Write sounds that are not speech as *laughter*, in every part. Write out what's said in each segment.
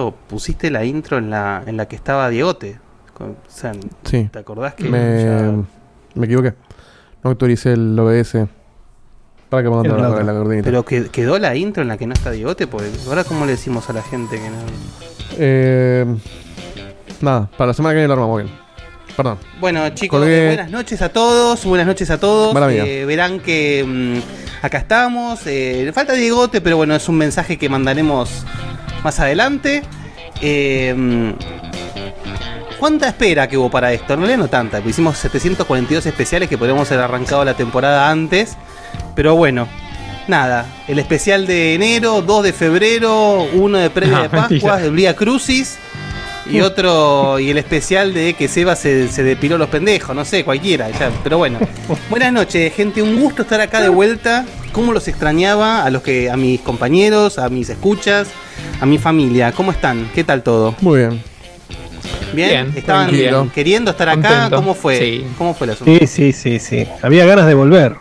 Pusiste la intro en la, en la que estaba Diegote. Con- o sea, Sí. ¿Te acordás que Me, ya- me equivoqué. No actualicé el OBS. Para que me la, la. Pero que, quedó la intro en la que no está Diegote, porque ahora cómo le decimos a la gente que no. Eh, nada, para la semana que viene lo armamos bien. Perdón. Bueno, chicos, Colgué. eh, buenas noches a todos, buenas noches a todos. Eh, verán que mm, acá estamos. Eh, le falta Diegote, pero bueno, es un mensaje que mandaremos más adelante. Eh, ¿Cuánta espera que hubo para esto? En realidad no tanta, porque hicimos 742 especiales que podríamos haber arrancado la temporada antes. Pero bueno, nada. El especial de enero, 2 de febrero, uno de previa No, de Pascua, mentira. del Día Crucis. Y otro, y el especial de que Seba se, se depiló los pendejos, no sé, cualquiera, ya, pero bueno. Buenas noches, gente, un gusto estar acá de vuelta. ¿Cómo los extrañaba a los que, a mis compañeros, a mis escuchas, a mi familia? ¿Cómo están? ¿Qué tal todo? Muy bien. ¿Bien? Bien, ¿Estaban tranquilo. queriendo estar acá? Contento. ¿Cómo fue? Sí. ¿Cómo fue el asunto? Sí, sí, sí, sí. Había ganas de volver.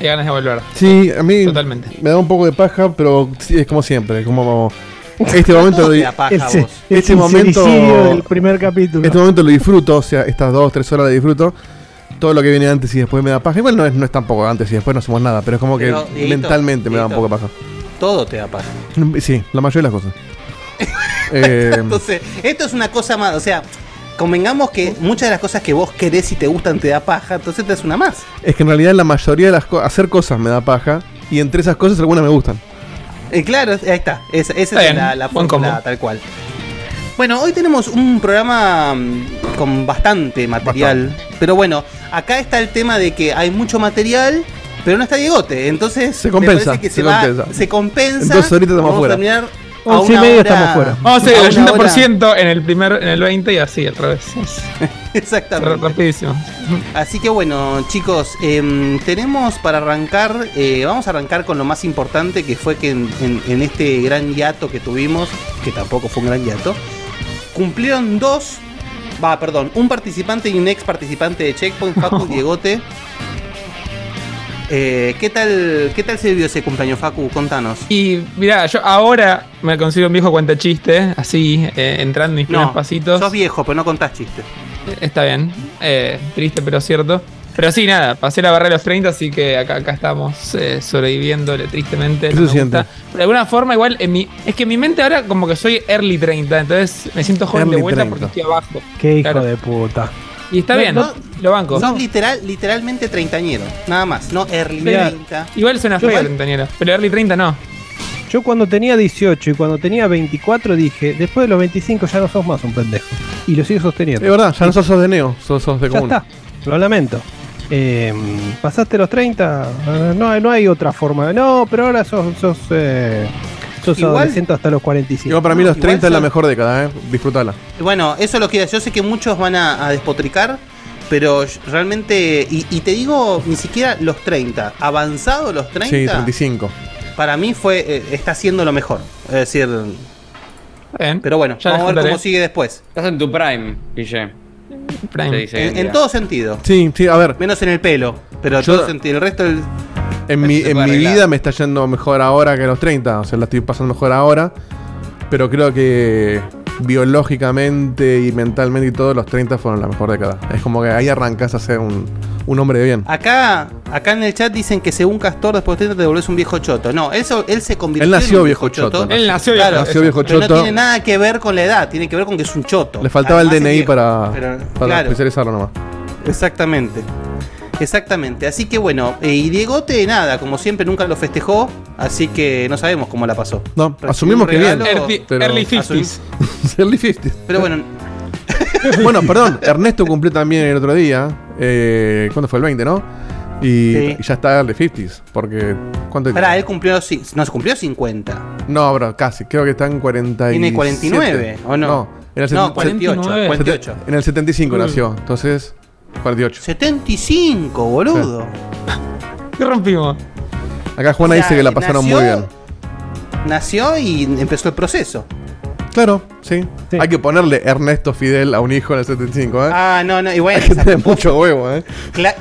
Hay ganas de volver. Sí, a mí Totalmente. me da un poco de paja, pero sí, es como siempre. Como este momento, lo, *laughs* Este momento- del primer capítulo. este momento lo disfruto. O sea, estas dos, tres horas lo disfruto. Todo lo que viene antes y después me da paja. Igual no es, no es tampoco antes y después no hacemos nada, pero es como Pero, que Dieguito, mentalmente me da un poco de paja. Todo te da paja. Sí, la mayoría de las cosas. *laughs* Eh, Entonces, esto es una cosa más, o sea, convengamos que muchas de las cosas que vos querés y te gustan te da paja, entonces te es una más. es que en realidad la mayoría de las cosas, hacer cosas me da paja. Y entre esas cosas algunas me gustan. Eh, claro, ahí está. Esa, esa Está es bien, la, la fórmula tal cual. Bueno, hoy tenemos un programa mm, con bastante material. Pero bueno, acá está el tema de que hay mucho material, pero no está Diegote. Entonces, Se compensa, que se, se va- compensa. se compensa. Entonces ahorita estamos Vamos a fuera. terminar a Once y una media hora- estamos fuera. Vamos a hacer el una hora- 80% en el primer, en el 20 y así al revés. *laughs* Exactamente. ra- rapidísimo. Así que bueno, chicos, em, tenemos para arrancar, eh, vamos a arrancar con lo más importante que fue que en, en- en este gran hiato que tuvimos, que tampoco fue un gran hiato, cumplieron dos, va, perdón, un participante y un ex participante de Checkpoint, Facu *laughs* Diegote. Eh, ¿qué, tal, ¿Qué tal se vivió ese cumpleaños, Facu? Contanos. Y mirá, yo ahora me consigo un viejo cuenta chiste, así, eh, entrando en mis primeros No, pasitos. sos viejo, pero no contás chistes. Está bien. Eh, triste, pero cierto. Pero sí, nada, pasé la barrera de los 30, así que acá, acá estamos eh, sobreviviéndole tristemente. ¿Qué no se me gusta. siente? Pero de alguna forma, igual, en mi, es que en mi mente ahora como que soy early 30, entonces me siento joven de Early vuelta 30. porque estoy abajo. Qué hijo Claro. de puta. Y está No, bien, no, lo banco. Sos literal, literalmente treintañero, nada más, no early Mirá. 30. Igual suena feo treintañero, pero early 30 no. Yo cuando tenía 18 y cuando tenía 24 dije, después de los 25 ya no sos más un pendejo. Y lo sigo sosteniendo. Es verdad, ya no sos, sos de Neo, sos, sos de Ya común. está, lo lamento. Eh, pasaste los 30, eh, no, hay- no hay otra forma. No, pero ahora sos, sos, eh, sos Igual- adolescente hasta los 45. Igual para mí los Igual 30 es la mejor década, eh. Disfrutala. Bueno, eso lo que yo sé que muchos van a, a despotricar, pero yo- realmente, y, y te digo, ni siquiera los 30, avanzado los 30, Sí, 35. para mí fue eh, está siendo lo mejor. Es decir, bien. pero bueno, Ya vamos a ver cómo sigue después. Estás en tu prime, Guille. Prime. En, en todo sentido, Sí, sí, a ver. menos en el pelo, pero Yo- todo sentido. El resto del. *laughs* En mi, Eso en mi arreglar. vida me está yendo mejor ahora que a los 30. O sea, la estoy pasando mejor ahora. Pero creo que biológicamente y mentalmente y todo, los 30 fueron la mejor década. Es como que ahí arrancas a ser un, un hombre de bien. Acá, acá en el chat dicen que según Castor después de 30 te volvés un viejo choto. No, él, so- él se convirtió Él nació en un viejo choto. Él nació Claro, viejo. Nació viejo Pero choto. no tiene nada que ver con la edad, tiene que ver con que es un choto. Le faltaba Además el DNI viejo. para, Pero, para claro, especializarlo nomás. exactamente. *laughs* Exactamente. Así que bueno, eh, y Diegote nada, como siempre nunca lo festejó, así que no sabemos cómo la pasó. No, Recibió asumimos que bien. Early, pero- early Asumí- 50s. *laughs* Early 50s. Pero bueno, *laughs* Bueno, perdón, Ernesto cumplió también el otro día. Eh, ¿Cuándo fue? El 20, ¿no? Y, Sí. y ya está Early 50s. Porque. ¿Cuánto pará, él cumplió, no se cumplió 50. No, bro, casi. Creo que está en 40. Tiene 49, ¿o no? No, en el, No, seten- 48. 49. 48. en el 75 Mm. nació. Entonces, 48. 75, boludo. *laughs* ¿Qué rompimos? Acá Juana O sea, dice que la pasaron nació- muy bien. Nació y empezó el proceso. Claro, sí. Sí. Hay que ponerle Ernesto Fidel a un hijo en el 75, ¿eh? Ah, no, no, y bueno, Hay que esa- tener mucho huevo, ¿eh? cla-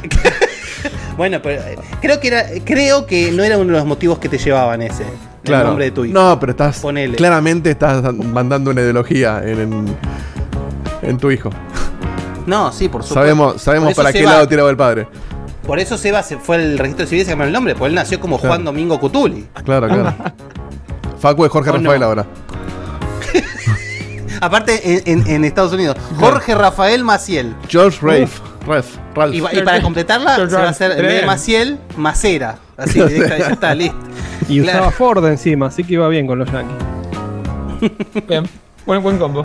*laughs* bueno, pero eh, creo que era, creo que no era uno de los motivos que te llevaban ese. El Claro. nombre de tu hijo. No, pero estás. Ponele. Claramente estás mandando una ideología en, en, en tu hijo. No, sí, por supuesto. Sabemos, sabemos para qué lado tiraba el padre. Por eso Seba se fue al registro civil y se cambió el nombre, porque él nació como Claro. Juan Domingo Cutuli. Claro, claro. Facu es Jorge ¿O no? Rafael ahora. *laughs* Aparte, en, en- en Estados Unidos, Jorge Rafael Maciel. George Rafe. Ralph. Ralph. Y, para completarla, se va a hacer, en vez de Maciel, Macera. Así, *laughs* directa, ya está, listo. Y Claro. usaba Ford encima, así que iba bien con los Yankees. *laughs* Bien. Buen, buen combo.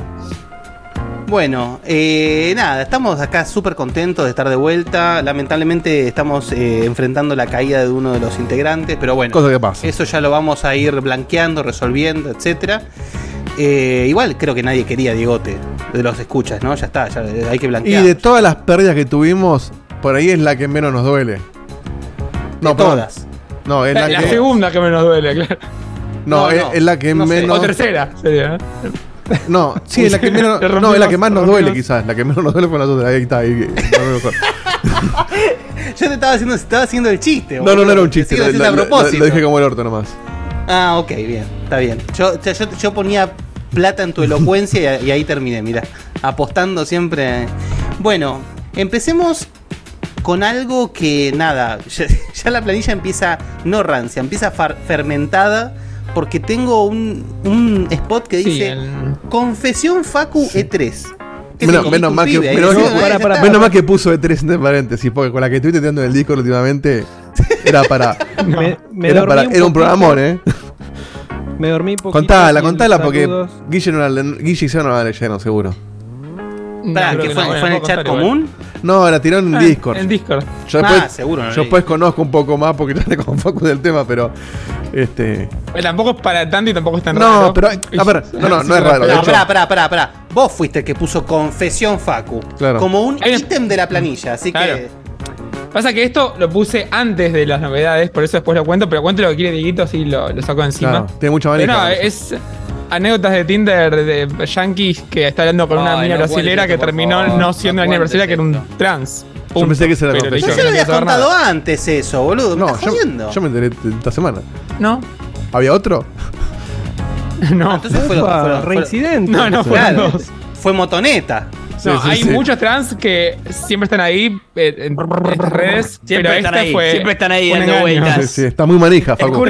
Bueno, eh, nada, estamos acá súper contentos de estar de vuelta. Lamentablemente estamos eh, enfrentando la caída de uno de los integrantes, pero bueno, Cosa que pasa. eso ya lo vamos a ir blanqueando, resolviendo, etcétera. Eh, igual creo que nadie quería a Diegote de los escuchas, ¿no? Ya está, ya hay que Y blanquear. de todas las pérdidas que tuvimos, por ahí es la que menos nos duele. No, perdón. todas. No, es la, La, que. segunda que menos duele, claro. No, No, es, no. es la que No sé. menos. O tercera, sería. ¿eh? No, sí, la que menos. *laughs* No, es la que más nos duele, quizás. La que menos nos duele fue nosotros. Ahí está, ahí. mejor. *laughs* Yo te estaba haciendo, estaba haciendo el chiste. no, no, no era un chiste. Lo, a propósito. lo dije como el orto nomás. Ah, ok, bien, está bien. Yo, yo, yo- yo ponía plata en tu *laughs* elocuencia y, y ahí terminé, mira. Apostando siempre. Bueno, empecemos con algo que nada, ya, ya la planilla empieza no rancia, empieza far- fermentada porque tengo un, un spot que Sí, dice el- Confesión Facu E3. ¿Qué Menos, menos un mal que, pibe ahí? menos, Sí, que- ahí para, ya para, está. menos mal que puso de tres entre paréntesis, porque con la que estuviste tirando en el disco últimamente *laughs* era para. Me, me era para un era un programón, ¿eh? Me dormí poquito. Contala, contala, porque Guille no la, Guille y yo no la leyeron, seguro. Pará, creo ¿qué que fue, no, fue en el chat común? No, la tiró en Ah, Discord. En Discord. Yo Ah, después, seguro, no yo leí. después conozco un poco más porque *laughs* ya le con Facu del tema, pero. Este. Eh, Tampoco es para tanto y tampoco es tan No, raro. pero, a ver, *laughs* no, no, no es raro, de No, hecho- pará, pará, pará, pará. Vos fuiste el que puso Confesión Facu. Claro. Como un Hay ítem de la planilla, así Claro. que. Pasa que esto lo puse antes de las novedades, por eso después lo cuento, pero cuento lo que quiere Dieguito, así lo, lo saco encima. Claro, tiene mucha Pero manija. no, es anécdotas de Tinder de Yankees que está hablando con una Ay, niña no cuentes brasilera que terminó favor, no siendo una niña brasilera, que era un trans. Yo pensé que era la Pero confesión. Pero yo ya lo no habías contado nada. antes eso, boludo. ¿Me No, estás yo, yo me enteré esta semana. No, ¿Había otro? *laughs* no. Ah, entonces fueron, Ufa, fueron- fueron- reincidente. No, no, fueron Claro, dos. fue motoneta. No, sí, hay sí. muchos trans que siempre están ahí eh, en redes. Siempre pero están esta ahí, fue siempre están ahí dando engaño. vueltas. Sí, sí, está muy manija, Facu.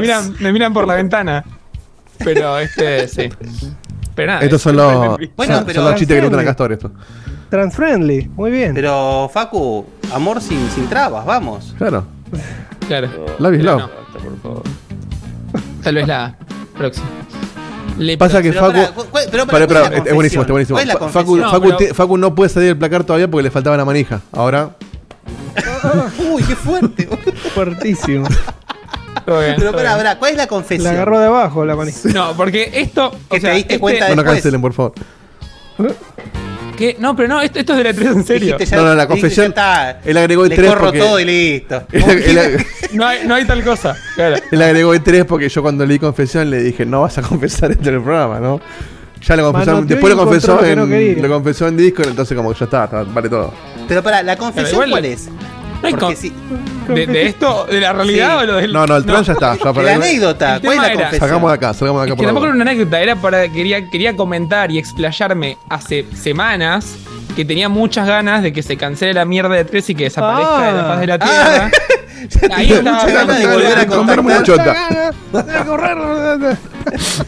Miran, me miran por la *laughs* ventana. Pero este, sí. Pero nada. Estos son los, Bueno, son, pero- son los chistes que le Friendly. Castor, esto. Transfriendly, muy bien. Pero, Facu, amor sin, sin trabas, vamos. Claro. Claro. Love is love. no, Tal vez la próxima. Le- Pasa que Pero Facu. pará, cu- cu- pero pará, Pará, ¿cuál pará, es buenísimo, está buenísimo. ¿Cuál es la Fa- Facu? No, Facu, pero- Facu no puede salir del placar todavía porque le faltaba la manija. Ahora. Uy, qué fuerte. Fuertísimo. *laughs* Bien, pero pará, pará, ¿cuál es la confesión? La agarró de abajo la manija. No, porque esto. Que o sea, te diste este- cuenta No nos después. cancelen, por favor. que- No, pero no, esto, esto es de la 3 en serio. Ya- No, no, la confesión, está, él agregó el Le tres corro porque- todo y listo. *laughs* Él, él- No hay, no hay tal cosa. Claro. él agregó el 3 porque yo cuando leí confesión le dije, no vas a confesar esto en el programa, ¿no? Ya lo confesó, Manoteó después lo confesó, en, no lo confesó en Discord, entonces como que ya está, está- vale todo. Pero pará, ¿la confesión igual- cuál es? No Porque si- ¿De, de esto? ¿De la realidad Sí. o lo del.? No, no, el trans ya está. Ya para la anécdota, El ¿cuál es la era- confesión? Sacamos de acá, sacamos de Es acá que por tampoco era una anécdota, era para. Quería, quería comentar y explayarme hace semanas que tenía muchas ganas de que se cancele la mierda de tres y que desaparezca Ah. de la faz de la Ah. Ahí hablando volver a comer.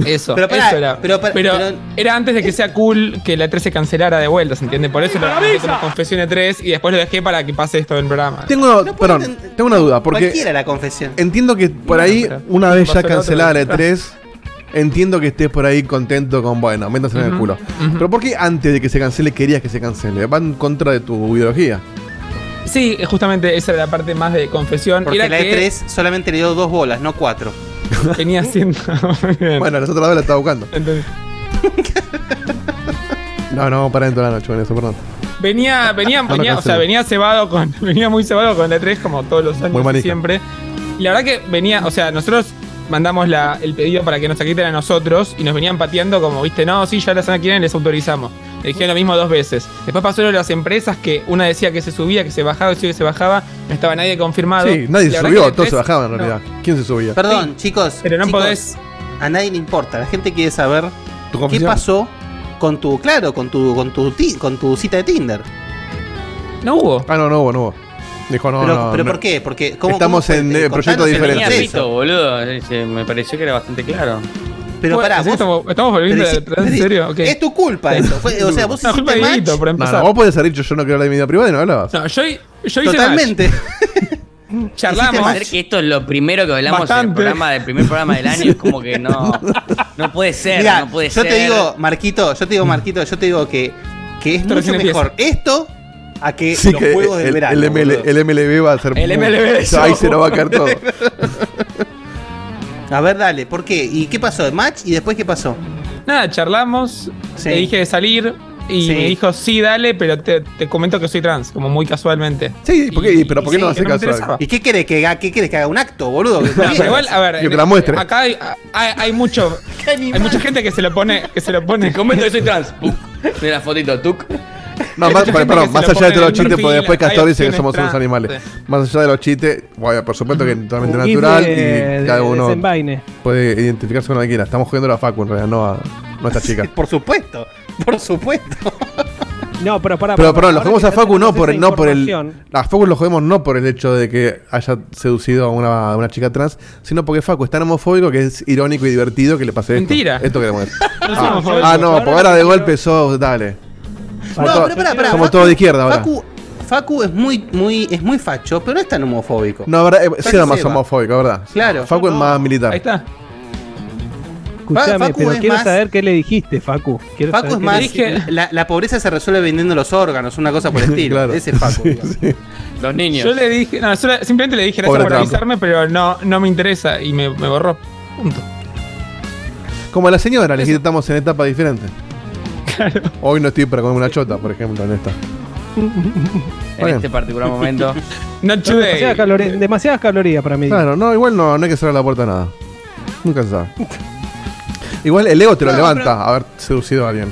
Eso, Pero pará, eso era. pero Pero, pará, pero- era antes de que sea cool que la 3 se cancelara de vuelta, ¿se entiende? Por eso lo dejé como confesión de 3 y después lo dejé para que pase esto del programa. Tengo, No perdón, tengo una duda, porque Cualquiera la confesión. entiendo que por ahí, pero- una vez ya cancelada la día. E3, entiendo que estés por ahí contento con, bueno, métanse en el culo. Pero ¿por qué antes de que se cancele querías que se cancele? Va en contra de tu ideología. Sí, justamente esa era la parte más de confesión. Porque era la que E3 solamente le dio dos bolas, no cuatro. *laughs* venía siendo. Muy *laughs* bien. Bueno, las otras dos la estaba buscando. Entonces, *laughs* No, no, para dentro de la noche con eso, perdón. venía, venía, No venía, o sea, venía cebado con. Venía muy cebado con la 3 como todos los años y siempre. Y la verdad que venía, o sea, nosotros mandamos la- el pedido para que nos quiten a nosotros y nos venían pateando como, viste, no, sí, ya la semana que viene les autorizamos. Le dijeron lo mismo dos veces. Después pasó lo de las empresas que una decía que se subía, que se bajaba, que se bajaba, no estaba nadie confirmado. Sí, nadie Y se subió, todos se 3 bajaban en no. realidad. ¿Quién se subía? Perdón, chicos. Pero no chicos, podés. A nadie le importa. La gente quiere saber ¿Tu qué pasó con tu, claro, con tu, con tu, ti- con tu cita de Tinder. No hubo. Ah, no, no hubo, no hubo. Dijo, no, pero, no. pero no. ¿por qué? Porque ¿cómo, Estamos cómo en, Eh, proyectos diferentes. Tenía proceso. pito, boludo. se- Me pareció que era bastante claro. Pero Bueno, pará, ¿sí vos. estamos, estamos volviendo pero de si- ¿En serio? Es tu culpa eso. Fue- o sea, vos No, hiciste match por No, empezar. no, vos podés haber dicho yo no quiero hablar de mi vida privada y no hablabas. No, yo, yo hice totalmente. match. *laughs* Charlamos. que esto es lo primero que hablamos en el programa del primer programa del año es como que no *laughs* no puede ser, no puede yo ser. te digo, Marquito, yo te digo, Marquito, yo te digo que, que es mucho recién mejor esto a que Sí, los que juegos del el, verano. el, ML, el MLB va a ser. El muy- MLB de Ahí se nos va a caer todo. *laughs* A ver, dale, ¿por qué? ¿Y qué pasó? ¿Match? ¿Y después qué pasó? Nada, charlamos. Sí. Le dije de salir. Y Sí. me dijo, sí, dale, pero te, te comento que soy trans, como muy casualmente. Sí, ¿por qué? Y- pero ¿por qué y no sí, hace que me caso? interesaba. ¿Y qué querés que haga? ¿Qué querés que haga un acto, boludo? *laughs* No, igual, a ver, Yo que la muestre. acá hay, hay, hay mucho, *laughs* hay mucha gente que se lo pone, que se lo pone. Te comento que soy trans. Mira la fotito, tuc. No, más, perdón, más allá de los chistes, porque después Castor dice que somos unos animales. Sí. Más allá de los chistes, bueno, por supuesto que es totalmente natural de- y cada uno puede identificarse con lo que quiera. Estamos jugando a la Facu en realidad, no a, no a esta chica. *laughs* Por supuesto, por supuesto. No, pero para. Pero perdón, lo jugamos a Facu no por, no por el. A Facu lo jugamos no por el hecho de que haya seducido a una, a una chica trans, sino porque Facu es tan homofóbico que es irónico y divertido que le pase esto. Mentira. Esto queremos *laughs* ah, ah, no, Ahora porque ahora de golpe sos. Dale. Somos No, todos- pero pará, pará. somos Facu- todos de izquierda ahora. Facu, Facu es muy, muy, es muy facho, pero no es tan homofóbico. No, verdad, eh, sí era más homofóbico, ¿verdad? Claro. Facu es más militar. Ahí está. Escuchame, Facu pero es quiero más- saber qué le dijiste, Facu. Quiero Facu saber es qué más. le dijiste. dije- *laughs* La, la pobreza se resuelve vendiendo los órganos, una cosa por el *laughs* estilo. Claro. Ese es Facu. *laughs* Sí, digamos. sí. Los niños. Yo le dije, no, solo- simplemente le dije gracias Pobre por Trump. avisarme, pero no, no me interesa y me, me borró. Punto. Como la señora, les estamos en etapas diferentes. Claro. Hoy no estoy para comer una chota, por ejemplo, en esta. en este particular momento. Not Son today. demasiadas, calorías, demasiadas calorías para mí. Claro, no, igual no, no hay que cerrar la puerta a nada. Nunca se sabe. Igual el ego te lo No, levanta haber seducido a alguien.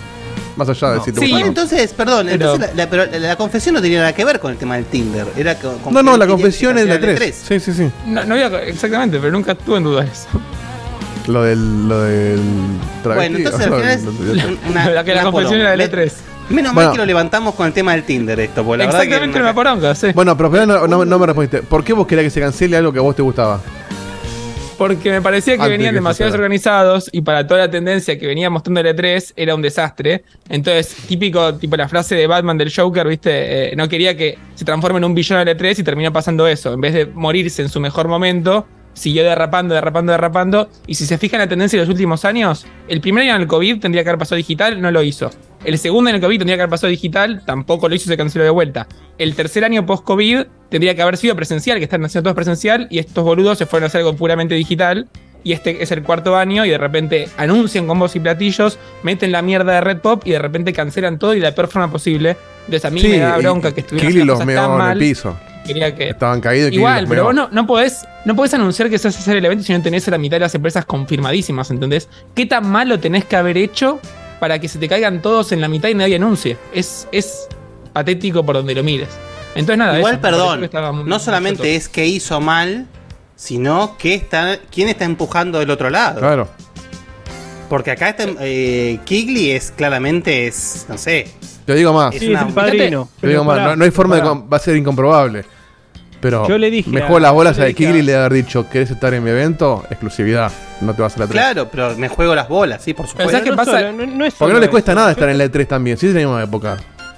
Más allá de si te Sí. gusta o Bueno, no. entonces, perdón, Pero- entonces la, la- pero la confesión no tenía nada que ver con el tema del Tinder. Era con, con No, no, la confesión es de la cancelaran 3. Sí, sí, sí. No, no había, exactamente, pero nunca estuve en duda de eso. Lo del. Lo del. travesti, Bueno, entonces al final es una, la que la confesión era de poronga. la 3. Menos Bueno. mal que lo levantamos con el tema del Tinder esto, porque la verdad que Exactamente una una- poronga, sí. Bueno, pero primero no, no- no me respondiste. ¿Por qué vos querías que se cancele algo que a vos te gustaba? Porque me parecía que Antes venían que demasiado organizados y para toda la tendencia que venía mostrando el E3 era un desastre. Entonces, típico, tipo la frase de Batman del Joker, ¿viste? Eh, no quería que se transforme en un villano del E3 y terminó pasando eso. En vez de morirse en su mejor momento, siguió derrapando, derrapando, derrapando. Y si se fijan la tendencia de los últimos años, el primer año en el COVID tendría que haber pasado digital, no lo hizo. El segundo en el COVID tendría que haber pasado digital, tampoco lo hizo se canceló de vuelta. El tercer año post-COVID tendría que haber sido presencial, que están haciendo todos presencial, y estos boludos se fueron a hacer algo puramente digital. Y este es el cuarto año, y de repente anuncian con voz y platillos, meten la mierda de Red Pop y de repente cancelan todo y de la peor forma posible. Entonces a mí me da bronca que estuvieran los tan en el mal. piso. Quería que. Estaban caídos Igual, pero vos no, no podés, no podés anunciar que se vas a hacer el evento si no tenés a la mitad de las empresas confirmadísimas, ¿entendés? ¿Qué tan malo tenés que haber hecho para que se te caigan todos en la mitad y nadie anuncie? Es, es patético por donde lo mires. Entonces nada, Igual, eso, perdón, no solamente es que hizo mal, sino que está, quién está empujando del otro lado. Claro. Porque acá está, eh, Kigley es claramente, es, no sé, Te digo más. Sí, es el padrino. Te digo Pero más. No, no hay forma de. Va a ser incomprobable. Pero. Yo le dije Me juego las bolas a Kigli y le haber dicho: ¿Querés estar en mi evento? Exclusividad. No te vas a la 3. claro, pero me juego las bolas, sí, por Pero supuesto. ¿sabes qué no pasa? solo- no, no es Porque no le cuesta eso. nada estar en la E3 también. Sí, es la misma época.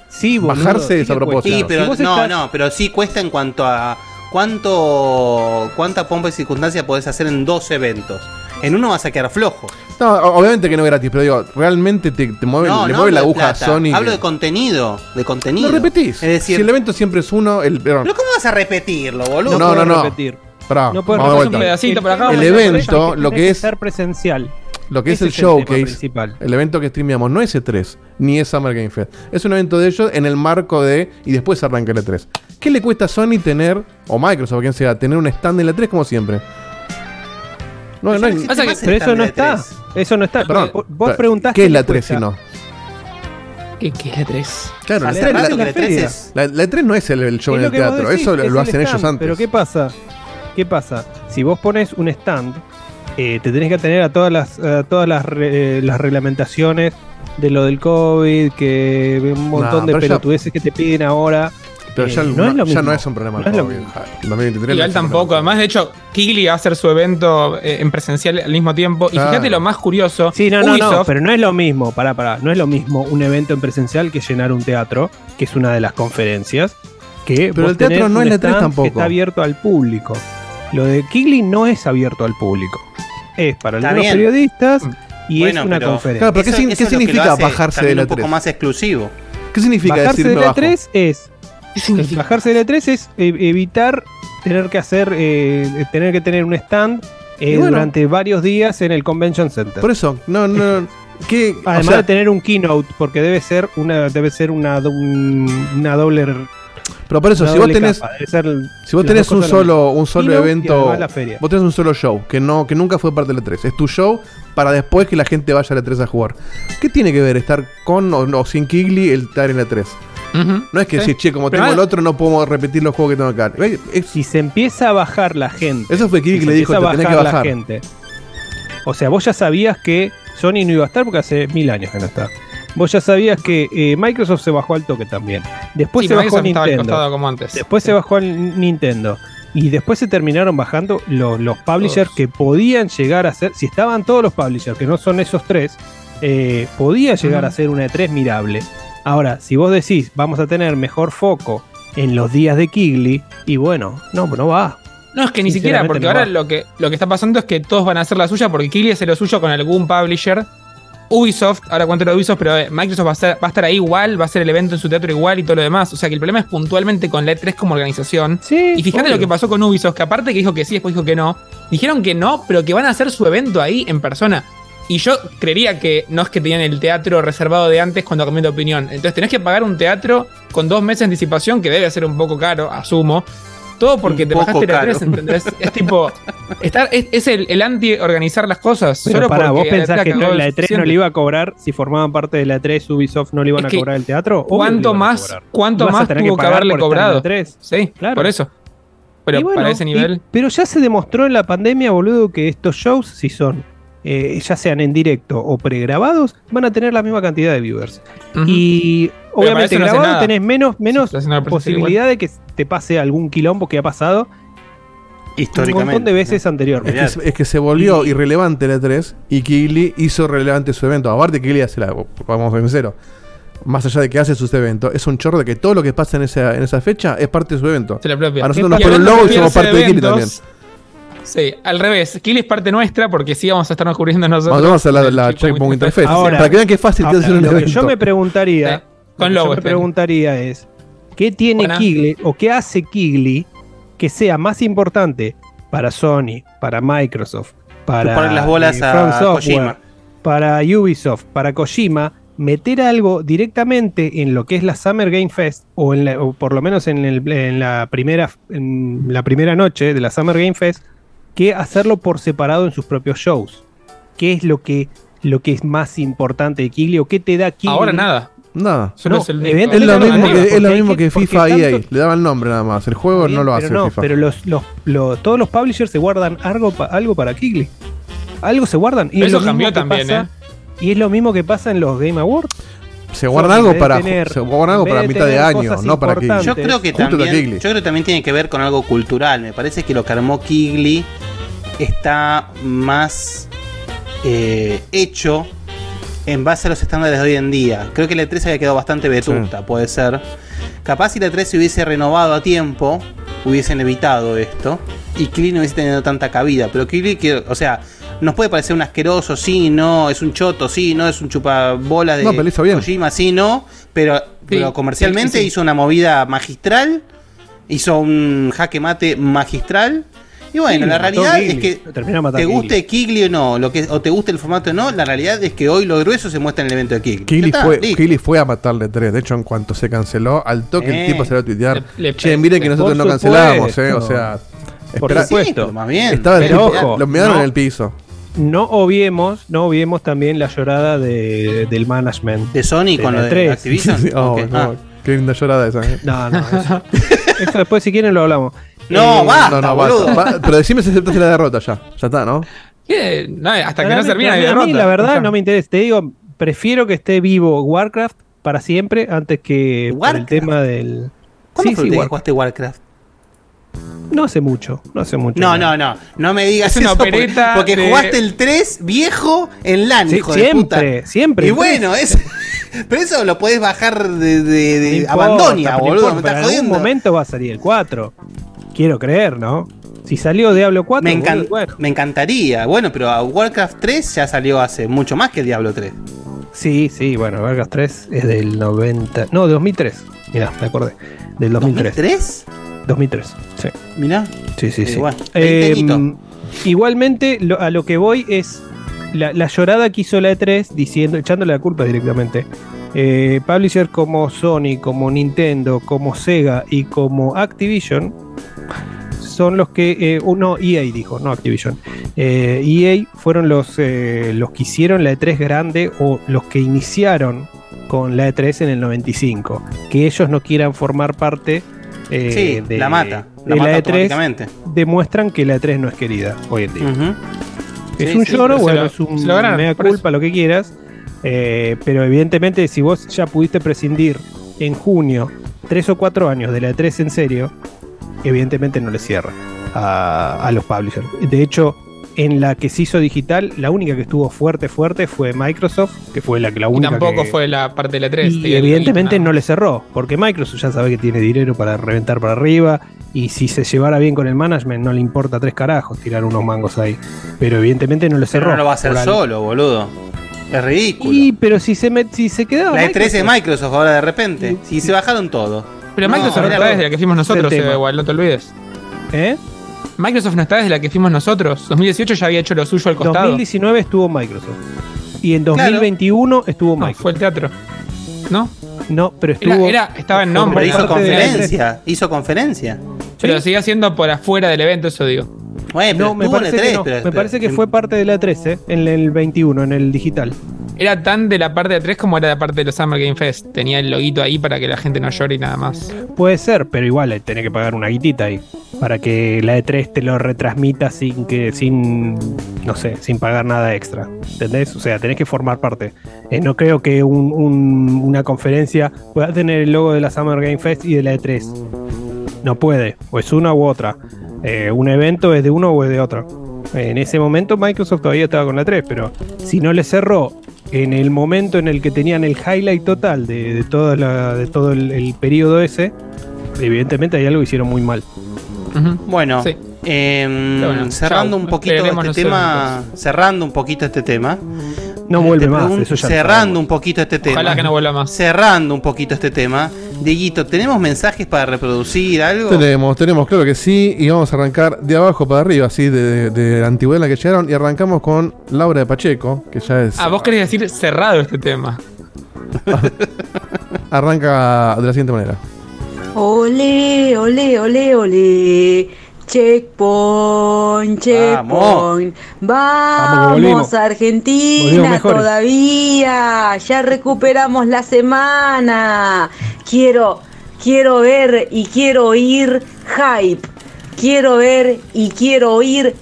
Sí, boludo, Bajarse sí es a propósito. Sí, pero Si no, estás- no, pero sí cuesta en cuanto a cuánto cuánta pompa y circunstancia podés hacer en dos eventos. En uno vas a quedar flojo. No, obviamente que no es gratis, pero digo, realmente te, te mueve, no, le no mueve la aguja a Sony. Hablo que- de contenido, de contenido. Lo repetís. Es decir, si el evento siempre es uno, el. perdón, pero ¿cómo vas a repetirlo, boludo? No, no, no. repetir. pará, No puedo vamos de repetir un pedacito por acá, El vamos a evento, lo que es. ser presencial. Lo que es Ese el es el showcase, principal. el evento que streameamos, no es E3, ni es Summer Game Fest. Es un evento de ellos en el marco de. Y después arranca el E3. ¿Qué le cuesta a Sony tener, o Microsoft, o quien sea, tener un stand en el E3 como siempre? No, no Pasa que- el Pero eso no está. E3. Eso no está. Perdón, Vos- pero, preguntaste. ¿Qué es la qué 3 si no? ¿Qué, qué es la 3? Claro, la Hace 3 rato la- la E3 feria. es- La, la E3 no es el, el show Es en el teatro, decís, eso lo, es lo el hacen ellos antes. Pero ¿qué pasa? ¿Qué pasa? Si vos pones un stand, eh, te tenés que atener a todas las, a todas las, re- eh, las reglamentaciones de lo del COVID, que un montón No, de pero ya- pelotudeces que te piden ahora. Pero Eh, ya, no no, es lo ya mismo. no es un problema. No el es lo COVID. mismo. En 2023 no Igual es tampoco. Además, de hecho, Kigley va a hacer su evento eh, en presencial al mismo tiempo. Y Claro. fíjate lo más curioso. Sí, no, no, no, pero no es lo mismo, pará, pará, no es lo mismo un evento en presencial que llenar un teatro, que es una de las conferencias, que Pero el teatro no es la 3 stand tampoco. que está abierto al público. Lo de Kigley no es abierto al público. Es para bien. periodistas y Bueno, es una pero- conferencia. Claro, pero ¿qué Eso- eso significa bajarse de la un poco 3? más exclusivo. ¿Qué significa Bajarse decir de la bajo? 3 es ¿Qué significa? bajarse de la 3 es eh, evitar tener que hacer eh, tener que tener un stand eh, bueno. durante varios días en el convention center. Por eso, no, no. *laughs* ¿qué, o Además sea, de tener un keynote, porque debe ser una, debe ser una, un- una doble. pero por eso, si vos tenés, si vos tenés un a la solo, un solo evento, la vos tenés un solo show que no, que nunca fue parte del E3. Es tu show para después que la gente vaya al E3 a jugar. ¿Qué tiene que ver estar con o, sin Kigley el estar en el E3? No es que Sí. decir, che, como Pero tengo el otro, no podemos repetir los juegos que tengo acá. Es- Si se empieza a bajar la gente. eso fue si que le dijo, te a tenés que bajar la gente. O sea, vos ya sabías que Sony no iba a estar porque hace mil años que no está. Vos ya sabías que eh, Microsoft se bajó al toque también. Después Sí, se bajó Nintendo. costado como antes. Después se bajó al Nintendo. Y después se terminaron bajando lo- los publishers Todos. que podían llegar a ser. Si estaban todos los publishers, que no son esos tres, eh, podía llegar a ser una E3 mirable. Ahora, si vos decís, vamos a tener mejor foco en los días de Kigley, y bueno, no, no va. No, es que ni siquiera, porque no ahora va. lo que, lo que está pasando es que todos van a hacer la suya, porque Kigley hace lo suyo con algún publisher. Ubisoft, ahora cuento lo de Ubisoft, pero eh, Microsoft va a, ser- va a estar ahí igual, va a hacer el evento en su teatro igual y todo lo demás. O sea que el problema es puntualmente con la E3 como organización. Sí. Y fíjate obvio. lo que pasó con Ubisoft, que aparte que dijo que sí, después dijo que no. Dijeron que no, pero que van a hacer su evento ahí en persona. Y yo creería que no es que tenían el teatro reservado de antes cuando cambié de opinión. Entonces tenés que pagar un teatro con dos meses de anticipación, que debe ser un poco caro, asumo. Todo porque Un te bajaste la caro. 3, ¿entendés? Es tipo. Estar, es, es el, el anti-organizar las cosas. Pero solo porque ¿vos pensás que no, la E3 no le iba a cobrar si formaban parte de la E3 Ubisoft no le iban Es a que cobrar el teatro? Que ¿Cuánto más, cuánto más tuvo que, pagar haberle cobrado? E3. Sí, Claro. por eso. Pero bueno, para ese y- nivel. pero ya se demostró en la pandemia, boludo, que estos shows, si son, eh, ya sean en directo o pregrabados, van a tener la misma cantidad de viewers. Y obviamente no grabado tenés menos, menos Sí, posibilidad de que te pase algún quilombo que ha pasado un Históricamente. montón de veces anteriormente. Es que, es que se volvió Y- irrelevante la 3 y Kigley hizo relevante su evento. Aparte, Kigley hace la. Vamos a ser sinceros. Más allá de que hace sus eventos, es un chorro de que todo lo que pasa en esa, en esa fecha es parte de su evento. Se la propia. A nosotros nos ponen un logo y somos parte de Kigley eventos, Sí, al revés. Kill es parte nuestra porque sí vamos a estarnos cubriendo nosotros. Vamos a hacer la, la Checkpoint. Interface. Ahora- para que vean que es fácil que Ahora, hacer un lo que yo me preguntaría, Sí, con lo que logo yo me preguntaría es, ¿qué tiene Buena. Kigley o qué hace Kigley que sea más importante para Sony, para Microsoft, para las bolas eh, a Software, Kojima. para Ubisoft, para Kojima, meter algo directamente en lo que es la Summer Game Fest o, en la- o por lo menos en, el- en la primera en la primera noche de la Summer Game Fest que hacerlo por separado en sus propios shows. ¿Qué es lo que lo que es más importante de Kigley o qué te da Kigley? Ahora nada. Nada. No, es el lo mismo que, es lo mismo que FIFA EA. tanto- Le daban el nombre nada más. El juego no lo hace pero no, FIFA. pero los, los, los- todos los publishers se guardan algo, pa- algo para Kigley. Algo se guardan. Y Pero es lo eso cambió también, pasa- Y es lo mismo que pasa en los Game Awards. Se guardan en algo para, tener- se guardan algo para mitad de año, no para que importantes. Yo creo que Justo también, Kigley. yo creo que también tiene que ver con algo cultural. Me parece que lo que armó Kigley está más eh, hecho en base a los estándares de hoy en día. Creo que el E3 había quedado bastante vetusta, puede ser. Capaz si el E3 se hubiese renovado a tiempo, hubiesen evitado esto. Y Kigley no hubiese tenido tanta cabida. Pero Kigley, que- o sea, nos puede parecer un asqueroso, sí, no, es un choto, sí, no, es un chupabola de No, pero lo hizo bien. Kojima, sí, no. Pero, pero comercialmente sí, sí. hizo una movida magistral, hizo un jaque mate magistral. Y bueno, Sí, la realidad es que lo te guste Kigley o no, lo que, o te guste el formato o no, la realidad es que hoy lo grueso se muestra en el evento de Ya está, fue. Kigley fue a matarle tres. De hecho, en cuanto se canceló, al toque Eh. el tipo salió a tuitear. Le- le- che, miren que nosotros no cancelamos, eh. O sea, Por espera- supuesto. Más bien. estaba el Pero tipo, ojo, lo miraron no. en el piso. No obviemos, no obviemos también la llorada de- del management. De Sony De con la lo de tres. Activision. *laughs* Oh, no, ah. Qué linda llorada esa. eh. No, no, eso, eso después si quieren lo hablamos. No, Eh, basta, no, no, boludo. basta. Va- Pero decime si aceptaste la derrota ya. Ya está, ¿no? ¿Qué? No, hasta que no mí- termine la mí, a mí, derrota. la verdad no me interesa. Te digo, prefiero que esté vivo Warcraft para siempre antes que por el tema del. ¿Cuándo Sí, fue sí, que Warcraft. jugaste Warcraft? No hace mucho, no hace mucho. No, no, no. No me digas Es una eso. Porque, opereta porque de- jugaste el 3 viejo en LAN, Sí, hijo de puta. siempre, siempre. Y bueno, es, *laughs* pero eso lo podés bajar de, de, de No importa, Abandonia, pero no boludo. importa, Me estás en algún momento va a salir el 4. Quiero creer, ¿no? Si salió Diablo 4, Me, boludo, encan- bueno. me encantaría. Bueno, pero a Warcraft 3 ya salió hace mucho más que el Diablo 3. Sí, sí, bueno, Warcraft 3 es del 90. No, de 2003. Mirá, me acordé. Del 2003. ¿2003? 2003, sí. Mirá. Sí, sí, Eh, sí. Eh, 20 añitos. igualmente, lo- a lo que voy es la, la llorada que hizo la E3 diciendo, echándole la culpa directamente. Eh, publishers como Sony, como Nintendo, como Sega y como Activision son los que. Eh, uh, no, EA dijo, no Activision. Eh, EA fueron los, los que hicieron la E3 grande o los que iniciaron con la E3 en el 95. Que ellos no quieran formar parte. Eh, sí, de- la mata. de La mata E3 automáticamente. demuestran que la E3 no es querida hoy en día. Es Sí, un sí, lloro, bueno, lo- es un ganaron, mea culpa, lo que quieras. eh, pero evidentemente, si vos ya pudiste prescindir en junio tres o cuatro años de la E3 en serio, evidentemente no le cierra a, a los publishers. De hecho, en la que se hizo digital, la única que estuvo fuerte, fuerte fue Microsoft, que fue la, que la Y única tampoco que- fue la parte de la 3. y evidentemente no le cerró, porque Microsoft ya sabe que tiene dinero para reventar para arriba. Y si se llevara bien con el management, no le importa tres carajos tirar unos mangos ahí. Pero evidentemente no le cerró. Pero no lo va a hacer solo, boludo. Es ridículo. Y pero si se, met- si se quedaba. la E3 es Microsoft- ahora de repente. Si se bajaron todo. Pero No, Microsoft no, desde la que fuimos nosotros, eh, igual, no te olvides. ¿Eh? Microsoft no está desde la que fuimos nosotros. 2018 ya había hecho lo suyo al costado. 2019 estuvo Microsoft. Y en Claro. 2021 estuvo No, Microsoft. fue el teatro. ¿No? No, pero estuvo. era- estaba en nombre. Pero hizo conferencia. Hizo conferencia. Pero seguía siendo por afuera del evento, eso digo. Bueno, pero No, me parece, que 3, no. pero- me pero- parece que fue parte de la 13, en el 21, en el digital. Era tan de la parte de 3 como era de la parte de los Summer Game Fest. Tenía el loguito ahí para que la gente no llore y nada más. Puede ser, pero igual eh, tenés que pagar una guitita ahí. Para que la E3 te lo retransmita sin que, sin, no sé, sin pagar nada extra. ¿Entendés? O sea, tenés que formar parte. Eh, no creo que un- un- una conferencia pueda tener el logo de la Summer Game Fest y de la E3. No puede. O es una u otra. Eh, un evento es de uno o es de otro. En ese momento Microsoft todavía estaba con la 3, pero si no le cerró en el momento en el que tenían el highlight total de, de toda la- de todo el, el periodo ese, evidentemente hay algo que hicieron muy mal. Bueno, Sí. em, bueno, cerrando un poquito este tema, cerrando un poquito este tema. No vuelve más, eso ya cerrando un poquito este tema. Ojalá que no vuelva más. Cerrando un poquito este tema. Dieguito, ¿tenemos mensajes para reproducir algo? Tenemos, tenemos, claro que sí. Y vamos a arrancar de abajo para arriba, así, de, de- de la antigüedad en la que llegaron. Y arrancamos con Laura de Pacheco, que ya es. Ah, vos querés decir cerrado este tema. *laughs* Arranca de la siguiente manera. Ole, ole, ole, ole. Checkpoint, checkpoint. Vamos, volvimos. Vamos, Argentina Volvimos todavía. Ya recuperamos la semana. Quiero, quiero ver y quiero oír hype. Quiero ver y quiero oír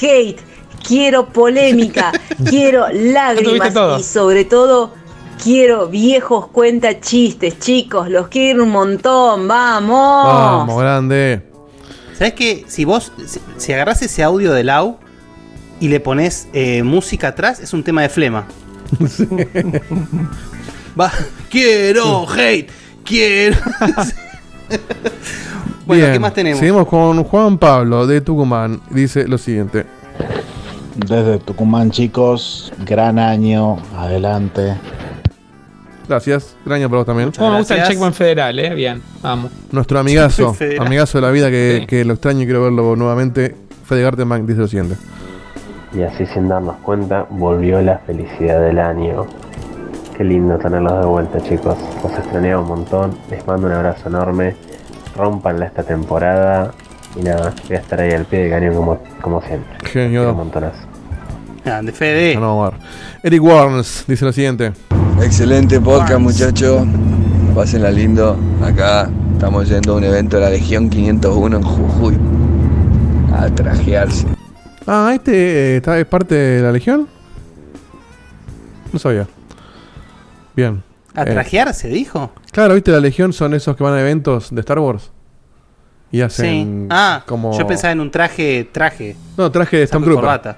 hate. Quiero polémica. *laughs* quiero lágrimas y sobre todo quiero viejos cuenta chistes, chicos. Los quiero un montón. Vamos. Vamos, grande. ¿Sabes qué? Si vos, si, agarrás ese audio de Lau y le pones eh, música atrás, es un tema de flema. *laughs* Va, quiero hate, quiero. *laughs* bueno, Bien, ¿qué más tenemos? Seguimos con Juan Pablo de Tucumán. Dice lo siguiente. Desde Tucumán, chicos, gran año, adelante. Gracias. Gran año para vos también. Cómo me gusta el checkpoint federal, eh. Bien, vamos. Nuestro amigazo, *laughs* amigazo de la vida que, Sí. que lo extraño y quiero verlo nuevamente. Fede Gartenbank dice lo siguiente. Y así sin darnos cuenta, volvió la felicidad del año. Qué lindo tenerlos de vuelta, chicos. Los extrañaba un montón. Les mando un abrazo enorme. Rompanla esta temporada. Y nada, voy a estar ahí al pie de cañón como, como siempre. Genio. Un montonazo. Grande, Fede. No, Omar. Eric Warnes dice lo siguiente. Excelente podcast, muchachos. Pásenla lindo. Acá estamos yendo a un evento de la Legión 501 en Jujuy. A trajearse. Ah, este eh, está, es parte de la Legión. No sabía. Bien. ¿A Eh, trajear se dijo? claro, viste, la Legión son esos que van a eventos de Star Wars. Y Sí. hacen Ah, como. yo pensaba en un traje, traje. No, traje de Stormtrooper. corbata.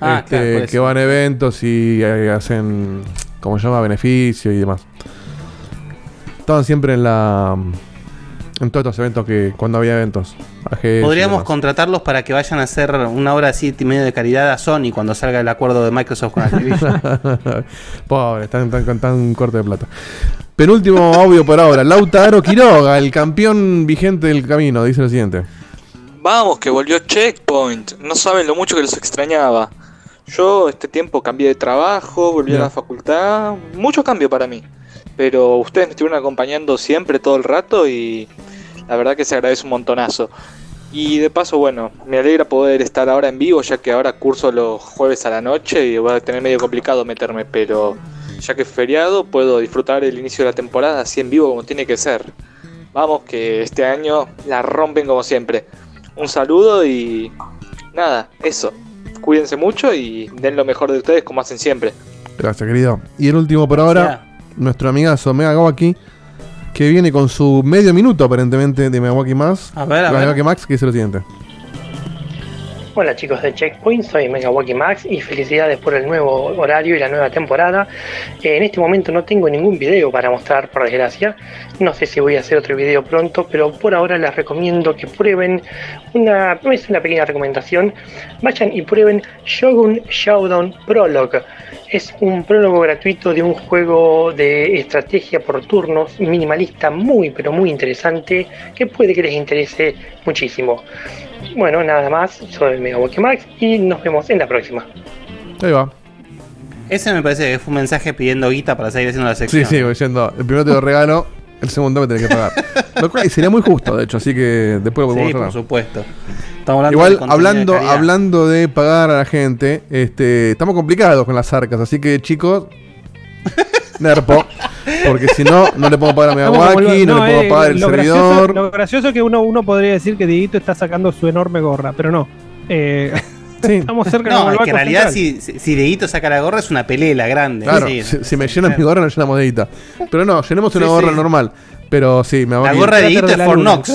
Ah, Este, claro, por que van a eventos y eh, hacen, como se llama, beneficio y demás. Estaban siempre en la. En todos estos eventos que. Cuando había eventos. Podríamos contratarlos para que vayan a hacer una hora así y medio de caridad a Sony cuando salga el acuerdo de Microsoft con Activision. *laughs* Pobre, están tan, tan, tan corto de plata. Penúltimo audio por ahora. Lautaro Quiroga, el campeón vigente del camino, dice lo siguiente. Vamos, que volvió Checkpoint. No saben lo mucho que los extrañaba. Yo este tiempo cambié de trabajo, volví a la facultad. Mucho cambio para mí. Pero ustedes me estuvieron acompañando siempre, todo el rato y la verdad que se agradece un montonazo. Y de paso, bueno, me alegra poder estar ahora en vivo, ya que ahora curso los jueves a la noche y voy a tener medio complicado meterme, pero ya que es feriado, puedo disfrutar el inicio de la temporada así en vivo como tiene que ser. Vamos, que este año la rompen como siempre. Un saludo y nada, eso. Cuídense mucho y den lo mejor de ustedes como hacen siempre. Gracias, querido. Y el último por ahora, nuestro amigazo Megawaki, que viene con su medio minuto aparentemente de Megawaki Max. A ver, a ver. Megawaki Max, que dice lo siguiente. Hola chicos de Checkpoint, soy Megawaki Max y felicidades por el nuevo horario y la nueva temporada. Eh, en este momento no tengo ningún video para mostrar, por desgracia. No sé si voy a hacer otro video pronto, pero por ahora les recomiendo que prueben una, es una pequeña recomendación. Vayan y prueben Shogun Showdown Prologue. Es un prólogo gratuito de un juego de estrategia por turnos minimalista muy pero muy interesante que puede que les interese muchísimo. Bueno, nada más, soy Megawaki Max y nos vemos en la próxima. Ahí va. Ese me parece que fue un mensaje pidiendo guita para seguir haciendo la Sí, sección. sí, voy diciendo. El primero te lo regalo, el segundo me tenés que pagar. *laughs* Lo cual sería muy justo, de hecho, así que después lo podemos Sí, por hablar. supuesto. Estamos hablando de Igual, hablando, de hablando de pagar a la gente, este, estamos complicados con las arcas, así que chicos, *laughs* Nerpo, porque si no, no le puedo pagar a Megawaki, no, lo- le puedo eh, pagar el lo gracioso- servidor. lo gracioso es que uno, uno podría decir que Dieguito está sacando su enorme gorra, pero no. Eh, *laughs* estamos cerca No, del es que en realidad si, si, Deito saca la gorra es una pelela grande. Claro, sí. si, si me llenan mi gorra, no llenamos de guita. Pero no, llenemos una Sí, gorra sí. normal. Pero sí, me va La a gorra de Dieguito es Fornox.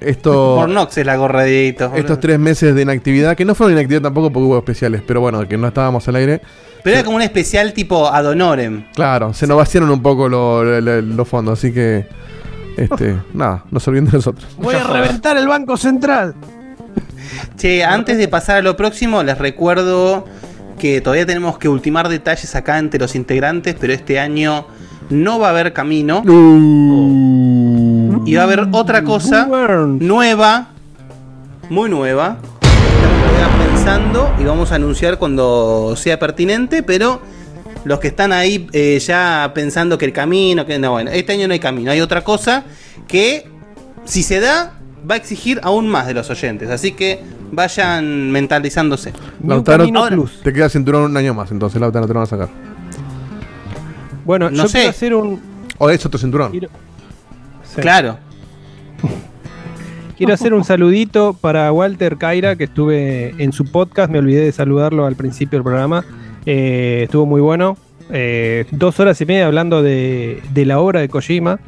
Esto, *laughs* Fornox es la gorra de Dieguito. estos tres meses de inactividad, que no fueron inactividad tampoco porque hubo especiales, pero bueno, que no estábamos al aire. Pero era como un especial tipo ad honorem. Claro, se nos vaciaron un poco lo- lo- lo- los fondos, así que. Este, *laughs* nada, no se olviden de nosotros. Voy a reventar el Banco Central. Che, antes de pasar a lo próximo, les recuerdo que todavía tenemos que ultimar detalles acá entre los integrantes, pero este año no va a haber camino. Y va a haber otra cosa nueva, muy nueva. Estamos pensando y vamos a anunciar cuando sea pertinente, pero los que están ahí eh, ya pensando que el camino, que no, bueno, este año no hay camino, hay otra cosa que si se da, va a exigir aún más de los oyentes. Así que vayan mentalizándose. Lautaro, te queda cinturón un año más, entonces Lautaro te lo van a sacar. Bueno, No yo sé. quiero hacer un. O es otro cinturón. Sí. Claro. *laughs* Quiero hacer un saludito para Walter Caira, que estuve en su podcast. Me olvidé de saludarlo al principio del programa. Eh, estuvo muy bueno. Eh, dos horas y media hablando de, de la obra de Kojima.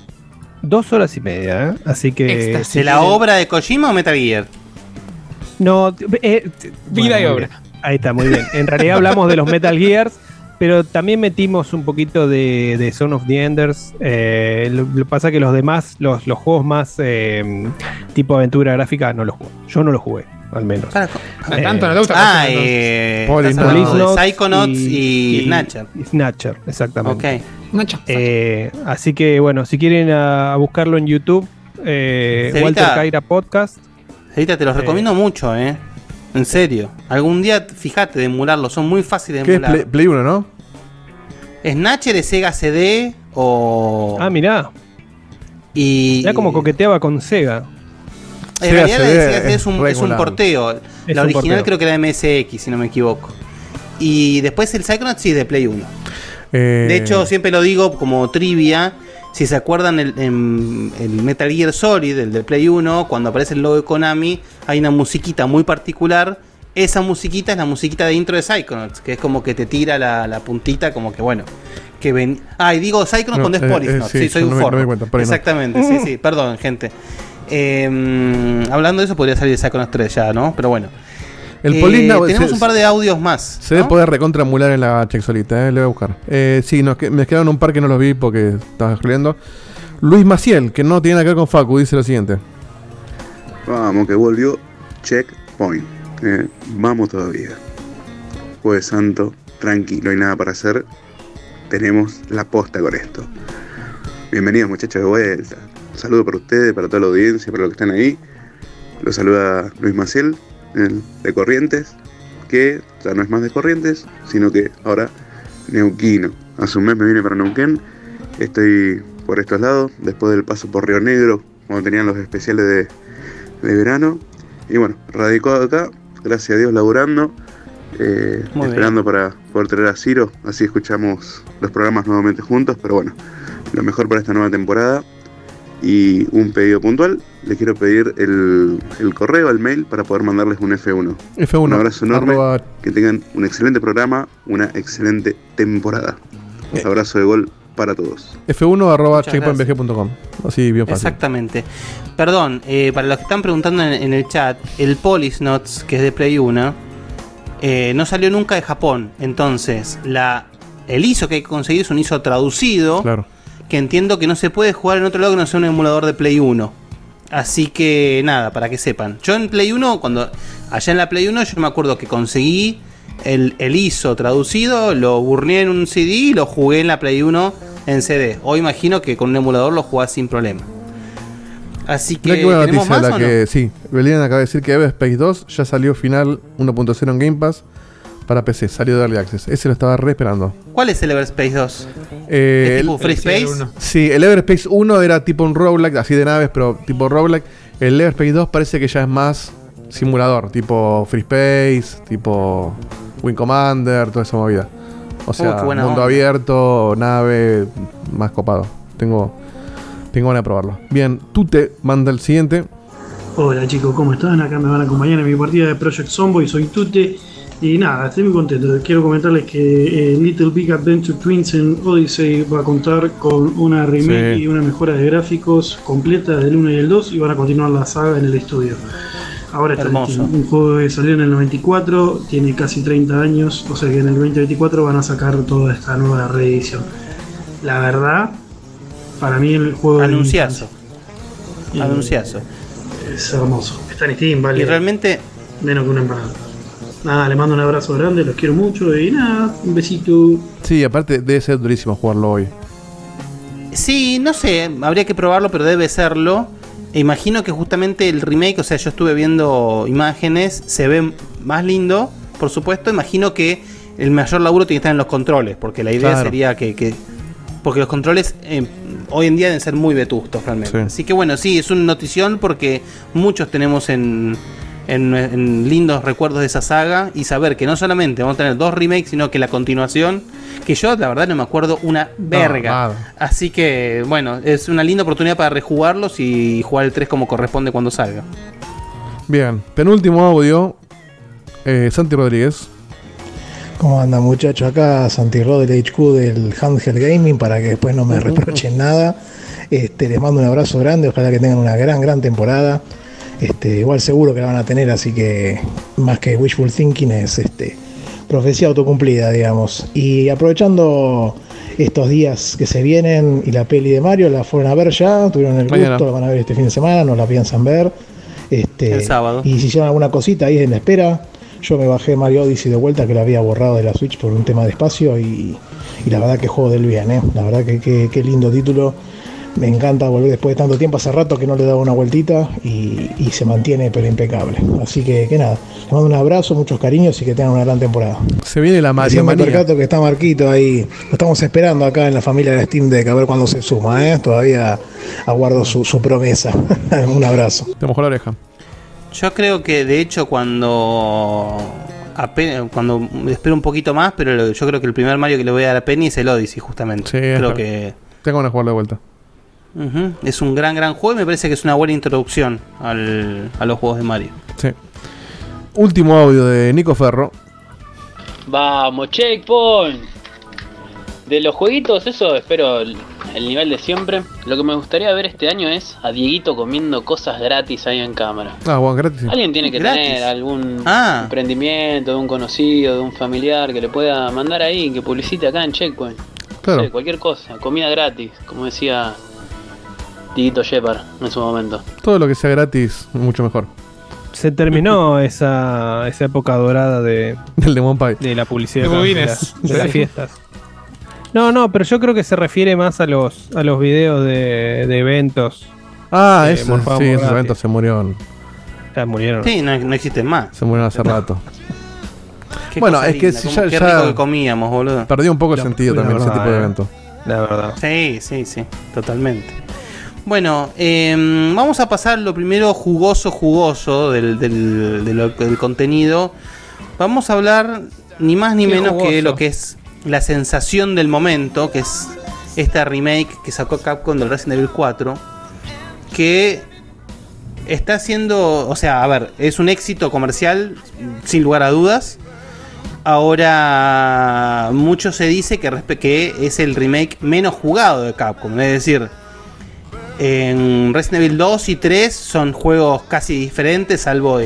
Dos horas y media, ¿eh? Así que. si ¿De la quieren- obra de Kojima o Metal Gear? No, eh, Vida y obra. Ahí está, muy bien. En realidad *laughs* hablamos de los Metal Gears, pero también metimos un poquito de, de Son of the Enders. Eh, lo, lo pasa que los demás, los, los juegos más eh, tipo aventura gráfica, no los jugué. Yo no los jugué, al menos. Para- Eh, tanto no te gusta Ah, eh, Psychonauts y, Snatcher. y Snatcher, exactamente. Ok. Nacho. Eh, así que bueno, si quieren a, a buscarlo en YouTube, eh. Walter Caira Podcast. Ahorita te los Eh. recomiendo mucho, ¿eh? En serio. Algún día fíjate de emularlos, son muy fáciles de ¿Qué es emular. Play, Play 1, no? Snatcher es Sega CD o. Ah, mirá. Y. Ya como coqueteaba con Sega. En Sega realidad la de Sega CD es, es un, es porteo. Es la un original porteo. creo que era de MSX, si no me equivoco. Y después el Psychonauts sí es de Play 1. Eh, De hecho, siempre lo digo como trivia. Si se acuerdan, el, en el Metal Gear Solid, el del Play 1, cuando aparece el logo de Konami, hay una musiquita muy particular. Esa musiquita es la musiquita de intro de Psychonauts, que es como que te tira la, la puntita, como que bueno. Que ven... Ah, y digo Psychonauts No, cuando es eh, Polysnauts. eh, sí, sí, soy un no me- cuenta. Exactamente, sí, sí. *laughs* Perdón, gente. Eh, hablando de eso, podría salir Psychonauts 3 ya, ¿no? Pero bueno. El Eh, Tenemos se- un par de audios más. Se debe poder recontra emular en la check solita, eh, le voy a buscar. Eh, sí, nos me quedaron un par que no los vi porque estaba escribiendo. Luis Maciel, que no tiene nada que ver con Facu, dice lo siguiente. Vamos, que volvió Checkpoint. Eh, vamos todavía. Jueves Santo, tranqui, no hay nada para hacer. Tenemos la posta con esto. Bienvenidos muchachos de vuelta. Un saludo para ustedes, para toda la audiencia, para los que están ahí. Los saluda Luis Maciel, el de Corrientes, que ya no es más de Corrientes, sino que ahora Neuquino. Hace un mes me vine para Neuquén. Estoy por estos lados, después del paso por Río Negro, cuando tenían los especiales de, de verano. Y bueno, radicado acá, gracias a Dios laburando, eh, esperando para poder traer a Ciro, así escuchamos los programas nuevamente juntos, pero bueno, lo mejor para esta nueva temporada. Y un pedido puntual, le quiero pedir el, el correo, el mail, para poder mandarles un F1. F1. Un abrazo enorme, arroba- que tengan un excelente programa, una excelente temporada. Eh. Un abrazo de gol para todos. F1 arroba Muchas checkpointbg.com. Así bien fácil. Exactamente. Perdón, eh, para los que están preguntando en, en el chat, el Police que es de Play 1, eh, no salió nunca de Japón. Entonces, la, el ISO que hay que conseguir es un ISO traducido. Claro. Que entiendo que no se puede jugar en otro lado que no sea un emulador de Play 1. Así que nada, para que sepan. Yo en Play 1, cuando allá en la Play 1, yo me acuerdo que conseguí el, el ISO traducido, lo burné en un CD y lo jugué en la Play 1 en CD. Hoy imagino que con un emulador lo jugás sin problema. Así que, qué buena ¿tenemos noticia más la que. no? Sí, Belian acaba de decir que Everspace 2 ya salió final 1.0 en Game Pass para PC. Salió de Early Access. Ese lo estaba re esperando. ¿Cuál es el Everspace 2? Eh, ¿Es tipo el- Free Space? Sí, el Everspace 1 era tipo un roguelike, así de naves, pero tipo roguelike. El Everspace 2 parece que ya es más simulador, tipo Free Space, tipo Wing Commander, toda esa movida. O sea, mundo onda. abierto, nave, más copado. Tengo, tengo ganas de probarlo. Bien, tú te manda el siguiente. Hola chicos, ¿cómo están? Acá me van a acompañar en mi partida de Project Zomboid, soy Tute. Y nada, estoy muy contento. Quiero comentarles que eh, Little Big Adventure Twins en Odyssey va a contar con una remake Sí. y una mejora de gráficos completa del 1 y el 2 y van a continuar la saga en el estudio. Ahora está Hermoso. un juego que salió en el 94, tiene casi 30 años, o sea que en el 2024 van a sacar toda esta nueva reedición. La verdad, para mí el juego Anunciazo. Anunciazo. es hermoso. Está en Steam, vale. Y realmente. Menos que una empanada. Nada, le mando un abrazo grande, los quiero mucho y nada, un besito. Sí, aparte debe ser durísimo jugarlo hoy. Sí, no sé, habría que probarlo, pero debe serlo. E imagino que justamente el remake, o sea, yo estuve viendo imágenes, se ve más lindo, por supuesto. Imagino que el mayor laburo tiene que estar en los controles, porque la idea Claro. sería que, que- Porque los controles, eh, hoy en día deben ser muy vetustos realmente. Sí. Así que bueno, sí, es una notición porque muchos tenemos en, en- en lindos recuerdos de esa saga y saber que no solamente vamos a tener dos remakes, sino que la continuación, que yo la verdad no me acuerdo una verga. Así que bueno, es una linda oportunidad para rejugarlos y jugar el 3 como corresponde cuando salga. Bien, penúltimo audio. eh, Santi Rodríguez. ¿Cómo anda muchachos? Acá Santi Rod del HQ del Handheld Gaming para que después no me *laughs* reprochen nada. Este, les mando un abrazo grande, ojalá que tengan una gran, gran temporada. Este, igual seguro que la van a tener, así que más que wishful thinking es este, profecía autocumplida, digamos. Y aprovechando estos días que se vienen y la peli de Mario la fueron a ver ya, tuvieron el Mañana. gusto, la van a ver este fin de semana, no la piensan ver. Este, El sábado. Y si hicieron alguna cosita ahí en la espera, yo me bajé Mario Odyssey de vuelta que lo había borrado de la Switch por un tema de espacio y, y la verdad que juego del bien, ¿eh? la verdad que que- qué lindo título. Me encanta volver después de tanto tiempo, hace rato que no le daba una vueltita y, y se mantiene pero impecable. Así que, que nada, les mando un abrazo, muchos cariños y que tengan una gran temporada. Se viene la Mario Manía. percato que está Marquito ahí. Lo estamos esperando acá en la familia de Steam Deck a ver cuándo se suma, ¿eh? Todavía aguardo su, su promesa. *laughs* un abrazo. Te mojó la oreja. Yo creo que de hecho cuando apenas, cuando espero un poquito más, pero yo creo que el primer Mario que le voy a dar a Penny es el Odyssey justamente. Sí, creo que Tengo ganas de jugarlo de vuelta. Es un gran gran juego y me parece que es una buena introducción al- a los juegos de Mario. Sí. Último audio de Nico Ferro. Vamos, checkpoint. De los jueguitos, eso espero el, el nivel de siempre. Lo que me gustaría ver este año es a Dieguito comiendo cosas gratis ahí en cámara. Ah, bueno, gratis. Alguien tiene que Gratis. tener algún Ah. emprendimiento de un conocido, de un familiar que le pueda mandar ahí, que publicite acá en Checkpoint. Claro. Cualquier cosa, comida gratis, como decía Dieguito Shepard en su momento. Todo lo que sea gratis, mucho mejor. Se terminó esa, esa época dorada de, El de Monpie. de la publicidad De de, bobines. las- de las fiestas. No, no, pero yo creo que se refiere más a los, a los videos de, de eventos. Ah, Eh, morfamos sí, gratis. eventos se murieron. Ya murieron. Sí, no, no existen más. Se murieron hace rato. Qué Bueno, cosa es que linda, si cómo- ya- qué ya- rico que comíamos, boludo. Perdió un poco el La- sentido la también ese verdad, tipo de eh. evento. La verdad. Sí, sí, sí, totalmente. Bueno, eh, vamos a pasar lo primero jugoso, jugoso del, del- contenido. Vamos a hablar ni más ni Qué menos que lo que es la sensación del momento, que es esta remake que sacó Capcom del Resident Evil 4, que está haciendo, o sea, a ver, es un éxito comercial sin lugar a dudas. Ahora, mucho se dice que, que es el remake menos jugado de Capcom. Es decir, en Resident Evil 2 y 3 son juegos casi diferentes, salvo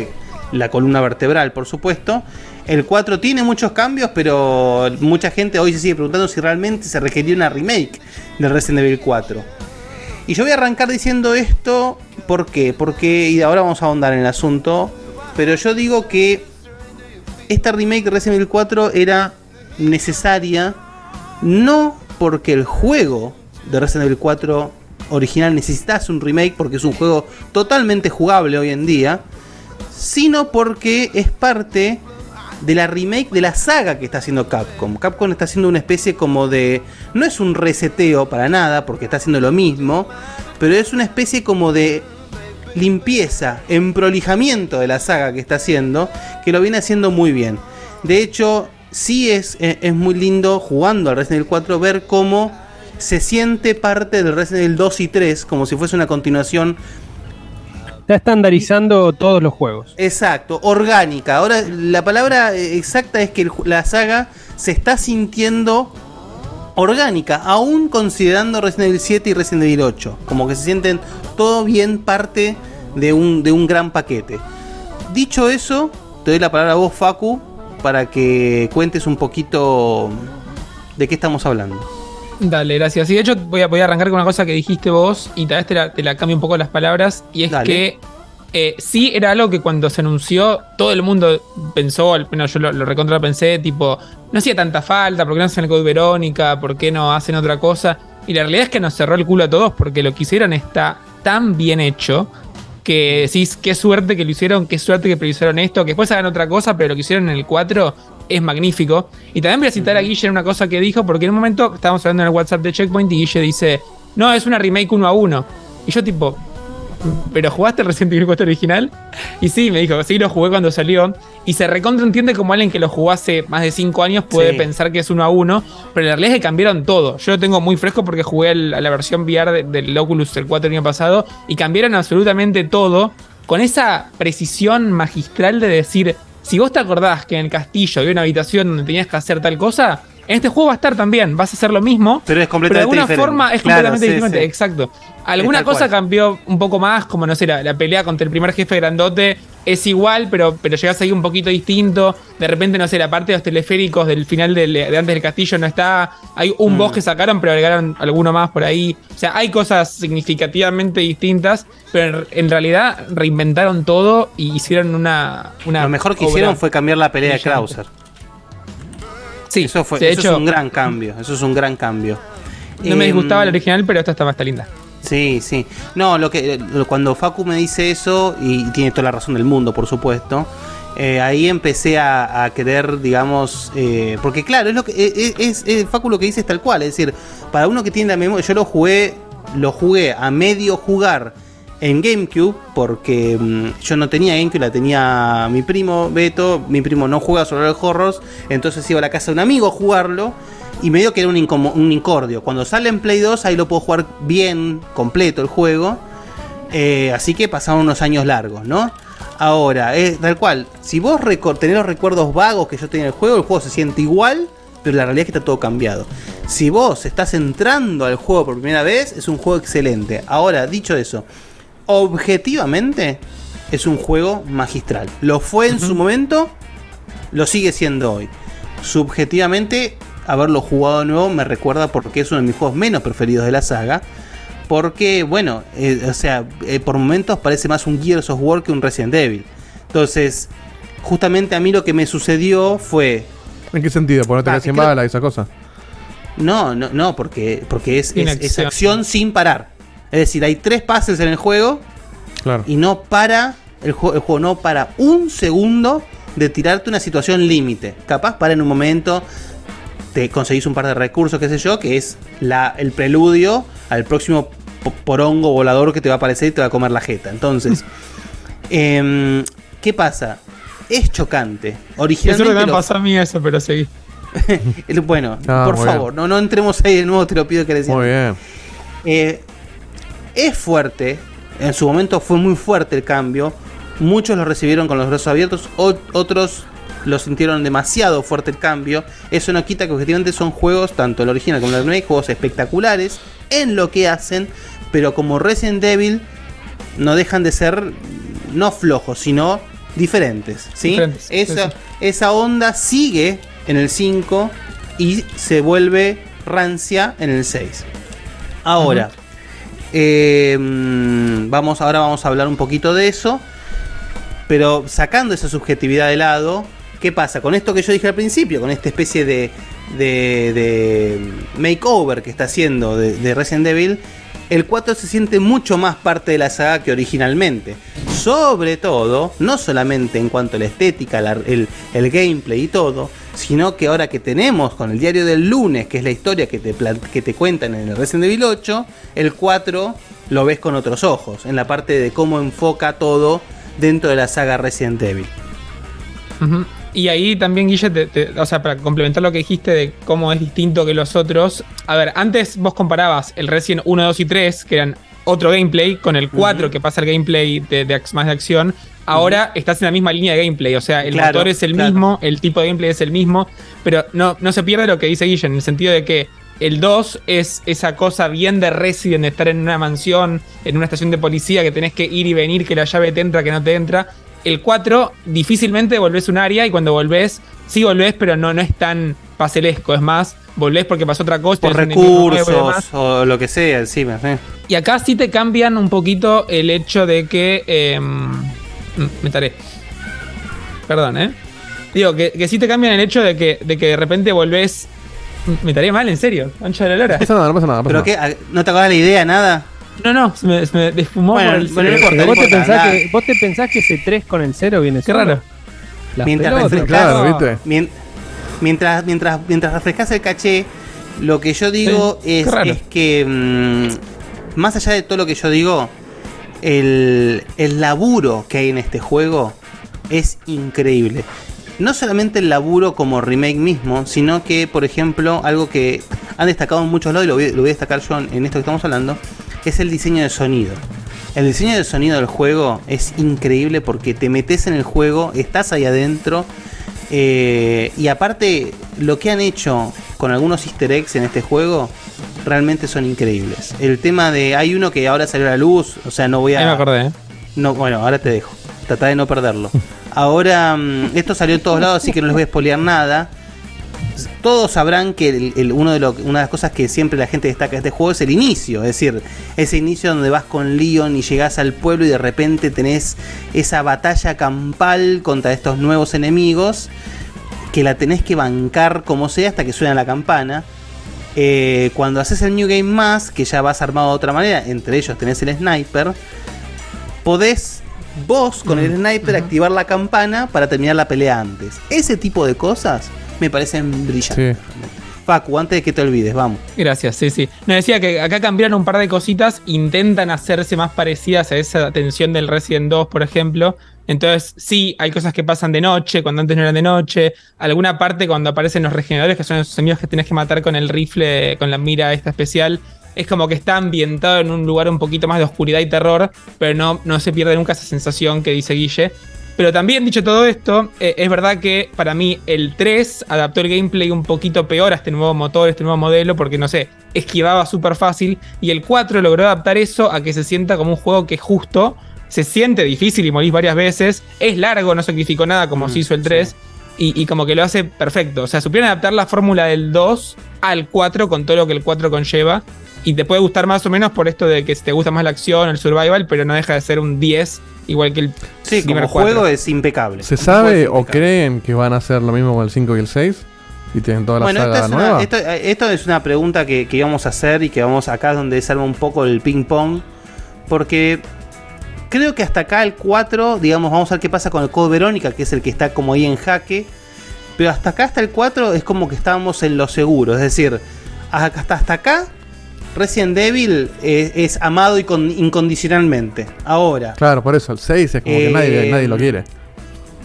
la columna vertebral, por supuesto. El 4 tiene muchos cambios, pero mucha gente hoy se sigue preguntando si realmente se requería una remake de Resident Evil 4. Y yo voy a arrancar diciendo esto, ¿por qué? Porque, y ahora vamos a ahondar en el asunto, pero yo digo que esta remake de Resident Evil 4 era necesaria, no porque el juego de Resident Evil 4 original necesitase un remake, porque es un juego totalmente jugable hoy en día, sino porque es parte de la remake de la saga que está haciendo Capcom. Capcom está haciendo una especie como de... No es un reseteo para nada, porque está haciendo lo mismo, pero es una especie como de limpieza, emprolijamiento de la saga que está haciendo, que lo viene haciendo muy bien. De hecho, sí es, eh, es muy lindo jugando al Resident Evil 4 ver cómo se siente parte del Resident Evil 2 y 3, como si fuese una continuación Está estandarizando todos los juegos. Exacto, orgánica. Ahora la palabra eh, exacta es que el la saga se está sintiendo orgánica, aún considerando Resident Evil 7 y Resident Evil 8. Como que se sienten todo bien parte de un, de un gran paquete. Dicho eso, te doy la palabra a vos, Facu, para que cuentes un poquito de qué estamos hablando. Dale, gracias. Y de hecho voy a, voy a arrancar con una cosa que dijiste vos y tal vez te la, te la cambio un poco las palabras. Y es Dale. que eh, sí era algo que cuando se anunció todo el mundo pensó, al menos yo lo, lo recontra pensé, tipo, no hacía tanta falta, ¿por qué no hacen el Code Verónica? ¿Por qué no hacen otra cosa? Y la realidad es que nos cerró el culo a todos porque lo que hicieron está tan bien hecho que decís, qué suerte que lo hicieron, qué suerte que hicieron esto, que después hagan otra cosa, pero lo que hicieron en el 4 es magnífico. Y también voy a citar a Guille en una cosa que dijo, porque en un momento estábamos hablando en el WhatsApp de Checkpoint y Guille dice, no, es una remake uno a uno. Y yo tipo, ¿pero jugaste el Resident Evil 4 original? Y sí, me dijo, sí, lo jugué cuando salió. Y se recontra entiende como alguien que lo jugó hace más de 5 años puede Sí. pensar que es uno a uno, pero la realidad es que cambiaron todo. Yo lo tengo muy fresco porque jugué el- a la versión VR de- del Oculus el 4 el año pasado y cambiaron absolutamente todo con esa precisión magistral de decir, si vos te acordás que en el castillo había una habitación donde tenías que hacer tal cosa, en este juego va a estar también, vas a hacer lo mismo. Pero es completamente de alguna diferente. forma es Claro, completamente sí, diferente, sí. exacto. Alguna cosa cual. cambió un poco más, como no sé, la, la pelea contra el primer jefe grandote es igual, pero, pero llegás ahí un poquito distinto. De repente, no sé, la parte de los teleféricos del final del- de antes del castillo no está. Hay un Mm. boss que sacaron, pero agregaron alguno más por ahí. O sea, hay cosas significativamente distintas, pero en, en realidad reinventaron todo y hicieron una. una Lo mejor que hicieron fue cambiar la pelea de. Krauser. Sí, eso, fue, de eso hecho- es un gran cambio. Eso es un gran cambio. No me Em, disgustaba la original, pero esta está más linda. Sí, sí. No, lo que lo- cuando Facu me dice eso, y tiene toda la razón del mundo, por supuesto, eh, ahí empecé a, a querer, digamos, eh, porque claro, es lo que eh, es, es- Facu lo que dice es tal cual, es decir, para uno que tiene la memoria, yo lo jugué, lo jugué a medio jugar en GameCube, porque mm, yo no tenía GameCube, la tenía mi primo Beto, mi primo no juega sobre los horrors, entonces iba a la casa de un amigo a jugarlo. Y medio que era un, un incordio. Cuando sale en Play 2, ahí lo puedo jugar bien, completo el juego. Eh, así que pasaron unos años largos, ¿no? Ahora, es tal cual. Si vos tenés los recuerdos vagos que yo tenía del juego, el juego se siente igual, pero la realidad es que está todo cambiado. Si vos estás entrando al juego por primera vez, es un juego excelente. Ahora, dicho eso, objetivamente es un juego magistral. Lo fue en su momento, lo sigue siendo hoy. Subjetivamente, haberlo jugado de nuevo me recuerda porque es uno de mis juegos menos preferidos de la saga. Porque, bueno, eh, o sea, eh, por momentos parece más un Gears of War que un Resident Evil. Entonces, justamente a mí lo que me sucedió fue. ¿En qué sentido? ¿Por no tener Ah, 100 creo- balas y esa cosa? No, no, no, porque, porque es, es- es acción sin parar. Es decir, hay tres pases en el juego Claro. y no para, el, jue- el juego no para un segundo de tirarte una situación límite. Capaz para en un momento, te conseguís un par de recursos, qué sé yo, que es la, el preludio al próximo po- porongo volador que te va a aparecer y te va a comer la jeta. Entonces, *laughs* em, ¿qué pasa? Es chocante. Eso Originalmente que me lo- pasó a mí eso, pero seguí. *laughs* bueno, Ah, por favor, no, no entremos ahí de nuevo, te lo pido que le Muy bien. eh, es fuerte, en su momento fue muy fuerte el cambio. Muchos lo recibieron con los brazos abiertos, otros lo sintieron demasiado fuerte el cambio. Eso no quita que objetivamente son juegos, tanto el original como el remake, juegos espectaculares en lo que hacen, pero como Resident Evil no dejan de ser no flojos, sino diferentes. ¿sí? Diferentes, esa, sí. esa onda sigue en el 5 y se vuelve rancia en el 6. Ahora, mm, vamos, ahora vamos a hablar un poquito de eso. Pero sacando esa subjetividad de lado, ¿qué pasa? Con esto que yo dije al principio, con esta especie de, de, de makeover que está haciendo de, de Resident Evil, el 4 se siente mucho más parte de la saga que originalmente. Sobre todo, no solamente en cuanto a la estética, el, el gameplay y todo, sino que ahora que tenemos con el diario del lunes, que es la historia que te, que te cuentan en el Resident Evil 8, el 4 lo ves con otros ojos, en la parte de cómo enfoca todo dentro de la saga Resident Evil. Y ahí también, Guille, te- te- o sea, para complementar lo que dijiste de cómo es distinto que los otros. A ver, antes vos comparabas el Resident 1, 2 y 3, que eran otro gameplay, con el 4, que pasa el gameplay de, de más de acción. Ahora estás en la misma línea de gameplay, o sea, el Claro, motor es el claro. mismo, el tipo de gameplay es el mismo, pero no, no se pierde lo que dice Guille, en el sentido de que el 2 es esa cosa bien de Resident, de estar en una mansión, en una estación de policía, que tenés que ir y venir, que la llave te entra, que no te entra. El 4 difícilmente volvés un área y cuando volvés, sí volvés, pero no, no es tan paselesco, es más, volvés porque pasó otra cosa. Por recursos o lo que sea encima. Y acá sí te cambian un poquito el hecho de que. eh, mm, *laughs* me taré. Perdón, ¿eh? Digo, que, que sí te cambian el hecho de que de, que de repente volvés. Me taré mal, en serio. Ancha de la lora. No pasa nada, no pasa nada. no pasa ¿Pero nada. qué? ¿No te acordás la idea, nada? No, no, se me, se me desfumó Bueno, por el bueno, no importa, vos, te importa, pensás nada. que, vos te pensás que ese 3 con el 0 viene Qué solo? raro. Las Mientras pelotas. refrescas, Claro, ¿viste? mien- mientras, mientras, mientras refrescas el caché, Lo que yo digo Sí, es que, mm, más allá de todo lo que yo digo, el, el laburo que hay en este juego es increíble. No solamente el laburo como remake mismo, sino que, por ejemplo, algo que han destacado en muchos lados, y lo voy, a destacar yo en esto que estamos hablando, es el diseño de sonido. El diseño de sonido del juego es increíble porque te metes en el juego, estás ahí adentro. eh, y aparte, lo que han hecho con algunos easter eggs en este juego realmente son increíbles. El tema de. Hay uno que ahora salió a la luz, o sea, no voy a. Ahí me acordé, ¿eh? No, bueno, ahora te dejo. Trata de no perderlo. *laughs* Ahora, mm, esto salió en todos lados, así que no les voy a spoilear nada. Todos sabrán que el- el- uno de lo- una de las cosas que siempre la gente destaca de este juego es el inicio. Es decir, ese inicio donde vas con Leon y llegas al pueblo y de repente tenés esa batalla campal contra estos nuevos enemigos. Que la tenés que bancar como sea hasta que suena la campana. Eh, cuando haces el New Game Más, que ya vas armado de otra manera, entre ellos tenés el sniper, podés vos con el sniper activar la campana para terminar la pelea antes. Ese tipo de cosas me parecen brillantes. Facu, antes de que te olvides, vamos. Gracias, sí, sí. Me decía que acá cambiaron un par de cositas, intentan hacerse más parecidas a esa tensión del Resident 2, por ejemplo. Entonces, sí, hay cosas que pasan de noche, cuando antes no eran de noche. Alguna parte cuando aparecen los regeneradores, que son esos enemigos que tenés que matar con el rifle, con la mira esta especial. Es como que está ambientado en un lugar un poquito más de oscuridad y terror, pero no, no se pierde nunca esa sensación que dice Guille. Pero también, dicho todo esto, eh, es verdad que para mí el 3 adaptó el gameplay un poquito peor a este nuevo motor, este nuevo modelo, porque no sé, esquivaba súper fácil. Y el 4 logró adaptar eso a que se sienta como un juego que justo se siente difícil y morís varias veces. Es largo, no sacrificó nada como se hizo el 3. Y, y como que lo hace perfecto. O sea, supieron adaptar la fórmula del 2 al 4 con todo lo que el 4 conlleva. Y te puede gustar más o menos por esto de que te gusta más la acción, el survival, pero no deja de ser un 10 igual que el Sí, primer como cuatro. juego es impecable. ¿Se sabe o creen que van a hacer lo mismo con el 5 y el 6? Y tienen toda la Bueno, saga esta es nueva. una, esto, esto es una pregunta que, que íbamos a hacer y que vamos acá es donde se arma un poco el ping pong. Porque creo que hasta acá el 4, digamos, vamos a ver qué pasa con el Code Verónica, que es el que está como ahí en jaque. Pero hasta acá, hasta el 4, es como que estábamos en lo seguro. Es decir, hasta, hasta acá, Resident Evil es, es amado y con- incondicionalmente. Ahora, Claro, por eso, el 6 es como que Eh, nadie, nadie lo quiere.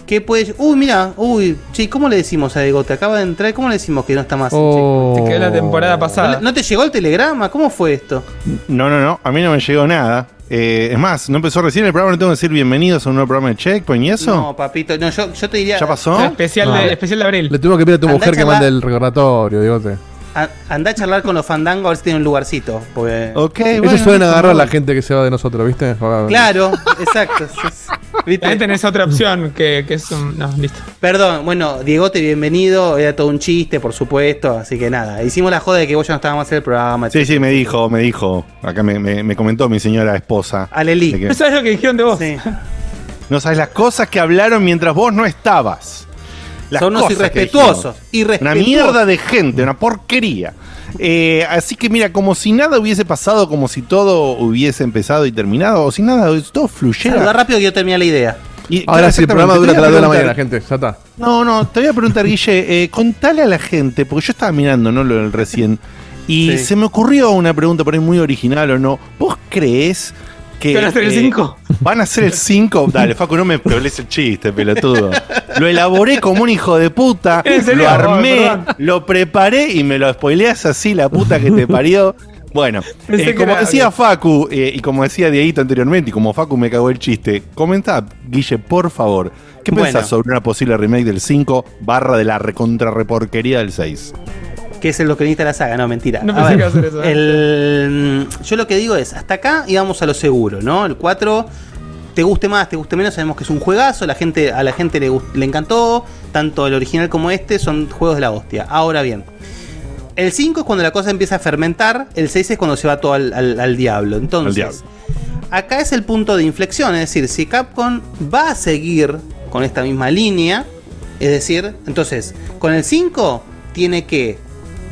¿qué puede.? Uy, mira, uy, che, ¿cómo le decimos a Diego? Te acaba de entrar, ¿cómo le decimos que no está más? en Oh. Se quedó la temporada pasada. ¿No, no te llegó el telegrama? ¿Cómo fue esto? No, no, no, a mí no me llegó nada. Eh, es más, no empezó recién el programa, no tengo que decir bienvenidos a un nuevo programa de Checkpoint y eso. No, papito, no, yo, yo te diría. ¿Ya pasó? Especial, No. de, especial de abril. Le tengo que pedir a tu Andá mujer a que mande el recordatorio, digote. A- Andá a charlar con los fandangos a ver si tienen un lugarcito. Porque... Ok, Ellos suelen agarrar a la gente que se va de nosotros, ¿viste? Claro, exacto. sí, sí. ¿Viste? Tenés otra opción que, que es un. No, listo. Perdón, bueno, Diegote, bienvenido. Era todo un chiste, por supuesto. Así que nada, hicimos la joda de que vos ya no estabas más en el programa. Sí, sí, me dijo, me dijo. Acá me, me- me comentó mi señora esposa. Aleli. que ¿No sabes lo que dijeron de vos? no sabes las cosas que hablaron mientras vos no estabas. Las Son unos irrespetuosos. Una mierda de gente, una porquería. Eh, así que mira, como si nada hubiese pasado, como si todo hubiese empezado y terminado, o si nada, todo fluyera. Saludá rápido que yo terminé la idea. Y- Ahora sí, el programa dura hasta las 2 de la mañana, gente. Ya está. No, no, te voy a preguntar, Guille, eh, contale a la gente, porque yo estaba mirando, ¿no? Lo del recién. Y Sí. se me ocurrió una pregunta por ahí muy original o no. ¿Vos crees que. ¿Van a hacer el eh, 5? ¿Van a hacer el 5? Dale, Facu, no me peoles el chiste, pelotudo. Lo elaboré como un hijo de puta, *laughs* lo armé, Oh, lo preparé y me lo spoileas así, la puta que te parió. Bueno, *laughs* eh, como decía Facu, eh, y como decía Dieguito anteriormente, y como Facu me cagó el chiste, comenta, Guille, por favor, ¿qué Bueno. pensás sobre una posible remake del 5 barra de la recontra reporquería del 6? Que es lo que necesita la saga, no, mentira. No A pensé ver, que iba a hacer eso, ¿eh? el- yo lo que digo es, hasta acá íbamos a lo seguro, ¿no? El 4, te guste más, te guste menos, sabemos que es un juegazo, la gente, a la gente le, le encantó, tanto el original como este son juegos de la hostia. Ahora bien, el 5 es cuando la cosa empieza a fermentar, el 6 es cuando se va todo al, al- al diablo. Entonces, Al diablo. acá es el punto de inflexión, es decir, si Capcom va a seguir con esta misma línea, es decir, entonces, con el 5 tiene que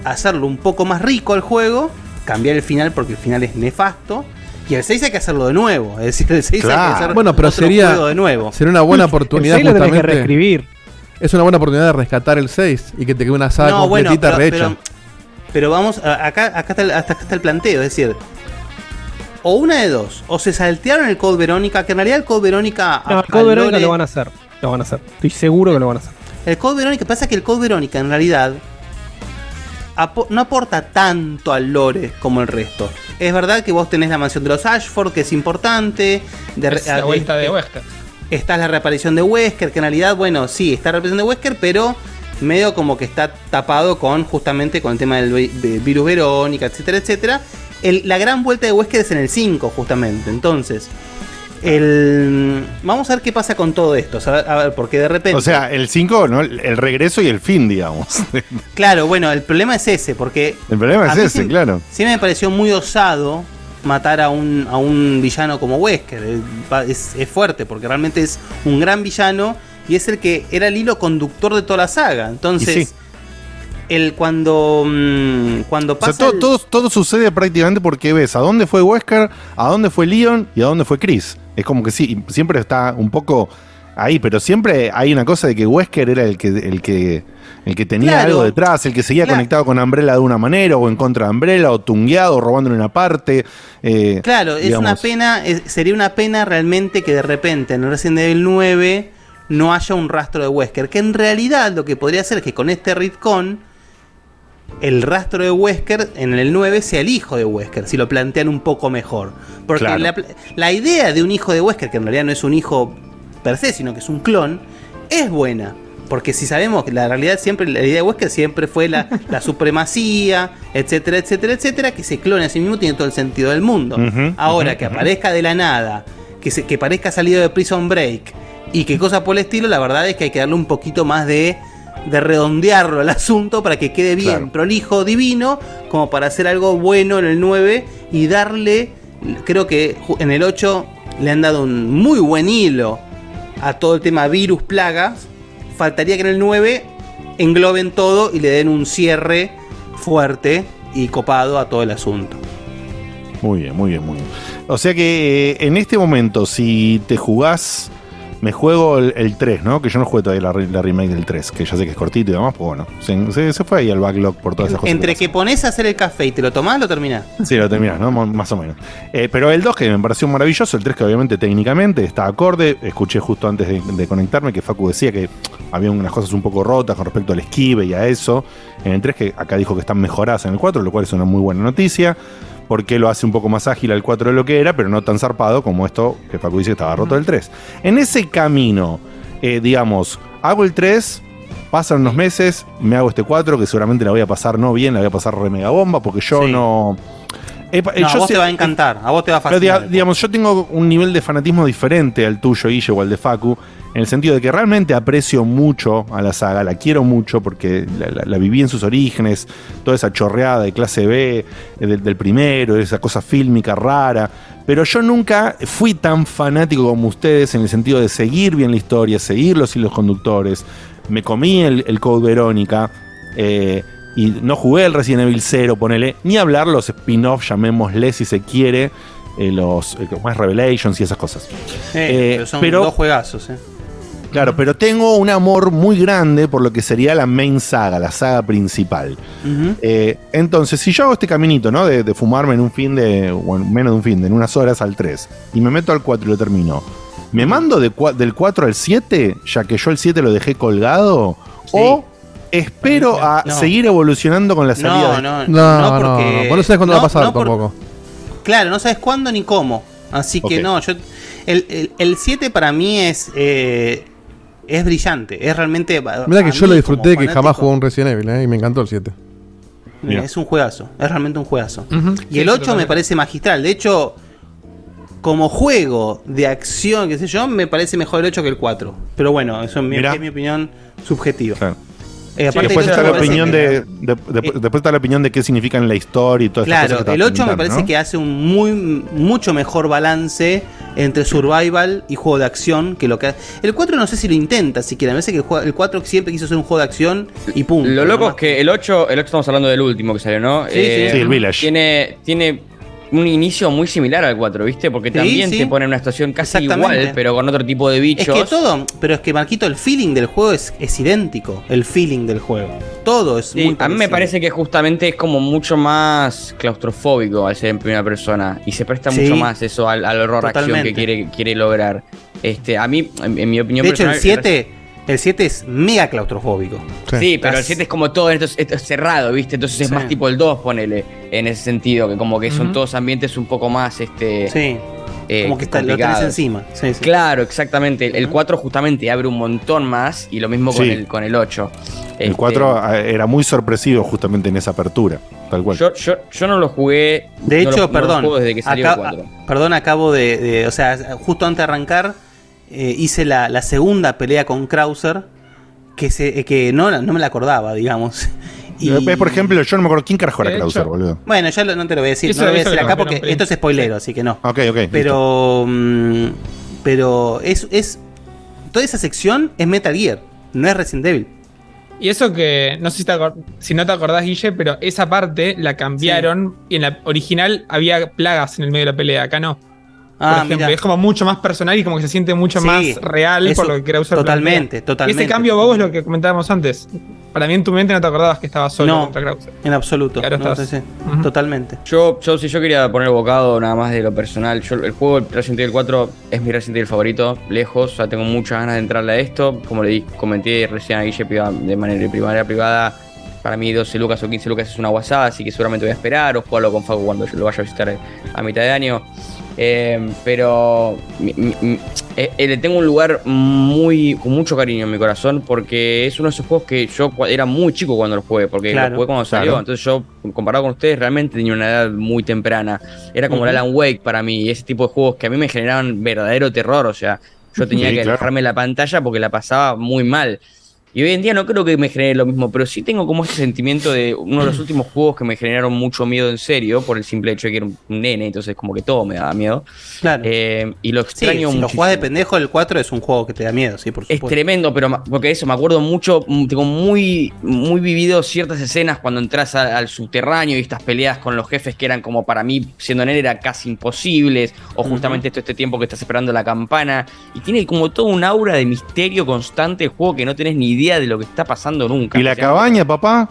hacerlo un poco más rico al juego, cambiar el final porque el final es nefasto, y el 6 hay que hacerlo de nuevo, es decir, el 6 hay que hacer Bueno, pero otro sería, juego de nuevo. sería una buena oportunidad El lo tenés que reescribir. Es una buena oportunidad de rescatar el 6 y que te quede una saga No, bueno, completita pero- rehecha. pero Pero vamos, acá, acá, está el, hasta acá está el planteo, es decir, o una de dos, o se saltearon el Code Verónica, que en realidad el Code Verónica... No, el Code Verónica lo van a hacer. Lo van a hacer. Estoy seguro que lo van a hacer. El Code Verónica, pasa que el Code Verónica en realidad no aporta tanto al lore como el resto. Es verdad que vos tenés la mansión de los Ashford, que es importante. De, Es la vuelta de Wesker. Está la reaparición de Wesker, que en realidad, bueno, sí, está la reaparición de Wesker, pero medio como que está tapado con justamente con el tema del vi- de virus Verónica, etcétera, etcétera. El- la gran vuelta de Wesker es en el 5, justamente. Entonces, el, vamos a ver qué pasa con todo esto. A ver, a ver, porque de repente. O sea, el 5, ¿no? El el regreso y el fin, digamos. *laughs* Claro, bueno, el problema es ese, porque. El problema es ese, sí- claro. Sí me pareció muy osado matar a un, a un villano como Wesker. Es, es fuerte, porque realmente es un gran villano y es el que era el hilo conductor de toda la saga. Entonces, sí. el cuando. mm, cuando O sea, pasa. todo, el- todo, todo sucede prácticamente porque ves a dónde fue Wesker, a dónde fue Leon y a dónde fue Chris. Es como que sí, siempre está un poco ahí, pero siempre hay una cosa de que Wesker era el que, el que, el que tenía Claro. algo detrás, el que seguía Claro. conectado con Umbrella de una manera, o en contra de Umbrella, o tungueado, o robándole una parte. eh, Claro, es una pena, es- sería una pena realmente que de repente en Resident Evil 9 no haya un rastro de Wesker. Que en realidad lo que podría ser es que con este Ritcon el rastro de Wesker en el 9 sea el hijo de Wesker, si lo plantean un poco mejor. Porque Claro. la, la idea de un hijo de Wesker, que en realidad no es un hijo per se, sino que es un clon, es buena. Porque si sabemos que la realidad siempre, la idea de Wesker siempre fue la, la *laughs* supremacía, etcétera, etcétera, etcétera, que se clone a sí mismo tiene todo el sentido del mundo. Ahora, que aparezca de la nada, que, se- que parezca salido de Prison Break y que cosa por el estilo, la verdad es que hay que darle un poquito más de, de redondearlo al asunto para que quede bien, Claro. prolijo, divino, como para hacer algo bueno en el 9 y darle, creo que en el 8 le han dado un muy buen hilo a todo el tema virus, plagas. Faltaría que en el 9 engloben todo y le den un cierre fuerte y copado a todo el asunto. Muy bien, muy bien, muy bien. O sea que eh, en este momento, si te jugás, me juego el, el 3, ¿no? Que yo no jugué todavía la, la remake del 3, que ya sé que es cortito y demás, pues bueno, se, se- se fue ahí al backlog por todas esas cosas. Entre que pones a hacer el café y te lo tomás, lo terminás. Sí, lo terminás, ¿no? Más o menos. Eh, pero el 2 que me pareció maravilloso, el 3 que obviamente técnicamente está acorde. Escuché justo antes de, de conectarme que Facu decía que había unas cosas un poco rotas con respecto al esquive y a eso. En el 3 que acá dijo que están mejoradas en el 4, lo cual es una muy buena noticia. Porque lo hace un poco más ágil al 4 de lo que era, pero no tan zarpado como esto que Facu dice que estaba roto del 3. En ese camino, eh, digamos, hago el 3, pasan unos meses, me hago este 4, que seguramente la voy a pasar no bien, la voy a pasar re mega bomba, porque yo no. Eh, eh, No, a vos sé- te va a encantar, a vos te va a pero, fascinar. digamos, yo tengo un nivel de fanatismo diferente al tuyo, Guille, o al de Facu, en el sentido de que realmente aprecio mucho a la saga, la quiero mucho porque la, la- la viví en sus orígenes, toda esa chorreada de clase B, eh, del, del primero, esa cosa fílmica rara. Pero yo nunca fui tan fanático como ustedes en el sentido de seguir bien la historia, seguir los hilos conductores. Me comí el, el Code Verónica. eh, y no jugué el Resident Evil 0, ponele, ni hablar los spin-off, llamémosle si se quiere, eh, los eh, es Revelations y esas cosas. Eh, pero son pero- dos juegazos, eh. Claro, pero tengo un amor muy grande por lo que sería la main saga, la saga principal. Eh, entonces, si yo hago este caminito, ¿no? De, de fumarme en un fin de, o en menos de un fin de, en unas horas al 3, y me meto al 4 y lo termino, ¿me mando de del 4 al 7, ya que yo el 7 lo dejé colgado? ¿O espero a No. seguir evolucionando con la salida No, de- no, no, porque- Vos no sabés cuándo va a no, pasar no por- tampoco. Claro, no sabes cuándo ni cómo. Así que Ok. no, yo. El, el, el 7 para mí es. eh, es brillante. Es realmente. Mira que yo lo disfruté que jamás jugó un Resident Evil, ¿eh? Y me encantó el 7. Mira, Es un juegazo. Es realmente un juegazo. Ujú. Y Sí, el 8 me parece magistral. De hecho, como juego de acción, qué sé yo, me parece mejor el 8 que el 4. Pero bueno, eso es mi, es mi opinión subjetiva. Eh, Sí, aparte después el 8 está la opinión de, de- de- después está la opinión de qué significa en la historia y todo Claro, el 8 me parece que hace un muy mucho mejor balance entre survival y juego de acción que lo que el 4 no sé si lo intenta siquiera, me parece que el, juego- el 4 siempre quiso ser un juego de acción y punto. Lo loco ¿no? es que el 8, el 8 estamos hablando del último que salió, ¿no? Sí, sí. Sí, el Village. Tiene, tiene un inicio muy similar al 4, ¿viste? Porque Sí, también sí. te pone en una situación casi igual, pero con otro tipo de Es bichos. que todo, pero es que Marquito, el feeling del juego es, es idéntico. El feeling del juego. Todo es Sí, muy a mí me parece que justamente es como mucho más claustrofóbico al ser en primera persona y se presta mucho más eso al, al horror acción que quiere, quiere lograr. Este, a mí, en, en mi opinión De hecho, el personal, 7, el 7 es mega claustrofóbico. Sí, pero el Estás- 7 es como todo esto, es- esto es cerrado, ¿viste? Entonces es Sí. más tipo el 2, ponele, en ese sentido, que como que son todos ambientes un poco más, este... Sí. eh, Como que está- lo tenés encima. Sí, sí. Claro, exactamente. El- El 4 justamente abre un montón más y lo mismo con, Sí. el, con el 8. El Este, 4 era muy sorpresivo justamente en esa apertura. Tal cual. Yo, yo, yo no lo jugué. De no hecho, no lo perdón. juego desde que salió acá- el 4. Perdón, acabo de, de- O sea, justo antes de arrancar, eh, hice la, la segunda pelea con Krauser. Que, se, eh, que no, no me la acordaba, digamos. *laughs* Eh, Por ejemplo, yo no me acuerdo quién carajo era Krauser, boludo. Bueno, ya lo- no te lo voy a decir, no lo voy a decir acá porque esto es spoilero, así que no. Ok, ok. Pero. mm, pero es, es. Toda esa sección es Metal Gear, no es Resident Evil. Y eso que, no sé si, te si no te acordás, Guille, pero esa parte la cambiaron y en la original había plagas en el medio de la pelea, acá no. Ah, por ejemplo, mira. es como mucho más personal y como que se siente mucho Sí, más real eso- por lo que Krauser totalmente, plantea. totalmente. Y ese cambio bobo es lo que comentábamos antes. Para mí en tu mente no te acordabas que estaba solo No, contra Krauser. en absoluto. Claro, no, estás- sí, sí, Totalmente. Yo, yo, si yo quería poner el bocado nada más de lo personal, yo, el juego Resident Evil 4 es mi Resident Evil favorito, lejos, o sea, tengo muchas ganas de entrarle a esto. Como le di- comenté recién a Guille de manera primaria privada, para mí 12 lucas o 15 lucas es una guasada, así que seguramente voy a esperar o jugarlo con Facu cuando yo lo vaya a visitar a mitad de año. Eh, pero mi- mi- mi- eh, eh, le tengo un lugar muy con mucho cariño en mi corazón porque es uno de esos juegos que yo era muy chico cuando lo jugué, porque Claro, lo jugué cuando salió. claro. Entonces yo, comparado con ustedes, realmente tenía una edad muy temprana. Era como el. Alan Wake para mí, y ese tipo de juegos que a mí me generaban verdadero terror. O sea, yo *laughs* tenía Sí, que claro. la pantalla porque la pasaba muy mal. Y hoy en día no creo que me genere lo mismo, pero sí tengo como ese sentimiento de uno de los *clears throat* últimos juegos que me generaron mucho miedo en serio, por el simple hecho de que era un nene, entonces como que todo me daba miedo. Claro. Eh, y lo Sí, extraño si lo muchísimo. jugás de pendejo, el 4 es un juego que te da miedo, sí, por Es supuesto. tremendo, pero porque eso, me acuerdo mucho, mm, tengo muy, muy vivido ciertas escenas cuando entras a- al subterráneo y estas peleas con los jefes que eran como para mí, siendo nene, era casi imposibles, o justamente todo este tiempo que estás esperando la campana, y tiene como todo un aura de misterio constante el juego que no tenés ni idea de lo que está pasando nunca. ¿Y la cabaña, papá?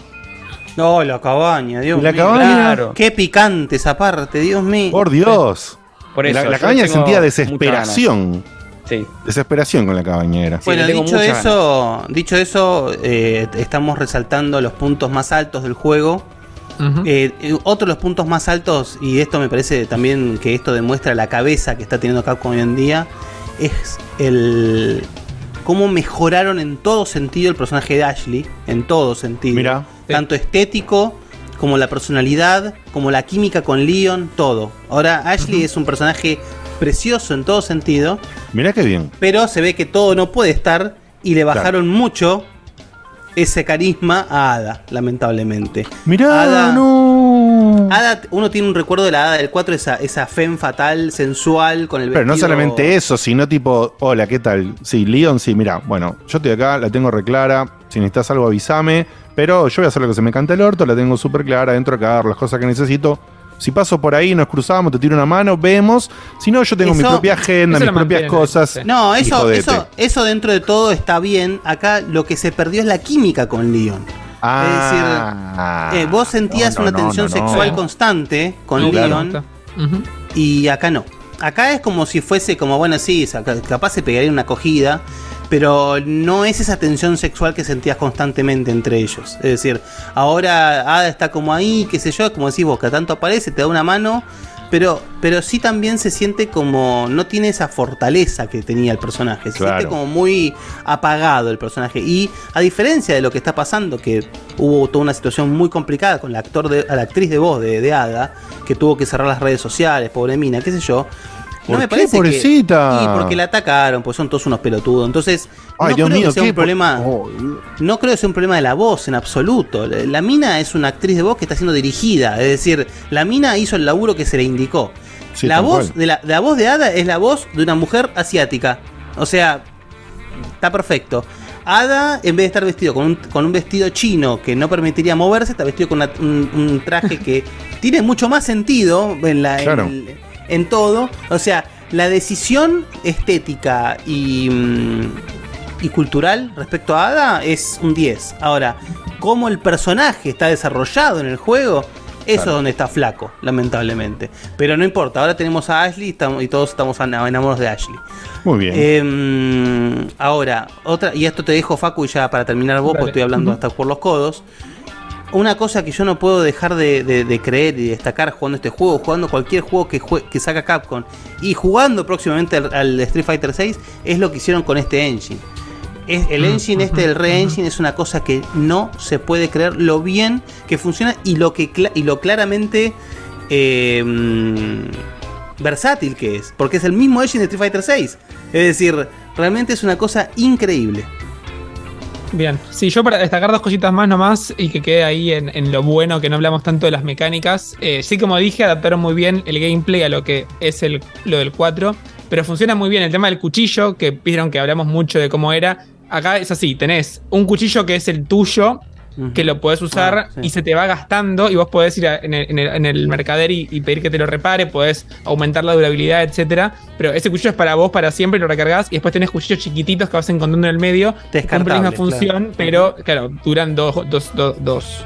No, la cabaña, Dios ¿Y la mío. cabaña? Claro. Qué picante esa parte, Dios mío. Por Dios. Por eso, la, cabaña sentía desesperación. Sí. Desesperación con la cabaña era. Bueno, dicho eso, dicho eso, eh, estamos resaltando los puntos más altos del juego. Eh, eh, otro de los puntos más altos, y esto me parece también que esto demuestra la cabeza que está teniendo Capcom hoy en día, es el cómo mejoraron en todo sentido el personaje de Ashley, en todo sentido. Mira. Tanto estético, como la personalidad, como la química con Leon, todo. Ahora Ashley es un personaje precioso en todo sentido, Mirá qué bien. pero se ve que todo no puede estar y le bajaron mucho ese carisma a Ada, lamentablemente. Mirá, Ada, no. Ada, uno tiene un recuerdo de la Ada del 4, esa, esa femme fatal, sensual, con el Pero no solamente eso, sino tipo, hola, ¿qué tal? Sí, Leon, sí, mira, bueno, yo estoy acá, la tengo reclara, si necesitas algo avísame, pero yo voy a hacer lo que se me canta el orto, la tengo súper clara, dentro acá, las cosas que necesito. Si paso por ahí, nos cruzamos, te tiro una mano, vemos. Si no, yo tengo mi propia agenda, mis lo propias cosas. No, eso, eso, eso dentro de todo está bien. Acá lo que se perdió es la química con Leon. Ah, es decir, eh, vos sentías no, no, una tensión no, no. sexual constante con Sí, claro. Leon. Y acá no. Acá es como si fuese como, bueno, sí, capaz se pegaría una acogida, pero no es esa tensión sexual que sentías constantemente entre ellos. Es decir, ahora Ada está como ahí, qué sé yo, como decís vos, que tanto aparece, te da una mano, pero, pero sí también se siente como, no tiene esa fortaleza que tenía el personaje, se Claro. siente como muy apagado el personaje. Y a diferencia de lo que está pasando, que hubo toda una situación muy complicada con la, actor de, la actriz de voz de, de Ada, que tuvo que cerrar las redes sociales, pobre mina, qué sé yo. ¿Por no me qué, parece que- pobrecita? y porque la atacaron, pues son todos unos pelotudos. Entonces, Ay, no Dios creo mío, que sea un problema. No creo que sea un problema de la voz en absoluto. La mina es una actriz de voz que está siendo dirigida. Es decir, la mina hizo el laburo que se le indicó. Sí, la voz de la, la voz de Ada es la voz de una mujer asiática. O sea, está perfecto. Ada, en vez de estar vestido con un, con un vestido chino que no permitiría moverse, está vestido con una- un, un traje que *laughs* tiene mucho más sentido en, la, Claro. En todo. O sea, la decisión estética y, mm, y cultural respecto a Ada es un 10. Ahora, cómo el personaje está desarrollado en el juego, eso Claro. es donde está flaco, lamentablemente. Pero no importa, ahora tenemos a Ashley y todos estamos enamorados de Ashley. Muy bien. Em, ahora, otra, y esto te dejo, Facu, y ya para terminar vos, porque estoy hablando hasta por los codos. Una cosa que yo no puedo dejar de, de- de creer y destacar jugando este juego, jugando cualquier juego que, jue- que saca Capcom y jugando próximamente al, al Street Fighter 6, es lo que hicieron con este engine. Es, el engine este, el re-engine, es una cosa que no se puede creer lo bien que funciona y lo, que y lo claramente eh, mm, versátil que es. Porque es el mismo engine de Street Fighter 6. Es decir, realmente es una cosa increíble. Bien, sí, yo para destacar dos cositas más nomás y que quede ahí en, lo bueno, que no hablamos tanto de las mecánicas. Eh, sí, como dije, adaptaron muy bien el gameplay a lo que es el, lo del 4, pero funciona muy bien el tema del cuchillo, que vieron que hablamos mucho de cómo era. Acá es así, tenés un cuchillo que es el tuyo, que lo podés usar Ah, sí. y se te va gastando y vos podés ir a- en, el, en el- en el mercader y, y pedir que te lo repare, podés aumentar la durabilidad, etcétera. Pero ese cuchillo es para vos para siempre, lo recargas y después tenés cuchillos chiquititos que vas encontrando en el medio. Cumplen la misma función, claro. pero claro, duran dos, dos, dos, dos.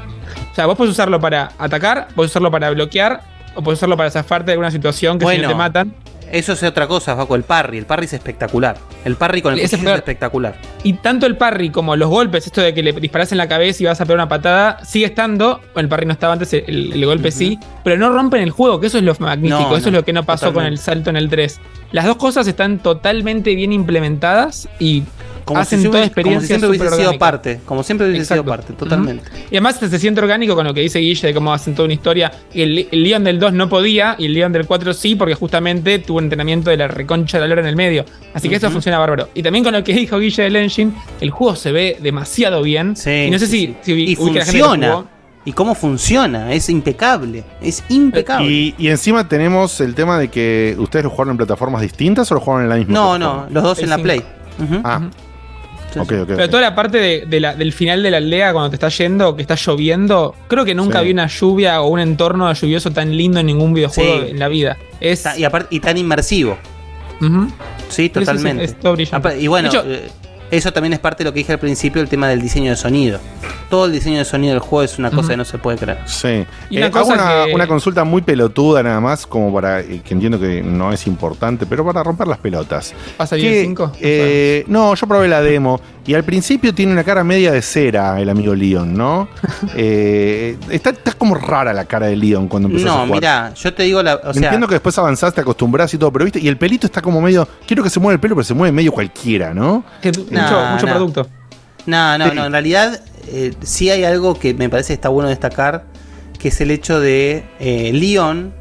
O sea, vos podés usarlo para atacar, podés usarlo para bloquear o podés usarlo para zafarte de alguna situación que si no te matan. Eso es otra cosa, Facu, el parry. El parry es espectacular. El parry con el fue- es espectacular. Y tanto el parry como los golpes, esto de que le disparas en la cabeza y vas a pegar una patada, sigue estando. El parry no estaba antes, el, el golpe sí, pero no rompen el juego, que eso es lo magnífico. No, eso es lo que no pasó con el salto en el 3. Las dos cosas están totalmente bien implementadas y Como hacen si toda como si experiencia siempre hubiese sido parte. Como siempre hubiese sido parte, totalmente. Y además se siente orgánico con lo que dice Guille de cómo hacen toda una historia. El, el Leon del 2 no podía y el Leon del 4 sí, porque justamente tuvo un entrenamiento de la reconcha de la lora en el medio. Así que eso funciona bárbaro. Y también con lo que dijo Guille del Engine, el juego se ve demasiado bien. y no sé si, si Y la funciona. Y cómo funciona. Es impecable. Es impecable. Y, y encima tenemos el tema de que ustedes lo jugaron en plataformas distintas o lo jugaron en la misma No, plataforma? no, los dos en la Play. Ujú. Ah, Pero toda la parte de, de la- del final de la aldea, cuando te está yendo, que está lloviendo, creo que nunca Sí. vi una lluvia o un entorno lluvioso tan lindo en ningún videojuego Sí. en la vida. Es, Y, aparte, y tan inmersivo. Sí, Sí, sí, sí, totalmente. es todo brillante. Apa- Y bueno, De hecho- eh, eso también es parte de lo que dije al principio, el tema del diseño de sonido. Todo el diseño de sonido del juego es una cosa que no se puede creer. Sí. Y una Eh, hago una, que- una consulta muy pelotuda nada más, como para, eh, que entiendo que no es importante, pero para romper las pelotas. ¿Va a salir el 5? eh, no, yo probé la demo y al principio tiene una cara media de cera el amigo Leon, ¿no? *laughs* Eh, está, está como rara la cara de Leon cuando empezó a No, jugar. mirá, yo te digo la. O sea, Entiendo que después avanzaste, acostumbras y todo, pero viste, y el pelito está como medio. Quiero que se mueva el pelo, pero se mueve medio cualquiera, ¿no? Que- Nah, mucho producto. No, no, Sí. no. En realidad, eh, sí hay algo que me parece que está bueno destacar, que es el hecho de eh, Leon.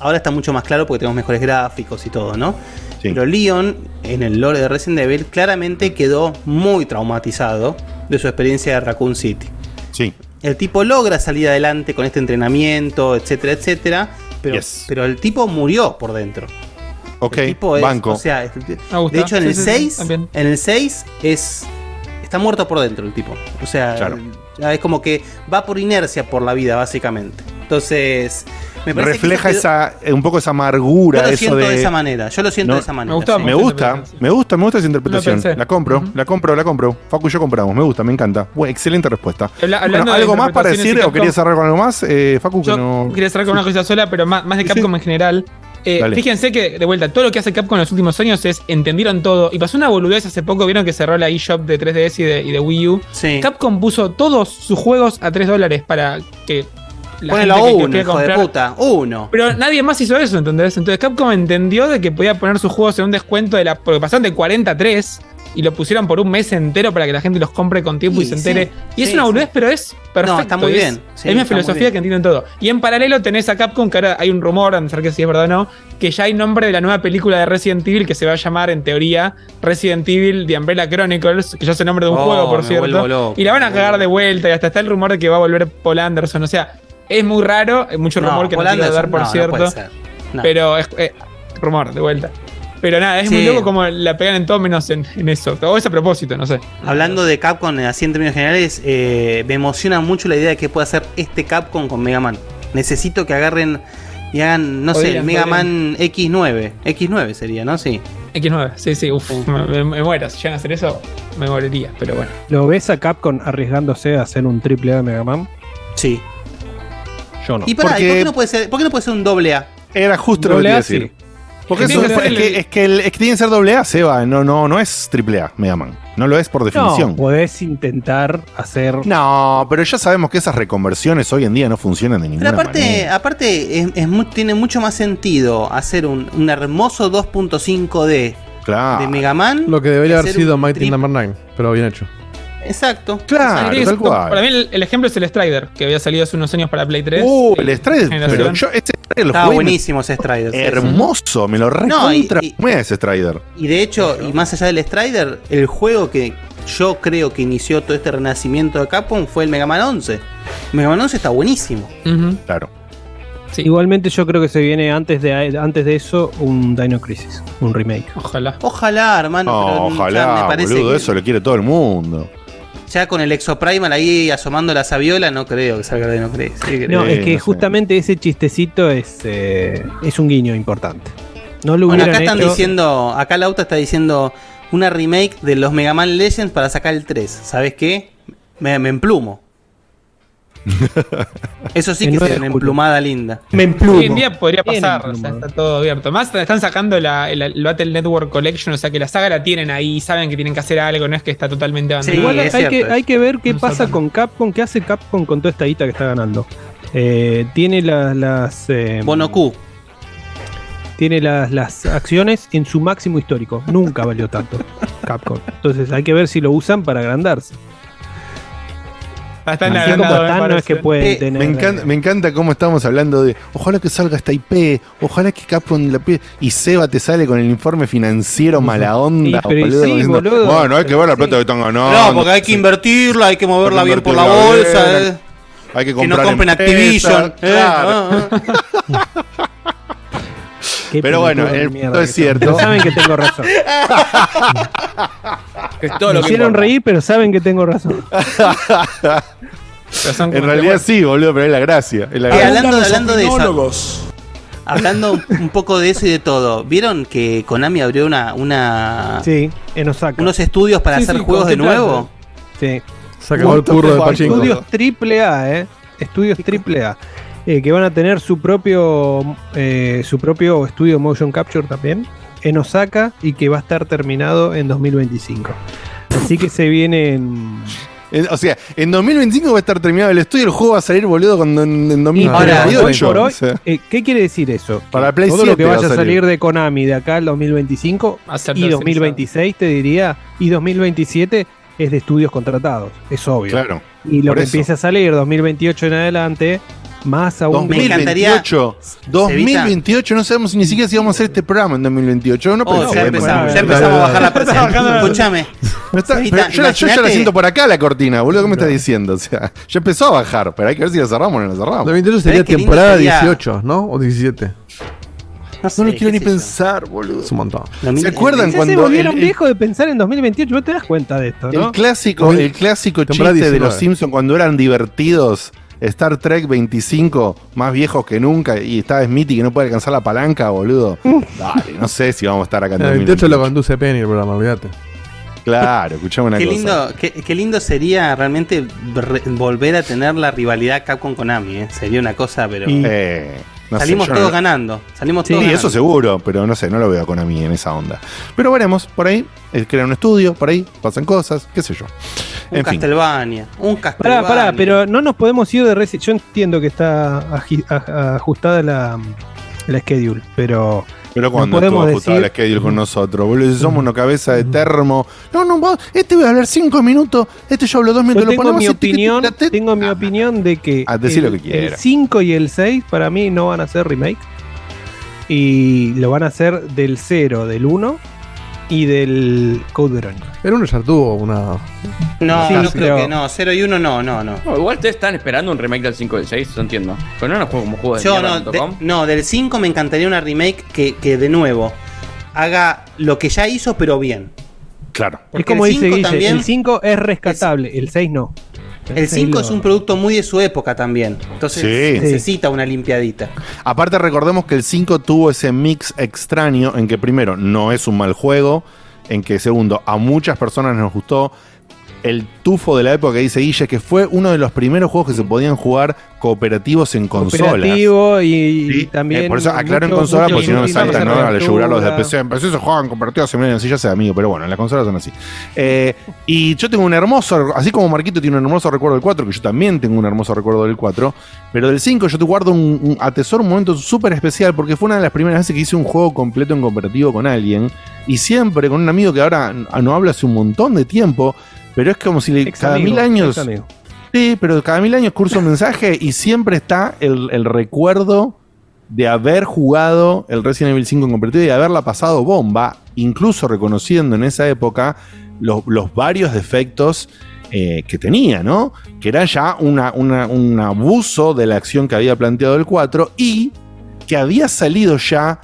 Ahora está mucho más claro porque tenemos mejores gráficos y todo, ¿no? Sí. Pero Leon, en el lore de Resident Evil, claramente quedó muy traumatizado de su experiencia de Raccoon City. Sí. El tipo logra salir adelante con este entrenamiento, etcétera, etcétera. Pero, Yes. pero el tipo murió por dentro. Ok, El tipo es, banco. o sea, gusta. de hecho en Sí, el sí, sí, 6, también. en el 6 es está muerto por dentro el tipo. O sea, Claro. ya es como que va por inercia por la vida básicamente. Entonces, me parece Refleja que esa, eh, un poco esa amargura, yo lo eso siento de. de esa manera. Yo lo siento No, de esa manera. me gustó sí. Me gusta, me gusta, me gusta esa interpretación. La compro, la compro, la compro. Facu y yo compramos, me gusta, me encanta. Bueno, excelente respuesta. Habla- Bueno, ¿Algo más para decir o querías cerrar con algo más? Eh, Facu, que Yo no. quería cerrar con una cosa sola, pero más, más de Capcom sí. en general. Eh, fíjense que, de vuelta, todo lo que hace Capcom en los últimos años es entendieron todo. Y pasó una boludez hace poco, vieron que cerró la eShop de 3DS y de, y de Wii U. Sí. Capcom puso todos sus juegos a 3 dólares para que la Ponelo gente que uno, quiera hijo de comprar- puta. Uno. Pero nadie más hizo eso, ¿entendés? Entonces Capcom entendió de que podía poner sus juegos en un descuento de la. Porque pasaron de 40 a 3 y lo pusieron por un mes entero para que la gente los compre con tiempo y, se entere. sí, y es sí, una boludez, pero es perfecto. No, está muy bien. es mi filosofía que entienden todo. Y en paralelo tenés a Capcom, que ahora hay un rumor, a no ser que si es verdad o no, que ya hay nombre de la nueva película de Resident Evil que se va a llamar, en teoría, Resident Evil The Umbrella Chronicles, que ya es el nombre de un Oh, juego, por cierto. loco, y la van a cagar de vuelta, y hasta está el rumor de que va a volver Paul Anderson. O sea, es muy raro, hay mucho No, rumor que Paul no quiero dar, por no, no cierto. puede ser. No. Pero es eh, rumor, de vuelta. Pero nada, es Sí. muy loco como la pegan en todo menos en, en eso. O es a propósito, no sé. Hablando de Capcom, eh, así en términos generales, eh, me emociona mucho la idea de que pueda hacer este Capcom con Mega Man. Necesito que agarren y hagan, no sé, el Mega podrían. Man X9. X9 sería, ¿no? Sí. X9, sí, sí, uff, me, me- me muero. Si llegan a hacer eso, me moriría, pero bueno. ¿Lo ves a Capcom arriesgándose a hacer un triple A de Mega Man? Sí. Yo no. Y pará, ¿y ¿por, qué no puede ser, ¿por qué no puede ser un doble A? Era justo lo que a decir. sí. Porque eso- es, que, es, que el- es que tiene que ser doble A, Seba. No, no, no es triple A, Mega Man. No lo es por definición. No, podés intentar hacer. No, pero ya sabemos que esas reconversiones hoy en día no funcionan de ninguna Pero aparte, manera. aparte es, es mu- tiene mucho más sentido hacer un, un hermoso 2.5D Claro. de Mega Man. Lo que debería que haber sido Mighty Number 9, pero bien hecho. Exacto. Claro, tal cual. Para mí el, el ejemplo es el Strider, que había salido hace unos años para Play 3. Uh, el Strider, pero yo ese Strider lo Estaba jugué buenísimo ese Strider. Hermoso, me lo No, y- recontra y- ese Strider. Y de hecho, y más allá del Strider, el juego que yo creo que inició todo este renacimiento de Capcom fue el Mega Man 11. Mega Man 11 está buenísimo. Claro. Igualmente yo creo que se viene antes de antes de eso un Dino Crisis, un remake. Ojalá. Ojalá, hermano. No, pero ya ojalá, me parece boludo, que eso lo quiere todo el mundo. Ya con el Exoprimal ahí asomando la sabiola, no creo que salga de no crees. Sí. No, es que no sé. justamente ese chistecito es, eh, es un guiño importante. No lo Bueno, acá están hecho. diciendo, acá Lauta está diciendo una remake de los Mega Man Legends para sacar el 3. ¿Sabes qué? Me, me emplumo. *laughs* Eso sí que 9 es una emplumada linda. Hoy en día podría pasar, o sea, emplumado. está todo abierto. Más están sacando la, el, el Battle Network Collection, o sea que la saga la tienen ahí, saben que tienen que hacer algo, no es que está totalmente abandonada. Igual es hay cierto que, hay que ver qué No pasa con Capcom, qué hace Capcom con toda esta guita que está ganando. Eh, tiene la- las eh, Bono Q. tiene las, las acciones en su máximo histórico. Nunca valió tanto Capcom. Entonces hay que ver si lo usan para agrandarse. Bastante Así como agrandado, están, no es que pueden Eh, tener. Me encanta, me encanta cómo estamos hablando de ojalá que salga esta IP, ojalá que Capcom la pide. Y Seba te sale con el informe financiero mala onda. Sí, pero boludo, sí, diciendo, boludo. Bueno, hay que ver la plata que están ganando. No, porque hay que invertirla, hay que moverla Hay que bien por la bolsa. bien. eh. Hay que Que no comprar compren Activision. eh, claro. ah, ah. *laughs* Pero bueno, el punto es cierto. Pero saben que tengo razón. *laughs* Que es todo Me lo hicieron importa. reír, pero saben que tengo razón. *laughs* En realidad sí, boludo, pero es la gracia. es la gracia. hablando, hablando de eso. Hablando un poco de eso y de todo. ¿Vieron que Konami abrió una, una Sí, en Osaka. unos estudios para Sí, hacer sí, juegos de ¿con qué nuevo? Sí. Se acabó el curro de Pachinko. Estudios triple A, eh. Estudios triple A. Eh, que van a tener su propio eh, su propio estudio motion capture también en Osaka y que va a estar terminado en 2025. Así que se vienen En- O sea, en 2025 va a estar terminado el estudio y el juego va a salir, boludo, cuando en, en Ahora, 2038. hoy o sea. eh, ¿qué quiere decir eso? Para Play Todo lo 7 que va a vaya a salir. salir de Konami de acá al 2025 Va a ser y 2026 te diría y 2027 es de estudios contratados, es obvio. Claro. Y lo por que eso. empieza a salir 2028 en adelante, más aún. 2028. 2028, no sabemos ni siquiera si vamos a hacer este programa en 2028. No, Oh, ya empezamos, ya empezamos a bajar la presión. Escúchame. Yo, ya la siento por acá la cortina, boludo. ¿Qué me estás diciendo? O sea, ya empezó a bajar, pero hay que ver si la cerramos o no la cerramos. 2028 sería ¿Sabés qué lindo temporada sería? 18, ¿no? O 17. No, No lo quiero ni pensar, boludo. Es un montón. ¿Se acuerdan Ya se cuando volvieron el, el- viejos de pensar en 2028, ¿vos te das cuenta de esto, el no? clásico, el clásico chiste de 19. los Simpsons cuando eran divertidos? Star Trek 25, más viejos que nunca, y estaba Smithy que no puede alcanzar la palanca, boludo. *laughs* Dale, no sé si vamos a estar acá en El 2028. 28 lo conduce Penny el programa, olvídate. Claro, escuchame una Qué cosa. lindo, qué, qué lindo sería realmente re- volver a tener la rivalidad Capcom Konami, ¿eh? Sería una cosa, pero. Eh, no salimos todos ganando. Salimos Sí, todos eso seguro, pero no sé, no lo veo con a mí en esa onda. Pero veremos, por ahí, eh, crean un estudio, por ahí pasan cosas, qué sé yo. Un En fin. Castlevania. Un Pará, Castlevania. pará, pero no nos podemos ir de Resident Yo entiendo que está ajustada la, la schedule, pero. Pero no cuando podemos estuvo ajustado decir- schedule con nosotros, boludo, si somos una cabeza de termo. No, no, vos, este voy a hablar cinco minutos, este yo hablo dos Yo minutos, lo tengo ponemos mi tiqui, opinión, tengo mi opinión de que Ah, decí lo el, que quiera. el 5 y el 6 para mí no van a ser remake. Y lo van a hacer del 0, del 1 y del Code Verónica. El 1 ya tuvo una. No, Sí, no creo pero- que no. 0 y 1 no, no, no. No, igual ustedes están esperando un remake del 5 y del 6, no entiendo. Pero no nos juego como juego de Yo no, mierda.com. de- no, del 5 me encantaría una remake que, que de nuevo haga lo que ya hizo, pero bien. Claro. Porque es como el dice Guille, también- el 5 es rescatable, el 6 no. El 5 seis es un producto muy de su época también. Entonces Sí. necesita una limpiadita. Aparte recordemos que el 5 tuvo ese mix extraño en que primero no es un mal juego, en que segundo a muchas personas nos gustó el tufo de la época que dice Guille que fue uno de los primeros juegos que se podían jugar cooperativos en consolas. Cooperativo y, y también. Eh, por eso aclaro en consola, porque si no me saltan, ¿no? A yugular los de PC. En PC se juegan compartidos, se miran así, ya sea amigo, pero bueno, en las consolas son así. Eh, y yo tengo un hermoso, así como Marquito tiene un hermoso recuerdo del 4, que yo también tengo un hermoso recuerdo del 4, pero del 5 yo te guardo un, un atesoro, un momento súper especial, porque fue una de las primeras veces que hice un juego completo en cooperativo con alguien, y siempre con un amigo que ahora no hablo hace un montón de tiempo, pero es como si le- Ex cada amigo, mil años... Sí, pero cada mil años curso un mensaje y siempre está el, el recuerdo de haber jugado el Resident Evil 5 en competitivo y haberla pasado bomba, incluso reconociendo en esa época los, los varios defectos eh, que tenía, ¿no? Que era ya una, una- un abuso de la acción que había planteado el 4 y que había salido ya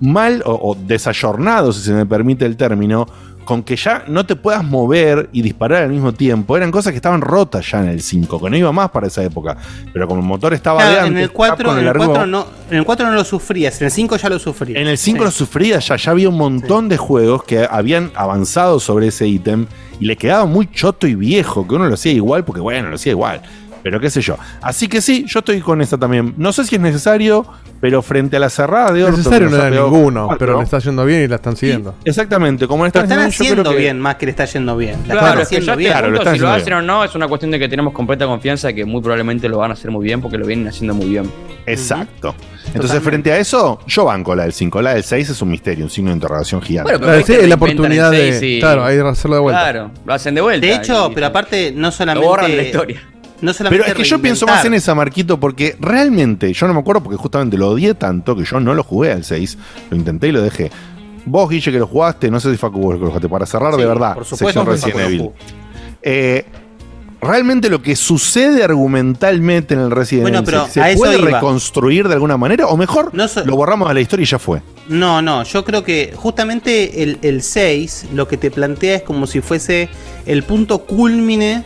mal o, o desayornado, si se me permite el término, con que ya no te puedas mover y disparar al mismo tiempo. Eran cosas que estaban rotas ya en el 5, que no iba más para esa época. Pero como el motor estaba Claro, de antes, en el 4, Capcom en el largó- 4 no, en el 4 no lo sufrías, en el 5 ya lo sufrías. en el 5 lo sufría ya, ya había un montón de juegos que habían avanzado sobre ese ítem y le quedaba muy choto y viejo, que uno lo hacía igual porque bueno, lo hacía igual. Pero qué sé yo. Así que sí, yo estoy con esta también. No sé si es necesario, pero frente a la cerrada de orto Necesario no era ninguno, cuatro, pero le está yendo bien y la están siguiendo. Exactamente, como le Lo están están haciendo, que- bien, más que le está yendo bien. La Claro, están es que haciendo ya bien. lo están si lo hacen o no, es una cuestión de que tenemos completa confianza de que muy probablemente lo van a hacer muy bien porque lo vienen haciendo muy bien. Exacto. Entonces, frente a eso, yo banco la del 5. La del 6 es un misterio, un signo de interrogación gigante. Bueno, pero Claro, que es la oportunidad de. y- Claro, hay que hacerlo de vuelta. Claro, lo hacen de vuelta. De hecho, y- pero aparte, no Lo solamente. borran de la historia. No solamente Pero es que yo pienso más en esa, Marquito, porque realmente, yo no me acuerdo porque justamente lo odié tanto que yo no lo jugué al 6. Lo intenté y lo dejé. Vos, Guille, que lo jugaste, no sé si Facu vos que lo jugaste, para cerrar de verdad, por supuesto sección Resident Evil. Eh, realmente lo que sucede argumentalmente en el Resident Bueno, Evil pero 6, ¿se puede iba. reconstruir de alguna manera? O mejor, lo borramos de la historia y ya fue. No, no, yo creo que justamente el, el 6 lo que te plantea es como si fuese el punto culmine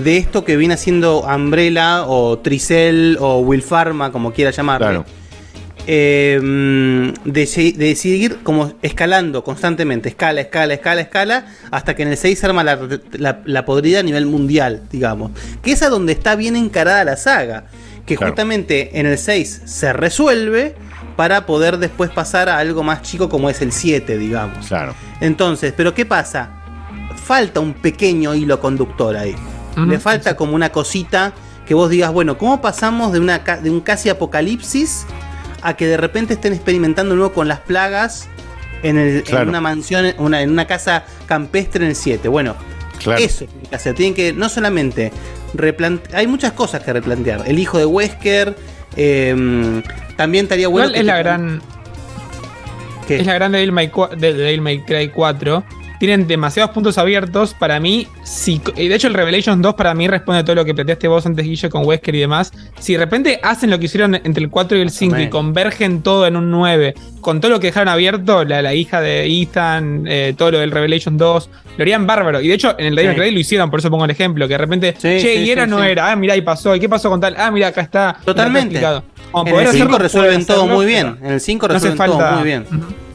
de esto que viene haciendo Umbrella o Tricel o Will Pharma, como quiera llamarlo. Claro. Eh, de, se- de seguir como escalando constantemente, escala, escala, escala, escala, hasta que en el 6 se arma la, la, la podrida a nivel mundial, digamos. Que es a donde está bien encarada la saga. Que Claro. justamente en el 6 se resuelve para poder después pasar a algo más chico como es el 7, digamos. Claro. Entonces, ¿pero qué pasa? Falta un pequeño hilo conductor ahí. Le falta como una cosita que vos digas, bueno, ¿cómo pasamos de, una, ca- de un casi apocalipsis a que de repente estén experimentando nuevo con las plagas en, el- en una mansión, en una, en una casa campestre en el 7? Bueno, Claro. eso que hacer. Tienen que no solamente replantear, hay muchas cosas que replantear. El hijo de Wesker, eh, también estaría bueno. Que es te- la gran. Es la gran de Devil May, de Devil May Cry 4. Tienen demasiados puntos abiertos. Para mí, si, y de hecho, el Revelations 2 para mí responde a todo lo que planteaste vos antes, Guille, con Wesker y demás. Si de repente hacen lo que hicieron entre el 4 y el 5 y convergen todo en un 9, con todo lo que dejaron abierto, la, la hija de Ethan, eh, todo lo del Revelations 2, lo harían bárbaro. Y de hecho, en el May Sí. Lo hicieron, por eso pongo el ejemplo, que de repente, che, sí, y era no era, ah, mirá, y pasó, ¿y qué pasó con tal? Ah, mira, acá está. Totalmente. Como En el 5 hacerlo, resuelven todo muy bien. En el 5 no hace resuelven todo muy bien.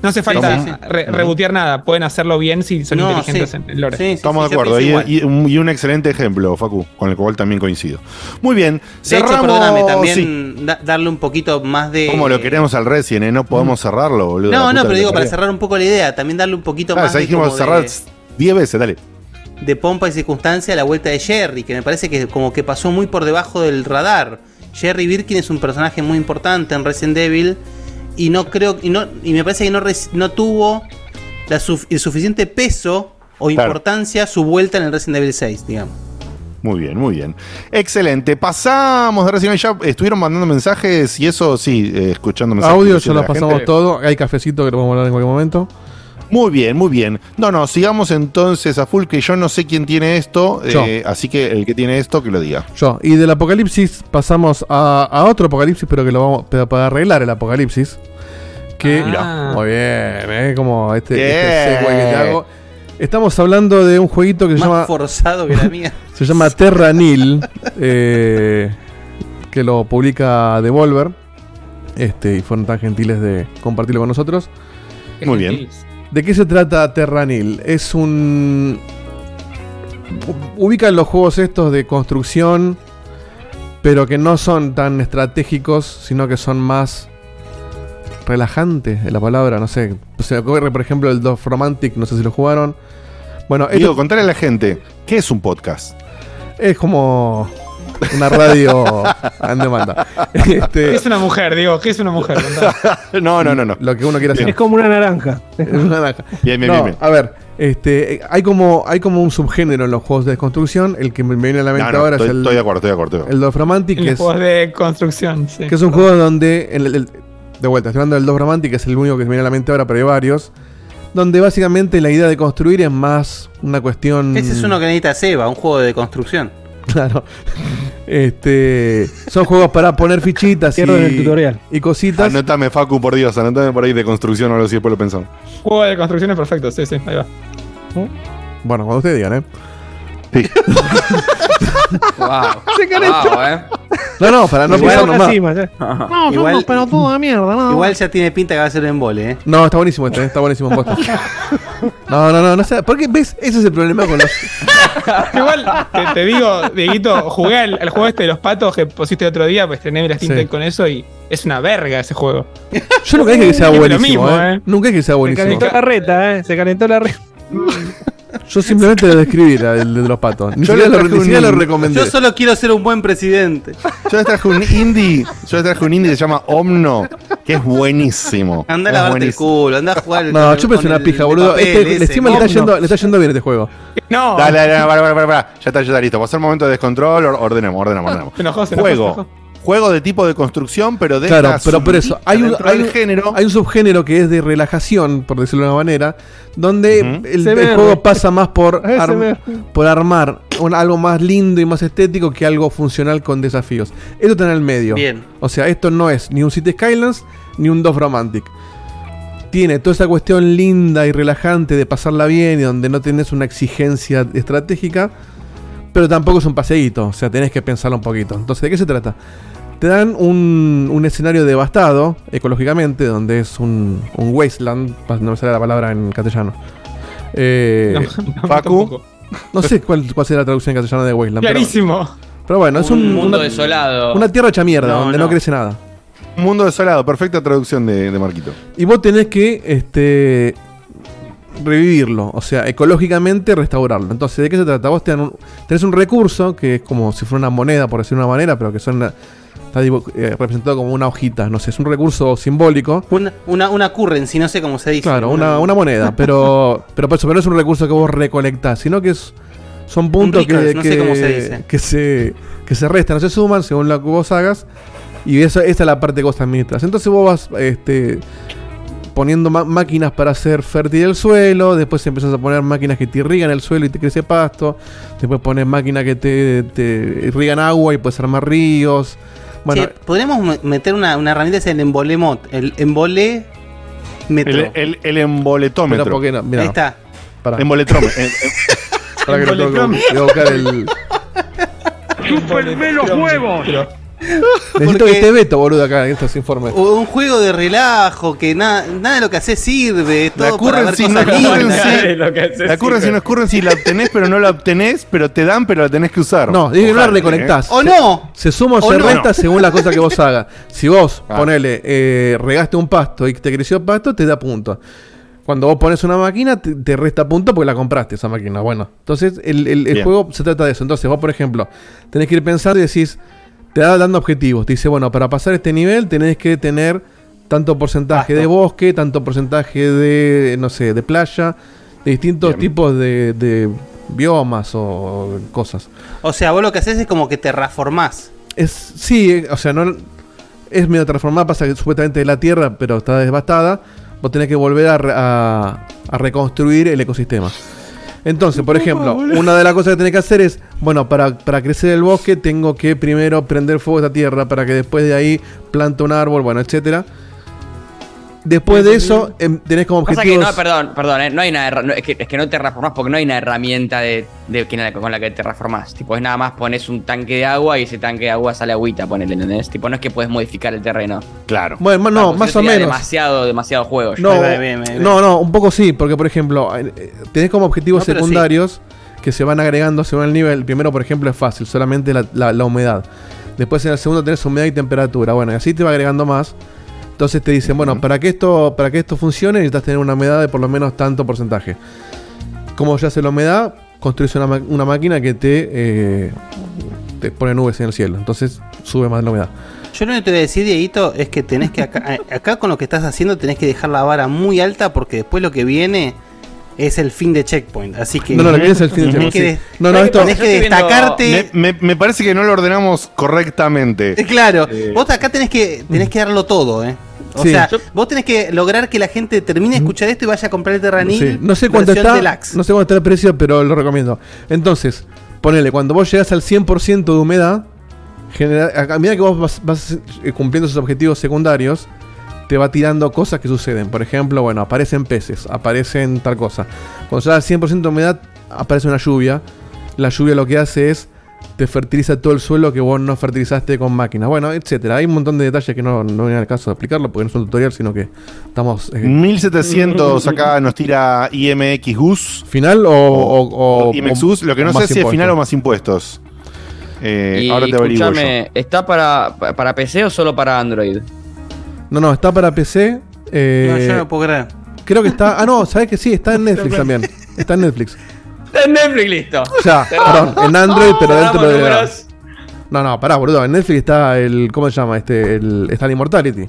No hace falta sí, sí. re- rebotear nada, pueden hacerlo bien si son No, inteligentes sí. en el lore. Sí, sí, Estamos sí, de acuerdo. Y, un, y un excelente ejemplo, Facu, con el cual también coincido. Muy bien. De hecho, perdóname, sí. también da- darle un poquito más de. Como lo queremos al Resident, ¿eh? No podemos cerrarlo, boludo. No, no, pero digo, para cerrar un poco la idea, también darle un poquito Ah, más ya de, dijimos cerrar de, 10 veces, dale. de pompa y circunstancia a la vuelta de Jerry, que me parece que como que pasó muy por debajo del radar. Jerry Birkin es un personaje muy importante en Resident Evil y no creo y no y me parece que no, res- no tuvo la suf- el suficiente peso o Claro. importancia su vuelta en el Resident Evil 6, digamos. Muy bien, muy bien. Excelente. Pasamos de Resident Evil. Ya estuvieron mandando mensajes y eso, sí, eh, escuchando mensajes. Audio, ya lo pasamos gente. todo. Hay cafecito que lo podemos hablar en cualquier momento. Muy bien, muy bien. No, no, sigamos entonces a full, que yo no sé quién tiene esto, eh, así que el que tiene esto, que lo diga. Yo. Y del apocalipsis pasamos a, a otro apocalipsis, pero que lo vamos pero para arreglar el apocalipsis. Que, Ah. muy bien, ¿eh? Como este, este que te hago. Estamos hablando de un jueguito que se Más llama. forzado que la mía. *laughs* Se llama Terra Nil. eh, que lo publica Devolver. Este, y fueron tan gentiles de compartirlo con nosotros. Muy bien. ¿De qué se trata Terra Nil? Es un. Ubican los juegos estos de construcción, pero que no son tan estratégicos, sino que son más relajantes, es la palabra, no sé. Se me ocurre, por ejemplo, el Dove Romantic, no sé si lo jugaron. Bueno, Digo, esto contale a la gente, ¿qué es un podcast? es como una radio en demanda. ¿Qué Este, es una mujer? Digo, ¿qué es una mujer? *laughs* No, no, no, no. lo que uno quiere hacer. Es como una naranja. Es una naranja. Bien, bien, No, bien, bien. A ver, este, hay como hay como un subgénero en los juegos de construcción. El que me viene a la mente No, no, ahora estoy, es el, estoy de acuerdo, estoy de acuerdo. estoy de acuerdo. el Dove Romantic, que En es, juegos de construcción, sí. que es un juego donde el- el- de vuelta, estoy hablando del Dove Romantic, que es el único que me viene a la mente ahora, pero hay varios. Donde básicamente la idea de construir es más una cuestión. Ese es uno que necesita Seba, un juego de construcción. *laughs* Claro. Este, son juegos para poner fichitas y, Pierdo en el tutorial. y cositas. Anotame, Facu, por Dios, anotame por ahí de construcción o algo así, después lo pensamos. Juego de construcción es perfecto, sí, sí, ahí va. Bueno, cuando ustedes digan, ¿eh? *laughs* Wow. Se. Wow, eh. No, no, para no una nomás. Encima, ya. No, Igual- somos pelotudos de mierda, no. Igual ya tiene pinta que va a ser un embole, ¿eh? No, está buenísimo este, ¿eh? está buenísimo posta. *laughs* No, no, no, no sé. ¿Por qué ves? Ese es el problema con los. *laughs* Igual, te, te digo, Dieguito, jugué al, al juego este de los patos que pusiste el otro día, pues tenés la Steam Sí. Con eso y es una verga ese juego. Yo nunca dije que sea buenísimo, mismo, ¿eh? ¿eh? Nunca dije que sea Se buenísimo. calentó la reta, eh. Se calentó la reta. *laughs* Yo simplemente lo describí, la del de los patos. Ni Yo siquiera, lo, traje ni siquiera un- lo recomendé. Yo solo quiero ser un buen presidente. Yo les traje un indie, yo les traje un indie que se llama Omno, que es buenísimo. Anda a Es lavarte el buenísimo. culo, anda a jugar. No, con- chúpese con una el pija, boludo. papel Este, ese, encima le está, ¿no? yendo, le está yendo bien este juego. No, Dale, dale, dale, para, para, para, para. Ya está, ya está listo. Va a ser un momento de descontrol, or- ordenemos, ordenemos, ordenemos. se enojó, se enojó, se Juego. enojó. Juego de tipo de construcción, pero de Claro, pero por eso, hay un, hay, un, género. hay un subgénero que es de relajación, por decirlo de una manera, donde el, juego pasa más por, *laughs* ar- por armar un- algo más lindo y más estético que algo funcional con desafíos. Esto está en el medio. Bien. O sea, esto no es ni un City Skylands ni un Dove Romantic. Tiene toda esa cuestión linda y relajante de pasarla bien y donde no tenés una exigencia estratégica, pero tampoco es un paseíto, o sea, tenés que pensarlo un poquito. Entonces, ¿de qué se trata? Te dan un, un escenario devastado ecológicamente, donde es un, un wasteland, no me sale la palabra en castellano. Eh, No, *laughs* no, Facu. tampoco. no sé cuál, cuál será la traducción en castellano de wasteland. pero- Clarísimo. Pero, bueno, es Un un, mundo una, desolado. una tierra hecha mierda, No, donde no. no. crece nada. Un mundo desolado, perfecta traducción de, de Marquito. Y vos tenés que este, revivirlo, o sea, ecológicamente restaurarlo. Entonces, ¿de qué se trata? Vos te dan un- tenés un recurso que es como si fuera una moneda, por decirlo de una manera, pero que son está eh, representado como una hojita, no sé, es un recurso simbólico. Una, una, una currency, no sé cómo se dice. Claro, una, una moneda, *laughs* pero, pero pero no es un recurso que vos recolectás, sino que es, son puntos Rickers, que, no sé que- cómo se dice. que se que se restan, se suman según lo que vos hagas. Y eso, esa es la parte que vos administras. Entonces vos vas este, poniendo máquinas para hacer fértil el suelo, después empezás a poner máquinas que te irrigan el suelo y te crece pasto, después pones máquinas que te, te irrigan agua y puedes armar ríos. Bueno, Che, podríamos me- meter una, una herramienta, es el embolemot. El embole metro. El, el, el emboletómetro. pero porque no, mira, Ahí está. pará, Emboletrómetro. *laughs* Eh, eh, pará que lo tengo que bu- voy a buscar el. ¡Chúpenme los huevos! *laughs* Necesito que esté Beto, boludo, acá en estos informes. O un juego de relajo, que nada nada de lo que haces sirve. La Todo para ver currency no currency. La currency no es currency, la obtenés, pero no la obtenés, pero te dan, pero la tenés que usar. No, dije que no la reconectás. O Se- no. Se suma o O se no. resta según la cosa que vos *laughs* hagas. Si vos, Ah. ponele, eh, regaste un pasto y te creció pasto, te da puntos. Cuando vos pones una máquina, te, te resta puntos porque la compraste esa máquina. Bueno, entonces el, el- juego se trata de eso. Entonces vos, por ejemplo, tenés que ir pensando y decís, te da dando objetivos. Te dice, bueno, para pasar este nivel tenés que tener tanto porcentaje de bosque, tanto porcentaje de, no sé, de playa, de distintos Bien. tipos de, de biomas o cosas. O sea, vos lo que haces es como que te reformás. Es, sí, eh, o sea, no es medio transformada, pasa que supuestamente la Tierra, pero está devastada. Vos tenés que volver a, a- a reconstruir el ecosistema. Entonces, por ejemplo, *laughs* una de las cosas que tenés que hacer es, bueno, para, para crecer el bosque tengo que primero prender fuego a esta tierra para que después de ahí plante un árbol, bueno, etcétera. Después de eso, em, tenés como Pasa que objetivos. no, perdón, perdón, eh, no hay una no, es, que, es que no te reformás porque no hay una herramienta de, de que- con la que te reformás. Tipo, es nada más pones un tanque de agua y ese tanque de agua sale agüita, ponele, ¿entendés? Tipo, no es que puedes modificar el terreno. Claro. Bueno, no, más o menos. Demasiado, demasiado juego. No, no, no, un poco sí, porque por ejemplo, eh, eh, tenés como objetivos No, pero sí. secundarios que se van agregando según el nivel. El primero, por ejemplo, es fácil, solamente la, la- la humedad. Después en el segundo tenés humedad y temperatura. Bueno, y así te va agregando más. Entonces te dicen, bueno, para que esto, para que esto funcione, necesitas tener una humedad de por lo menos tanto porcentaje. Como ya hace la humedad, construís una, ma- una máquina que te, eh, te pone nubes en el cielo. Entonces sube más la humedad. Yo lo que te voy a decir, Dieguito, es que tenés que acá, eh, acá con lo que estás haciendo tenés que dejar la vara muy alta porque después lo que viene es el fin de checkpoint. Así que No, no, lo que viene es el fin de checkpoint, que- sí. No, no, esto- tenés que destacarte. Me, me- me parece que no lo ordenamos correctamente. Eh, Claro, vos acá tenés que, tenés que darlo todo, ¿eh? O Sí. sea, Yo- vos tenés que lograr que la gente termine de escuchar esto y vaya a comprar el Terranil. Sí, No sé cuánto está. deluxe. No sé cuánto está el precio, pero lo recomiendo. Entonces, ponele, cuando vos llegas al 100% de humedad, genera- a a medida que vos vas, vas, eh, cumpliendo esos objetivos secundarios, te va tirando cosas que suceden. Por ejemplo, bueno, aparecen peces, aparecen tal cosa. Cuando llegas al 100% de humedad, aparece una lluvia. La lluvia lo que hace es te fertiliza todo el suelo que vos no fertilizaste con máquinas. Bueno, etcétera. Hay un montón de detalles que no, no viene al caso de explicarlo porque no es un tutorial, sino que estamos. eh, 1700 *laughs* acá nos tira IMX Gus. ¿Final o, o, o- IMX Gus, lo que no sé si es final o más impuestos. Eh, y ahora te averiguo yo. escúchame, ¿está para, para PC o solo para Android? No, no, está para PC. eh, No, yo no lo puedo creer. Creo que está. Ah, no, *laughs* ¿sabes que sí? Está en Netflix también. Está en Netflix. Está en Netflix, listo. Ya, perdón, en Android, pero dentro de. la- números. No, no, pará, boludo. En Netflix está el. ¿Cómo se llama? Este. El, está el Immortality.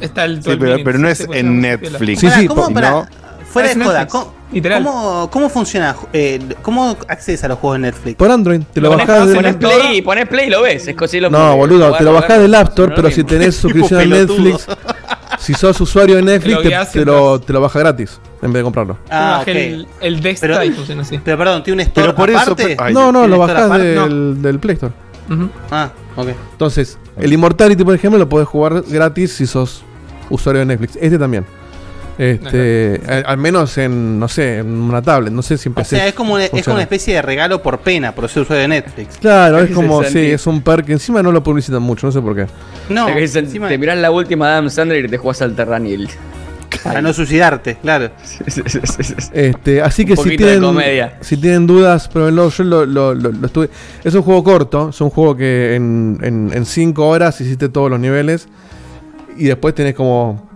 Está el Sí, 12 pero, minutes, pero no es este, pues, en Netflix. Sí, sí, ¿cómo, po- pará? no. Fuera Ah, es de joda, Netflix, ¿cómo, literal. ¿cómo, cómo funciona? eh, ¿Cómo accedes a los juegos de Netflix? Por Android. Te lo bajás pones de. play, pones play y lo ves. Es cosí lo No, boludo, te lo bajás del App Store, pero si tenés *laughs* suscripción a. Netflix, *laughs* si sos usuario de Netflix, Te lo, te lo baja gratis en vez de comprarlo. Ah, Yo ok. bajé el, el Dexter Pero- y funciona así. Pero perdón, ¿tiene un store Pero por eso- aparte? Ay, no, no, ¿Tiene lo bajás aparte? del, del Play Store. Ah, ok. Entonces, el Immortality, por ejemplo, lo podés jugar gratis si sos usuario de Netflix. Este también. Este, al, al menos en, no sé, en una tablet. No sé si O empecé. sea, es como, una, es como una especie de regalo por pena por ser usuario de Netflix. Claro, es como, sí, es un perk. Encima no lo publicitan mucho, no sé por qué. No, Es que encima- te mirás la última de Adam Sandler y te jugás al Terranil. para no suicidarte, claro. *laughs* Este, así que si tienen, si tienen dudas, pruébenlo. Yo lo, lo- lo- lo estuve. Es un juego corto, es un juego que en, en, en cinco horas hiciste todos los niveles. Y después tenés como.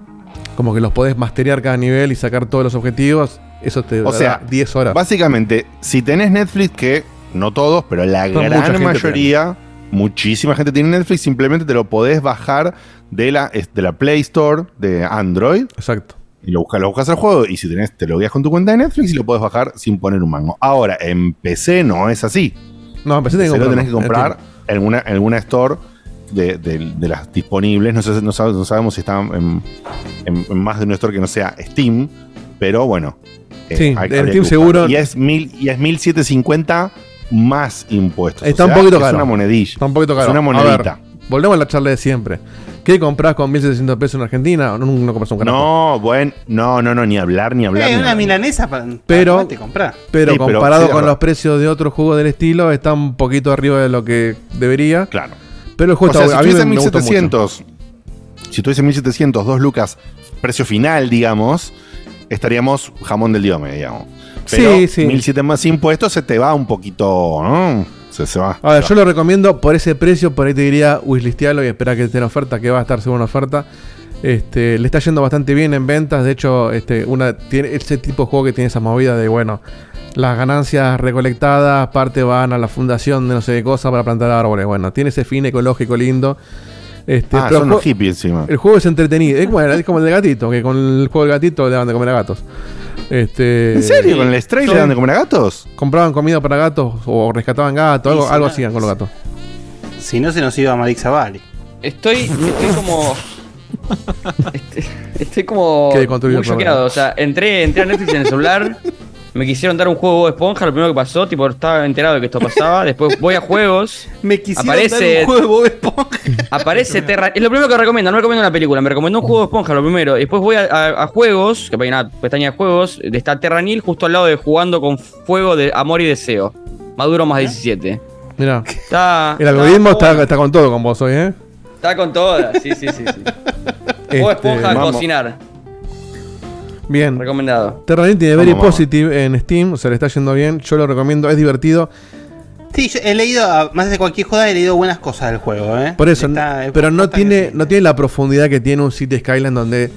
Como que los podés masterear cada nivel y sacar todos los objetivos. Eso te O sea, 10 horas. Básicamente, si tenés Netflix, que no todos, pero la gran mayoría, muchísima gente tiene Netflix, simplemente te lo podés bajar de la, de la Play Store de Android. Exacto. Y lo buscas, lo buscas al juego y si tenés, te lo guías con tu cuenta de Netflix y lo podés bajar sin poner un mango. Ahora, en PC no es así. No, En tenés que PC lo comprarlo, tenés que comprar en alguna, en alguna store de, de- de las disponibles. No, sé, no, sabemos, no sabemos si están en, en- en más de una store que no sea Steam, pero bueno. eh, Sí, en Steam seguro. Y es, mil, y es 1750 más impuestos. Está O un sea, poquito es caro. una monedilla. Está un poquito caro. Es una A monedita. ver, volvemos a la charla de siempre. ¿Qué compras con 1700 pesos en Argentina? No, no compras un carajo. No, bueno, no, no, no, ni hablar, ni hablar. Eh, ni una hablar. milanesa para, Pero- te comprar. Pero Sí, pero comparado sí, con es los precios de otros juegos del estilo, está un poquito arriba de lo que debería. Claro. Pero el O juego sea, está si tuviese me, me gustó mucho. 1700, si tuviese 1700, 2 lucas, precio final, digamos, estaríamos jamón del diome, digamos. Pero Sí, sí. 1700 más impuestos se te va un poquito, ¿no? Se, se va. A ver, yo lo recomiendo por ese precio, por ahí te diría wishlistealo y espera que esté en oferta, que va a estar según oferta. Este, le está yendo bastante bien en ventas, de hecho, este, una, tiene ese tipo de juego que tiene esa movida de bueno, las ganancias recolectadas, parte van a la fundación de no sé qué cosa para plantar árboles. Bueno, tiene ese fin ecológico lindo. Este, Ah, son jue- hippies encima. El juego es entretenido, es como, es como el de gatito, que con el juego del gatito le daban de comer a gatos. Este, ¿En serio? ¿Con el Stray le dan de comer a gatos? Compraban comida para gatos o rescataban gatos, algo, algo no, hacían con los gatos. Si no, se nos iba Malik Zavali. Estoy, estoy como. Estoy, estoy como. Muy choqueado. O sea, entré, entré a Netflix en el celular. *laughs* Me quisieron dar un juego de Bob Esponja, lo primero que pasó, tipo, estaba enterado de que esto pasaba. Después voy a juegos. Me quisieron aparece, dar un juego de Bob Esponja. Aparece Terra. Es lo primero que recomiendo, no recomiendo una película, me recomendó un juego de esponja, lo primero. Después voy a, a- a juegos, que hay una pestaña de juegos, está Terranil justo al lado de jugando con fuego de amor y deseo. Maduro más 17. Mira. Está, El algoritmo está, está con todo con vos hoy, ¿eh? Está con todas, sí, sí, sí. sí. *laughs* Este, Bob Esponja a cocinar. Bien. Recomendado. Terranil tiene Very Vamos, vamos. Positive en Steam, o sea, le está yendo bien. Yo lo recomiendo, es divertido. Sí, yo he leído, ah, más de cualquier joda, he leído buenas cosas del juego, ¿eh? Por eso, Está- es- pero no tiene, no tiene la profundidad que tiene un City Skyline donde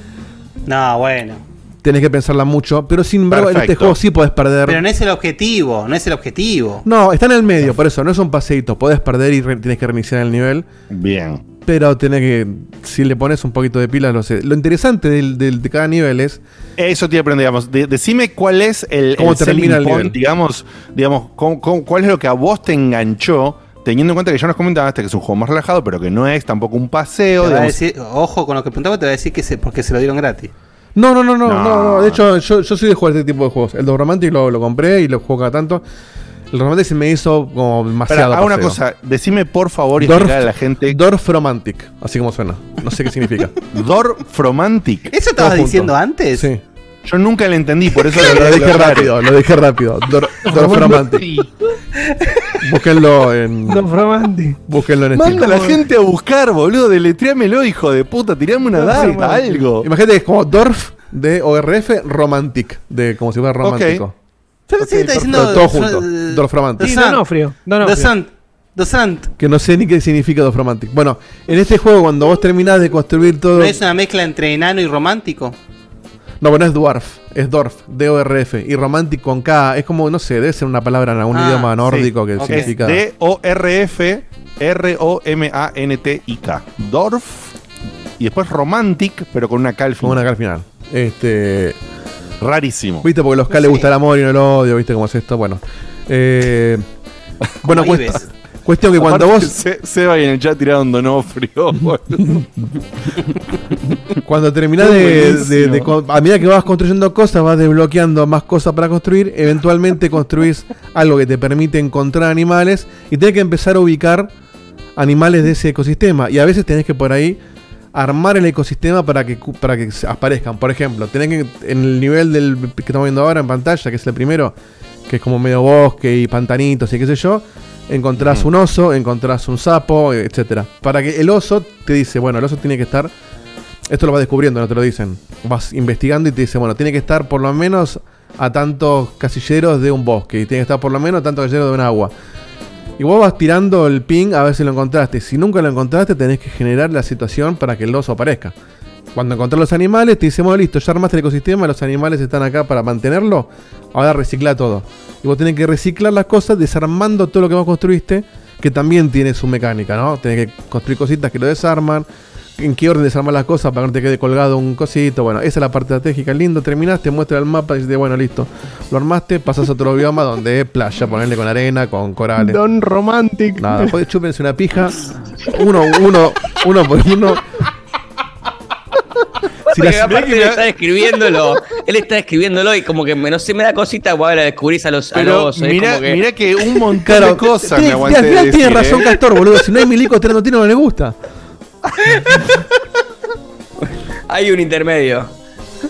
No, bueno. tenés que pensarla mucho. Pero sin embargo, en este juego sí podés perder. Pero no es el objetivo, no es el objetivo. No, está en el medio, por eso, no es un paseíto. Podés perder y tienes que reiniciar el nivel. Bien. Pero tenés que, si le pones un poquito de pilas, lo sé. Lo interesante del, del- de cada nivel es Eso te iba a aprender, digamos. De- decime cuál es el, ¿Cómo el termina el point, nivel? digamos, digamos cómo- cómo- cuál es lo que a vos te enganchó, teniendo en cuenta que ya nos comentaste que es un juego más relajado, pero que no es tampoco un paseo. Te va a decir, ojo con lo que preguntaba, te va a decir que se, porque se lo dieron gratis. No, no, no, no, no, no. De hecho, yo, yo soy de jugar este tipo de juegos. El Dog Romantic lo, lo compré y lo juego cada tanto. El Romantic se me hizo como demasiado. Hago una cosa, decime por favor y Dorf- explicar a la gente. Dorfromantic, así como suena. No sé qué significa. *laughs* Dorfromantic. ¿Eso estabas diciendo antes? Sí. Yo nunca lo entendí, por eso *laughs* lo dije rápido, lo dije rápido. Dor- *laughs* Dorfromantic. Búsquenlo en. Dorfromantic. Búsquenlo en Manda a la gente a buscar, boludo. Deletréamelo, hijo de puta. Tirame una data, algo. Imagínate que es como Dorf de ORF Romantic, de como si fuera romántico. Yo pensé que estaba Pero diciendo. todo junto. Dorfromantic. Sí, Donofrio. Dosant. Que no sé ni qué significa Dorfromantic. Bueno, en este juego, cuando vos terminás de construir todo. ¿No es una mezcla entre enano y romántico? No, bueno, es Dwarf. Es Dorf, D-O-R-F. Y Romantic con K. Es como, no sé, debe ser una palabra en algún Ah, idioma nórdico que Ok, significa. D-O-R-F R-O-M-A-N-T-I-K. Dorf. Y después Romantic, pero con una K al Con final. una K al final. Este. Rarísimo. Viste, porque a los K les gusta el amor y no el odio, viste cómo es esto. Bueno. Eh, *laughs* bueno, Como cuest- Ives. cuestión que cuando vos. Se, Seba y en el chat tiraron Donofrio. *laughs* Cuando terminás de, de- de A medida que vas construyendo cosas, vas desbloqueando más cosas para construir. Eventualmente construís algo que te permite encontrar animales. Y tenés que empezar a ubicar animales de ese ecosistema. Y a veces tenés que por ahí armar el ecosistema para que, para que aparezcan. Por ejemplo, tenés que. En el nivel del que estamos viendo ahora en pantalla, que es el primero, que es como medio bosque y pantanitos y qué sé yo. Encontrás un oso, encontrás un sapo, etcétera. Para que el oso te dice, bueno, el oso tiene que estar esto lo vas descubriendo, no te lo dicen. Vas investigando y te dice, bueno, tiene que estar por lo menos a tantos casilleros de un bosque. Y tiene que estar por lo menos a tantos casilleros de un agua. Y vos vas tirando el ping a ver si lo encontraste. Si nunca lo encontraste, tenés que generar la situación para que el oso aparezca. Cuando encontrás los animales, te dice, bueno, listo, ya armaste el ecosistema, los animales están acá para mantenerlo. Ahora recicla todo. Y vos tenés que reciclar las cosas desarmando todo lo que vos construiste, que también tiene su mecánica, ¿no? Tenés que construir cositas que lo desarman. En qué orden desarmar las cosas para que no te quede colgado un cosito. Bueno, esa es la parte estratégica. Lindo, terminaste, muestra el mapa y dices, bueno, listo. Lo armaste, pasas a otro bioma donde es playa, ponerle con arena, con corales. Don Romantic. Nada, después chúpense una pija. Uno, uno, uno por uno. Si Porque las- aparte él está escribiéndolo, él está escribiéndolo y como que me- no sé, me da cosita, ahora descubrís a los, a Pero mirá, que- mirá que un montón Claro, de cosas me aguanté al de final decir, tiene razón ¿eh? Castor, boludo. Si no hay milico tirando tiro, no le gusta. *laughs* hay un intermedio,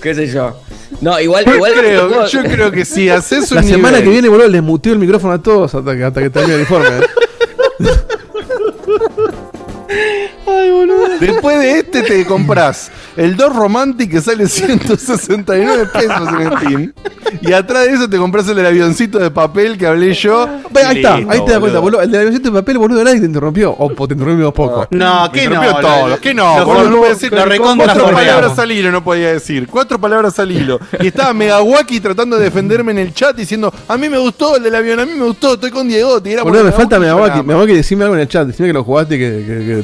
qué sé yo. No, igual, Yo igual creo- puedo- yo creo que si haces un La semana nivel- que viene, boludo, les muteo el micrófono a todos hasta que, hasta que termine el informe. *laughs* ¿eh? Después de este te compras el 2 Romantic que sale 169 pesos en Steam. Y atrás de eso te compras el del avioncito de papel que hablé yo. Ahí está, Listo, ahí te das cuenta, boludo. boludo. El del avioncito de papel, boludo, nadie te interrumpió. O po- te interrumpimos poco. No, que interrumpió no. todo, lo- que no, lo- boludo, no podía decir lo recontra cuatro forreamos. palabras al hilo, no podía decir. Cuatro palabras al hilo. Y estaba Megawaki tratando de defenderme en el chat diciendo, a mí me gustó el del avión, a mí me gustó, estoy con Diego. Boludo, me falta Megawaki. Megawaki, decime algo en el chat. Decime que lo jugaste y que, que, que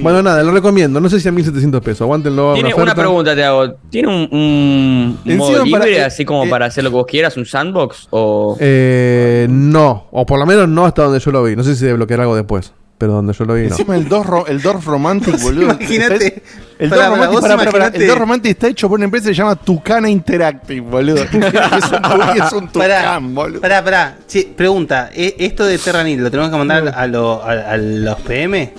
Bueno, nada, lo recomiendo. No sé si a 1700 pesos. Aguántenlo. Tiene una pregunta, te hago. ¿Tiene un, modo para- libre eh, así como para hacer lo que vos quieras? ¿Un sandbox? O. Eh, no, o por lo menos no hasta donde yo lo vi. No sé si desbloquear algo después. pero donde yo lo vi no. Encima el Dorf, el Dorf Romantic, *laughs* boludo. Imagínate. El Dorf Romantic, El Dorf está hecho por una empresa que se llama Tucana Interactive, boludo. *laughs* es un, es un Tucán, boludo. pará, pará. Pregunta, ¿e- ¿esto de Terranil lo tenemos que mandar a, lo- a- a los PM?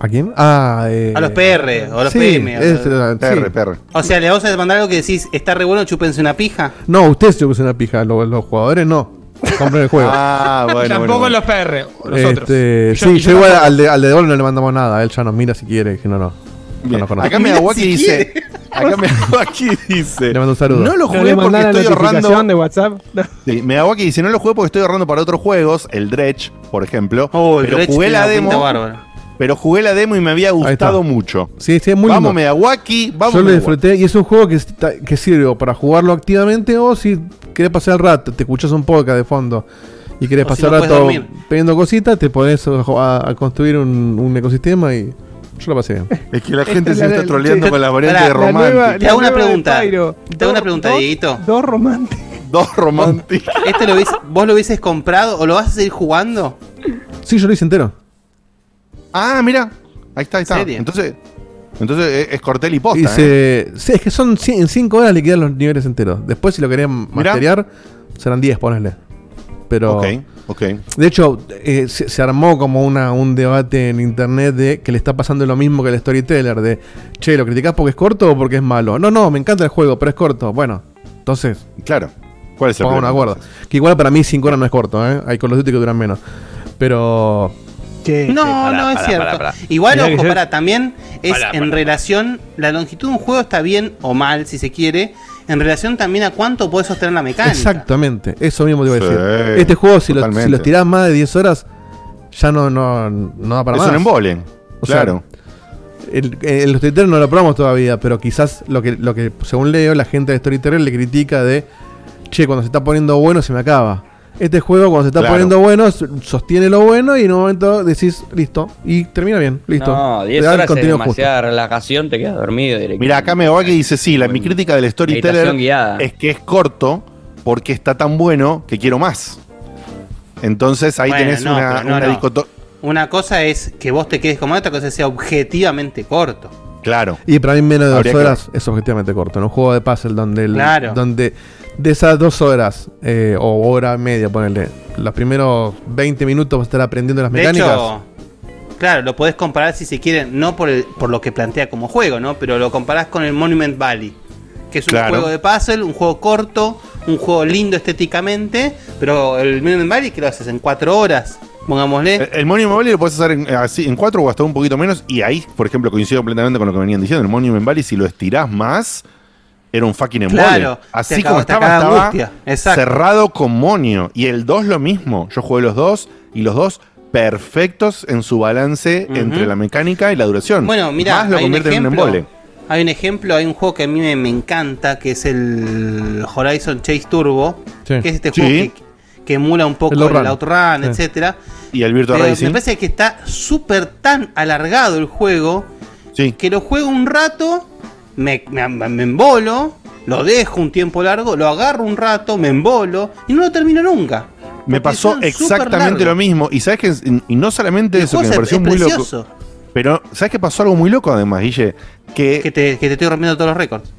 ¿A quién? Ah, eh, A los PR o los sí, PM. o es, los- eh, sí. O sea, le vamos a mandar algo que decís, está re bueno, chúpense una pija. No, ustedes se usan una pija, los, los jugadores no. Compren el juego. *laughs* Ah, bueno, Tampoco bueno, los PR, nosotros. Este, yo- sí, yo, yo igual al de, al de Devol no le mandamos nada. Él ya nos mira si quiere, que no, no. Acá me Awaki dice. Acá me Awaki dice. Le mando un saludo. No lo ¿No jugué porque la estoy ahorrando. de WhatsApp? *laughs* Sí, me Awaki dice, no lo jugué porque estoy ahorrando para otros juegos, el Dredge, por ejemplo. Oh, el pero Dredge jugué la pinta demo. bárbara. Pero jugué la demo y me había gustado mucho. Sí, sí, es muy vamos. Miyawaki, vamos. Yo lo disfruté y es un juego que, está- que sirve o para jugarlo activamente o si querés pasar el rato, te escuchas un podcast de fondo y querés O si pasar no el rato pidiendo cositas, te pones a, a- a construir un, un ecosistema y yo lo pasé bien. Es que la gente se la está troleando sí. con la variante Pará, de nueva- Te hago una pregunta. Pyro. Te hago una Dos- pregunta, dos- Dieguito. Dos románticos. *laughs* Dos Romantic. ¿Este lo hubiese- vos lo hubieses comprado o lo vas a seguir jugando? Sí, yo lo hice entero. Ah, mira. Ahí está, ahí está. ¿Serio? Entonces, entonces es, es cortel y posta. Y ¿eh? sí, es que son en 5 horas le quedan los niveles enteros. Después, si lo querés masterear, serán 10, ponele. Pero. Ok, ok. De hecho, eh, se, se armó como una, un debate en internet de que le está pasando lo mismo que el storyteller. De che, ¿lo criticás porque es corto o porque es malo? No, no, me encanta el juego, pero es corto. Bueno, entonces. Claro. ¿Cuál es el Pongamos un problema, acuerdo. Que igual para mí 5 horas no es corto, ¿eh? Hay Call of Duty que duran menos. Pero. No, no es cierto. Igual, Mirá ojo, yo- para, también es en relación, la longitud de un juego está bien o mal, si se quiere, en relación también a cuánto puedes sostener la mecánica. Exactamente, eso mismo te iba a Sí, decir. Este juego, si lo, si lo tirás más de 10 horas, ya no, no, no da para Es más. un embole, sea, claro. el, el Storyteller no lo probamos todavía, pero quizás lo que, lo que, según leo, la gente de Storyteller le critica de che, cuando se está poniendo bueno se me acaba. Este juego, cuando se está Claro. poniendo bueno, s- sostiene lo bueno y en un momento decís, listo, y termina bien, listo. No, Te 10 da el horas es contenido justo. demasiada relajación, te quedas dormido directamente. Mira, acá me Awaki dice, sí, la, mi crítica del storyteller meditación guiada. es que es corto porque está tan bueno que quiero más. Entonces ahí Bueno, tenés no, una, pero no, una no. dicoto- Una cosa es que vos te quedes como otra cosa es que sea objetivamente corto. Claro. Y para mí menos de Habría dos que- horas es objetivamente corto. En un juego de puzzle donde, el- Claro. donde de esas dos horas eh, o hora y media, ponerle, los primeros 20 minutos vas a estar aprendiendo las De mecánicas. hecho, claro, lo podés comparar si se quiere, no por, el- por lo que plantea como juego, ¿no? Pero lo comparás con el Monument Valley, que es un Claro. juego de puzzle, un juego corto, un juego lindo estéticamente, pero el Monument Valley que lo haces en cuatro horas, pongámosle. El, el Monument Valley lo puedes hacer en, así, en 4 o hasta un poquito menos. Y ahí, por ejemplo, coincido completamente con lo que venían diciendo. El Monument Valley, si lo estirás más, era un fucking embole. Claro, así como estaba, estaba cerrado con monio. Y el 2 lo mismo. Yo jugué los dos y los dos perfectos en su balance entre la mecánica y la duración. Bueno, mira, Más lo hay un convierte en un ejemplo. embole. Hay un ejemplo, hay un juego que a mí me, me encanta, que es el Horizon Chase Turbo, Sí. que es este Sí. juego que, que emula un poco El el, Outrun. Sí. etcétera. Y el Virtua Pero Racing. me parece que está súper tan alargado el juego Sí. que lo juego un rato, me, me, me embolo, lo dejo un tiempo largo, lo agarro un rato, me embolo y no lo termino nunca. Me pasó exactamente lo mismo. Y sabes que, y no solamente eso, que me es- pareció es muy precioso. loco. Pero, ¿sabes qué pasó algo muy loco además, Guille? Que, Que te, que te estoy rompiendo todos los récords.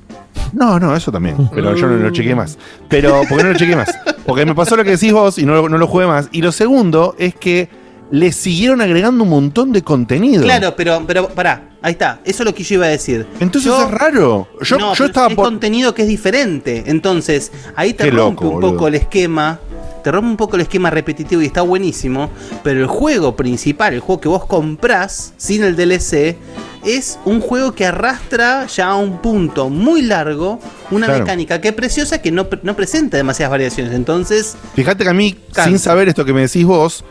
No, no, eso también. Pero yo no lo chequeé más. Pero, ¿por qué no lo chequeé más? Porque me pasó lo que decís vos y no, lo- no lo jugué más. Y lo segundo es que le siguieron agregando un montón de contenido. Claro, pero, pero pará, ahí está, eso es lo que yo iba a decir. Entonces Yo- es raro. Yo, no, yo estaba es por. contenido que es diferente. Entonces, ahí te Qué rompe loco, un boludo. poco el esquema. Te rompe un poco el esquema repetitivo y está buenísimo. Pero el juego principal, el juego que vos comprás sin el DLC, es un juego que arrastra ya a un punto muy largo una Claro. mecánica que es preciosa que no, no presenta demasiadas variaciones. Entonces, Fíjate que a mí, sin saber esto que me decís vos,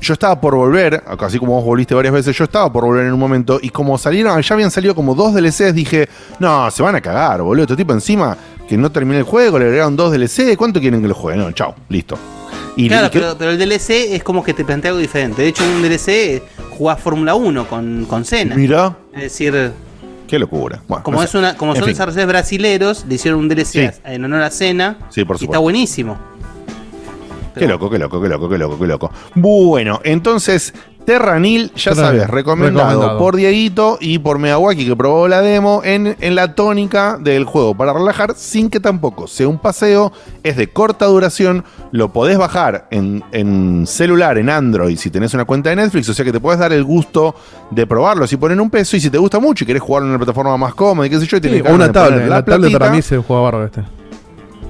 yo estaba por volver, así como vos volviste varias veces, yo estaba por volver en un momento, y como salieron, ya habían salido como dos DLCs, dije, no, se van a cagar, boludo. Este tipo encima que no terminé el juego, le agregaron dos DLC, ¿cuánto quieren que lo juegue? No, chao, listo. Y, claro, y que- pero, pero el DLC es como que te plantea algo diferente. De hecho, en un DLC jugás Fórmula 1 con, con Senna. Mirá, Es decir, qué locura. Bueno, como, no es sé. una, como En son desarrolladores brasileros, le hicieron un DLC Sí. en honor a Senna. Sí, por y supuesto. está buenísimo. Qué loco, qué loco, qué loco, qué loco, qué loco. Bueno, entonces, Terranil, ya Terranil, sabes, recomendado, recomendado. por Dieguito y por Megawaki que probó la demo en, en la tónica del juego para relajar sin que tampoco sea un paseo, es de corta duración, lo podés bajar en, en celular, en Android, si tenés una cuenta de Netflix, o sea que te puedes dar el gusto de probarlo si ponen un peso y si te gusta mucho y querés jugarlo en una plataforma más cómoda y qué sé yo, y tenés Sí, una tablet. la La tablet para mí se juega bárbaro este.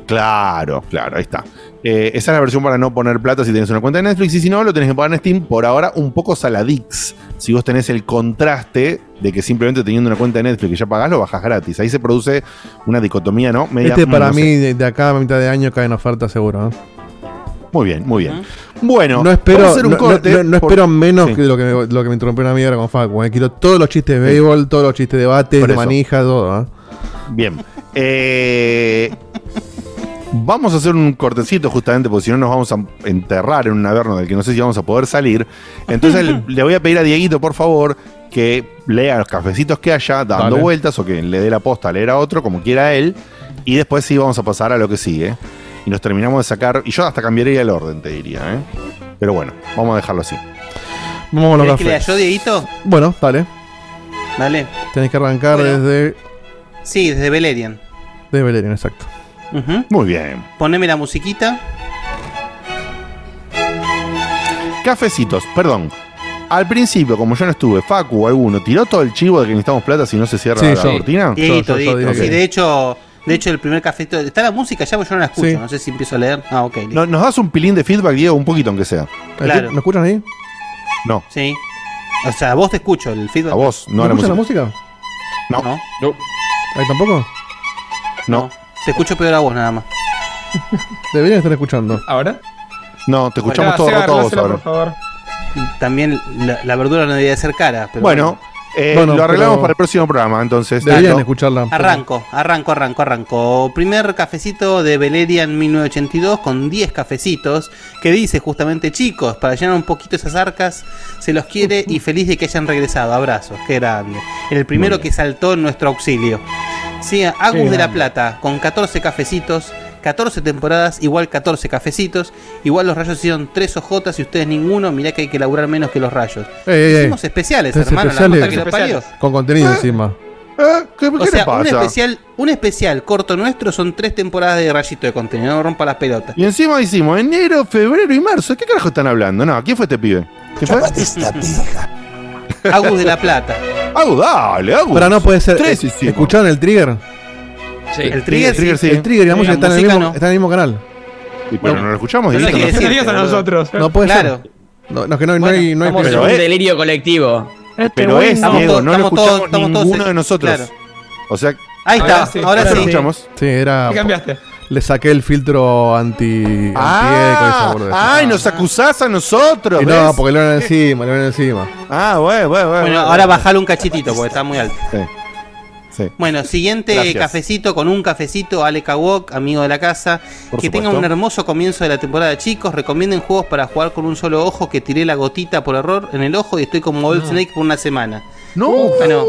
Claro, claro, ahí está. Eh, esa es la versión para no poner plata si tenés una cuenta de Netflix y si no, lo tenés que pagar en Steam por ahora un poco saladix. Si vos tenés el contraste de que simplemente teniendo una cuenta de Netflix que ya pagás, lo bajás gratis. Ahí se produce una dicotomía, ¿no? Media- Este para no mí, de, de acá a mitad de año cae en oferta seguro. ¿eh? Muy bien, muy bien. Bueno, no espero, vamos a hacer un no, no- corte no- no por- espero menos Sí. que lo que, me, lo que me interrumpió una mierda con Facu. eh. Quiero todos los chistes de béisbol, todos los chistes de bate, Por de manija, todo. ¿eh? Bien. Eh, vamos a hacer un cortecito justamente porque si no nos vamos a enterrar en un averno del que no sé si vamos a poder salir. Entonces *laughs* le, voy a pedir a Dieguito, por favor, que lea los cafecitos que haya dando Dale. vueltas o que le dé la posta a leer a otro, como quiera él. Y después sí vamos a pasar a lo que sigue. Y nos terminamos de sacar. Y yo hasta cambiaría el orden, te diría. ¿eh? Pero bueno, vamos a dejarlo así. Vamos a los ¿Querés que lea cafés. yo, Dieguito? Bueno, dale. Dale. Tenés que arrancar Bueno. desde. Sí, desde Belerian. De Belerian, exacto. Muy bien. Poneme la musiquita. Cafecitos, perdón. Al principio, como yo no estuve, Facu o alguno, ¿tiró todo el chivo de que necesitamos plata si no se cierra Sí, la yo. cortina? Dieguito, Dieguito. Ok. Sí, de hecho, de hecho, el primer cafecito. Está la música ya, porque yo no la escucho. Sí. No sé si empiezo a leer. Ah, ok. No- ¿Nos das un pilín de feedback, Diego? Un poquito, aunque sea. Claro. ¿Me escuchan ahí? No. Sí. O sea, a vos te escucho el feedback. A vos, no ¿Me a la escuchan música. la música? No. No. ¿Ahí tampoco? No. Te escucho peor a vos nada más. *laughs* Deberían estar escuchando. ¿Ahora? No, te escuchamos todo vos arreglásela, ahora. por favor. También la, la verdura no debería ser cara. Pero Bueno, eh, Bueno, lo arreglamos pero- para el próximo programa, entonces. Deberían escucharla. Arranco, arranco, arranco, arranco. Primer cafecito de Belerian 1982 con 10 cafecitos que dice justamente chicos, para llenar un poquito esas arcas, se los quiere y feliz de que hayan regresado. Abrazos, qué grande. El primero que saltó en nuestro auxilio. Sí, Agus Qué de la. Plata con 14 cafecitos. 14 temporadas, igual 14 cafecitos. Igual los rayos hicieron 3 ojotas y ustedes ninguno. Mirá que hay que laburar menos que los rayos. Ey, ey, ey. Hicimos especiales, hermano. especiales la que lo parió. Con contenido encima. ¿Qué, O sea, un especial, un especial corto nuestro son tres temporadas de rayito de contenido, no rompa las pelotas. Y encima hicimos enero, febrero y marzo. ¿Qué carajo están hablando? No, ¿quién fue este pibe? ¿Qué fue? Agus de la Plata. Agus, dale, Agus. Pero no puede ser. Tres eh. ¿Escucharon el trigger? Sí. El trigger, El trigger, sí. sí. El trigger y la música la están en, el mismo, no. están en el mismo canal. Y pero no lo escuchamos, No qué no decirte, Digas a nosotros. No puede Claro. ser. No, no, que no, no Bueno, hay. No hay Estamos en Pero un es- delirio colectivo. Pero es, Estamos Diego, todos- no lo estamos escuchamos todos- todos ninguno en- de nosotros. claro. O sea, Ahí está, Ahora sí. ahora ¿lo sí. escuchamos? Sí, era. ¿Qué cambiaste? Le saqué el filtro anti. antieco y esa Ah, boludez. ay, nos acusás a nosotros. Y no, porque le van encima, le van encima. Ah, bueno, bueno, bueno. Bueno, ahora bajale un cachitito porque está muy alto. Sí. Sí. Bueno, siguiente Gracias. cafecito con un cafecito, Ale Kawok, amigo de la casa. Por que tengan un hermoso comienzo de la temporada, chicos. Recomienden juegos para jugar con un solo ojo que tiré la gotita por error en el ojo y estoy como Old Snake por una semana. No. Bueno,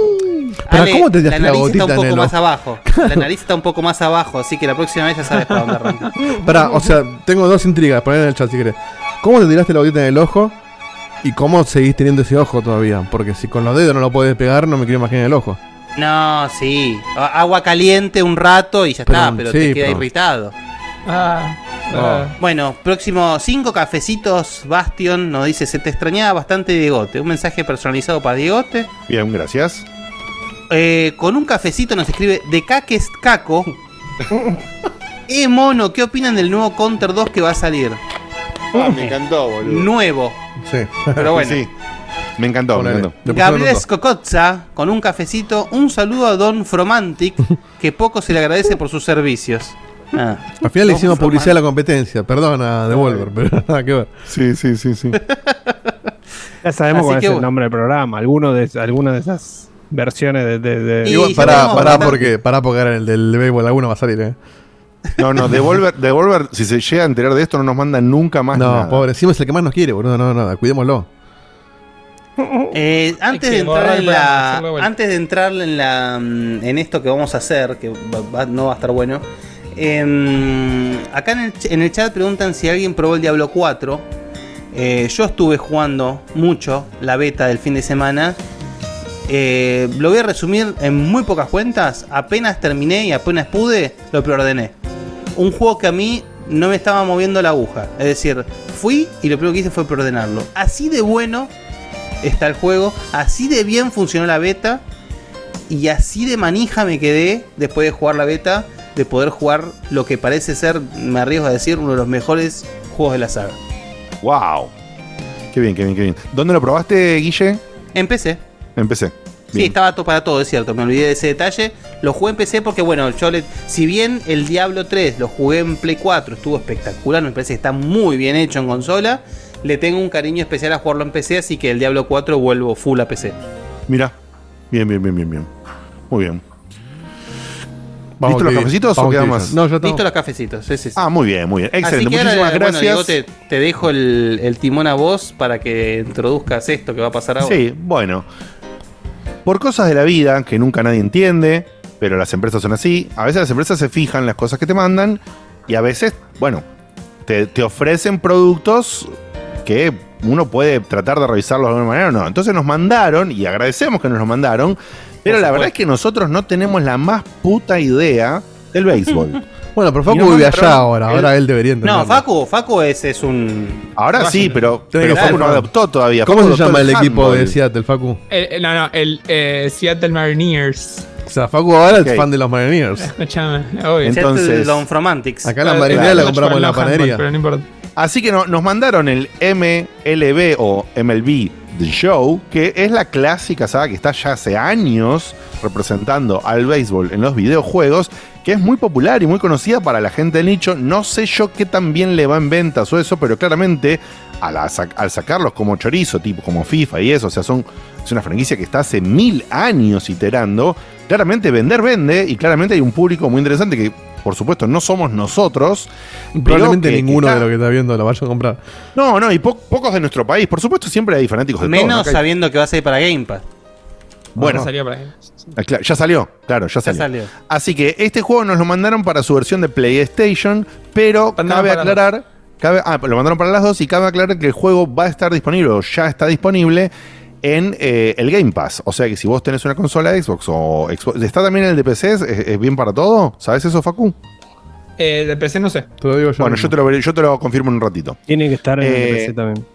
Pero Ale, ¿cómo te la la nariz gotita está un poco más abajo. La nariz está un poco más abajo, así que la próxima vez ya sabes para dónde. *laughs* Pará, o sea, tengo dos intrigas. Poner en el chat si querés. ¿Cómo te tiraste la gotita en el ojo? ¿Y cómo seguís teniendo ese ojo todavía? Porque si con los dedos no lo puedes pegar, no me quiero imaginar el ojo. No, sí. Agua caliente un rato y ya Pero, está, pero sí, te queda pero- irritado. Ah, No. ah. Bueno, próximo cinco cafecitos. Bastion nos dice: Se te extrañaba bastante, Diegote. Un mensaje personalizado para Diegote. Bien, gracias. Eh, con un cafecito nos escribe: De Caques Caco. *laughs* eh, mono, ¿qué opinan del nuevo Counter 2 que va a salir? Ah, me encantó, boludo. Nuevo. Sí. Pero bueno. Sí. Me encantó, me encantó. Gabriel. Scocotza, con un cafecito. Un saludo a Don Fromantic, *laughs* que poco se le agradece por sus servicios. Ah. Al final le hicimos publicidad a Fromantic. la competencia. Perdona, Devolver, pero *laughs* nada que ver. Sí, sí, sí, sí. Ya sabemos Así cuál que es el bueno. nombre del programa. Alguno de, alguna de esas versiones de. de- Y pará, pará, porque, pará porque ahora el del béisbol alguno va a salir, eh. No, no, Devolver, Devolver, si se llega a enterar de esto, no nos manda nunca más No, nada. pobre, encima es el que más nos quiere, boludo. No, nada, cuidémoslo. Eh, antes, de entrar en la, antes de entrar en la en esto que vamos a hacer, que va- va- no va a estar bueno. em, acá en el, ch- en el chat preguntan si alguien probó el Diablo 4. Eh, yo estuve jugando mucho la beta del fin de semana. Eh, lo voy a resumir en muy pocas cuentas. Apenas terminé y apenas pude, lo preordené. Un juego que a mí no me estaba moviendo la aguja. Es decir, fui y lo primero que hice fue preordenarlo. Así de bueno está el juego, así de bien funcionó la beta y así de manija me quedé después de jugar la beta, de poder jugar lo que parece ser, me arriesgo a decir, uno de los mejores juegos de la saga. ¡Wow! Qué bien, qué bien, qué bien. ¿Dónde lo probaste, Guille? En PC. En PC. Sí, Bien. estaba todo para todo, es cierto, me olvidé de ese detalle. Lo jugué en PC porque, bueno, yo le, si bien el Diablo 3 lo jugué en Play 4, estuvo espectacular, me parece que está muy bien hecho en consola, le tengo un cariño especial a jugarlo en PC, así que el Diablo 4 vuelvo full a PC. Mira. Bien, bien, bien, bien, bien. Muy bien. Vamos ¿Listo los cafecitos o queda que- más? No, estamos. Listo los cafecitos, sí, sí, sí. Ah, muy bien, muy bien. Excelente. Así que Muchísimas ahora, bueno, gracias. Diego, te, te dejo el, el timón a vos para que introduzcas esto que va a pasar ahora. Sí, bueno. Por cosas de la vida que nunca nadie entiende, pero las empresas son así, a veces las empresas se fijan en las cosas que te mandan y a veces, bueno, te, te ofrecen productos que uno puede tratar de revisarlos de alguna manera o no. Entonces nos mandaron, y agradecemos que nos los mandaron, pero la verdad es que nosotros no tenemos la más puta idea del béisbol. *laughs* Bueno, pero Facu vive allá ahora, el- ahora él debería entender. No, Facu, Facu es, es un. Ahora sí, pero, pero Facu no adoptó todavía. ¿Cómo Facu se llama el equipo de Seattle, Facu? El- el- no, no, el eh, Seattle Mariners. O sea, Facu ahora es fan de los Mariners. *laughs* Escuchame, obvio. Entonces- Los Fromantics. Acá la marinera la compramos en la no handball, panadería. Pero no importa. Así que no- nos mandaron el MLB o MLB The Show, que es la clásica saga que está ya hace años representando al béisbol en los videojuegos, que es muy popular y muy conocida para la gente del nicho. No sé yo qué tan bien le va en ventas o eso, pero claramente al, sac- al sacarlos como chorizo, tipo como FIFA y eso, o sea, son, es una franquicia que está hace mil años iterando. Claramente vender vende y claramente hay un público muy interesante que, por supuesto, no somos nosotros. Probablemente que- que ninguno está- de los que está viendo lo vaya a comprar. no, no, y po- pocos de nuestro país. Por supuesto, siempre hay fanáticos de todo, Menos ¿no? Que hay- sabiendo que va a ser para Game Pass. Bueno, salió para ah, claro, ya salió, claro, ya salió. salió. Así que este juego nos lo mandaron para su versión de PlayStation, pero cabe aclarar, cabe, ah, lo mandaron para las dos y cabe aclarar que el juego va a estar disponible o ya está disponible en eh, el Game Pass. O sea que si vos tenés una consola de Xbox o Xbox, está también en el de PC, ¿es, es bien para todo? ¿Sabes eso, Facu? Eh, de PC no sé. Te lo digo yo. Bueno, mismo. yo te lo, veré- yo te lo confirmo en un ratito. Tiene que estar en Eh, el PC también.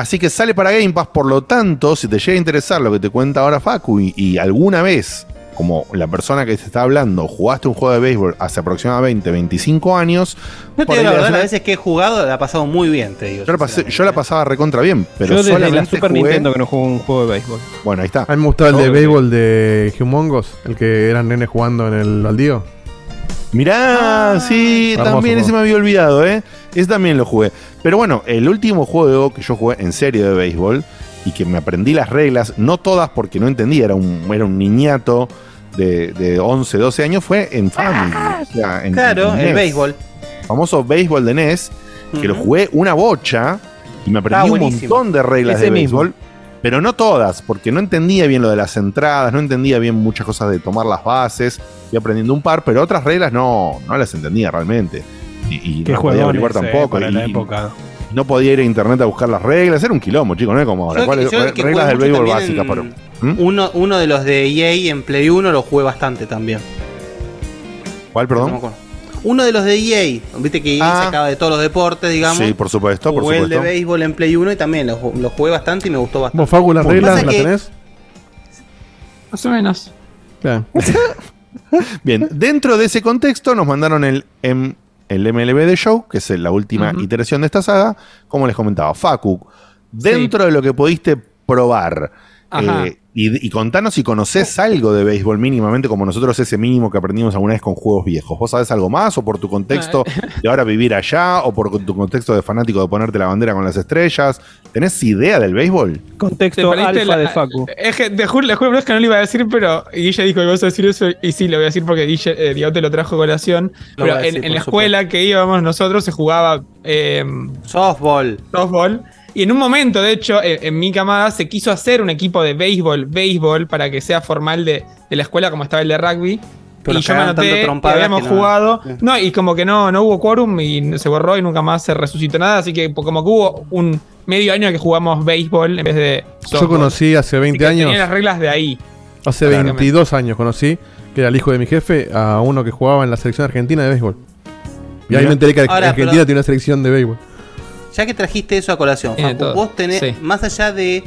Así que sale para Game Pass, por lo tanto, si te llega a interesar lo que te cuenta ahora Facu y, y alguna vez, como la persona que te está hablando, jugaste un juego de béisbol hace aproximadamente 25 años, Yo te digo la verdad, las veces que he jugado la he pasado muy bien, te digo. yo, la pasé- yo la pasaba recontra bien, pero Yo desde la solamente Super jugué- Nintendo que no juego un juego de béisbol. Bueno, ahí está. A mí me gustaba el de No, béisbol de Humongous, el que eran nenes jugando en el baldío. Mirá, sí, Hermoso también ese me había olvidado, ¿eh? Ese también lo jugué. Pero bueno, el último juego que yo jugué en serio de béisbol y que me aprendí las reglas, no todas porque no entendía, era un, era un niñato de, de 11, 12 años, fue en Family. o sea, en- Claro, en el béisbol. Famoso béisbol de NES, que lo jugué una bocha y me aprendí un montón de reglas Ese de mismo. Pero no todas, porque no entendía bien lo de las entradas, no entendía bien muchas cosas de tomar las bases. Fui aprendiendo un par, pero otras reglas no, no las entendía realmente. Y, y Qué no podía averiguar eh, tampoco. para y- la época. no podía ir a internet a buscar las reglas. Era un quilombo, chicos, no es como ahora. Yo- ¿Cuáles- yo el que reglas del béisbol básicas, pero. en- Uno, uno de los de EA en Play 1 lo jugué bastante también. ¿Cuál, No me perdón? acuerdo. Uno de los de EA, viste que EA Ah. sacaba de todos los deportes, digamos. Sí, por supuesto, por jugué el de supuesto. béisbol en Play 1 y también lo, lo jugué bastante y me gustó bastante. ¿Vos, Facu, las reglas las tenés? Más o menos. Bien. *laughs* Bien, dentro de ese contexto nos mandaron el, M- el MLB de Show, que es la última iteración de esta saga. Como les comentaba, Facu, dentro de lo que pudiste probar, eh, y, y contanos si conoces algo de béisbol mínimamente, como nosotros ese mínimo que aprendimos alguna vez con juegos viejos. ¿Vos sabés algo más? ¿O por tu contexto de ahora vivir allá? ¿O por tu contexto de fanático de ponerte la bandera con las estrellas? ¿Tenés idea del béisbol? Te Contexto alfa la- de Facu. Es que te juro, es que no lo iba a decir, pero Guille dijo que ibas a decir eso y sí, lo voy a decir porque Guille, eh, Diego te lo trajo a colación. Lo pero a en, decir, en la escuela que íbamos nosotros se jugaba eh, Softball. softball. Y en un momento, de hecho, en, en mi camada se quiso hacer un equipo de béisbol, béisbol, para que sea formal de, de la escuela como estaba el de rugby. Pero y yo me tanto que habíamos que no- jugado. No, y como que no, no hubo quórum y se borró y nunca más se resucitó nada. Así que como que hubo un medio año que jugamos béisbol en vez de Yo conocí hace Así 20 que años. Tenía las reglas de ahí. Hace Claramente. 22 años conocí que era el hijo de mi jefe a uno que jugaba en la selección argentina de béisbol. Y ahí me enteré que Ahora, Argentina pero- tiene una selección de béisbol. Ya que trajiste eso a colación, Facu, todo. vos tenés, Sí. más allá de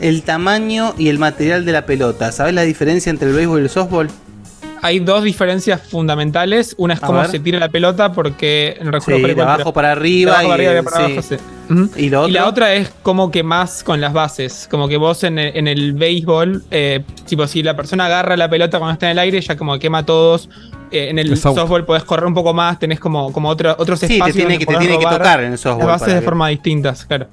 el tamaño y el material de la pelota, ¿sabés la diferencia entre el béisbol y el softball? Hay dos diferencias fundamentales. Una es A cómo ver. se tira la pelota, porque no recuerdo Sí, de abajo para arriba De abajo y para arriba el- para abajo, sí. ¿Y lo Y la otro? otra es como que más con las bases. Como que vos en el, en el béisbol, eh, tipo, si la persona agarra la pelota cuando está en el aire, ya como quema todos. Eh, en el softball podés correr un poco más, tenés como, como otro- otros Sí, te espacios. tiene que- te tiene que tocar en el softball Las bases de que- forma distintas, claro.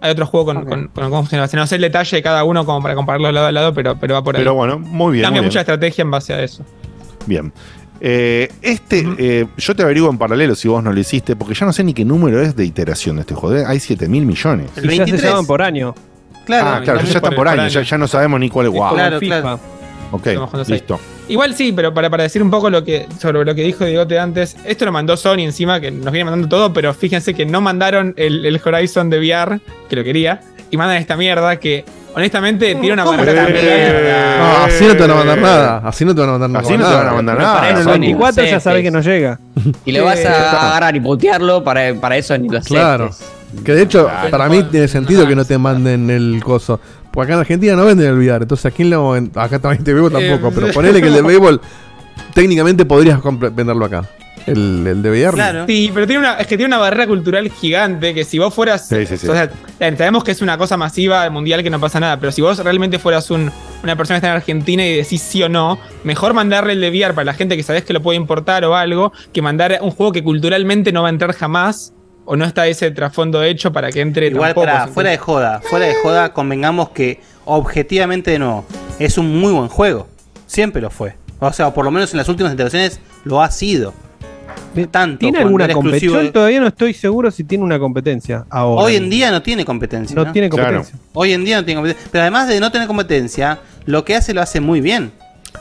Hay otro juego con, con- con cómo funciona. No sé el detalle de cada uno como para compararlo lado a lado, pero, pero va por ahí. Pero bueno, muy bien. Cambia muy mucha bien. estrategia en base a eso. Bien. Eh, este, eh, yo te averiguo en paralelo si vos no lo hiciste, porque ya no sé ni qué número es de iteración de este juego. Hay 7 mil millones. El Y ya se 23. por año. Claro, ah, claro, ya está por- año, año. ya, ya no sabemos ni cuál es. Wow. Claro, FIFA. claro. Ok, listo. Igual sí, pero para, para decir un poco lo que, sobre lo que dijo Diegote antes, esto lo mandó Sony encima, que nos viene mandando todo, pero fíjense que no mandaron el, el Horizon de VR, que lo quería, y mandan esta mierda que honestamente tiene una ¿Cómo barrera esta cultural. No, así no te van a mandar nada. Así no te van a mandar nada. Así no te van a mandar nada. para En el eso ni 24 los ya sabés que no llega. Y le vas a agarrar y putearlo para, para eso ni lo aceptes. Claro. Que de hecho, para mí tiene sentido que no te manden el coso. Porque acá en Argentina no venden el VR. Entonces, ¿a quién le vamos a vend- Acá también te béisbol tampoco. Eh, pero ponele que el de béisbol, técnicamente podrías venderlo acá. El, el de VR. Claro. Sí, pero tiene una, es que tiene una barrera cultural gigante que si vos fueras. Sí, sí, sí. O sea, eh, sabemos que es una cosa masiva mundial que no pasa nada, pero si vos realmente fueras un- una persona que está en Argentina y decís sí o no, mejor mandarle el de VR para la gente que sabés que lo puede importar o algo, que mandar un juego que culturalmente no va a entrar jamás o no está ese trasfondo hecho para que entre Igual tampoco. para, ¿se fuera de joda, fuera de joda, convengamos que objetivamente de nuevo, es un muy buen juego. Siempre lo fue. O sea, o por lo menos en las últimas iteraciones lo ha sido. Tanto. ¿Tiene alguna competencia? de- todavía no estoy seguro si tiene una competencia ahora. Hoy en día no tiene competencia. no, tiene competencia. Hoy en día no tiene competencia. Pero además de no tener competencia, lo que hace lo hace muy bien.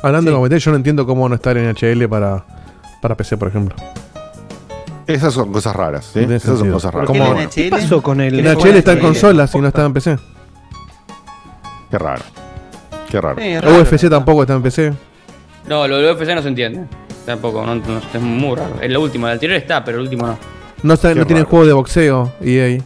Hablando de competencia, yo no entiendo cómo no estar en HL para, para PC, por ejemplo. Esas son cosas raras, ¿sí? Esas son cosas ¿Por raras. qué ¿Cómo? el ¿Qué NHL? pasó con el En El HL está en NHL? consolas y no está en PC. Qué raro. Qué raro. Sí, raro. UFC tampoco está en PC. No, lo del UFC no se entiende. Tampoco, no, no, es muy raro. El último, el anterior está, pero el último no. No, está, no tiene raro. juego de boxeo EA.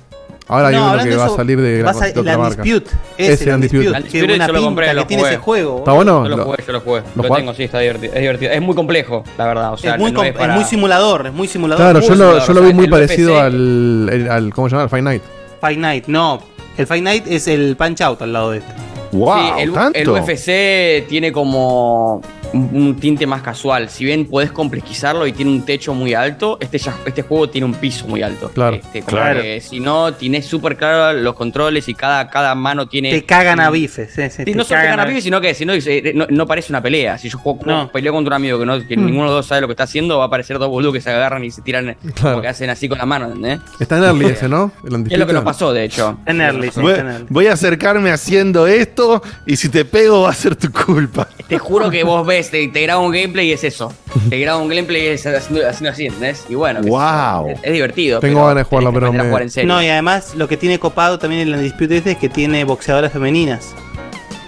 Ahora hay No, uno que va a salir de, la, a- otra marca. Undispute. Ese Ese Undisputed buena yo lo compré, pinta lo que tiene ese juego. ¿Está bueno? Yo lo jugué, yo lo jugué. ¿lo tengo, sí, está divertido. Es divertido. Es muy complejo, la verdad. O sea, es, muy no com- es para- es muy simulador, es muy simulador. Claro, muy yo lo, simulador, yo lo o vi sea, muy el parecido al, el- al. ¿Cómo se llama? Al Fight Night. Fight Night, no. El Fight Night es el Punch Out al lado de este. Wow, sí, el, ¿tanto? el UFC tiene como un, un tinte más casual. Si bien podés complejizarlo y tiene un techo muy alto, este, ya- este juego tiene un piso muy alto. Claro. Este, como Claro. que si no, tienes súper claro los controles y cada, cada mano tiene. Te cagan a bifes. sí, sí, Sí, te no solo te cagan ganan pibes, sino que si no, eh, no, no parece una pelea. Si yo juego, No. peleo contra un amigo que, no, que Mm. ninguno de los dos sabe lo que está haciendo, va a aparecer dos boludos que se agarran y se tiran eh, Claro. como que hacen así con la mano. Está en early ese, ¿no? El Es lo que nos pasó, de hecho. En early, sí, Voy, en early. voy a acercarme haciendo esto y si te pego va a ser tu culpa. Te juro que vos ves, te, te grabo un gameplay y es eso. Te grabo un gameplay y es haciendo, haciendo así, ¿entendés? Y bueno, Wow. es, es divertido. Tengo ganas de jugarlo, pero aprender a me- jugar en serio. No, y además lo que tiene copado también el Undisputed este es que tiene boxeadoras femeninas.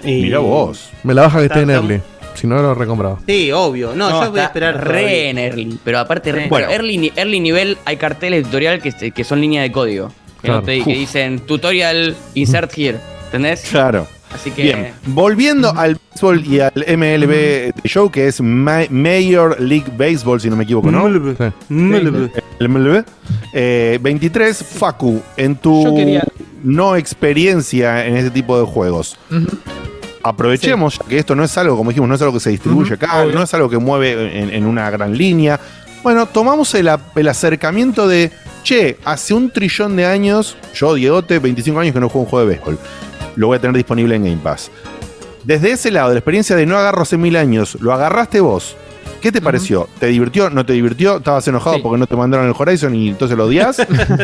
Y- Mira vos. Me la baja que esté en early. Si no, lo recomprado. Sí, obvio. No, yo voy a está esperar. re todavía. en early. Pero aparte, re- Bueno. early, early nivel hay carteles de tutorial que, que son línea de código. Que, no te- que dicen tutorial insert here. ¿Entendés? Claro. Así que. Bien, volviendo al béisbol y al MLB Show, que es Ma- Major League Baseball, si no me equivoco, ¿no? Sí. El MLB. Eh, 23, Facu, en tu quería- no experiencia en este tipo de juegos. Aprovechemos ya que esto no es algo, como dijimos, no es algo que se distribuye acá, no es algo que mueve en, en una gran línea. Bueno, tomamos el, el acercamiento de, che, hace un trillón de años, yo, Diegote, 25 años que no juego un juego de béisbol. Lo voy a tener disponible en Game Pass. Desde ese lado, de la experiencia de no agarro hace mil años, lo agarraste vos. ¿Qué te pareció? ¿Te divirtió? ¿No te divirtió? ¿Estabas enojado Sí. porque no te mandaron el Horizon y entonces lo odias?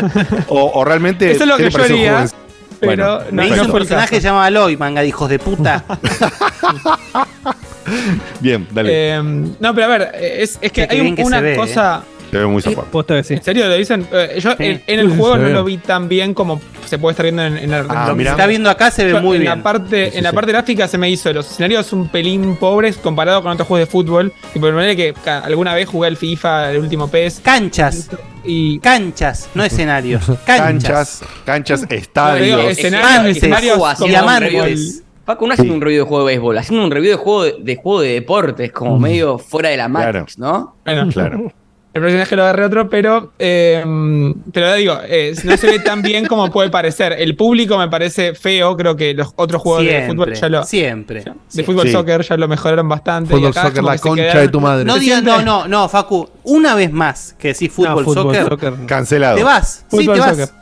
*laughs* o, o realmente Eso es lo que te yo haría, juego en- Pero Bueno, no, Me hizo un personaje llamado Aloy, manga de hijos de puta. *laughs* Bien, dale. Eh, no, pero a ver, es, es que hay bien un- que una ve, cosa. Te veo muy sí. ¿En serio lo dicen? Eh, yo en, en el juego se no ve. lo vi tan bien como se puede estar viendo en, en la Ah, Lo que se está viendo acá se ve Yo, muy en bien. La parte, Sí, en la sí. parte gráfica se me hizo los escenarios un pelín pobres comparado con otros juegos de fútbol. Y por manera que alguna vez jugué al FIFA, el último PES. Canchas. Y Canchas, no *laughs* escenarios. Canchas. Canchas, canchas, No, estadios. escenarios, diamantes. Paco no haciendo un review de juego de béisbol, haciendo un review de juego de, de juego de deportes, como medio fuera de la Matrix, ¿no? Bueno, Claro. *laughs* el personaje lo agarré otro, pero. eh, pero digo, eh, no se ve tan bien como puede parecer. El público me parece feo. Creo que los otros juegos de fútbol Siempre, ya lo. siempre. De fútbol Sí. soccer ya lo mejoraron bastante. Fútbol y acá soccer, la concha quedaron- de tu madre. No digas, no, no, no, Facu. Una vez más que decís fútbol, No, fútbol, soccer, soccer. Cancelado. te vas. sí, te vas.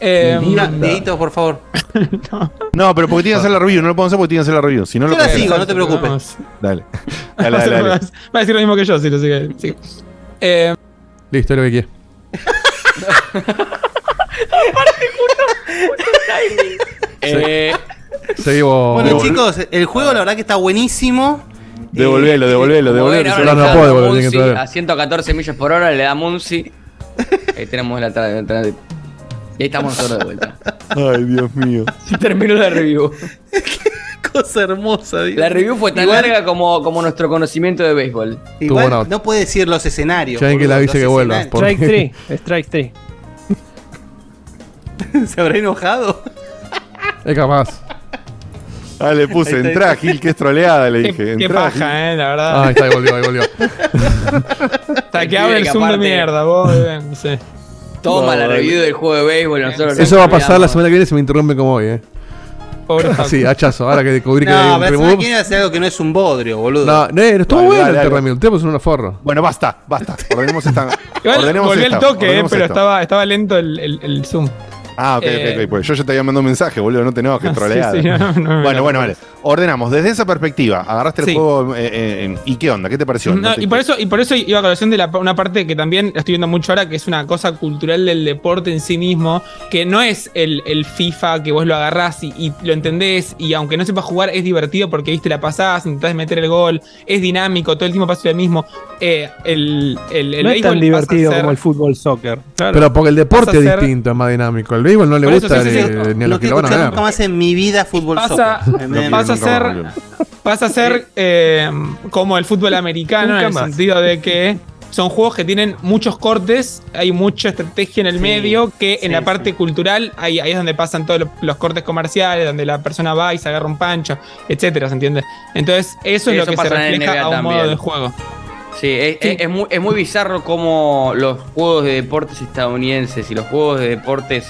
Eh, Mira, Dieguito, por favor. *laughs* No, pero porque tiene que hacer la review. No lo podemos hacer porque tiene que hacer la review. Si no Yo lo la sigo, no te preocupes. vamos. Dale. Va *laughs* Dale, *laughs* a dale, va a decir lo mismo que yo, sí, lo sigue. sigue. Eh, Listo, es lo que quiere. Eh, Seguimos. Bueno, chicos, el juego la verdad que está buenísimo. Devolvelo, devolvelo, ven, devolvelo. ahora No, le no está puedo dando devolver, tiene que Muncy traer. A 114 millas por hora le da Muncy. Ahí tenemos la tra- tra- Y ahí estamos nosotros de vuelta. Ay, Dios mío. Terminó la review. *laughs* Cosa hermosa, Dios. La review fue tan Igual- larga como, como nuestro conocimiento de béisbol. Igual no puede decir los escenarios. Ya ven que la avise los que vuelva. Strike 3. *laughs* Strike 3. *laughs* ¿Se habrá enojado? Es capaz. Ah, le puse, entrá, Gil, que es troleada, le dije. qué Entrá, Gil. paja, eh, la Ah, verdad. ahí está, ahí volvió, ahí volvió. *laughs* Hasta que abre el zoom de mierda, vos, eh, no sé. Toma la review del juego de béisbol. Nosotros Eso va a pasar la semana que viene si me interrumpen como hoy, eh. Pobre Facu. Sí, hachazo. Ahora que descubrí que No, hay pero un remove. que hacer algo que no es un bodrio, boludo. No, no, estuvo Dale, bueno dale, el dale. Terramil. Tenemos un forro. Bueno, basta, basta. Ordenemos esta. *laughs* Igual ordenemos volví esta, al toque, eh, pero esto. estaba, estaba lento el, el, el zoom. Ah, ok, Eh, ok, ok. Pues yo ya te había mandado un mensaje, boludo. No te enojes, *laughs* Sí, troleada. sí, *laughs* no, no, no, bueno, no, bueno, no. vale. Ordenamos. Desde esa perspectiva, agarraste el Sí. juego. eh, eh, ¿Y qué onda? ¿Qué te pareció? No, No te- y por eso y por eso iba a colación de la, una parte que también la estoy viendo mucho ahora, que es una cosa cultural del deporte en sí mismo, que no es el, el FIFA que vos lo agarrás y, y lo entendés, y aunque no sepas jugar, es divertido porque viste la pasás, intentás meter el gol, es dinámico, todo el tiempo pasa lo mismo. Eh, el, el, el No es tan divertido ser- como el fútbol soccer. Claro. Pero porque el deporte es distinto, es más dinámico. El béisbol no le gusta sí, sí, ni, ni a no los que quiero lo van a ver. nunca más en mi vida fútbol Pasa- soccer. *laughs* Pasa a ser- pasa a ser eh, como el fútbol americano Nunca en el más. sentido de que son juegos que tienen muchos cortes, hay mucha estrategia en el Sí, medio, que sí, en la sí. parte cultural ahí, ahí es donde pasan todos los, los cortes comerciales, donde la persona va y se agarra un pancho, etcétera, ¿se entiende? Entonces, eso es lo que se refleja a un modo de juego. Sí, es, Sí. es- es muy, es muy bizarro como los juegos de deportes estadounidenses y los juegos de deportes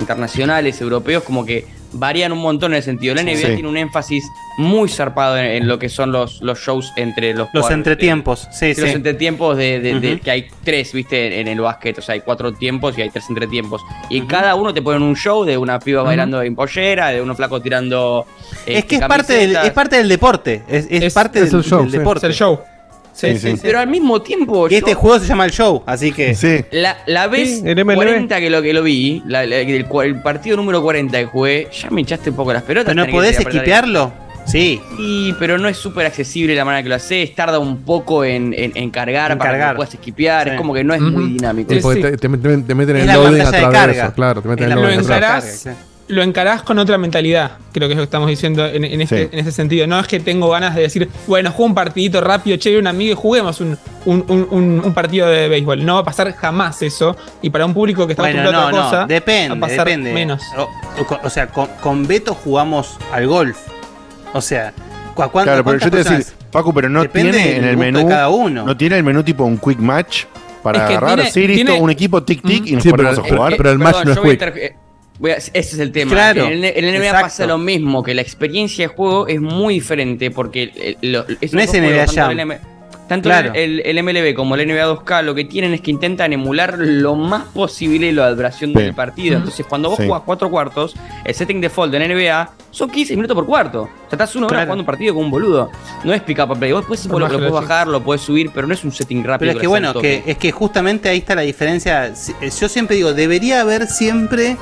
internacionales, europeos, como que varían un montón en el sentido. La NBA Sí. tiene un énfasis muy zarpado en, en lo que son los, los shows entre los Los entretiempos, sí, Sí, Los sí. entretiempos de, de- de- Ujú. que hay tres, viste, en el básquet. O sea, hay cuatro tiempos y hay tres entretiempos. Y cada uno te ponen un show de una piba bailando en pollera, de unos flacos tirando. Es este, que es parte, del, es parte del deporte. Es, es Es- parte es del, el show, del sí. deporte. Es el show. Sí, sí. Pero al mismo tiempo. Y yo- este juego se llama el show, así que. Sí. La, la vez Sí, el MLB. 40 que lo, que lo vi, la- la- el, el partido número 40 que jugué, ya me echaste un poco las pelotas. ¿Pero no podés esquipearlo? Sí. Sí, pero no es súper accesible la manera que lo haces. Tarda un poco en, en- en cargar En para que cargar. lo puedas esquipear. Sí. Es como que no es muy dinámico. Sí, Sí, porque sí. Te, te meten, te meten Es el loading a de través de carga. eso. Claro, te meten Es el loading de atrás. encarás. Lo encarás con otra mentalidad, creo que es lo que estamos diciendo en, en este, Sí. en ese sentido. No es que tengo ganas de decir, bueno, juego un partidito rápido, chévere, un amigo y juguemos un, un- un- un- un partido de béisbol. No va a pasar jamás eso. Y para un público que está Bueno, acostumbrado no, a otra no, cosa, depende, va a pasar depende. menos. O, sea, con, con Beto jugamos al golf. O sea, ¿cu- cuánto- Claro, pero yo te voy a decir, personas? Facu, pero no Depende tiene en el menú. cada uno. No tiene el menú tipo un quick match para Es que agarrar, tiene- sí, listo, tiene- un equipo tic-tic y nos Sí, ponemos pero- a jugar. Eh, pero el match no es quick. Voy a- ese es el tema. Claro, En el, en el NBA exacto. pasa lo mismo, que la experiencia de juego es muy diferente porque lo- No es NBA Jam. Tanto Claro. el, el MLB como el NBA 2K lo que tienen es que intentan emular lo más posible la duración Sí. del partido. Entonces, cuando vos Sí. jugás cuatro cuartos, el setting default de NBA son 15 minutos por cuarto. O sea, estás una hora Claro. jugando un partido con un boludo. No es pick up and play. Vos después lo, lo puedes bajar, lo puedes subir, pero no es un setting rápido. Pero es que bueno, que, es que justamente ahí está la diferencia. Eh, Yo siempre digo, debería haber siempre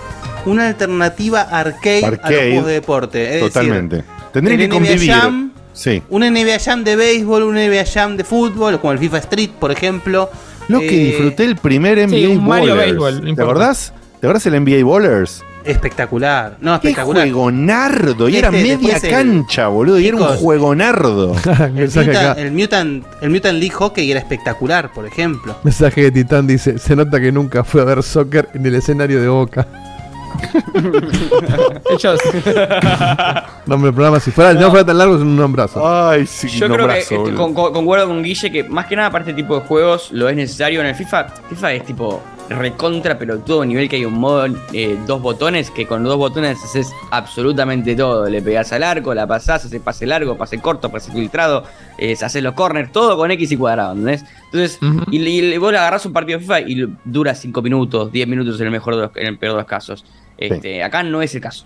una alternativa arcade, a los juegos de deporte. Es Totalmente. Decir, Tendrían que NBA convivir. Jam Sí. Un NBA Jam de béisbol, un NBA Jam de fútbol, como el FIFA Street, por ejemplo. Lo que Eh, disfruté el primer NBA sí, un Mario Ballers. Béisbol, no ¿Te acordás? ¿Te acordás el NBA Ballers? Espectacular. No, Qué espectacular. juegonardo. Y era Este, media el- cancha, boludo. Y era un juegonardo. *laughs* El Mutant, el, Mutant, el Mutant League Hockey era espectacular, por ejemplo. Mensaje de Titán dice: Se nota que nunca fue a ver soccer en el escenario de Boca. Ellos. Nombre del programa, si fuera, no fuera tan largo, es un nombrazo. Ay, sí, Yo creo que este, con- con- concuerdo con Guille que más que nada para este tipo de juegos lo es necesario en el FIFA. FIFA es tipo recontra pelotudo, nivel que hay un modo, eh, dos botones, que con dos botones haces absolutamente todo. Le pegás al arco, la pasás, haces pase largo, pase corto, pase filtrado, eh, haces los corners, todo con X y cuadrado, ¿entendés? Entonces, y, y vos le agarrás un partido de FIFA y dura 5 minutos, 10 minutos en el mejor de los- en el peor de los casos. Este, Acá no es el caso.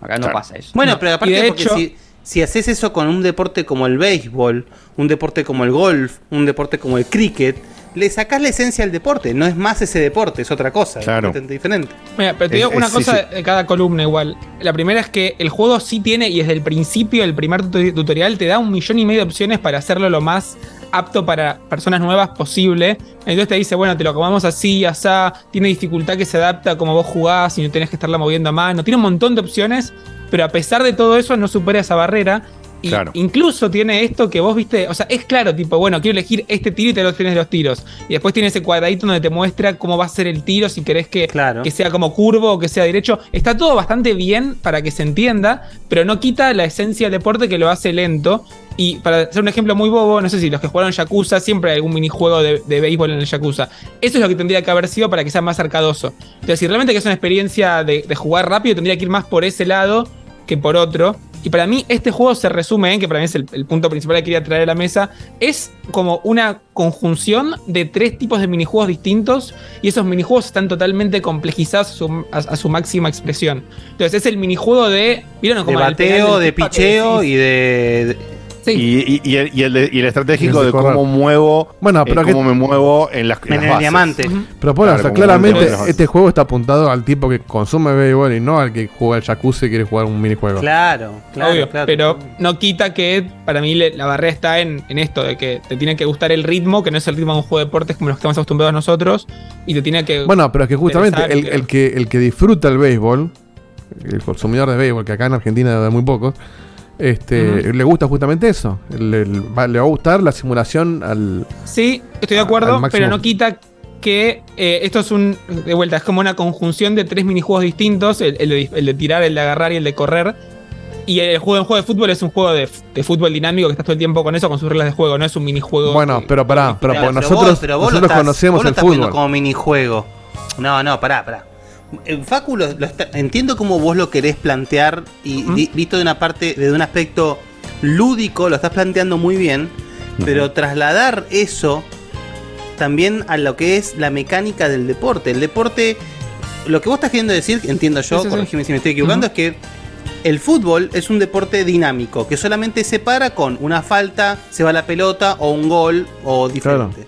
Acá no Claro. pasa eso. Bueno, No. pero aparte de porque hecho- si, si haces eso con un deporte como el béisbol, un deporte como el golf, un deporte como el cricket, le sacás la esencia al deporte. No es más ese deporte, es otra cosa. Claro. Es diferente. Mira, pero te digo Es- una es- cosa sí, sí. de cada columna igual. La primera es que el juego sí tiene, y desde el principio, el primer tuto- tutorial te da un millón y medio de opciones para hacerlo lo más apto para personas nuevas posible. Entonces te dice, bueno, te lo acomodamos así, asá, tiene dificultad que se adapta a como vos jugás y no tenés que estarla moviendo a mano. Tiene un montón de opciones, pero a pesar de todo eso no supera esa barrera. Y Claro. incluso tiene esto que vos viste, o sea, es claro, tipo, bueno, quiero elegir este tiro y te lo tienes de los tiros. Y después tiene ese cuadradito donde te muestra cómo va a ser el tiro, si querés que, que sea como curvo o que sea derecho. Está todo bastante bien para que se entienda, pero no quita la esencia del deporte que lo hace lento. Y para hacer un ejemplo muy bobo, no sé si los que jugaron Yakuza, siempre hay algún minijuego de, de béisbol en el Yakuza. Eso es lo que tendría que haber sido para que sea más arcadoso. Entonces, si realmente que es una experiencia de, de jugar rápido, tendría que ir más por ese lado que por otro. Y para mí este juego se resume en, que para mí es el, el punto principal que quería traer a la mesa, es como una conjunción de tres tipos de minijuegos distintos y esos minijuegos están totalmente complejizados a su, a- a su máxima expresión. Entonces es el minijuego de... ¿Vieron De como penal bateo, del de picheo y de. Y, y- y el, y el de- y el estratégico el de cómo muevo, Bueno, eh, pero que- cómo me muevo en las, en las bases. Pero bueno, Claro, o sea, claramente en las este juego está apuntado al tipo que consume béisbol y no al que juega el jacuzzi y quiere jugar un minijuego. Claro, claro, Obvio, claro. pero no quita que para mí le- la barrera está en, en esto, de que te tiene que gustar el ritmo, que no es el ritmo de un juego de deportes como los que estamos acostumbrados nosotros, y te tiene que... Bueno, pero es que justamente interesar y el, el que, el que disfruta el béisbol, el consumidor de béisbol, que acá en Argentina hay muy pocos, este, le gusta justamente eso. Le, le va, a gustar la simulación al. Sí, estoy de acuerdo, pero no quita que eh, esto es un. De vuelta, es como una conjunción de tres minijuegos distintos: el, el de, el de tirar, el de agarrar y el de correr. Y el juego, un juego de fútbol es un juego de, de fútbol dinámico que estás todo el tiempo con eso, con sus reglas de juego, no es un minijuego. Bueno, pero pará, pero, pero nosotros, vos- pero vos lo nosotros estás- conocemos vos lo el estás fútbol. como minijuego. No, no, pará, pará. El Facu lo- lo está- entiendo cómo vos lo querés plantear y visto de una parte, de un aspecto lúdico, lo estás planteando muy bien, pero trasladar eso también a lo que es la mecánica del deporte. El deporte, lo que vos estás queriendo decir, entiendo yo, Sí, sí, sí. si me estoy equivocando, es que el fútbol es un deporte dinámico, que solamente se para con una falta, se va la pelota o un gol o diferente.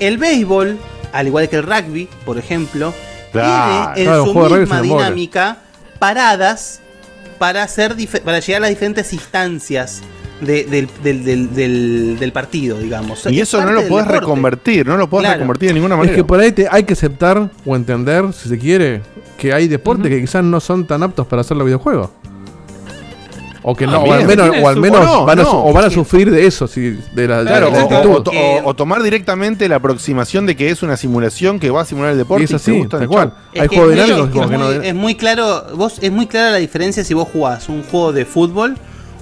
El béisbol, al igual que el rugby, por ejemplo, Claro. tiene en Claro, su misma es dinámica paradas para, hacer para llegar a las diferentes instancias de- del, del- del- del- del partido, digamos. Y Es eso no lo podés deporte. reconvertir, no lo podés Claro. reconvertir de ninguna Es manera. que por ahí te- hay que aceptar o entender, si se quiere, que hay deportes que quizás no son tan aptos para hacer los videojuegos. O que no, o al También. menos, Tiene o al su- menos o no, van a, no. su- o van a sufrir de eso, sí, de la, de Claro, la o, actitud. o- o- o tomar directamente la aproximación de que es una simulación que va a simular el deporte. Y es así, gusta, tal chao. cual. Es Hay juegos es muy- dinámicos es que muy, no- es muy claro, vos es muy clara la diferencia si vos jugás un juego de fútbol,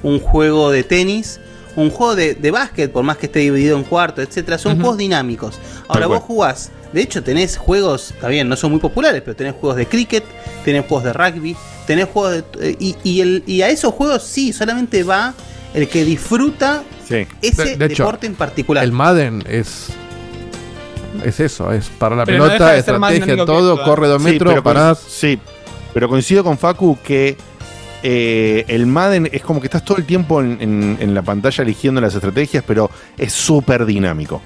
un juego de tenis, un juego de, de básquet, por más que esté dividido en cuartos, etcétera, son juegos dinámicos. Ahora vos jugás, de hecho tenés juegos, está bien, no son muy populares, pero tenés juegos de cricket, tenés juegos de rugby, tenés juegos de eh, y, y el, y a esos juegos sí, solamente va el que disfruta Sí. ese De- de hecho, deporte en particular. El Madden es. Es eso, es para la Pero no pelota, de más estrategia, todo, esto, ¿eh? corre dos Sí, metros, pero con- parás. sí, pero coincido con Facu que eh, el Madden es como que estás todo el tiempo en, en- en la pantalla eligiendo las estrategias, pero es súper dinámico.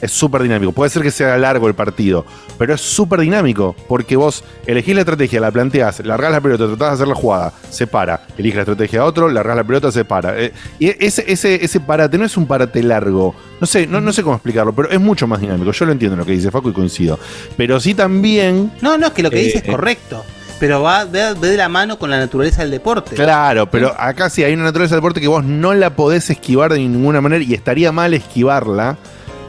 Es súper dinámico. Puede ser que sea largo el partido, pero es súper dinámico porque vos elegís la estrategia, la planteás, largás la pelota, tratás de hacer la jugada, se para. Elige la estrategia a otro, largás la pelota, se para. Eh, y ese, ese, ese parate no es un parate largo. No sé, no, no sé cómo explicarlo, pero es mucho más dinámico. Yo lo entiendo lo que dice Facu y coincido. Pero sí también. No, no, es que lo que Eh, dice es eh. correcto. Pero va de, de la mano con la naturaleza del deporte. Claro, pero acá sí hay una naturaleza del deporte que vos no la podés esquivar de ninguna manera y estaría mal esquivarla,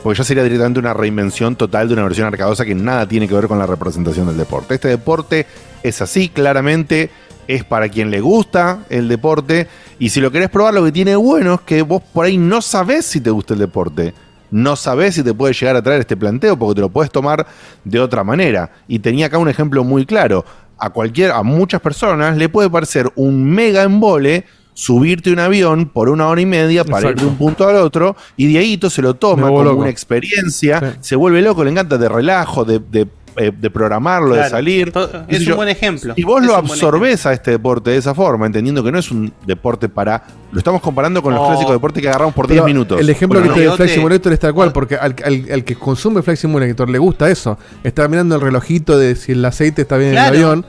porque ya sería directamente una reinvención total de una versión arcadosa que nada tiene que ver con la representación del deporte. Este deporte es así, claramente, es para quien le gusta el deporte y si lo querés probar, lo que tiene bueno es que vos por ahí no sabés si te gusta el deporte. No sabés si te puede llegar a traer este planteo porque te lo puedes tomar de otra manera. Y tenía acá un ejemplo muy claro. A cualquier, a muchas personas le puede parecer un mega embole subirte a un avión por una hora y media para ir de un punto al otro y Dieguito se lo toma como loco. una experiencia, se vuelve loco, le encanta de relajo, de, de, eh, de programarlo, de salir. Es un yo. buen ejemplo. Y vos Es lo absorbés a este deporte de esa forma, entendiendo que no es un deporte para. Lo estamos comparando con los clásicos deportes que agarramos por 10 Pero minutos. El ejemplo Bueno, que te no. de Flight Simulator es tal cual, porque al, al- al que consume Flight Simulator le gusta eso. Está mirando el relojito de si el aceite está bien Claro. en el avión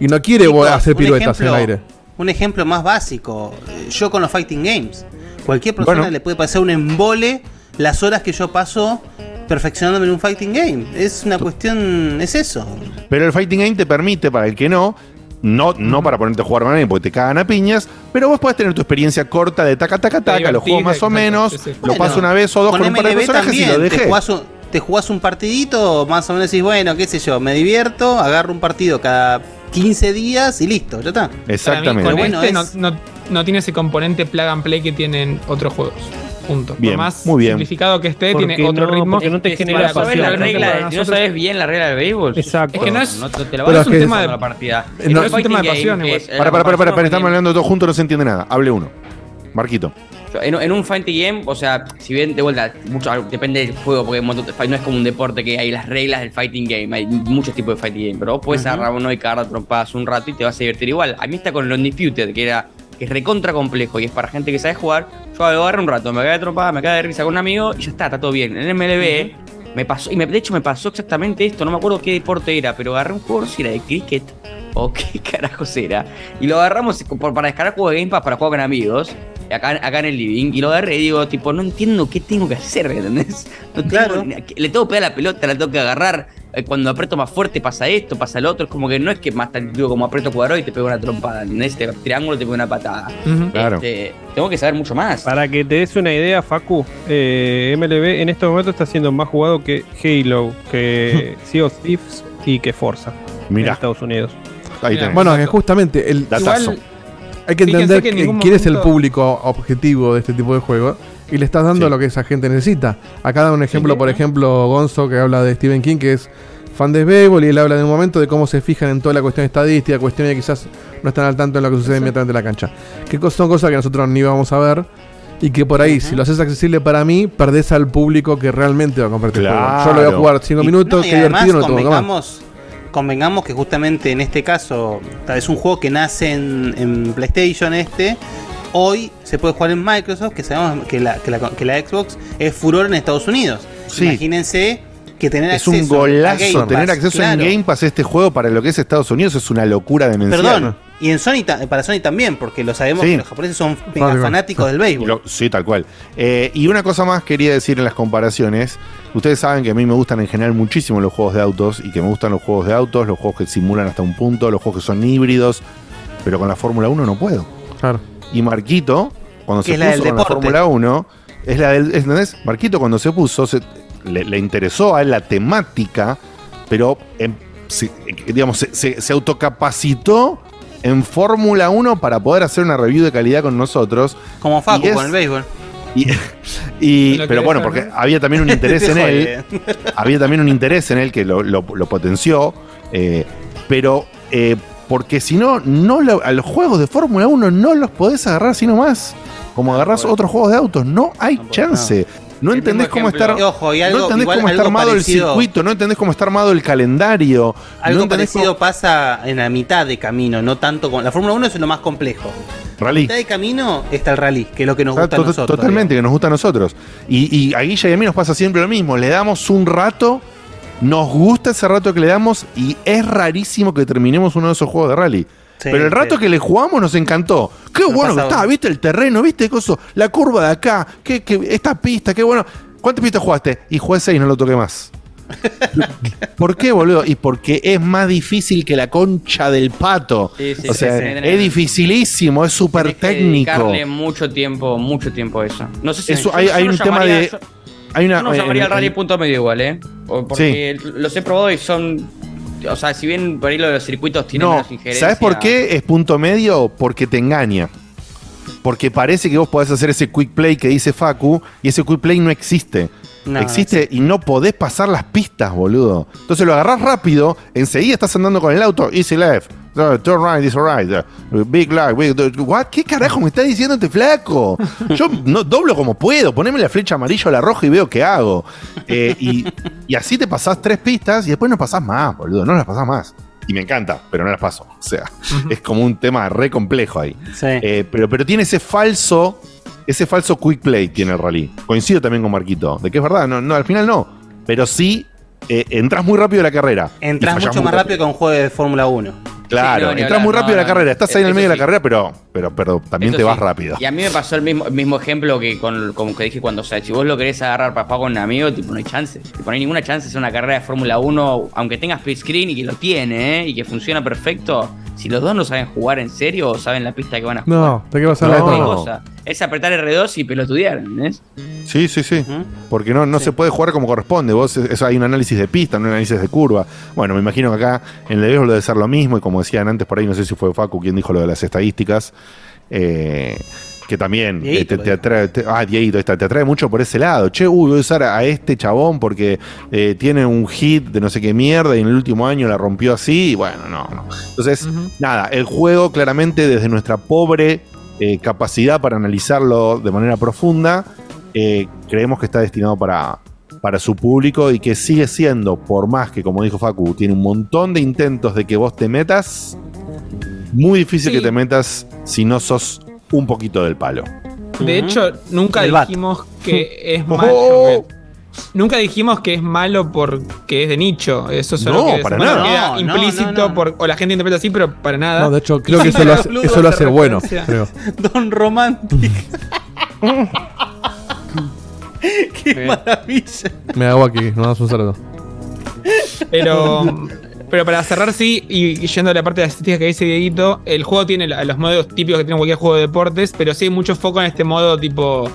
y no quiere Chicos, hacer piruetas en el aire. Un ejemplo más básico. eh, Yo con los fighting games. Cualquier persona Bueno. le puede pasar un embole las horas que yo paso perfeccionándome en un fighting game. Es una cuestión. Es eso. Pero el Fighting Game te permite, para el que no, no, no para ponerte a jugar alguien porque te cagan a piñas, pero vos podés tener tu experiencia corta de taca, taca, taca, lo juego más o menos, lo paso una vez o dos con, un par de personajes y lo dejé. Te jugás, un, te jugás un partidito, más o menos decís, bueno, qué sé yo, me divierto, agarro un partido cada 15 días y listo, ya está. Para mí, Exactamente. con Bueno, este es- no, no- no tiene ese componente plug and play que tienen otros juegos. Punto. Bien, Por más muy bien. simplificado que esté, Porque tiene otro no- ritmo. porque no te genera para ¿Sabes pasión. la regla? Si no sabes bien la regla del béisbol. Exacto. Es que no es- No, te, te la pero vas es un tema de- la partida. No, es un tema de pasión para, para, para, para, estamos hablando todos juntos, no se entiende nada. Hable uno. Marquito. En, en un fighting game, o sea, si bien de vuelta, mucho, depende del juego, porque no es como un deporte que hay las reglas del fighting game, hay muchos tipos de fighting game, pero vos puedes agarrar uno y cagar a trompadas un rato y te vas a divertir igual. A mí está con el Undisputed, que era que es recontra complejo y es para gente que sabe jugar. Yo lo agarro un rato, me cae de trompada, me cae de risa con un amigo y ya está, está todo bien. En MLB me pasó, y me- de hecho me pasó exactamente esto, no me acuerdo qué deporte era, pero agarré un juego, si era de cricket o *laughs* qué carajos era. Y lo agarramos para descargar juego de Game Pass para jugar con amigos, acá, acá en el living, y lo agarré y digo, tipo, no entiendo qué tengo que hacer, ¿entendés? No tengo- le tengo que pegar la pelota, la tengo que agarrar. eh, Cuando aprieto más fuerte pasa esto, pasa lo otro. Es como que no es que más tan digo, como aprieto cuadrado y te pego una trompada. En este triángulo te pego una patada. Claro. Este, tengo que saber mucho más. Para que te des una idea, Facu, eh, MLB en este momento está siendo más jugado que Halo, que *laughs* Sea of Thieves y que Forza Mirá. en Estados Unidos. Ahí tenés. Bueno, que justamente el, Datazo. Hay que entender que que- quién es el público objetivo de este tipo de juego y le estás dando lo que esa gente necesita. Acá da un ejemplo, por ejemplo, Gonzo que habla de Stephen King, que es fan de béisbol y él habla de un momento de cómo se fijan en toda la cuestión estadística, cuestiones que quizás no están al tanto en lo que sucede inmediatamente en la cancha. Que son cosas que nosotros ni vamos a ver. Y que por ahí, si lo haces accesible para mí, perdés al público que realmente va a comprar este juego. Yo lo voy a jugar 5 Y- minutos, no, y qué divertido, no tengo. Convengamos, que justamente en este caso, tal vez un juego que nace en, en PlayStation este, hoy se puede jugar en Microsoft, que sabemos que la, que la, que la Xbox es furor en Estados Unidos. Sí. Imagínense que tener Es acceso un a golazo. Game Pass, Tener acceso claro. en Game Pass a este juego para lo que es Estados Unidos es una locura demencial. Perdón, y en Sony para Sony también, porque lo sabemos Sí. que los japoneses son mega fanáticos del béisbol. Lo- sí, tal cual. Eh, y una cosa más quería decir en las comparaciones. Ustedes saben que a mí me gustan en general muchísimo los juegos de autos y que me gustan los juegos de autos, los juegos que simulan hasta un punto, los juegos que son híbridos, pero con la Fórmula 1 no puedo. Claro. Y Marquito, cuando Que se la puso del con la. Fórmula 1, es la del. ¿Entendés? Marquito cuando se puso, se- le, le interesó a él la temática, pero se- digamos, se, se- se autocapacitó en Fórmula 1 para poder hacer una review de calidad con nosotros. Como Facu es- con el béisbol. Y, *laughs* pero bueno, porque había también un *laughs* interés en él. había también un interés en él que lo, lo- lo potenció. eh, pero eh, porque si no, no lo- a los juegos de Fórmula 1 no los podés agarrar sino más. Como agarrás otros juegos de autos. No hay chance. No entendés cómo ejemplo. está, Ojo, y algo- no entendés igual cómo está armado parecido- el circuito, no entendés cómo está armado el calendario. Algo no parecido pasa en la mitad de camino, no tanto con. La Fórmula 1 es lo más complejo. Rally. En la mitad de camino está el rally, que es lo que nos gusta a nosotros. Totalmente, que nos gusta a nosotros. Y, y a Guilla y a mí nos pasa siempre lo mismo. Le damos un rato, nos gusta ese rato que le damos y es rarísimo que terminemos uno de esos juegos de rally. Sí, Pero el rato sí. que le jugamos nos encantó. Qué Nos bueno que está, viste el terreno, viste coso, la curva de acá, qué, qué- esta pista, qué bueno. ¿Cuántas pistas jugaste? Y jugué seis, no lo toqué más. *laughs* ¿Por qué, boludo? Y porque es más difícil que la concha del pato. Sí, sí, o sea, sí, sí. es dificilísimo, es súper técnico. Dedicarle mucho tiempo, mucho tiempo a eso. No sé si Eso, yo- hay, yo hay no un tema llamaría- de. yo- Hay una, yo no llamaría al rally en- punto medio igual, ¿eh? Porque los he probado y son. O sea, si bien por ahí lo de los circuitos tienen No, menos injerencia. ¿sabes por qué es punto medio? Porque te engaña. Porque parece que vos podés hacer ese quick play que dice Facu y ese quick play no existe. No, existe y no podés pasar las pistas, boludo. Entonces lo agarrás rápido, enseguida estás andando con el auto, easy left, turn right, is right, uh, big light, big, what? ¿Qué carajo me está diciendo este flaco? *laughs* Yo no doblo como puedo, poneme la flecha amarilla o la roja y veo qué hago. Eh, y, y así te pasás tres pistas y después no pasás más, boludo, no las pasás más. Y me encanta, pero no las paso. O sea, es como un tema re complejo ahí. Eh, pero, pero tiene ese falso, ese falso quick play tiene el rally. Coincido también con Marquito, de que es verdad, no, no al final no. Pero sí, eh, entras muy rápido a la carrera. Entras mucho más rápido que un juego de Fórmula 1. Claro, Sí, no, ni entras muy rápido no, a la no, carrera, estás ahí en el medio de la carrera, pero, pero, pero también Eso te vas sí. rápido. Y a mí me pasó el mismo, el mismo ejemplo que con como que dije cuando, o sea, si vos lo querés agarrar para jugar con un amigo, tipo, no hay chance. Tipo, no hay ninguna chance de hacer una carrera de Fórmula 1, aunque tengas split screen y que lo tiene, ¿eh? y que funciona perfecto. Si los dos no saben jugar en serio o saben la pista que van a jugar. No, te quedas a No. la No cosa. Es apretar R2 y pelotudear, ¿entendés? Sí, sí, sí. Porque no, no se puede jugar como corresponde. Vos, eso hay un análisis de pista, un análisis de curva. Bueno, me imagino que acá en el béisbol debe ser lo mismo. Y como decían antes por ahí, no sé si fue Facu quien dijo lo de las estadísticas. eh, que también eh, Dieguito, te, te atrae. te- ah, Dieguito, está, te atrae mucho por ese lado. Che, uy, voy a usar a este chabón porque eh, tiene un hit de no sé qué mierda y en el último año la rompió así. Y bueno, no, no. Entonces, nada, el juego claramente desde nuestra pobre eh, capacidad para analizarlo de manera profunda, eh, creemos que está destinado para, para su público y que sigue siendo, por más que, como dijo Facu, tiene un montón de intentos de que vos te metas, muy difícil Sí. que te metas si no sos un poquito del palo. De hecho, nunca El bat. dijimos que *laughs* es Oh. malo. Nunca dijimos que es malo porque es de nicho. Eso solo No, que para nada. queda No, implícito no, no. por o la gente interpreta así, pero para nada. No, de hecho, creo *laughs* que eso lo hace, Blues eso lo hace hace bueno, creo. *laughs* Don Romantic. Qué maravilla. Me hago aquí, no das un saludo. Pero, pero para cerrar, sí, y, yendo a la parte de la estética que dice Dieguito, el juego tiene los modos típicos que tiene cualquier juego de deportes, pero sí hay mucho foco en este modo tipo.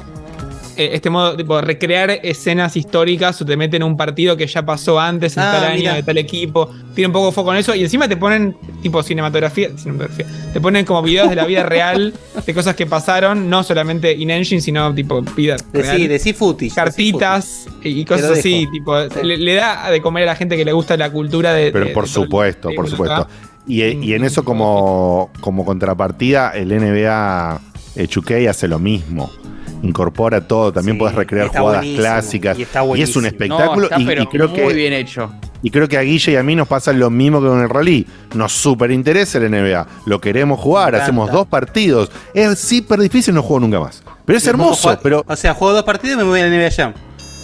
Eh, Este modo, tipo, recrear escenas históricas o te meten en un partido que ya pasó antes en Ah, tal año, mira. de tal equipo. Tiene un poco de foco en eso y encima te ponen, tipo, cinematografía, cinematografía. Te ponen como videos de la vida real, de cosas que pasaron, no solamente in-engine, sino tipo vida real Decí, decí footage. cartitas y Te cosas así, tipo, le, le da de comer a la gente que le gusta la cultura de. Pero de- por de todo el- supuesto, por supuesto. Y, y en eso como, como contrapartida, el NBA eh, 2K hace lo mismo. Incorpora todo, también puedes recrear está jugadas clásicas. y está es un espectáculo. No, está, y, pero y creo muy que, bien hecho. y creo que a Guille y a mí nos pasa lo mismo que con el rally. Nos súper interesa el NBA. Lo queremos jugar, hacemos dos partidos. Es súper difícil, no juego nunca más. Pero es hermoso, jugar- pero O sea, juego dos partidos y me voy a la NBA Jam.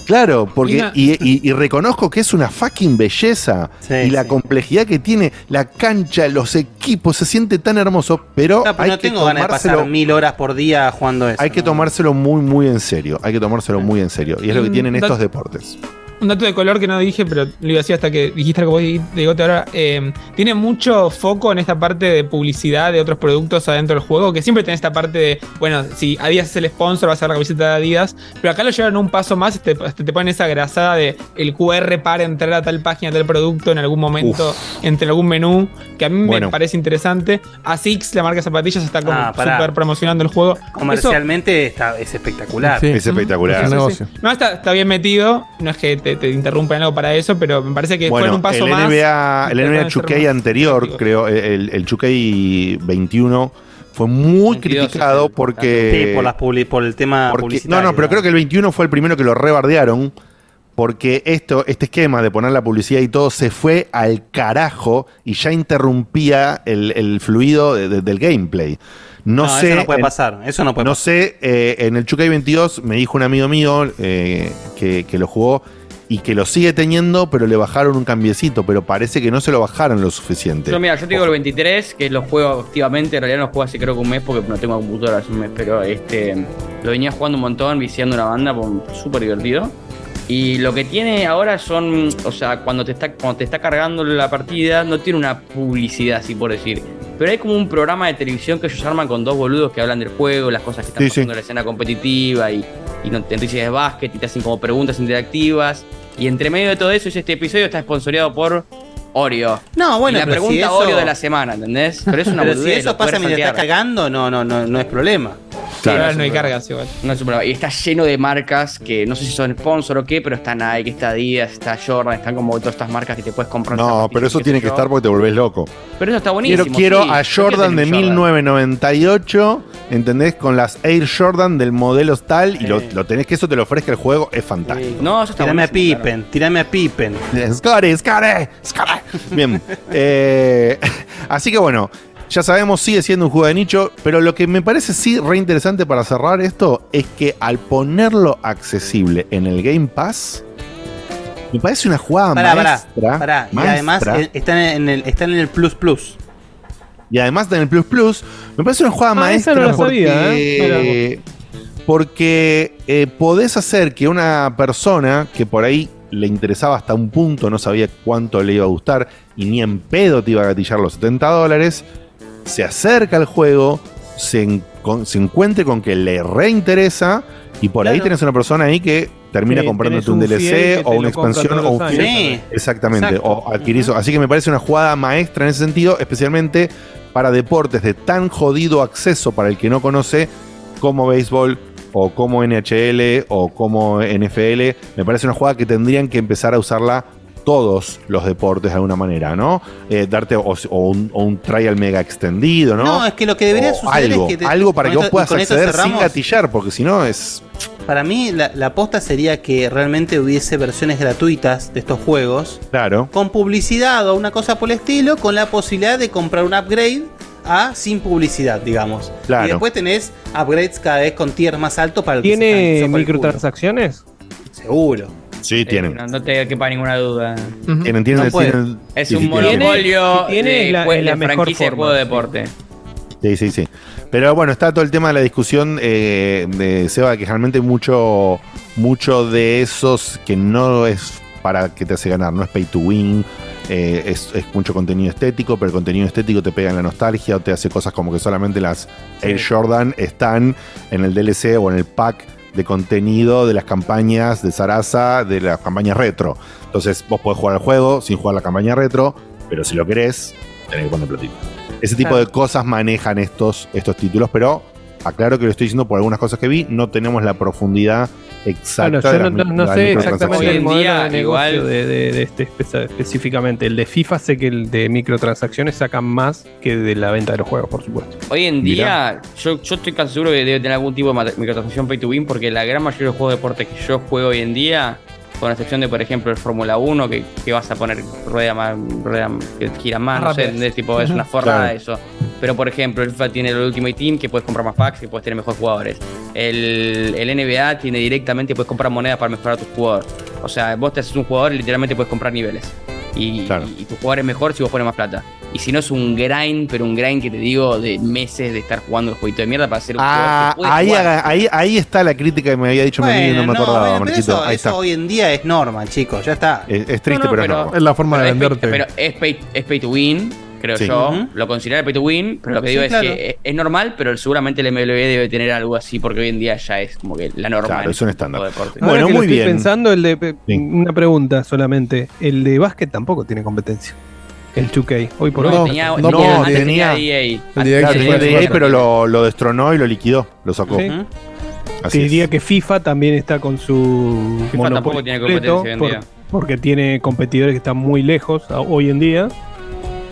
Claro, porque y, y- y reconozco que es una fucking belleza y la complejidad que tiene la cancha, los equipos, se siente tan hermoso, pero No, pero hay no que tengo ganas de pasar mil horas por día jugando eso. hay que tomárselo muy muy en serio, hay que tomárselo muy en serio y es lo que Mm, tienen estos deportes. Un dato de color que no dije, pero lo iba a decir hasta que dijiste algo vos, Diegote, ahora. eh, tiene mucho foco en esta parte de publicidad de otros productos adentro del juego, que siempre tiene esta parte de, bueno, si Adidas es el sponsor, va a ser la camiseta de Adidas, pero acá lo llevaron un paso más, te, te, te ponen esa grasada de el QR para entrar a tal página, tal producto en algún momento, entre algún menú, que a mí Bueno. me parece interesante. ASICS, la marca de zapatillas, está como Ah, súper promocionando el juego. Eso- Comercialmente está, es espectacular. Sí. Es espectacular. Sí, sí. No, está, está bien metido. No es que te, te interrumpan algo para eso, pero me parece que fue Bueno, un paso el más. NBA, el y NBA trataron de ser 2K más anterior, creo, el, el 2K 21 fue muy 22 criticado porque. Sí, por, las publi- por el tema porque- publicitario. no, no, pero creo que el 21 fue el primero que lo rebardearon. Porque esto, este esquema de poner la publicidad y todo se fue al carajo y ya interrumpía el, el fluido de- de- del gameplay. No, No, sé. eso no puede en- pasar, eso no puede No sé, eh, en el Chukai 22 me dijo un amigo mío eh, que, que lo jugó y que lo sigue teniendo, pero le bajaron un cambiecito, pero parece que no se lo bajaron lo suficiente. Yo, mira, yo te digo el 23, que lo juego activamente. En realidad no lo juego hace creo que un mes porque no tengo computadora hace un mes, pero este lo venía jugando un montón, viciando una banda, pues, súper divertido. Y lo que tiene ahora son, o sea, cuando te está cuando te está cargando la partida, no tiene una publicidad, así por decir. Pero hay como un programa de televisión que ellos arman con dos boludos que hablan del juego, las cosas que están Sí, pasando en la escena competitiva y, y no- noticias de básquet y te hacen como preguntas interactivas. Y entre medio de todo eso, es este episodio está esponsoreado por Oreo. No, bueno, Y la pregunta si eso- Oreo de la semana, ¿entendés? *laughs* Pero es una Pero si eso pasa mientras estás cagando, no, no, no, no es problema. Claro, no hay cargas igual. No es un problema. Y está lleno de marcas que no sé si son sponsor o qué, pero está Nike, está Adidas, está Jordan, están como todas estas marcas que te puedes comprar. No, pero eso tiene que yo. estar porque te volvés loco. Pero eso está Quiero, buenísimo. quiero sí. a quiero Jordan de tener un 1998, ¿entendés? Con las Air Jordan del modelo tal y lo, lo tenés que eso te lo ofrezca el juego, es fantástico. No, eso está Tirame a Pippen, tirame a Pippen. Scotty, Scotty, Scotty. *laughs* Bien. Eh, *laughs* así que bueno, ya sabemos, sigue siendo un juego de nicho, pero lo que me parece sí re interesante para cerrar esto es que al ponerlo accesible en el Game Pass, me parece una jugada Pará, pará, maestra. pará. Y maestra. además eh, están en el, están en el Plus Plus. Y además en el Plus Plus, me parece una jugada Ah, maestra esa no la porque, sabía, ¿eh? porque eh, podés hacer que una persona que por ahí le interesaba hasta un punto, no sabía cuánto le iba a gustar y ni en pedo te iba a gatillar los 70 dólares, se acerca al juego, se, en- con- se encuentre con que le reinteresa y por ahí tenés una persona ahí que termina comprándote un DLC o una expansión o un fiel. Exactamente, Exacto. o adquirís. Así que me parece una jugada maestra en ese sentido, especialmente para deportes de tan jodido acceso para el que no conoce como béisbol o como NHL o como NFL. Me parece una jugada que tendrían que empezar a usarla todos los deportes de alguna manera, ¿no? Eh, darte o, o un, o un trial mega extendido, ¿no? No, es que lo que debería O suceder algo, es que te- algo para que vos puedas acceder sin gatillar, porque si no es Para mí, la, la aposta sería que realmente hubiese versiones gratuitas de estos juegos. claro. Con publicidad o una cosa por el estilo, con la posibilidad de comprar un upgrade a sin publicidad, digamos. Claro. Y después tenés upgrades cada vez con tiers más altos para el ¿Tiene microtransacciones? Seguro. Sí, tienen. No, no te quepa ninguna duda. Tienen, tienen, No tienen- Es sí, un monopolio tiene, de, la- franquicia de juego de sí. deporte. Sí, sí, sí. Pero bueno, está todo el tema de la discusión eh, de Seba, que realmente mucho, mucho de esos que no es para que te hace ganar, no es pay to win, eh, es, es mucho contenido estético, pero el contenido estético te pega en la nostalgia o te hace cosas como que solamente las Air Jordan están en el DLC o en el pack de contenido de las campañas de Sarasa, de las campañas retro. Entonces vos podés jugar el juego sin jugar la campaña retro, pero si lo querés, tenés que poner platito. Ese tipo Claro. de cosas manejan estos, estos títulos, pero aclaro que lo estoy diciendo por algunas cosas que vi, no tenemos la profundidad exacta. Bueno, yo de no, no- no sé exactamente Hoy el en modelo día, de negocio igual- de, de- de este espe- específicamente. El de FIFA sé que el de microtransacciones sacan más que de la venta de los juegos, por supuesto. Hoy en día, yo, yo estoy casi seguro que debe tener algún tipo de microtransacción pay to win, porque la gran mayoría de los juegos de deporte que yo juego hoy en día, con la excepción de, por ejemplo, el Fórmula 1, que, que vas a poner rueda más, rueda que gira más, no sé. ¿entendés? tipo, es una forma Claro. de eso. Pero, por ejemplo, el FIFA tiene el Ultimate Team, que puedes comprar más packs, que puedes tener mejores jugadores. El, el NBA tiene directamente, puedes comprar monedas para mejorar a tu jugador. O sea, vos te haces un jugador y literalmente puedes comprar niveles. Y, Claro. y tu jugador es mejor si vos pones más plata. Y si no es un grind, pero un grind que te digo de meses de estar jugando el jueguito de mierda para hacer un Ah, jugador que puede ahí, haga- ahí, ahí está la crítica que me había dicho mi amigo y no me acordaba, bueno, eso, Ahí eso está. hoy en día es normal, chicos, ya está. Es, es triste, No, no, pero, pero- es normal. Es la forma Pero de es, pay, venderte. pero es, pay, es pay to win, creo Sí. yo. Ujú. Lo considero pay to win, pero lo que Sí, digo claro. es que es, normal, pero seguramente el MLB debe tener algo así porque hoy en día ya es como que la norma. Claro, es un este estándar. Bueno, Ahora que lo muy estoy bien. pensando, el de, una pregunta solamente. El de básquet tampoco tiene competencia. El 2K, hoy por No, hoy. tenía, no, tenía- no, antes tenía- tenía EA. Claro, tenía EA, pero lo, lo destronó y lo liquidó, lo sacó. Sí. Así Te diría es. que FIFA también está con su FIFA monopolio tampoco tiene completo, competencia hoy en día. porque tiene competidores que están muy lejos hoy en día.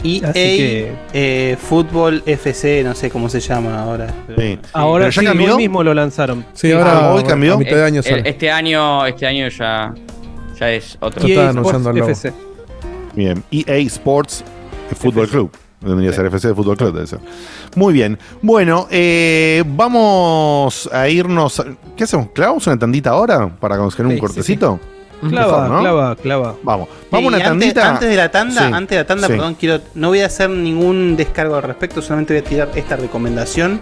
EA Así que- eh, Fútbol FC, no sé cómo se llama ahora. Ahora ¿Pero ya sí, cambió? hoy mismo lo lanzaron. Sí, ahora Ah, hoy cambió. a mitad de año sale. este año, este año ya, ya es otro. Sports el logo. Bien, EA Sports Fútbol Club. Vendría a ser FC de Fútbol Club, debe ser. Muy bien. Bueno, eh, vamos a irnos. a- ¿Qué hacemos? ¿Clavamos una tandita ahora para conseguir un Sí, sí, cortecito? Clava, clava, clava. Vamos. Vamos a una antes, tandita. antes de la tanda, Sí, antes de la tanda, sí. perdón, quiero, no voy a hacer ningún descargo al respecto, solamente voy a tirar esta recomendación.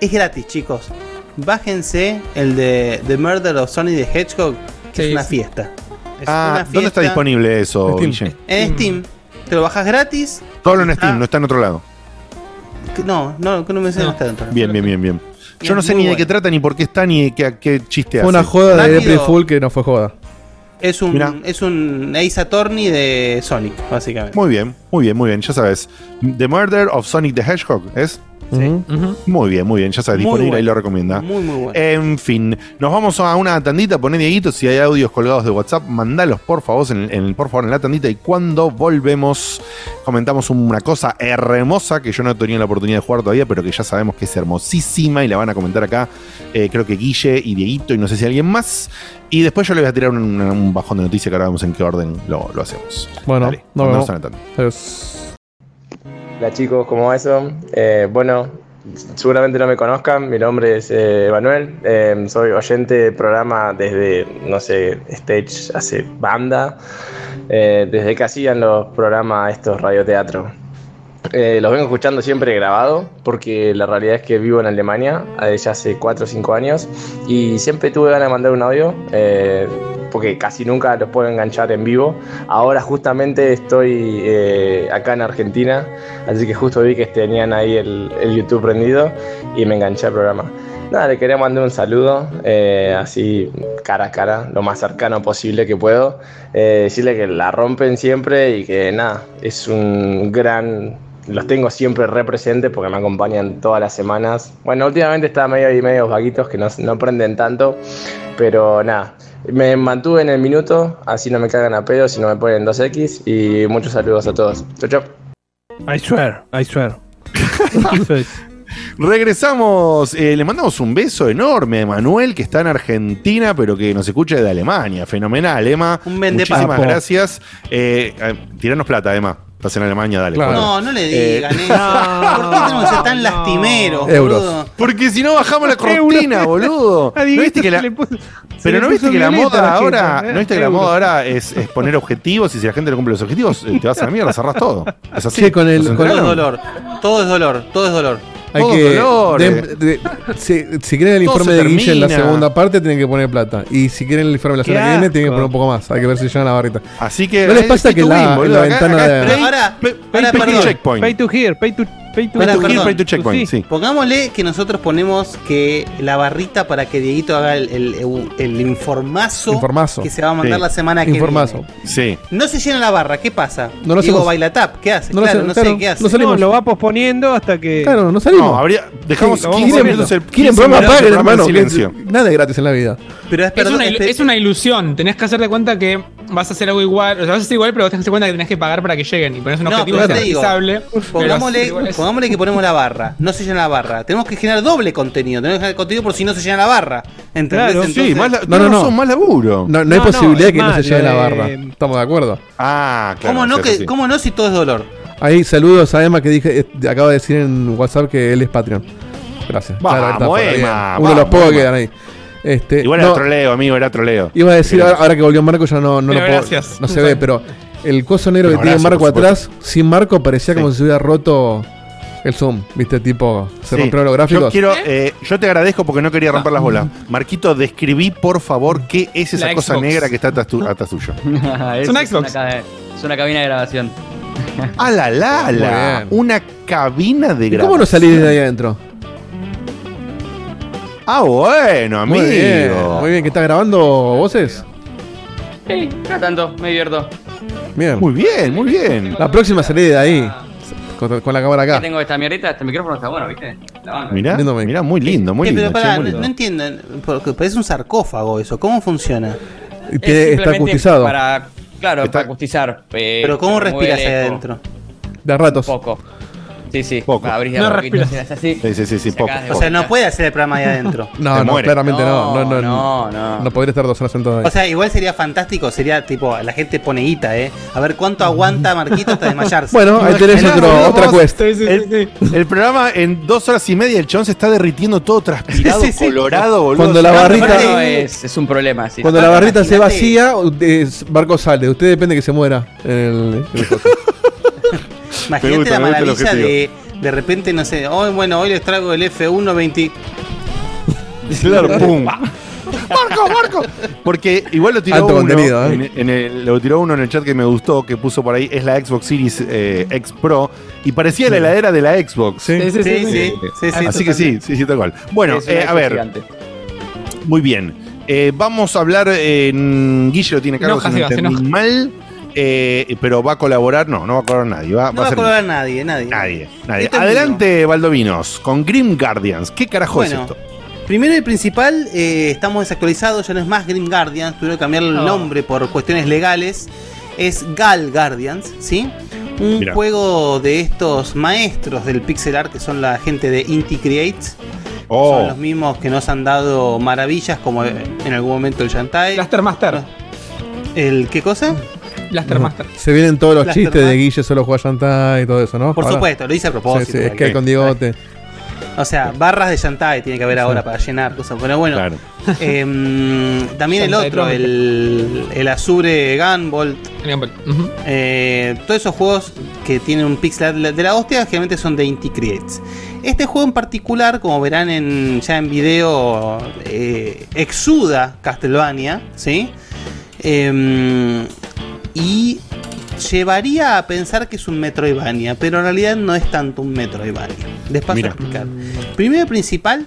Es gratis, chicos. Bájense el de The Murder of Sonic the Hedgehog, que Sí, es una sí. fiesta. Es Ah, una ¿dónde está disponible eso, Steam. Guille? En Steam. Te lo bajas gratis. Solo en Steam, Ah. no está en otro lado. Que- No, no, que no me sé, no está dentro. Bien, bien, bien, bien. Yo no sé ni de qué trata, ni por qué está, ni de qué, qué chiste Fue una hace. joda de Rápido. April Fool que no fue joda. Es un, es un Ace Attorney de Sonic, básicamente. Muy bien, muy bien, muy bien. Ya sabes. The Murder of Sonic the Hedgehog, ¿es? Muy bien, muy bien. Ya sabes, disponible, ahí bueno. lo recomienda. Muy, muy bueno. En fin, nos vamos a una tandita, poné Dieguito, si hay audios colgados de WhatsApp, mandalos por favor en, en por favor en la tandita y cuando volvemos comentamos una cosa hermosa que yo no he tenido la oportunidad de jugar todavía, pero que ya sabemos que es hermosísima y la van a comentar acá, eh, creo que Guille y Dieguito y no sé si alguien más. Y después yo les voy a tirar un, un bajón de noticias que ahora vemos en qué orden lo, lo hacemos. Bueno, Dale, nos mandanos vemos. a la tanda. Adiós. Hola chicos, ¿cómo va eso? Eh, bueno, seguramente no me conozcan, mi nombre es eh, eh, soy oyente del programa desde, no sé, Stage hace banda, eh, desde que hacían los programas estos radioteatro. Eh, los vengo escuchando siempre grabado porque la realidad es que vivo en Alemania eh, ya hace 4 o 5 años y siempre tuve ganas de mandar un audio eh, porque casi nunca los puedo enganchar en vivo. Ahora justamente estoy eh, acá en Argentina, así que justo vi que tenían ahí el, YouTube prendido y me enganché al programa. Nada, le quería mandar un saludo, así cara a cara, lo más cercano posible que puedo. Eh, decirle que la rompen siempre y que nada, es un gran los tengo siempre representes porque me acompañan todas las semanas. Bueno, últimamente está medio y medio vaguitos que no, no prenden tanto, pero nada. Me mantuve en el minuto, así no me cagan a pedo si no me ponen 2X. Y muchos saludos a todos. Chau, chau. I swear, I swear. *laughs* Regresamos, eh, le mandamos un beso enorme a Manuel que está en Argentina, pero que nos escucha desde Alemania. Fenomenal, Emma. Un Muchísimas gracias. Eh, eh, tiranos plata, Emma. Estás en Alemania, dale. Claro. No, no le Eh, digan *laughs* eso. ¿Por qué tenemos que ser tan lastimeros, Euros. boludo? Porque si no bajamos la *laughs* cortina, boludo. *laughs* ¿No viste que la- puso- Pero le no viste que la moda la ahora, no viste que la moda ahora es, es poner objetivos y si la gente no cumple los objetivos, eh, te vas a la mierda, cerrás todo. Es así. Sí, con el- ¿Los con Todo es enteraron? dolor. Todo es dolor. Todo es dolor. Hay que. dolor, de- de- si, si quieren el Todo informe de Guille en la segunda parte, tienen que poner plata. Y si quieren el informe de la semana que viene, tienen que poner un poco más. Hay que ver si llegan la barrita. Así que. ¿No les pasa que to la- la ventana de- ahora. Pay to hear, pay to, pay to Pará, Pay to perdón. pay to checkpoint, Sí. sí. Pongámosle que nosotros ponemos que la barrita para que Dieguito haga el, el- el informazo, Informazo. que se va a mandar Sí. la semana que Informazo. viene. Sí. No se llena la barra, ¿qué pasa? No lo Diego hacemos. baila tap, ¿qué hace? No lo claro, no claro, sé qué hace. no salimos. No, lo va posponiendo hasta que. Claro, no salimos. No, habría. Dejamos Sí, 15 quieren- minutos el Quieren 15 programa minutos paguen, el programa en hermano. silencio. Nada es gratis en la vida. Pero es, Es perdón, una, ilu- es una ilusión, tenés que hacerte cuenta que vas a hacer algo igual, o sea, vas a hacer igual, pero tenés que cuenta que tenés que pagar para que lleguen y pones un No, objetivo pero te digo, Pongámosle, pongámosle que ponemos la barra, no se llena la barra. Tenemos que generar doble contenido. Tenemos que generar contenido por si no se llena la barra. ¿Entendés? Claro. Entonces- Sí, más la- No, no, no. son más laburo. No, no hay No, no, posibilidad es que no más, se llegue la eh, barra. Estamos de acuerdo. Ah, claro. ¿Cómo, no que, sí. ¿Cómo no si todo es dolor? Ahí saludos a Emma que dije, eh, acaba de decir en WhatsApp que él es Patreon. Gracias. Vamos, está, fuera, bien. Emma, Uno de los vamos, pocos que quedan ahí. Este, Igual no, era troleo, amigo, era troleo. Iba a decir, ahora, ahora que volvió Marco ya no, no lo puedo. gracias. No se ve, pero el coso negro Pero que tiene Marco atrás, sin Marco, parecía Sí. como si se hubiera roto el zoom. ¿Viste? Tipo, se Sí. rompieron los gráficos. Yo quiero, eh, yo te agradezco porque no quería romper las bolas. Marquito, describí por favor qué es esa La cosa Xbox. negra que está atrás, tu- atrás tuyo. *laughs* es, una Xbox. ca- es una cabina de grabación. ¡A la la la! bien. Una cabina de ¿Y grabación. cómo no salís de ahí adentro? Ah, bueno, amigo. Muy bien, muy bien. ¿Que estás grabando voces? Sí, no tanto, me divierto. Bien. Muy bien, muy bien. La próxima salida de ahí. Con, con la cámara Ya acá. tengo esta mierdita, este micrófono está bueno, ¿viste? La banca. Mirá, Lindo, mirá, muy lindo, muy Eh, lindo. pero che, pará, muy no, lindo. no entienden, porque parece un sarcófago eso. ¿Cómo funciona? Y Es tiene- está simplemente acustizado. Para, claro, Está- para acustizar. eh, Pero ¿cómo muy respiras ahí lejos. adentro? De ratos. Poco. Sí, sí. Poco. Abrís de No así. Sí, sí, sí, sí, poco. O sea, no puede hacer el programa ahí adentro. *laughs* No, no, muere. claramente no. No, no, no, no. No podría estar dos horas sentado ahí. O sea, igual sería fantástico, sería tipo, la gente pone guita, ¿eh? A ver cuánto aguanta Marquito hasta desmayarse. Bueno, ahí tenés otro- otra cuesta. El, el programa en dos horas y media el chabón se está derritiendo todo transpirado, Sí, sí, sí. colorado, boludo. Cuando la barrita- es, es un problema. Sí. Cuando la barrita se vacía, Barco sale. Usted depende que se muera. el- el. *laughs* Imagínate gusta, la maravilla de, de repente, no sé, hoy, bueno, hoy les traigo el F1 20. Claro, *laughs* pum. ¡Marco, Marco! Porque igual lo tiró Alto uno. contenido, ¿eh? en, en el, lo tiró uno en el chat que me gustó, que puso por ahí, es la Xbox Series eh, X Pro. Y parecía la heladera de la Xbox. Sí. Sí, sí, sí, sí, sí, Así que sí, sí, sí, tal cual. Bueno, eh, a ver, gigante. muy bien. Eh, vamos a hablar en. Guille lo tiene cargo, si no entendí mal. Eh, pero va a colaborar, no, no va a colaborar nadie. Va, No va a ser- colaborar nadie, nadie. Nadie, Adelante, Baldovinos, con Grim Guardians. ¿Qué carajo Bueno, es esto? Primero y principal, eh, estamos desactualizados, ya no es más Grim Guardians, tuvieron que cambiarle el No. nombre por cuestiones legales. Es Gal Guardians, ¿sí? Un Mirá. juego de estos maestros del pixel art que son la gente de Inti Creates. Son Oh, los mismos que nos han dado maravillas como en algún momento el Shantae. Blaster Master. ¿El qué cosa? Blaster Master. Se vienen todos los chistes de Guille solo juega Shantai y todo eso, ¿no? Por Ahora. supuesto, lo hice a Sí, propósito. sí, es igual. que con Diegote. O sea, barras de Shantae tiene que haber ahora para llenar cosas. Pero bueno, claro. *laughs* em, también el otro, el, el Azure Gunvolt. Ujú. Eh, todos esos juegos que tienen un pixel de la- de la hostia generalmente son de Inti Creates. Este juego en particular, como verán en, ya en video, eh, exuda Castlevania, ¿sí? Y llevaría a pensar que es un Metroidvania, pero en realidad no es tanto un Metroidvania. Les paso Mira. a explicar. Primero y principal,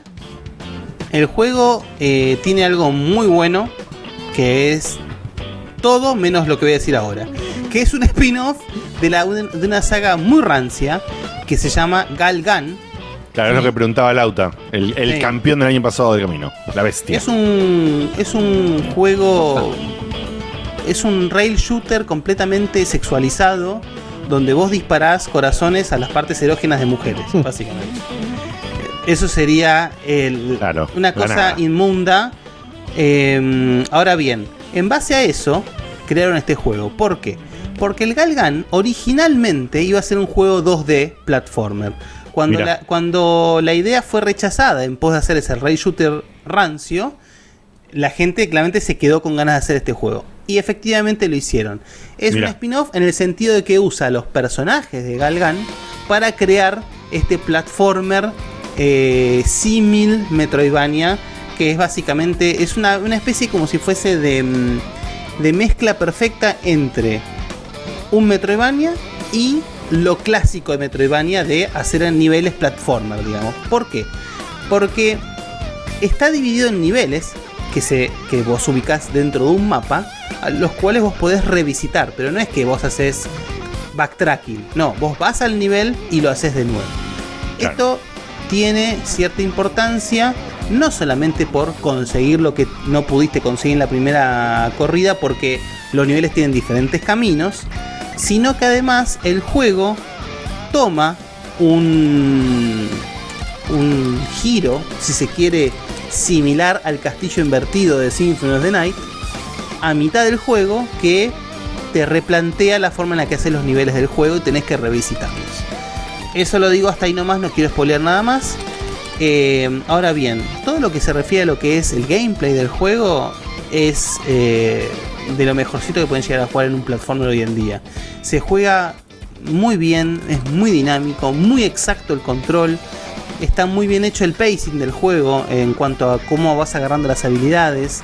el juego eh, tiene algo muy bueno, que es todo menos lo que voy a decir ahora. Que es un spin-off de, la- de una saga muy rancia que se llama Galgan. Claro, es lo que preguntaba Lauta, el, el Sí. campeón del año pasado del camino, la bestia. Es un, es un juego. Es un rail shooter completamente sexualizado. Donde vos disparás corazones a las partes erógenas de mujeres, básicamente. Eso sería el, Claro, una cosa nada. inmunda. Eh, ahora bien, en base a eso, crearon este juego. ¿Por qué? Porque el Galgan originalmente iba a ser un juego 2D platformer. Cuando Mirá. la, cuando la idea fue rechazada en pos de hacer ese rail shooter rancio, la gente claramente se quedó con ganas de hacer este juego. Y efectivamente lo hicieron. Es un spin-off en el sentido de que usa los personajes de Galgan para crear este platformer eh, símil Metroidvania, que es básicamente, es una, una especie como si fuese de, mm, de mezcla perfecta entre un Metroidvania y lo clásico de Metroidvania de hacer en niveles platformer, digamos. ¿Por qué? Porque está dividido en niveles que, se, que vos ubicás dentro de un mapa, a los cuales vos podés revisitar, pero no es que vos haces backtracking, no, vos vas al nivel y lo haces de nuevo. Esto tiene cierta importancia, no solamente por conseguir lo que no pudiste conseguir en la primera corrida, porque los niveles tienen diferentes caminos, sino que además el juego toma un, un giro, si se quiere, similar al castillo invertido de Symphony of the Night, a mitad del juego que te replantea la forma en la que haces los niveles del juego y tenés que revisitarlos. Eso lo digo hasta ahí nomás, no quiero spoilear nada más. Eh, ahora bien, todo lo que se refiere a lo que es el gameplay del juego es eh, de lo mejorcito que pueden llegar a jugar en un platformer hoy en día. Se juega muy bien, es muy dinámico, muy exacto el control. Está muy bien hecho el pacing del juego en cuanto a cómo vas agarrando las habilidades.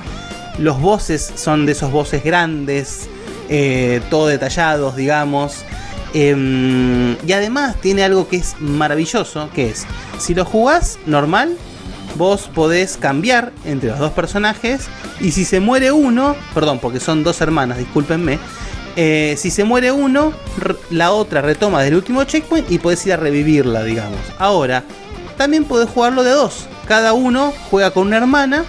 Los bosses son de esos bosses grandes, eh, todo detallados, digamos. Em, y además tiene algo que es maravilloso, que es, si lo jugás normal, vos podés cambiar entre los dos personajes. Y si se muere uno, perdón, porque son dos hermanas, discúlpenme. eh, si se muere uno, la otra retoma del último checkpoint y podés ir a revivirla, digamos. Ahora, también podés jugarlo de dos. Cada uno juega con una hermana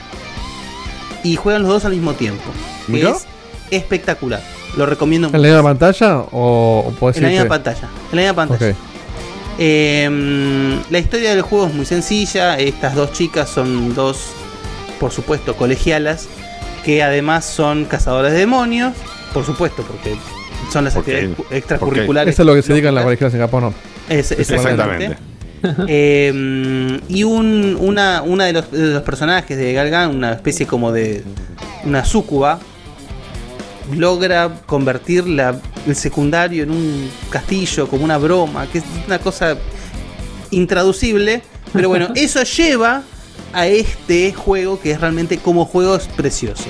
y juegan los dos al mismo tiempo. Mirá. es espectacular. Lo recomiendo ¿En la misma pantalla o, o En la misma pantalla. En la misma pantalla. Eh, la historia del juego es muy sencilla. Estas dos chicas son dos, por supuesto, colegialas, que además son cazadoras de demonios. Por supuesto, porque son las Porque- actividades cu- extracurriculares. Eso es lo que se dedican las colegialas en Japón, ¿no? Es- exactamente. *laughs* Eh, y un, una, una de, los, de los personajes de Galgan, una especie como de una súcuba, logra convertir la- el secundario en un castillo, como una broma, que es una cosa intraducible. Pero bueno, *laughs* eso lleva a este juego que es realmente como juego es precioso.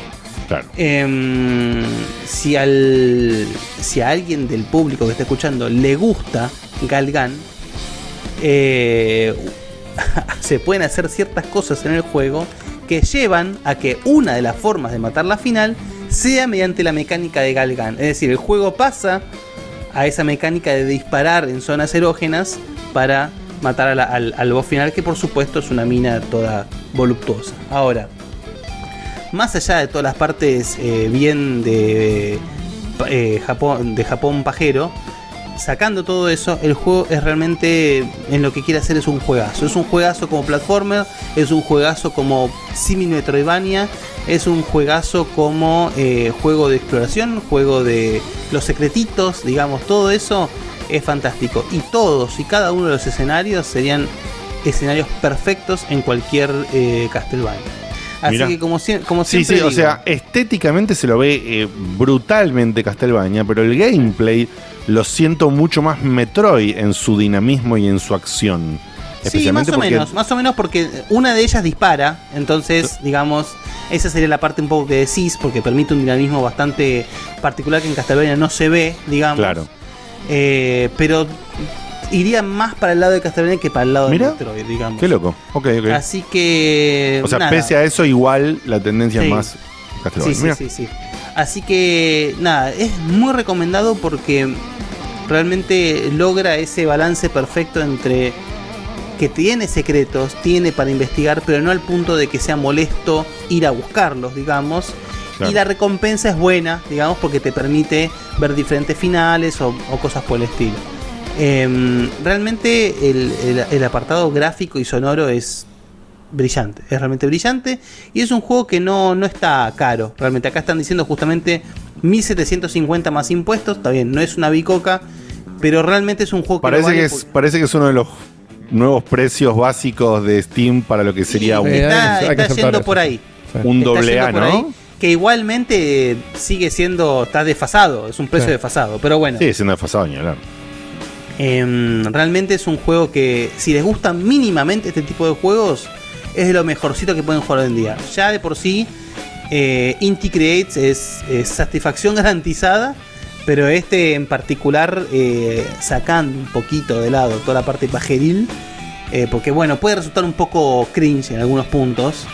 Claro. Em, si, al, si a alguien del público que está escuchando le gusta Galgan, eh, *laughs* se pueden hacer ciertas cosas en el juego que llevan a que una de las formas de matar la final sea mediante la mecánica de Galgan. Es decir, el juego pasa a esa mecánica de disparar en zonas erógenas para matar a al, al boss final, que por supuesto es una mina toda voluptuosa. Ahora, más allá de todas las partes eh, bien de eh, Japón, de Japón pajero, sacando todo eso, el juego es realmente en lo que quiere hacer es un juegazo. Es un juegazo como platformer, es un juegazo como Simi Metroidvania, es un juegazo como eh, juego de exploración, juego de los secretitos, digamos, todo eso es fantástico. Y todos y cada uno de los escenarios serían escenarios perfectos en cualquier eh, Castlevania. Así Mirá. que como, sie- como Sí, siempre sí, o sea, estéticamente se lo ve eh, brutalmente Castlevania, pero el gameplay lo siento mucho más Metroid en su dinamismo y en su acción. Sí, más o menos, más o menos porque una de ellas dispara, entonces, digamos, esa sería la parte un poco que decís, porque permite un dinamismo bastante particular que en Castlevania no se ve, digamos. Claro. Eh, pero iría más para el lado de Castlevania que para el lado Mira, de Metroid, digamos. Qué loco. Ok, ok. Así que. o sea, nada. pese a eso, igual la tendencia Sí. es más Sí, Castlevania. sí, Mira. sí, sí. Así que nada, es muy recomendado porque realmente logra ese balance perfecto entre que tiene secretos, tiene para investigar, pero no al punto de que sea molesto ir a buscarlos, digamos. Claro. Y la recompensa es buena, digamos, porque te permite ver diferentes finales o, o cosas por el estilo. Em, realmente el, el- el apartado gráfico y sonoro es brillante, es realmente brillante y es un juego que no, no está caro. Realmente acá están diciendo justamente 1750 más impuestos, está bien, no es una bicoca, pero realmente es un juego que lo Parece vale que, es, parece que es uno de los nuevos precios básicos de Steam para lo que sería un, está, está yendo por ahí. un doble A, ¿no? ahí, que igualmente eh, sigue siendo, está desfasado, es un precio Sí. desfasado, pero bueno. Sí, siendo desfasado, ni hablar. Em, realmente es un juego que, si les gusta mínimamente este tipo de juegos, es de lo mejorcito que pueden jugar hoy en día. Ya de por sí, eh, Inti Creates es, es satisfacción garantizada, pero este en particular, eh, sacando un poquito de lado toda la parte pajeril, eh, porque bueno, puede resultar un poco cringe en algunos puntos.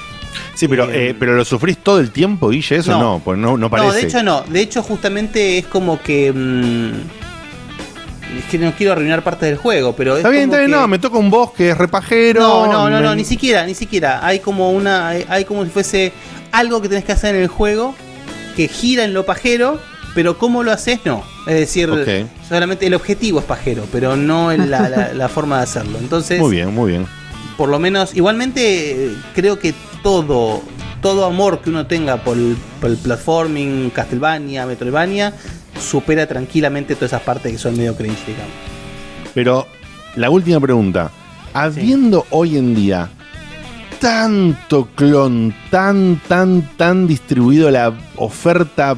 Sí, pero, eh, pero lo sufrís todo el tiempo, Guille, eso no, No. pues no, no parece. No, de hecho no. De hecho, justamente es como que. mm, es que no quiero arruinar parte del juego, pero es Está bien, como está bien, que- no, me toca un boss que es repajero. No, no, no, me- no, ni siquiera, ni siquiera. Hay como una. Hay, hay como si fuese algo que tenés que hacer en el juego que gira en lo pajero, pero cómo lo haces, no. Es decir, solamente el objetivo es pajero, pero no la, la- la *laughs* forma de hacerlo. Entonces, Muy bien, muy bien. por lo menos, igualmente creo que todo, todo amor que uno tenga por el, por el platforming, Castlevania, Metroidvania, supera tranquilamente todas esas partes que son medio cringe, digamos. Pero la última pregunta. Habiendo hoy en día tanto clon, tan, tan, tan distribuido la oferta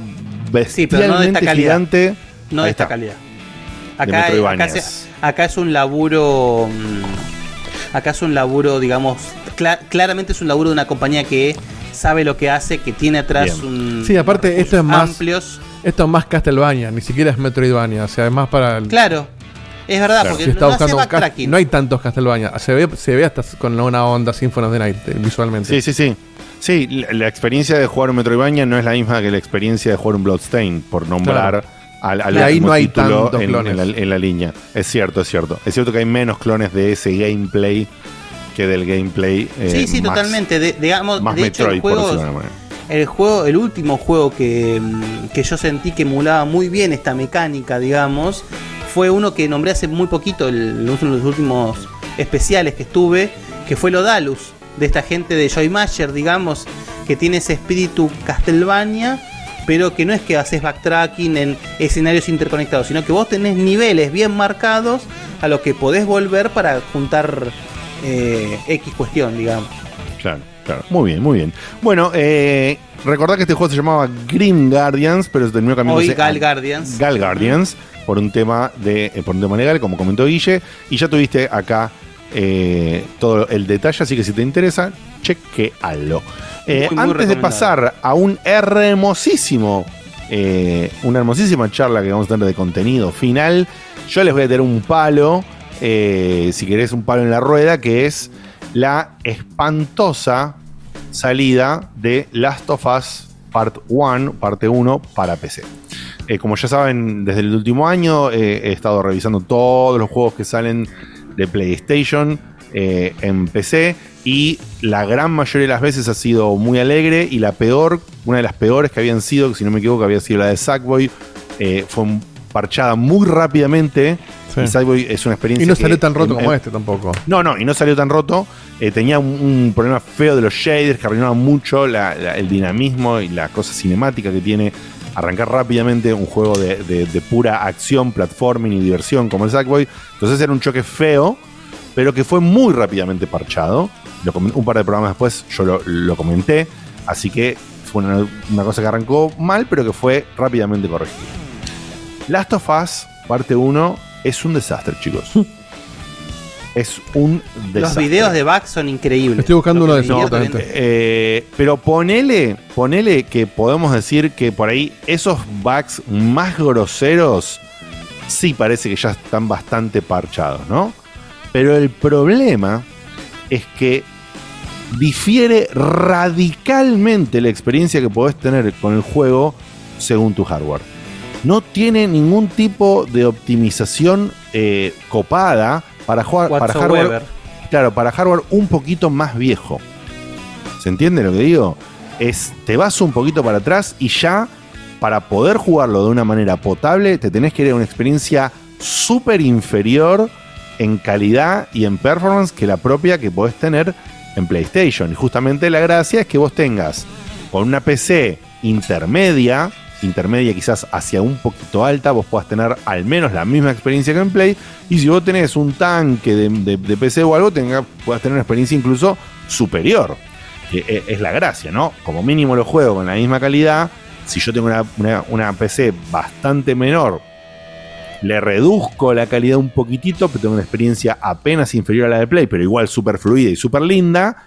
Sí, pero no de esta bestialmente calidad. gigante. No de esta calidad. De Acá, acá, Metroidvanias. se- acá es un laburo. mm, Acá es un laburo, digamos. cla- claramente es un laburo de una compañía que sabe lo que hace, que tiene atrás Bien. un. Sí, aparte esto es más amplios. Esto es más Castlevania, ni siquiera es Metroidvania, o sea, es más para el Claro, es verdad, Claro. porque no hace backtracking. no hay tantos Castlevania, se ve se ve hasta con una onda Symphony of the Night eh, visualmente. Sí, sí, sí. Sí, la, la experiencia de jugar un Metroidvania no es la misma que la experiencia de jugar un Bloodstained, por nombrar Claro. al, al Y ahí no hay título tantos en, clones. en la, en la línea. Es cierto, es cierto. Es cierto que hay menos clones de ese gameplay que del gameplay. eh, sí, sí, más- totalmente. De- digamos, más de hecho, el Metroid, por juego, el juego, el último juego que, mm, que yo sentí que emulaba muy bien esta mecánica, digamos, fue uno que nombré hace muy poquito, el, uno de los últimos especiales que estuve, que fue Lodalus, de esta gente de Joy Masher, digamos, que tiene ese espíritu Castlevania, pero que no es que haces backtracking en escenarios interconectados, sino que vos tenés niveles bien marcados a los que podés volver para juntar eh, X cuestión, digamos. Claro, claro. Muy bien, muy bien. Bueno, eh, recordad que este juego se llamaba Grim Guardians, pero se terminó cambiándose Hoy Gal Guardians. Gal Guardians por un tema de eh, por un tema legal, como comentó Guille, y ya tuviste acá eh, todo el detalle, así que si te interesa, chequealo. Eh, Muy, muy antes de pasar a un hermosísimo, eh, una hermosísima charla que vamos a tener de contenido final, yo les voy a tener un palo, eh, si querés un palo en la rueda, que es la espantosa salida de Last of Us Part 1, parte 1 para PC. Eh, como ya saben, desde el último año eh, he estado revisando todos los juegos que salen de PlayStation eh, en PC y la gran mayoría de las veces ha sido muy alegre y la peor, una de las peores que habían sido, si no me equivoco había sido la de Sackboy, fue un- parchada muy rápidamente Sí. y Sackboy es una experiencia Y no que- salió tan roto como este tampoco. no, no, y no salió tan roto. Eh, tenía un, un problema feo de los shaders que arruinaban mucho la- la- el dinamismo y la cosa cinemática que tiene arrancar rápidamente un juego de, de- de pura acción, platforming y diversión como el Sackboy. Entonces era un choque feo, pero que fue muy rápidamente parchado. Lo un par de programas después yo lo, lo comenté, así que fue una, una cosa que arrancó mal, pero que fue rápidamente corregida. Last of Us, parte 1, es un desastre, chicos. *laughs* es un desastre. Los videos de Back son increíbles. Estoy buscando uno de esos. Eh, pero ponele, ponele que podemos decir que por ahí esos bugs más groseros sí parece que ya están bastante parchados, ¿no? Pero el problema es que difiere radicalmente la experiencia que podés tener con el juego según tu hardware. No tiene ningún tipo de optimización eh, copada para, jugar, para hardware. Claro, para hardware un poquito más viejo. ¿Se entiende lo que digo? Es, te vas un poquito para atrás y ya para poder jugarlo de una manera potable te tenés que ir a una experiencia súper inferior en calidad y en performance que la propia que podés tener en PlayStation. Y justamente la gracia es que vos tengas con una PC intermedia, intermedia quizás hacia un poquito alta, vos puedas tener al menos la misma experiencia que en Play. Y si vos tenés un tanque de, de- PC o algo, tenga, puedas tener una experiencia incluso superior. Que e- es la gracia, ¿no? Como mínimo lo juego con la misma calidad. Si yo tengo una, una- PC bastante menor, le reduzco la calidad un poquitito, pero tengo una experiencia apenas inferior a la de Play, pero igual súper fluida y súper linda.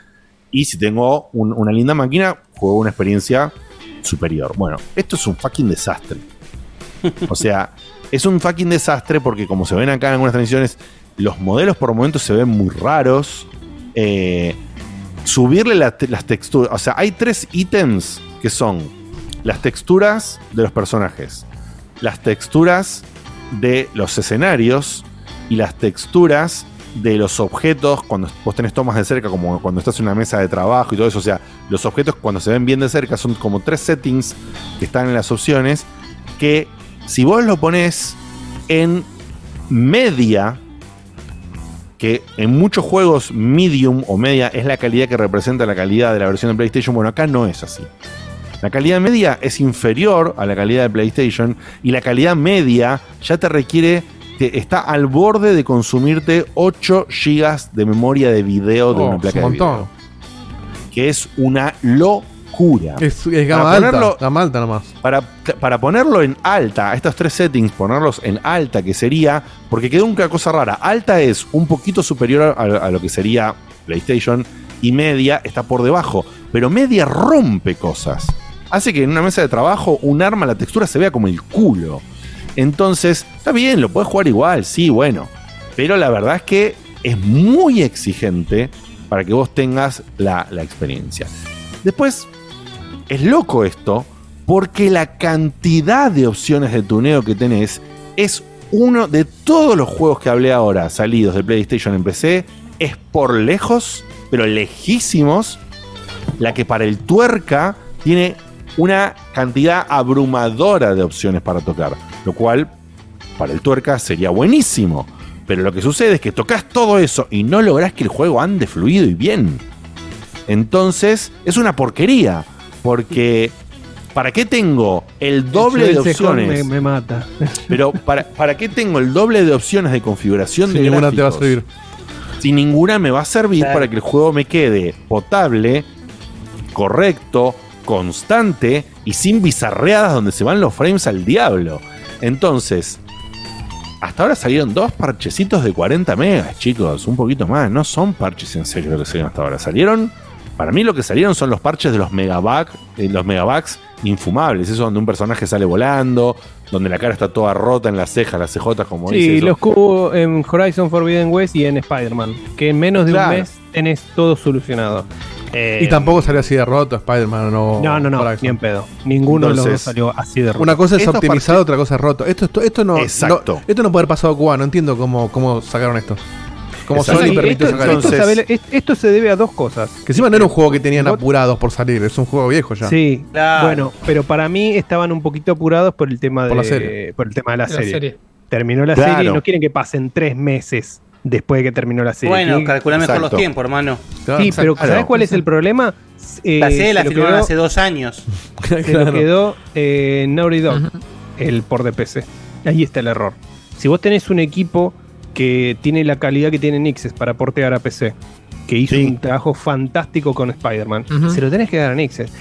Y si tengo un- una linda máquina, juego una experiencia superior. Bueno, esto es un fucking desastre. O sea, es un fucking desastre porque como se ven acá en algunas transmisiones, los modelos por momentos se ven muy raros. Eh, subirle la las texturas. O sea, hay tres ítems que son las texturas de los personajes, las texturas de los escenarios y las texturas de los objetos cuando vos tenés tomas de cerca, como cuando estás en una mesa de trabajo y todo eso. O sea, los objetos cuando se ven bien de cerca son como tres settings que están en las opciones que si vos lo pones en media, que en muchos juegos medium o media es la calidad que representa la calidad de la versión de PlayStation, bueno, acá no es así. La calidad media es inferior a la calidad de PlayStation y la calidad media ya te requiere, te- está al borde de consumirte 8 GB de memoria de video de Oh, una placa un de montón. video. Que es una locura. Es, es gama Para alta. ponerlo- Gama alta nomás. para, para ponerlo en alta, estos tres settings, ponerlos en alta, que sería, porque quedó una cosa rara, alta es un poquito superior a, a lo que sería PlayStation y media está por debajo, pero media rompe cosas. Hace que en una mesa de trabajo un arma, la textura se vea como el culo. Entonces, está bien, lo puedes jugar igual, sí, bueno. Pero la verdad es que es muy exigente para que vos tengas la, la experiencia. Después, es loco esto, porque la cantidad de opciones de tuneo que tenés es uno de todos los juegos que hablé ahora salidos de PlayStation en PC, es por lejos, pero lejísimos, la que para el tuerca tiene una cantidad abrumadora de opciones para tocar, lo cual para el tuerca sería buenísimo. Pero lo que sucede es que tocas todo eso y no lográs que el juego ande fluido y bien. Entonces es una porquería, porque ¿para qué tengo el doble de opciones? Me, me mata. Pero ¿para, ¿para qué tengo el doble de opciones de configuración Si de ninguna te va a servir. Si ninguna me va a servir Claro. para que el juego me quede potable, correcto, constante y sin bizarreadas donde se van los frames al diablo. Entonces, hasta ahora salieron dos parchecitos de 40 megas, chicos, un poquito más. No son parches en serio lo que salieron hasta ahora. Salieron, para mí lo que salieron son los parches de los megabugs, eh, los megabugs infumables, eso donde un personaje sale volando, donde la cara está toda rota en las cejas, las cejotas, como dice. Sí, los cubo en Horizon Forbidden West y en Spider-Man. Que en menos de Claro. un mes tenés todo solucionado. Eh, Y tampoco salió así de roto Spider-Man o No, no, no, Horizon. ni en pedo. Ninguno de los dos Entonces, salió así de roto. Una cosa es Estos optimizado, otra cosa es roto. Esto, esto, esto no, Exacto. no- esto no puede haber pasado a Cuba. No entiendo cómo, cómo sacaron esto. Cómo Exacto. Sony Sí, esto, sacar esto, esto. sabe- es- esto se debe a dos cosas. Que encima no era un juego que tenían apurados por salir, es un juego viejo ya. Sí, Claro. bueno, pero para mí estaban un poquito apurados por el tema de Por la serie. por el tema de la, De la serie. serie. Terminó la Claro. serie y no quieren que pasen tres meses después de que terminó la serie. Bueno, calcula mejor los tiempos, hermano. Sí, pero ¿sabes cuál es el problema? Eh, La serie la se quedó- hace dos años. *laughs* Se lo quedó eh, Naughty Dog, el por de PC. Ahí está el error. Si vos tenés un equipo que tiene la calidad que tiene Nixes para portear a PC, que hizo un trabajo fantástico con Spider-Man, se lo tenés que dar a Nixes.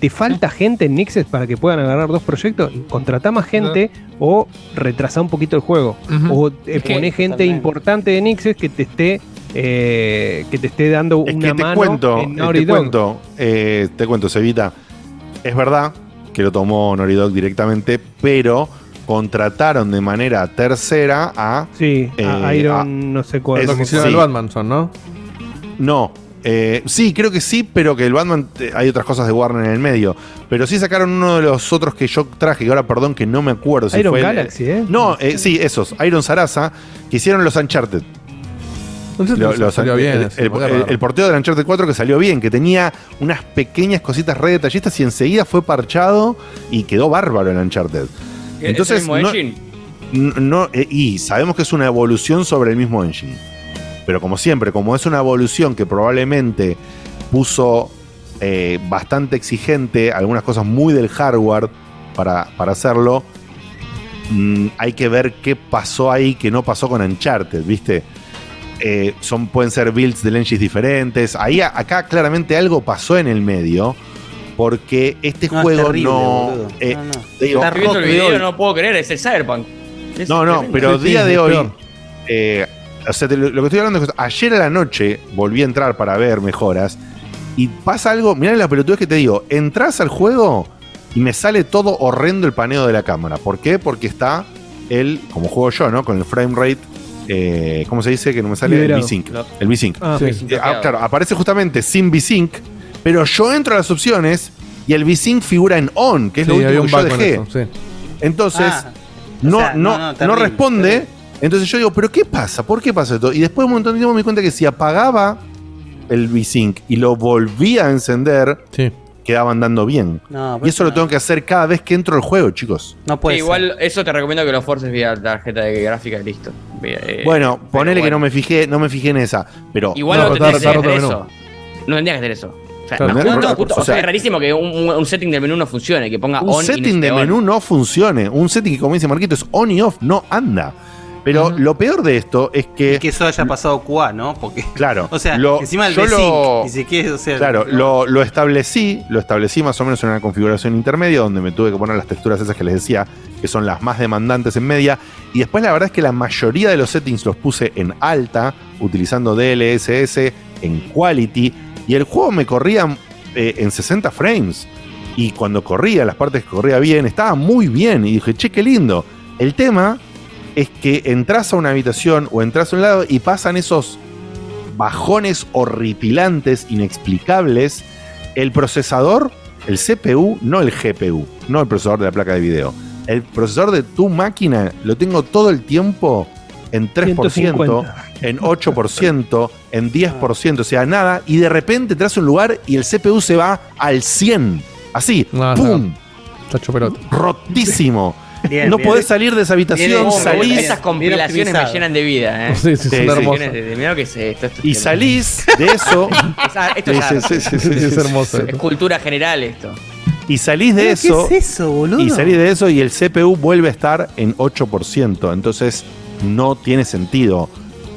¿Te falta gente en Nixes para que puedan agarrar dos proyectos? Contratá más gente o retrasá un poquito el juego. O eh, poné gente importante de Nixes que te esté eh, que te esté dando Es una que te mano cuento, en eh, Naughty te Dog. cuento, eh, te cuento, Sevita. Es verdad que lo tomó Naughty Dog directamente, pero contrataron de manera tercera a. Sí, a eh, Iron a- no sé cuál. es- Lo que hicieron sí. el Batman son, ¿no? No. eh, sí, creo que sí, pero que el Batman eh, hay otras cosas de Warner en el medio. Pero sí sacaron uno de los otros que yo traje, y ahora perdón que no me acuerdo si Iron fue el- Galaxy, ¿eh? No, eh, sí, esos, Iron Sarasa, que hicieron los Uncharted. Entonces Lo- los- salió bien. el, porteo del Uncharted 4 que salió bien, que tenía unas pequeñas cositas re detallistas y enseguida fue parchado y quedó bárbaro el Uncharted. ¿Es Entonces, el mismo no- engine? no, eh, y sabemos que es una evolución sobre el mismo engine. Pero como siempre, como es una evolución que probablemente puso eh, bastante exigente algunas cosas muy del hardware para, para hacerlo, mm, hay que ver qué pasó ahí que no pasó con Uncharted, ¿viste? Eh, son, pueden ser builds de engines diferentes. Ahí acá claramente algo pasó en el medio. Porque este No, es juego terrible, no. eh, No, no. te digo, el video, hoy- no puedo creer, es el Cyberpunk. Es no, no, tremendo. pero día de hoy. eh, o sea, te lo, lo que estoy hablando es que ayer a la noche volví a entrar para ver mejoras. Y pasa algo, mirá la pelotudez que te digo. Entras al juego y me sale todo horrendo el paneo de la cámara. ¿Por qué? Porque está el, como juego yo, ¿no? Con el frame rate. eh, ¿Cómo se dice? Que no me sale Liberado. el V-Sync. El V-Sync. Ah, Sí. Eh, ah, claro, aparece justamente sin V-Sync. Pero yo entro a las opciones y el V-Sync figura en on, que es lo Sí, último que yo dejé. eso, sí. Entonces, Ah, no, sea, no, no, no, no, responde. terrible. Entonces yo digo, ¿pero qué pasa? ¿Por qué pasa esto? Y después de un montón de tiempo me di cuenta que si apagaba el V-Sync y lo volvía a encender, Sí. quedaba andando bien. No, y eso lo tengo que hacer cada vez que entro al juego, chicos. No puede Sí, igual eso te recomiendo que lo forces vía tarjeta de gráfica y listo. Eh, bueno, ponele que no me fijé, no me fijé en esa. Pero Igual No, no, rotar- tendrías que rotar hacer eso. No tendrías que hacer eso. O sea, Claro, no, no, no, no, puto, o o sea, sea, es rarísimo que un, un- un setting del menú no funcione, que ponga un on y setting de on. menú no funcione. Un setting que, como dice Marquito, es on y off, no anda. Pero lo peor de esto es que. Y que eso haya pasado QA, ¿no? Porque. Claro. *laughs* O sea, lo- encima el yo lo- ni siquiera, o sea, Claro, lo, lo establecí, lo establecí más o menos en una configuración intermedia donde me tuve que poner las texturas esas que les decía, que son las más demandantes en media. Y después la verdad es que la mayoría de los settings los puse en alta, utilizando DLSS, en quality, y el juego me corría eh, en 60 frames. Y cuando corría, las partes que corría bien, estaba muy bien. Y dije, che, qué lindo. El tema es que entras a una habitación o entras a un lado y pasan esos bajones horripilantes, inexplicables. El procesador, el CPU, no el GPU, no el procesador de la placa de video. El procesador de tu máquina lo tengo todo el tiempo en 3%, 150. en 8%, en 10%, o sea, nada. Y de repente entras a un lugar y el CPU se va al 100. Así, No, ¡pum! Pelota. Rotísimo. Bien, no bien. podés salir de esa habitación, Bien, bien, salís. Esas compilaciones me llenan de vida, ¿eh? Sí, sí, son Esas hermosas. compilaciones de- de- mirá lo que es esto. esto es Y tremendo. salís de eso. *laughs* Esto Sí, es sí, sí, sí, sí, sí, hermoso. Es cultura general esto. Y salís de ¿Pero eso. ¿Qué es eso, boludo? Y salís de eso y el CPU vuelve a estar en 8%. Entonces no tiene sentido.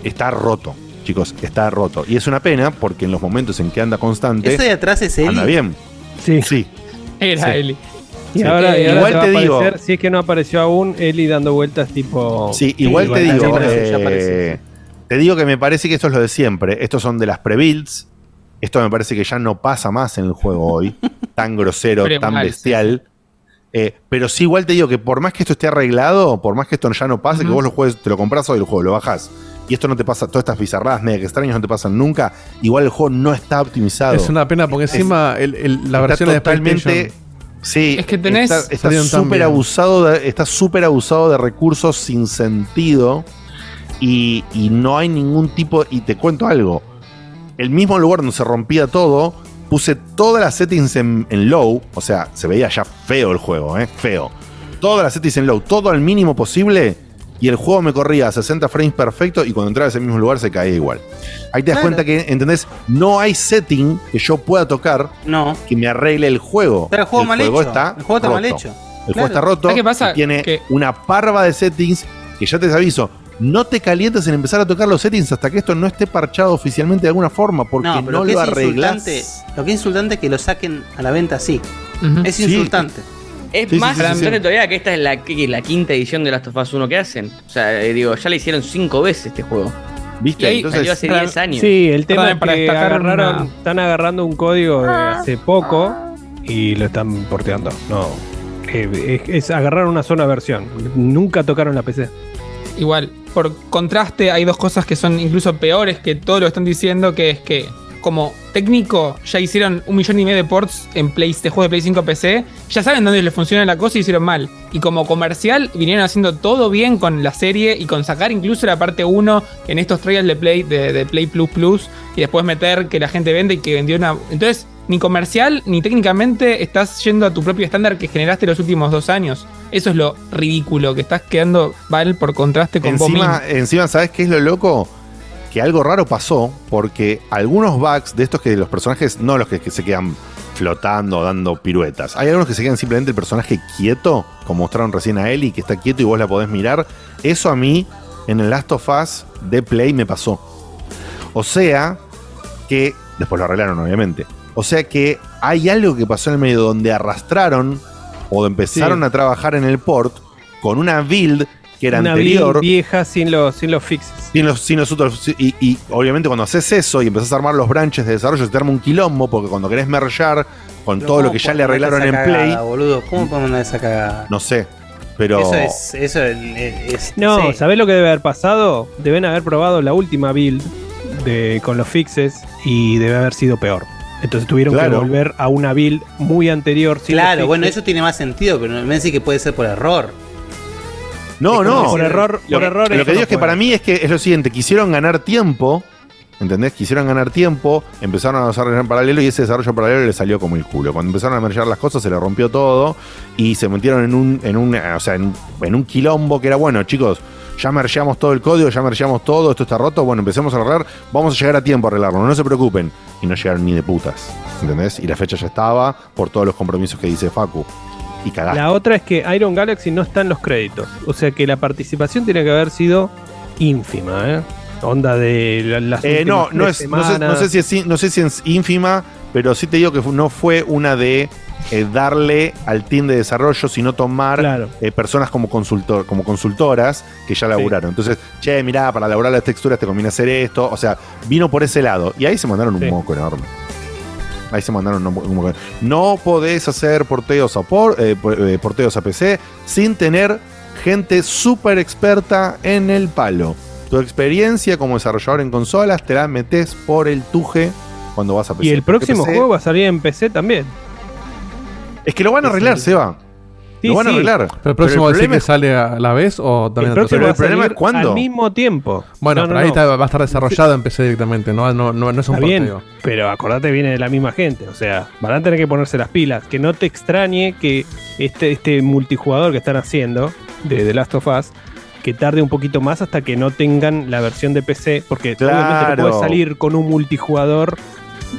Está roto, chicos, está roto. Y es una pena porque en los momentos en que anda constante. ¿Eso de atrás es Eli? Anda bien. Sí. Sí. Era Sí. Eli. Y Sí. ahora, y ahora igual te digo- aparecer, si es que no apareció aún, Eli dando vueltas tipo. Sí, igual te digo, eh, te digo que me parece que esto es lo de siempre. Estos son de las pre-builds. Esto me parece que ya no pasa más en el juego hoy. *laughs* tan grosero, Pero tan mal, bestial. Eh, pero sí, igual te digo que por más que esto esté arreglado, por más que esto ya no pase, que vos lo juegues, te lo compras hoy el juego, lo bajás. Y esto no te pasa, todas estas bizarradas mega extrañas no te pasan nunca. Igual el juego no está optimizado. Es una pena porque encima el- el- la versión de totalmente. PlayStation Sí, Es que tenés- está- súper abusado, de, está súper abusado de recursos sin sentido y, y no hay ningún tipo. Y te cuento algo: el mismo lugar donde se rompía todo, puse todas las settings en, en low, o sea, se veía ya feo el juego, ¿eh? Feo. Todas las settings en low, todo al mínimo posible. Y el juego me corría a 60 frames perfecto y cuando entraba a ese mismo lugar se caía igual. Ahí te das Claro. cuenta que, ¿entendés? No hay setting que yo pueda tocar No. que me arregle el juego. Pero el juego mal hecho. está El juego está mal hecho. El Claro. juego está roto. ¿Sabes qué pasa? y tiene una parva de settings que ya te aviso. No te calientes en empezar a tocar los settings hasta que esto no esté parchado oficialmente de alguna forma, porque no, lo arreglas. insultante, lo que es insultante es que lo saquen a la venta así. Es Sí. Es Sí, más sí, sí, lamentable sí. todavía que esta es la, que- la quinta edición de Last of Us 1 que hacen. O sea, eh, digo, ya le hicieron cinco veces este juego. ¿Viste? Y ahí Entonces, salió hace para- 10 años. Sí, el tema es para que agarraron, una- están agarrando un código de hace poco y lo están porteando. No. Eh, es, es agarrar una sola versión. Nunca tocaron la PC. Igual, por contraste, hay dos cosas que son incluso peores que todo lo que están diciendo, que es que como técnico ya hicieron un millón y medio de ports en Play, de juegos de Play 5 PC, ya saben dónde les funciona la cosa y hicieron mal. Y como comercial vinieron haciendo todo bien con la serie y con sacar incluso la parte 1 en estos trials de Play, de, de Play Plus Plus y después meter que la gente vende y que vendió una... Entonces, ni comercial ni técnicamente estás yendo a tu propio estándar que generaste los últimos dos años. Eso es lo ridículo, que estás quedando mal por contraste con vos encima, mismo. encima, ¿sabes qué es lo loco? Que algo raro pasó porque algunos bugs de estos que los personajes, no los que, que se quedan flotando, dando piruetas. Hay algunos que se quedan simplemente el personaje quieto, como mostraron recién a Ellie, que está quieto y vos la podés mirar. Eso a mí, en el Last of Us de Play, me pasó. O sea, que. Después lo arreglaron, obviamente. O sea que hay algo que pasó en el medio donde arrastraron o empezaron Sí. a trabajar en el port con una build que era una anterior. vieja sin los, sin los fixes. Sin los, sin los otros- y, y obviamente cuando haces eso y empezás a armar los branches de desarrollo, se te arma un quilombo, porque cuando querés mergear con todo lo que ya le arreglaron en Play, boludo? ¿Cómo podemos esa cagada? no sé. Pero Eso es. Eso es, es- No, sí. ¿sabés lo que debe haber pasado? Deben haber probado la última build de, con los fixes y debe haber sido peor. Entonces tuvieron que volver a una build muy anterior. sin Claro, bueno, eso tiene más sentido, pero me parece que puede ser por error. No, no. Por error, Lo, por error lo que digo no es que para mí es que es lo siguiente, quisieron ganar tiempo, ¿entendés? Quisieron ganar tiempo, empezaron a desarrollar en paralelo y ese desarrollo paralelo le salió como el culo. Cuando empezaron a mergear las cosas se le rompió todo y se metieron en un, en un, o sea, en, en un quilombo que era bueno, chicos. Ya mergeamos todo el código, ya mergeamos todo, esto está roto, bueno, empecemos a arreglar, vamos a llegar a tiempo a arreglarlo, no se preocupen. Y no llegaron ni de putas, ¿entendés? Y la fecha ya estaba por todos los compromisos que dice Facu. Y cagaste. La otra es que Iron Galaxy no está en los créditos. O sea que la participación tiene que haber sido ínfima, ¿eh? Onda de la- las Eh, no, no, es, no, sé, no sé si es, in- no sé si es ínfima, pero sí te digo que no fue una de eh, darle al team de desarrollo, sino tomar Claro. eh, personas como, consultor, como consultoras que ya laburaron. Entonces, che, mirá, para elaborar las texturas te conviene hacer esto. O sea, vino por ese lado. Y ahí se mandaron un Sí. moco enorme. Ahí se mandaron un. No podés hacer porteos a, por- eh, eh, porteos a PC sin tener gente súper experta en el palo. Tu experiencia como desarrollador en consolas te la metes por el tuje cuando vas a PC. Y el próximo PC juego va a salir en PC también. Es que lo van a arreglar, Seba. Lo van a arreglar. Pero el próximo el decir problema que es- sale a la vez o también El a próximo tercera? va a salir al mismo tiempo. Bueno, No, pero no, ahí no. está- va a estar desarrollado en PC directamente, no, no, no, no es un Está bien, pero acordate, viene de la misma gente. O sea, van a tener que ponerse las pilas. Que no te extrañe que este, este multijugador que están haciendo de The Last of Us, que tarde un poquito más hasta que no tengan la versión de PC. Porque obviamente Claro. no puedes salir con un multijugador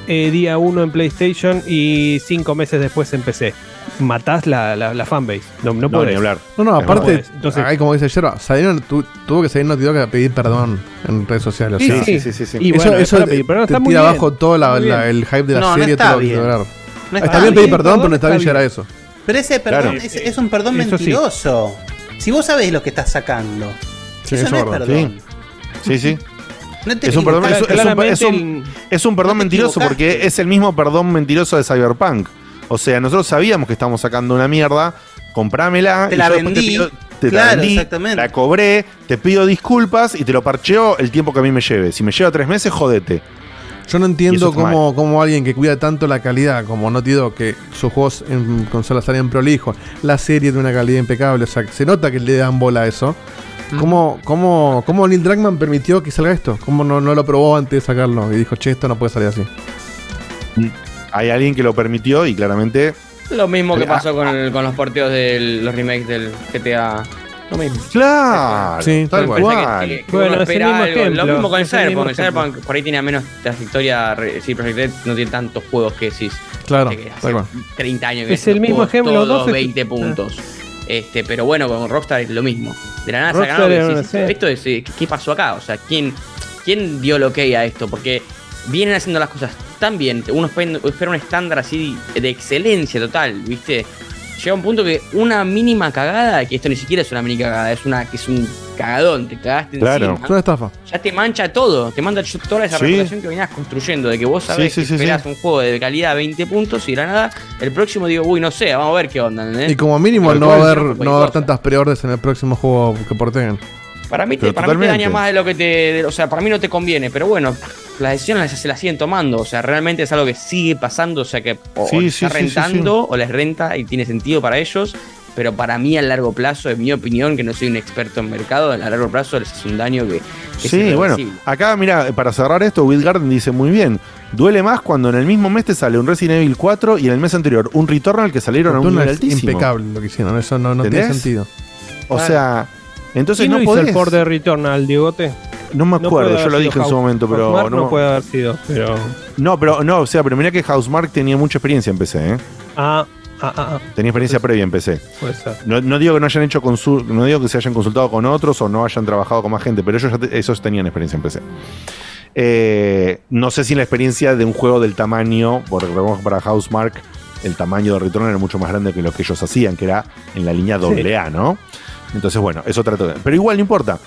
eh, día 1 en PlayStation y cinco meses después en PC. Matás la, la, la fanbase. No, no, podés. No, no, aparte. Entonces, ahí como dice Yerba, salieron, tu- tuvo que salir Naughty Dog a pedir perdón en redes sociales. o Sí, sea, sí, sí, sí, sí. Y eso bueno, eso es para pedir perdón, te está muy tira bien, abajo todo la- la- el hype de la No, no serie, está todo lo que bien. lograr. No está, está bien bien. pedir perdón, pero no está está bien llegar a eso. Pero ese perdón Claro. es, es un perdón Eso sí. mentiroso. Si vos sabés lo que estás sacando. Sí, eso eso no es perdón. Sí, sí. No te Es un perdón, es, es un, claramente es un- es un perdón mentiroso porque es el mismo perdón mentiroso de Cyberpunk. O sea, nosotros sabíamos que estábamos sacando una mierda, comprámela. Te y la vendí. pido- te la Claro, vendí, exactamente. la cobré, te pido disculpas y te lo parcheo el tiempo que a mí me lleve. Si me lleva tres meses, jodete. Yo no entiendo cómo, cómo alguien que cuida tanto la calidad, como Naughty Dog, que sus juegos en consolas salen prolijos, la serie de una calidad impecable, o sea, se nota que le dan bola a eso. ¿Cómo, cómo, cómo Neil Druckmann permitió que salga esto? ¿Cómo no, no lo probó antes de sacarlo? Y dijo, che, esto no puede salir así. Hay alguien que lo permitió y claramente. Lo mismo que Ah, pasó con, el- con los porteos de los remakes del GTA. Lo mismo. Claro, Sí, tal cual. que- que Bueno, uno es el espera mismo algo. ejemplo, Lo mismo con el es el mismo Cyberpunk. El Cyberpunk por ahí tiene menos trayectoria. Sí, Project Red no tiene tantos juegos que decís. Claro, que hace tal cual. 30 años que Es el mismo juegos ejemplo, todos dos es- 20 puntos. Este, pero bueno, con Rockstar es lo mismo. De la nada sí. esto es, eh, ¿qué pasó acá? O sea, ¿quién, ¿quién dio lo que a esto? Porque vienen haciendo las cosas tan bien, uno espera un estándar así de excelencia total, ¿viste? Llega un punto que una mínima cagada, que esto ni siquiera es una mini cagada, es una que es un cagadón, te cagaste Claro. encima Es una estafa. ya te mancha todo, te manda toda esa Sí. reputación que venías construyendo, de que vos sabés Sí, sí, que sí, esperás sí. un juego de calidad 20 puntos y de la nada, el próximo digo, uy, no sé, vamos a ver qué onda, ¿entendés? Y como mínimo no va haber, no va a haber tantas preórdenes en el próximo juego que porteen. Para mí, te, para mí te daña más de lo que te. de- o sea, para mí no te conviene, pero bueno, las decisiones se las siguen tomando. O sea, realmente es algo que sigue pasando. O sea, que o, Sí, o les sí, está sí, sí, rentando o les renta y tiene sentido para ellos. Pero para mí, a largo plazo, en mi opinión, que no soy un experto en mercado, a largo plazo les hace un daño que, que es Sí, bueno, acá mira, para cerrar esto, Will Garden dice muy bien. Duele más cuando en el mismo mes te sale un Resident Evil 4 y en el mes anterior un Returnal que salieron a un nivel es altísimo. impecable lo que hicieron, eso no, no tiene sentido. O sea, entonces ¿Quién no hizo podés. el port de Returnal, Diegote? No me acuerdo, yo lo dije en su momento, pero no, no puede haber sido, pero. No, pero no, o sea, pero mirá que Housemark tenía mucha experiencia en PC, ¿eh? Ah, ah, ah, ah. Tenía experiencia previa en PC. Puede ser. No, no digo que no hayan hecho no digo que se hayan consultado con otros o no hayan trabajado con más gente, pero ellos ya te- esos tenían experiencia en PC. Eh, no sé si la experiencia de un juego del tamaño, porque recordemos para Housemark el tamaño de Returnal era mucho más grande que lo que ellos hacían, que era en la línea AA, ¿no? Entonces, bueno, eso trato de. Pero igual no importa.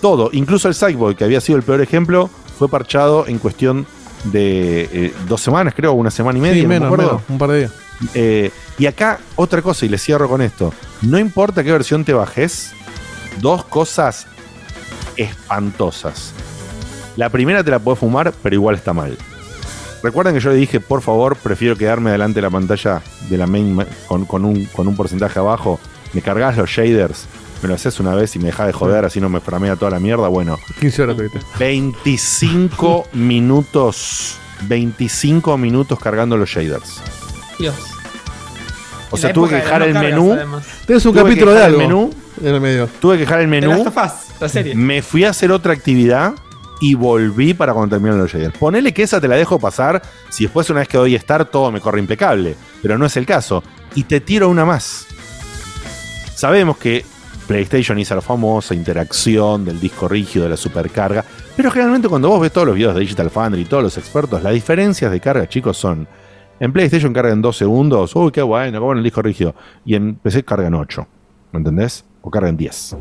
Todo, incluso el Sideboy, que había sido el peor ejemplo, fue parchado en cuestión de eh, dos semanas, creo, una semana y media. Sí, no me menos, un par de días. Eh, y acá otra cosa, y le cierro con esto. No importa qué versión te bajes, dos cosas espantosas. La primera te la puedes fumar, pero igual está mal. Recuerden que yo le dije, por favor, prefiero quedarme delante de la pantalla de la main ma- con, con un, con un porcentaje abajo. Me cargas los shaders, me lo haces una vez y me dejas de joder, así no me framea toda la mierda. Bueno, 15 horas tuviste. 25 *laughs* minutos. 25 minutos cargando los shaders. Dios. O sea, tuve que dejar el no menú. Tienes un capítulo de algo el menú. en el medio. Tuve que dejar el menú. Last of Us, la serie. Me fui a hacer otra actividad y volví para cuando terminaron los shaders. Ponele que esa te la dejo pasar. Si después, una vez que doy estar, todo me corre impecable. Pero no es el caso. Y te tiro una más. Sabemos que PlayStation hizo la famosa interacción del disco rígido, de la supercarga. Pero generalmente, cuando vos ves todos los videos de Digital Foundry y todos los expertos, las diferencias de carga, chicos, son. En PlayStation carga en 2 segundos. Uy, qué bueno, cómo en el disco rígido. Y en PC carga en 8. ¿Me entendés? O carga en 10.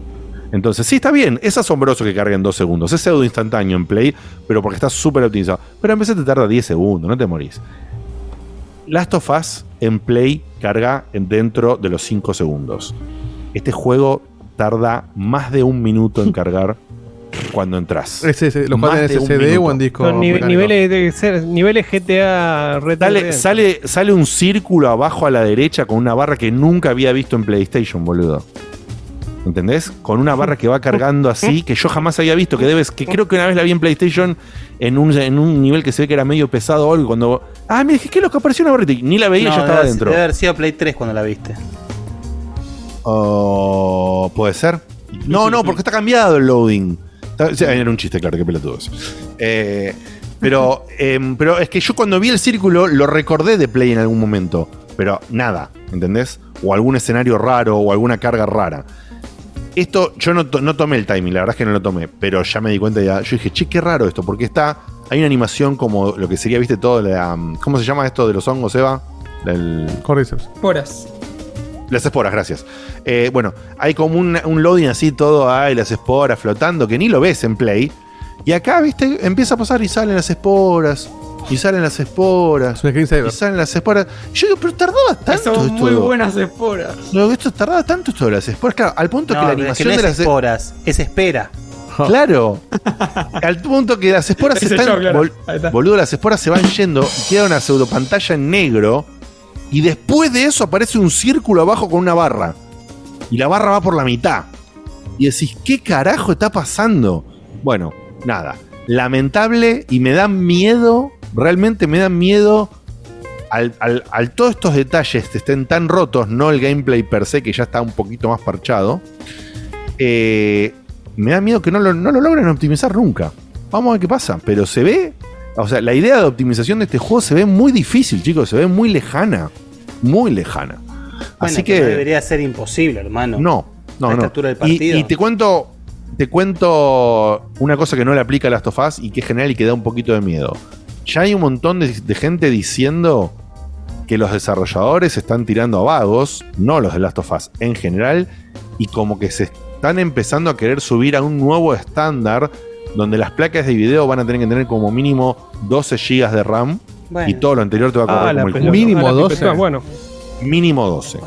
Entonces, sí, está bien, es asombroso que cargue en 2 segundos. Es pseudo instantáneo en Play, pero porque está súper optimizado. Pero en PC te tarda 10 segundos, no te morís. Last of Us en Play carga en dentro de los 5 segundos. Este juego tarda más de un minuto en *laughs* cargar cuando entras. Ese, ese, ¿Lo Más en de un SSD o en disco? Niveles, de ser- niveles GTA Red Sale, sale, sale un círculo abajo a la derecha con una barra que nunca había visto en PlayStation, boludo. ¿Entendés? Con una barra que va cargando así, que yo jamás había visto, que debes, que creo que una vez la vi en PlayStation en un, en un nivel que se ve que era medio pesado o algo. Cuando. Ah, me dije, ¿qué loco? Apareció una barrita. y Ni la veía, No, ya estaba debe, dentro. debe haber sido Play 3 cuando la viste. O puede ser. No, no, porque está cambiado el loading. Está- o sea, era un chiste, claro, qué pelotudos. Eh, pero, em, pero es que yo cuando vi el círculo lo recordé de Play en algún momento. Pero nada, ¿entendés? O algún escenario raro o alguna carga rara. Esto, yo no, no tomé el timing, la verdad es que no lo tomé, pero ya me di cuenta ya. Yo dije, che, qué raro esto, porque está. Hay una animación como lo que sería, viste, todo la. ¿Cómo se llama esto de los hongos, Eva? El. Cordyceps. Horas. Las esporas, gracias. Eh, bueno, hay como un, un loading así, todo hay, las esporas flotando, que ni lo ves en Play. Y acá, viste, empieza a pasar y salen las esporas. Y salen las esporas. Y salen las esporas. Yo digo, pero tardaba tanto Son esto. muy buenas esporas. No, esto tardaba tanto esto de las esporas. Claro, al punto No, que la pero es que animación no de es las e- esporas, es espera. *laughs* Claro. Al punto que las esporas se están. yo, claro. bol- boludo, las esporas se van yendo y queda una pseudo pantalla en negro. Y después de eso aparece un círculo abajo con una barra. Y la barra va por la mitad. Y decís, ¿qué carajo está pasando? Bueno, nada. Lamentable y me dan miedo. Realmente me dan miedo. Al, al- al todos estos detalles estén tan rotos, no el gameplay per se, que ya está un poquito más parchado. eh, me da miedo que no lo, no lo logren optimizar nunca. Vamos a ver qué pasa. Pero se ve. O sea, la idea de optimización de este juego se ve muy difícil, chicos. Se ve muy lejana. Muy lejana. Bueno, Así que. no debería ser imposible, hermano. No, no, A esta no. altura del Y- te cuento. Te cuento una cosa que no le aplica a Last of Us y que es general y que da un poquito de miedo. Ya hay un montón de, de gente diciendo que los desarrolladores están tirando a vagos, no los de Last of Us en general, y como que se están empezando a querer subir a un nuevo estándar donde las placas de video van a tener que tener como mínimo 12 GB de RAM Bueno. y todo lo anterior te va a correr Ah, como el. Mínimo Ah, la 12. pelota, bueno. Mínimo 12.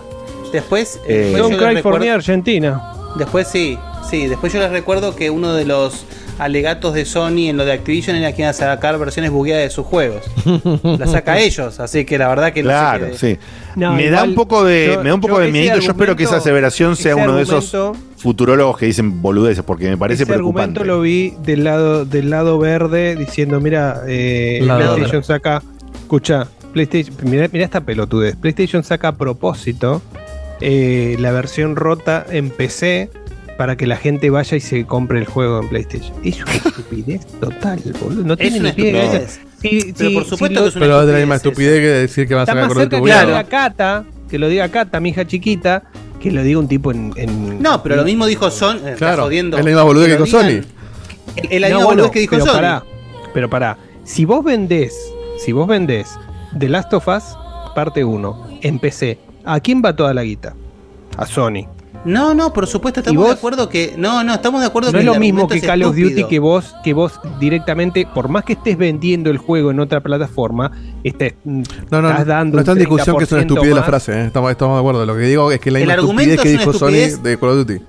Después, Eh, después Don't yo Cry les for recuerdo- Me Argentina. Después sí, sí, después yo les recuerdo que uno de los alegatos de Sony en lo de Activision era que iban a sacar versiones bugueadas de sus juegos. *laughs* La saca ellos, así que la verdad que Claro, no sé qué- sí. me da un poco de, me da un poco de miedito. Yo espero que esa aseveración sea uno de esos futurólogos que dicen boludeces, porque me parece Ese preocupante. argumento lo vi del lado del lado verde diciendo, mira, eh, Lado PlayStation saca, escucha, PlayStation, mira, mira esta pelotudez, PlayStation saca a propósito eh, la versión rota en PC para que la gente vaya y se compre el juego en PlayStation. Es una *laughs* estupidez total, boludo. No tiene ni pie cabeza. Sí, Pero sí, por sí, supuesto lo- que es una Pero es de la estupidez misma eso. estupidez que decir que vas a sacar lo bugueado. diga Cata, que lo diga Cata, mi hija chiquita, que lo diga un tipo en... en- No, pero lo mismo dijo Sony. eh, Claro, es la misma boludez que con Sony. Es la No, misma boludez que dijo pero Sony. Pará, pero pará, si vos vendés, si vos vendés The Last of Us parte 1 en PC, ¿a quién va toda la guita? A Sony. No, no, por supuesto, ¿Y estamos de acuerdo que. No, no, estamos de acuerdo No que es lo mismo que es Call of Duty que vos, que vos directamente, por más que estés vendiendo el juego en otra plataforma, estés, No, no, estás dando no está en discusión que es una 30% estupidez la frase, ¿eh? estamos, estamos de acuerdo. Lo que digo es que la El misma argumento estupidez que dijo Sony de Call of Duty.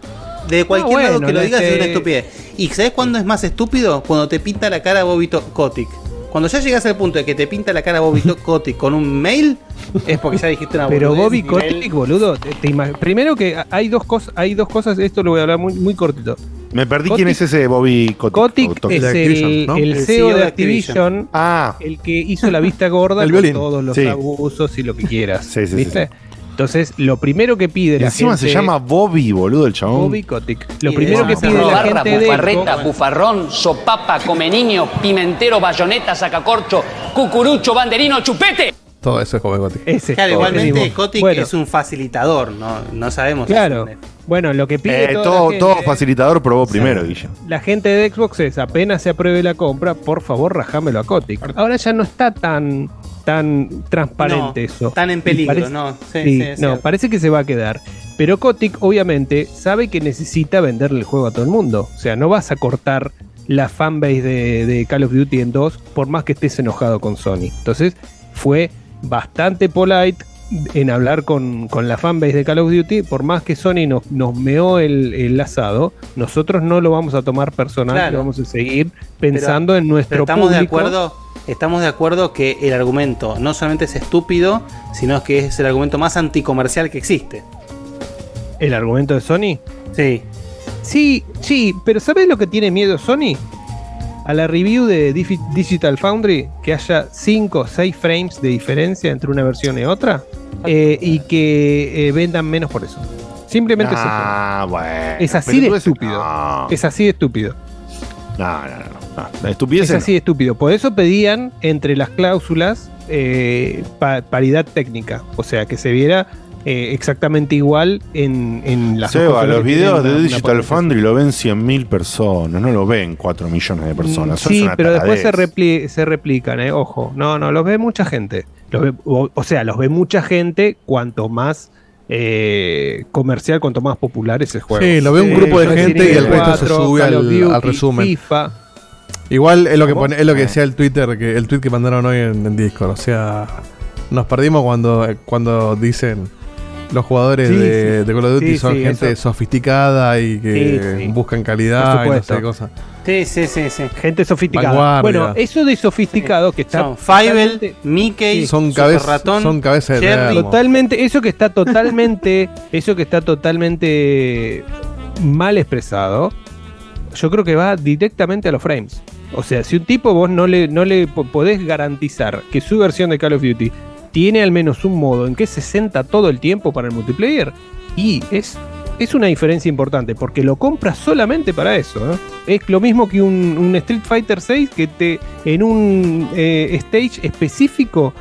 De cualquier Ah, lado bueno, que lo digas es este- una estupidez. ¿Y sabes cuándo es más estúpido? Cuando te pinta la cara Bobby Kotick. Cuando ya llegas al punto de que te pinta la cara Bobby Kotick con un mail, es porque ya dijiste una Pero Bobby Kotick, boludo, te- te primero que hay dos cosas, hay dos cosas, esto lo voy a hablar muy, muy cortito. Me perdí Kotick- quién es ese Bobby Kotick. Kotick es de el, Activision, ¿no? el CEO de Activision, Ah, el que hizo la vista gorda *laughs* El con violín. todos los Sí. abusos y lo que quieras. Sí, sí, sí, ¿Viste? Entonces, lo primero que pide la encima gente se llama Bobby, boludo, el chabón. Bobby Kotick. Lo Y primero que pide la Barra, gente de bufarreta, bufarrón, sopapa, come niño, pimentero, bayoneta, sacacorcho, cucurucho, banderino, chupete. Todo eso es como Gotti. Ese. Claro, igualmente. Kotick Bueno. es un facilitador, no, no sabemos. Claro. Bueno, lo que pide Eh, toda todo, la, todo gente, facilitador probó primero, Guille. la gente de Xbox es apenas se apruebe la compra, por favor, rajámelo a Kotick. Ahora ya no está tan tan transparente No, eso. tan en peligro, no. Sí, sí, sí, no, parece que se va a quedar. Pero Kotick, obviamente, sabe que necesita venderle el juego a todo el mundo. O sea, no vas a cortar la fanbase de, de Call of Duty en dos, por más que estés enojado con Sony. Entonces, fue bastante polite en hablar con, con la fanbase de Call of Duty, por más que Sony nos, nos meó el, el asado, nosotros no lo vamos a tomar personal, Claro. lo vamos a seguir pensando en nuestro estamos de acuerdo, estamos de acuerdo que el argumento no solamente es estúpido, sino que es el argumento más anticomercial que existe. ¿El argumento de Sony? Sí. Sí, sí, pero ¿sabes lo que tiene miedo Sony? A la review de Digital Foundry, que haya 5 o 6 frames de diferencia entre una versión y otra, eh, y que eh, vendan menos por eso. Simplemente es eso. Ah, bueno. Es así de estúpido. No. Es así de estúpido. No, no, no. no. La estupidez Es así de estúpido. Por eso pedían entre las cláusulas eh, pa- paridad técnica. O sea, que se viera eh, exactamente igual en, en las Seba, los videos una- de una Digital potencia. Foundry lo ven 100.000 personas, no lo ven 4 millones de personas. Eso es Sí, una pero después se, repli- se replican, eh, ojo. No, no, los ve mucha gente. Los ve- o, o sea, los ve mucha gente cuanto más eh, comercial, cuanto más popular es el juego. Sí, lo ve un grupo de gente y el resto se 4, sube al, resumen. FIFA. Igual es lo que es lo que decía el Twitter, que el tweet que mandaron hoy en, en Discord. O sea, nos perdimos cuando, cuando dicen los jugadores Sí, de, sí. de Call of Duty Sí, son sí, gente eso. sofisticada y que Sí, sí. buscan calidad y no sé cosas. Sí, sí, sí, sí. Gente sofisticada. Vanguardia. Bueno, eso de sofisticado que está. Son Fievel, Mickey, Son Ratón, son cabezas de. Totalmente, eso que está totalmente, *laughs* eso que está totalmente mal expresado, yo creo que va directamente a los frames. O sea, si un tipo vos no le, no le po- podés garantizar que su versión de Call of Duty tiene al menos un modo en que se senta todo el tiempo para el multiplayer, y es, es una diferencia importante, porque lo compras solamente para eso. ¿eh? Es lo mismo que un, un Street Fighter 6 que te en un eh, stage específico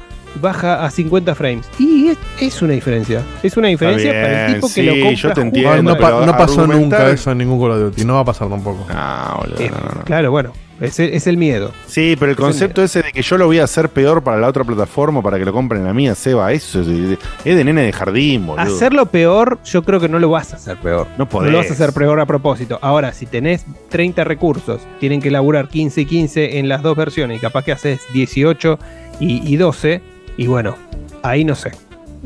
baja a 50 frames. Y es, es una diferencia. Es una diferencia para el tipo que sí, lo compra. yo te entiendo, No, no para- pa- pero no pasó nunca eso en ningún Call of Duty, no va a pasar tampoco. No, boludo, Eh, no, no, no. Claro, bueno, es, el- es el miedo. Sí, pero el Es el concepto ese de que yo lo voy a hacer peor para la otra plataforma para que lo compren en la mía, Seba, eso es, es de nene de jardín, boludo. Hacerlo peor, yo creo que no lo vas a hacer peor. No podés. No lo vas a hacer peor a propósito. Ahora, si tenés 30 recursos, tienen que elaborar 15 y 15 en las dos versiones y capaz que haces 18 y, y 12, y bueno, ahí no sé.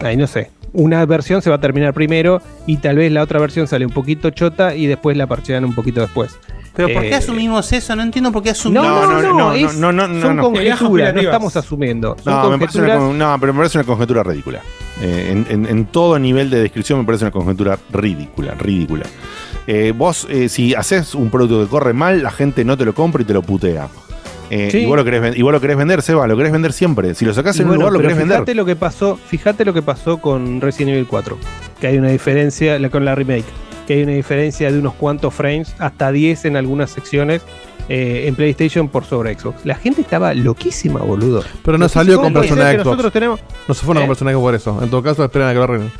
Ahí no sé. Una versión se va a terminar primero y tal vez la otra versión sale un poquito chota y después la parchean un poquito después. Pero ¿por qué Eh, asumimos eso? No entiendo por qué asumimos No, no, no, no, es- no, no, no, son no. conjeturas, no estamos asumiendo. Son No, me parece una, no, pero me parece una conjetura ridícula. Eh, en, en- en todo nivel de descripción me parece una conjetura ridícula, ridícula. Eh, vos, eh, si haces un producto que corre mal, la gente no te lo compra y te lo putea. Eh, Sí. y, vos lo querés, y vos lo querés vender, Seba, lo querés vender siempre. Si lo sacás Y en un bueno, lugar, lo querés fíjate vender. lo que pasó, fíjate lo que pasó con Resident Evil 4, que hay una diferencia con la remake, que hay una diferencia de unos cuantos frames, hasta 10 en algunas secciones eh, en PlayStation por sobre Xbox. La gente estaba loquísima, boludo. Pero no salió ¿Cómo con persona de Xbox. Nosotros tenemos, No se fueron ¿Eh? con persona de Xbox por eso. En todo caso, esperan a que lo arreglen.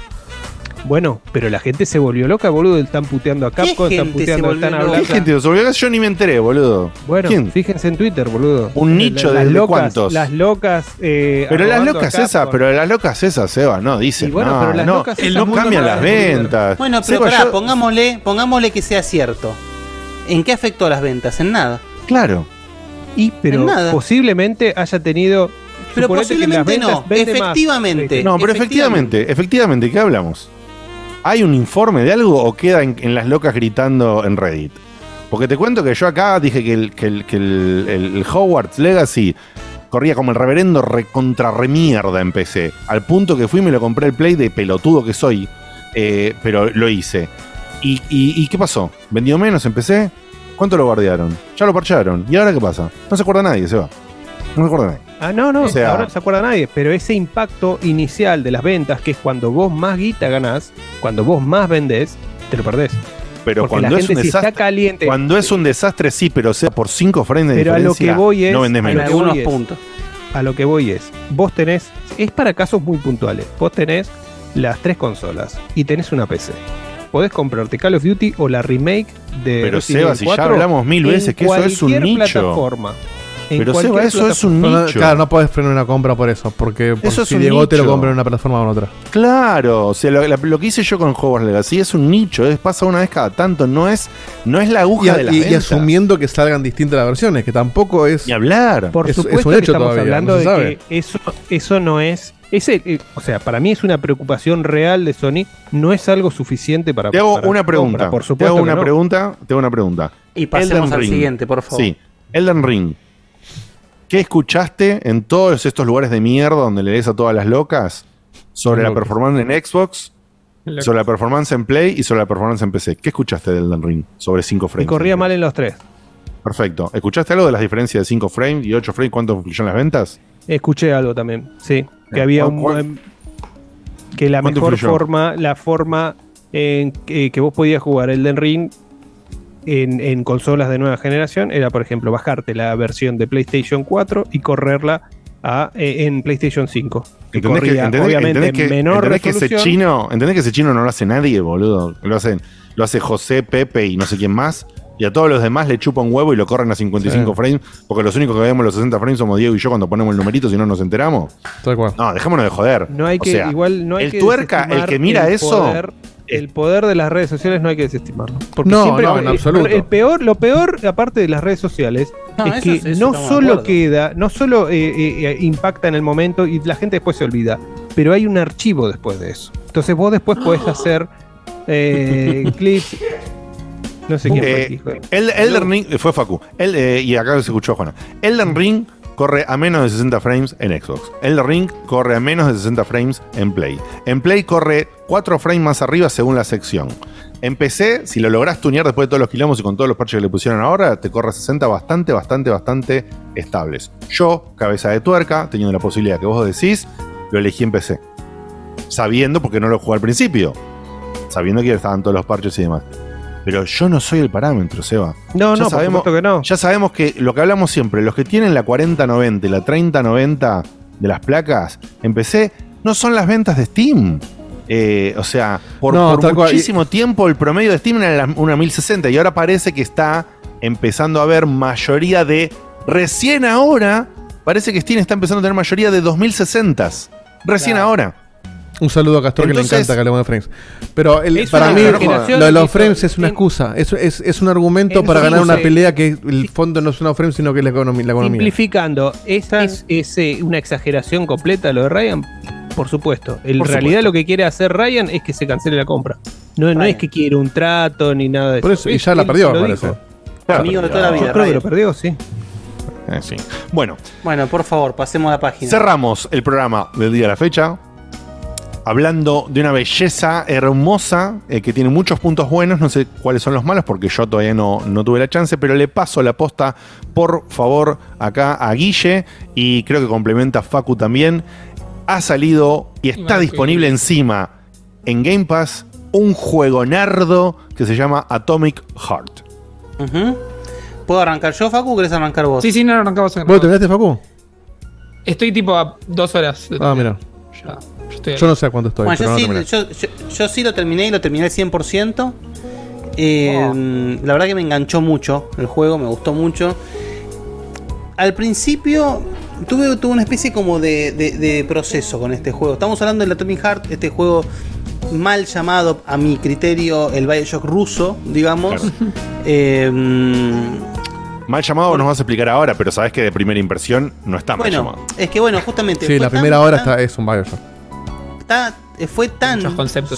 Bueno, pero la gente se volvió loca, boludo. Están puteando a Capcom, están puteando, volvió están loca? hablando. ¿Qué gente se olvidó? Yo ni me enteré, boludo. Bueno, ¿Quién? fíjense en Twitter, boludo. Un nicho las de- locas, cuántos. Las locas. eh, Pero las locas esas, pero las locas esas, Seba, no, dicen. Y bueno, no, pero las no, locas no esas mundo cambian las ventas. Bueno, pero Seba, pará, yo- pongámosle, pongámosle que sea cierto. ¿En qué afectó las ventas? En nada. Claro. Y pero nada. posiblemente haya tenido. Pero posiblemente ventas no. más. Efectivamente. No, pero efectivamente, efectivamente, ¿qué hablamos? ¿Hay un informe de algo o queda en, las locas gritando en Reddit? Porque te cuento que yo acá dije que el, que Hogwarts Legacy corría como el reverendo recontra remierda en PC. Al punto que fui y me lo compré el Play de pelotudo que soy. eh, pero lo hice. ¿Y, y, qué pasó? ¿Vendió menos en PC? ¿Cuánto lo guardaron? Ya lo parcharon. ¿Y ahora qué pasa? No se acuerda nadie, se va. No se acuerda nadie. Ah, no, no, O sea- ahora no se acuerda nadie. Pero ese impacto inicial de las ventas, que es cuando vos más guita ganás, cuando vos más vendés, te lo perdés. Pero Porque cuando la es gente un si está desastre. caliente. Cuando es un desastre, sí, pero sea por 5 frames de Pero a lo que voy es. no lo menos. que voy es- A lo que voy es. Vos tenés. Es para casos muy puntuales. Vos tenés las tres consolas y tenés una PC. Podés comprarte Call of Duty o la remake de. Pero Resident Seba, Evil si ya 4 hablamos mil veces que eso es un nicho. plataforma. En Pero Seba, eso es un No, nicho. Claro, no podés frenar una compra por eso. Porque por Eso es si un Diego te lo compra en una plataforma o en otra. Claro, o sea, lo, que hice yo con Hogwarts Legacy es un nicho, es, pasa una vez cada tanto, no es, no es la Y, aguja de la y- y asumiendo que salgan distintas las versiones, que tampoco es. Ni hablar. Por es, supuesto es un que estamos todavía. hablando no se de sabe. que eso, eso no es. Ese, eh, o sea, para mí es una preocupación real de Sony. No es algo suficiente para. Te hago para una pregunta. compra, por te supuesto. hago que una no. pregunta. Te hago una pregunta. Y pasemos Elden al Ring. siguiente, por favor. Sí. Elden Ring. ¿Qué escuchaste en todos estos lugares de mierda donde le lees a todas las locas sobre la performance en Xbox, sobre la performance en Play y sobre la performance en PC? ¿Qué escuchaste de Elden Ring sobre 5 Y frames? corría mal en los tres. Perfecto. ¿Escuchaste algo de las diferencias de 5 frames y 8 frames? ¿Cuánto influyó en las ventas? Escuché algo también, sí. Que había ¿Cuál- un buen- que la mejor influyó? forma, la forma en que, que vos podías jugar Elden Ring en, en consolas de nueva generación era, por ejemplo, bajarte la versión de PlayStation 4 y correrla a, eh, en PlayStation 5. Que ¿Entendés que, entendés- obviamente, entendés que- menor entendés que ese chino, entendés que ese chino no lo hace nadie, boludo? Lo hacen, lo hace José, Pepe y no sé quién más. Y a todos los demás le chupa un huevo y lo corren a 55 Sí. frames, porque los únicos que vemos los 60 frames somos Diego y yo cuando ponemos el numerito, si no nos enteramos. Tal cual. No, dejémonos de joder. No hay O que, sea, igual, no hay el que tuerca, el que mira el eso. poder- el poder de las redes sociales no hay que desestimarlo. Porque No, siempre no, en el- absoluto. El peor, lo peor, aparte de las redes sociales, No, es eso que eso no solo queda, no solo eh, eh, eh, impacta en el momento y la gente después se olvida, pero hay un archivo después de eso. Entonces vos después podés hacer eh, *laughs* clips. No sé quién fue el que Eh, dijo. el, Elden Ring, eh, fue Facu. El, eh, y acá se escuchó a Juana. Elden Ring corre a menos de 60 frames en Xbox. Elden Ring corre a menos de 60 frames en Play. En Play corre 4 frames más arriba según la sección. En PC, si lo lográs tunear después de todos los kilómetros y con todos los parches que le pusieron ahora, te corre a 60 bastante, bastante, bastante estables. Yo, cabeza de tuerca, teniendo la posibilidad que vos decís, lo elegí en PC. Sabiendo, porque no lo jugué al principio. Sabiendo que estaban todos los parches y demás. Pero yo no soy el parámetro, Seba. No, ya no, supuesto que no. Ya sabemos que lo que hablamos siempre, los que tienen la 4090 y la 3090 de las placas en PC no son las ventas de Steam. Eh, o sea, por, No, por tal cual. muchísimo tiempo el promedio de Steam era la- una 1060 y ahora parece que está empezando a haber mayoría de. Recién ahora, parece que Steam está empezando a tener mayoría de 2060. Recién Claro. ahora. Un saludo a Castor que le encanta que hablemos de frames. Pero el- Es para mí, lo de los frames es una excusa. Es, es, es un argumento en para ganar una pelea que el fondo no son los frames, sino que es la economía. La economía. Simplificando, ¿es, es, es, eh, una exageración completa lo de Ryan? Por supuesto. En realidad supuesto. lo que quiere hacer Ryan es que se cancele la compra. No, no es que quiere un trato ni nada de Por eso, y Es- ya la perdió, me parece. Claro, Amigo de toda la Yo vida. creo que lo perdió, sí. Eh, sí. Bueno, Bueno, por favor, pasemos a la página. Cerramos el programa del día de la fecha. Hablando de una belleza hermosa eh, que tiene muchos puntos buenos, no sé cuáles son los malos porque yo todavía no, no tuve la chance, pero le paso la posta por favor acá a Guille y creo que complementa Facu también. Ha salido y está disponible que- encima en Game Pass un juego nardo que se llama Atomic Heart. ¿Puedo arrancar yo, Facu, o querés arrancar vos? Sí, sí, no, arrancamos a ¿Vos terminaste, Facu? Estoy tipo a dos horas. Ah, mira. Ya, estoy Yo no sé a cuánto estoy. Bueno, pero yo, no sí, yo, yo- yo sí lo terminé y lo terminé al 100%. Eh, La verdad que me enganchó mucho el juego, me gustó mucho. Al principio tuve, tuve una especie como de, de- de proceso con este juego. Estamos hablando del Atomic Heart, este juego mal llamado a mi criterio el Bioshock ruso, digamos. *laughs* Eh, Mal llamado nos vas a explicar ahora, pero sabes que de primera impresión no está mal bueno, llamado. es que bueno, justamente... Sí, la primera hora está, es un Bioshock. Está- eh, fue tan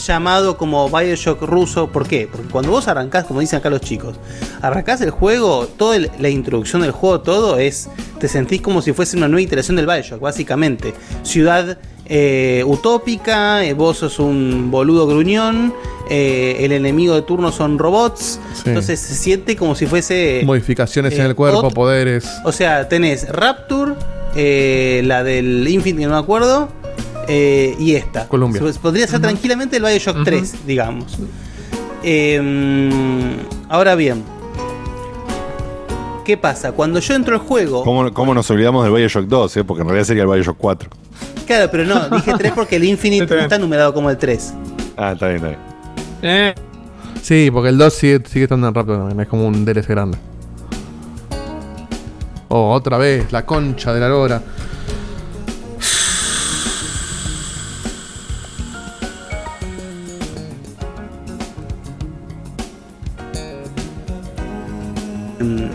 llamado como Bioshock ruso. ¿Por qué? Porque cuando vos arrancás, como dicen acá los chicos, arrancás el juego, toda el- la introducción del juego, todo es. Te sentís como si fuese una nueva iteración del Bioshock, básicamente. Ciudad eh, utópica, eh, vos sos un boludo gruñón, eh, el enemigo de turno son robots. Sí. Entonces se siente como si fuese. Modificaciones en el cuerpo, poderes. o sea, tenés Rapture, eh, la del Infinite, que no me acuerdo, eh, y esta. Columbia. Se- Podría ser tranquilamente el Bioshock 3, digamos. Eh, ahora bien, ¿qué pasa? Cuando yo entro al juego. ¿Cómo, cómo nos olvidamos del Bioshock 2? eh? Porque en realidad sería el Bioshock 4. Claro, pero no, dije 3 porque el Infinite no está numerado como el 3. Ah, está bien, está bien. Eh, Sí, porque el 2 sigue, sigue estando en Raptor también. Es como un DLC grande. Oh, otra vez, la concha de la lora.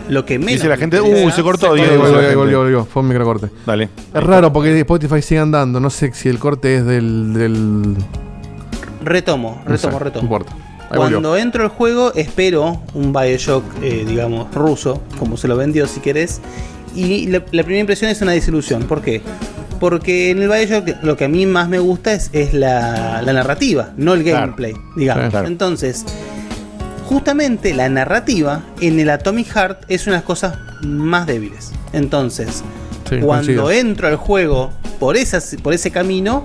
Lo que menos. Dice la gente, uy, interesa- se cortó, Volvió, Diego. volvió, volvió, gente. volvió, Fue un microcorte. Dale. Es raro porque Spotify sigue andando. No sé si el corte es del. del... Retomo, No sé, retomo, no retomo. importa. Ahí volvió. Cuando entro al juego, espero un Bioshock, eh, digamos, ruso, como se lo vendió si querés. Y la, la primera impresión es una desilusión. ¿Por qué? Porque en el Bioshock lo que a mí más me gusta es, es la, la narrativa, no el Claro. gameplay, digamos. Claro. Entonces, justamente la narrativa en el Atomic Heart es una de las cosas más débiles. Entonces, Sí, cuando coincido. entro al juego por, esas, por ese camino,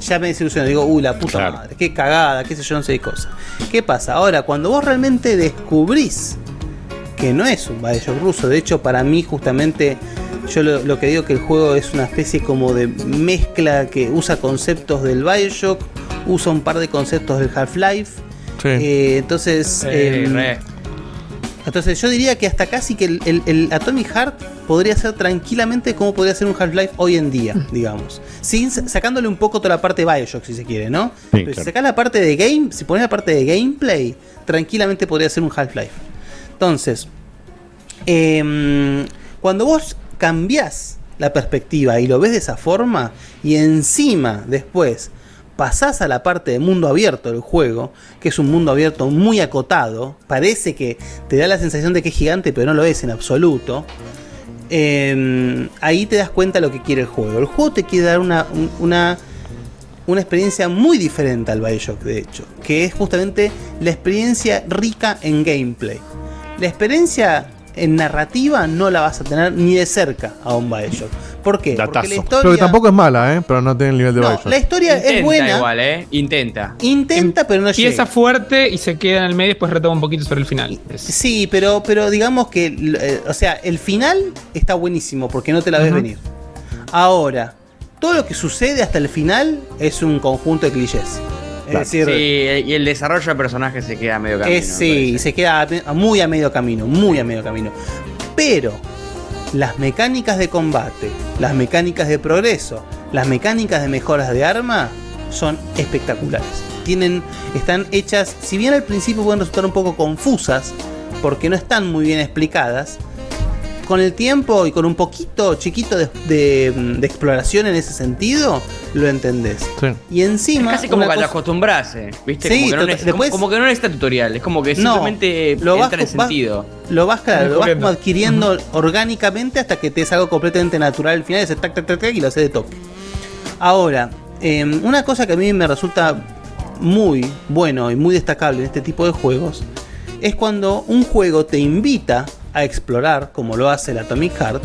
ya me desilusiono. Digo, uy, la puta Claro. madre, qué cagada, qué sé yo, no sé qué cosa. ¿Qué pasa? Ahora, cuando vos realmente descubrís que no es un Bioshock ruso, de hecho, para mí, justamente, yo lo, lo que digo que el juego es una especie como de mezcla que usa conceptos del Bioshock, usa un par de conceptos del Half-Life. Sí. Eh, entonces, Eh, em, re. entonces yo diría que hasta casi que el, el- el Atomic Heart podría ser tranquilamente como podría ser un Half-Life hoy en día, digamos. Sin, sacándole un poco toda la parte de Bioshock, si se quiere, ¿no? Pero si sacás la parte de game, si pones la parte de gameplay, tranquilamente podría ser un Half-Life. Entonces, em, cuando vos cambiás la perspectiva y lo ves de esa forma, y encima después pasás a la parte de mundo abierto del juego, que es un mundo abierto muy acotado, parece que te da la sensación de que es gigante, pero no lo es en absoluto. eh, ahí te das cuenta de lo que quiere el juego. El juego te quiere dar una, un- una, una experiencia muy diferente al Bioshock, de hecho, que es justamente la experiencia rica en gameplay. La experiencia en narrativa no la vas a tener ni de cerca a un Bioshock. ¿Por qué? Porque la Pero historia, que tampoco es mala, ¿eh? Pero no tiene el nivel de No, Bioshock. la historia es Intenta buena. igual, ¿eh? Intenta. Intenta, pero no Empieza llega. fuerte y se queda en el medio y después retoma un poquito sobre el final. Sí, pero, pero digamos que, eh, o sea, el final está buenísimo porque no te la ves venir. Ahora, todo lo que sucede hasta el final es un conjunto de clichés. Es decir, sí, y el desarrollo de personajes se queda medio camino. es, sí, se queda a a muy a medio camino, muy a medio camino. Pero las mecánicas de combate, las mecánicas de progreso, las mecánicas de mejoras de arma son espectaculares. Tienen, están hechas, si bien al principio pueden resultar un poco confusas, porque no están muy bien explicadas, con el tiempo y con un poquito chiquito de, de- de exploración en ese sentido, lo entendés. Sí. Y encima. Casi como que te cosa- acostumbras, ¿viste? Sí, como, que no tota- neces- después- como, como que no necesita tutorial, es como que No, simplemente lo vas- entra en vas- sentido. Lo vas, claro, lo vas como adquiriendo orgánicamente hasta que te es algo completamente natural al final, ese tac, tac, tac, tac, y lo haces de toque. Ahora, eh, una cosa que a mí me resulta muy bueno y muy destacable en este tipo de juegos es cuando un juego te invita a explorar, como lo hace el Atomic Heart,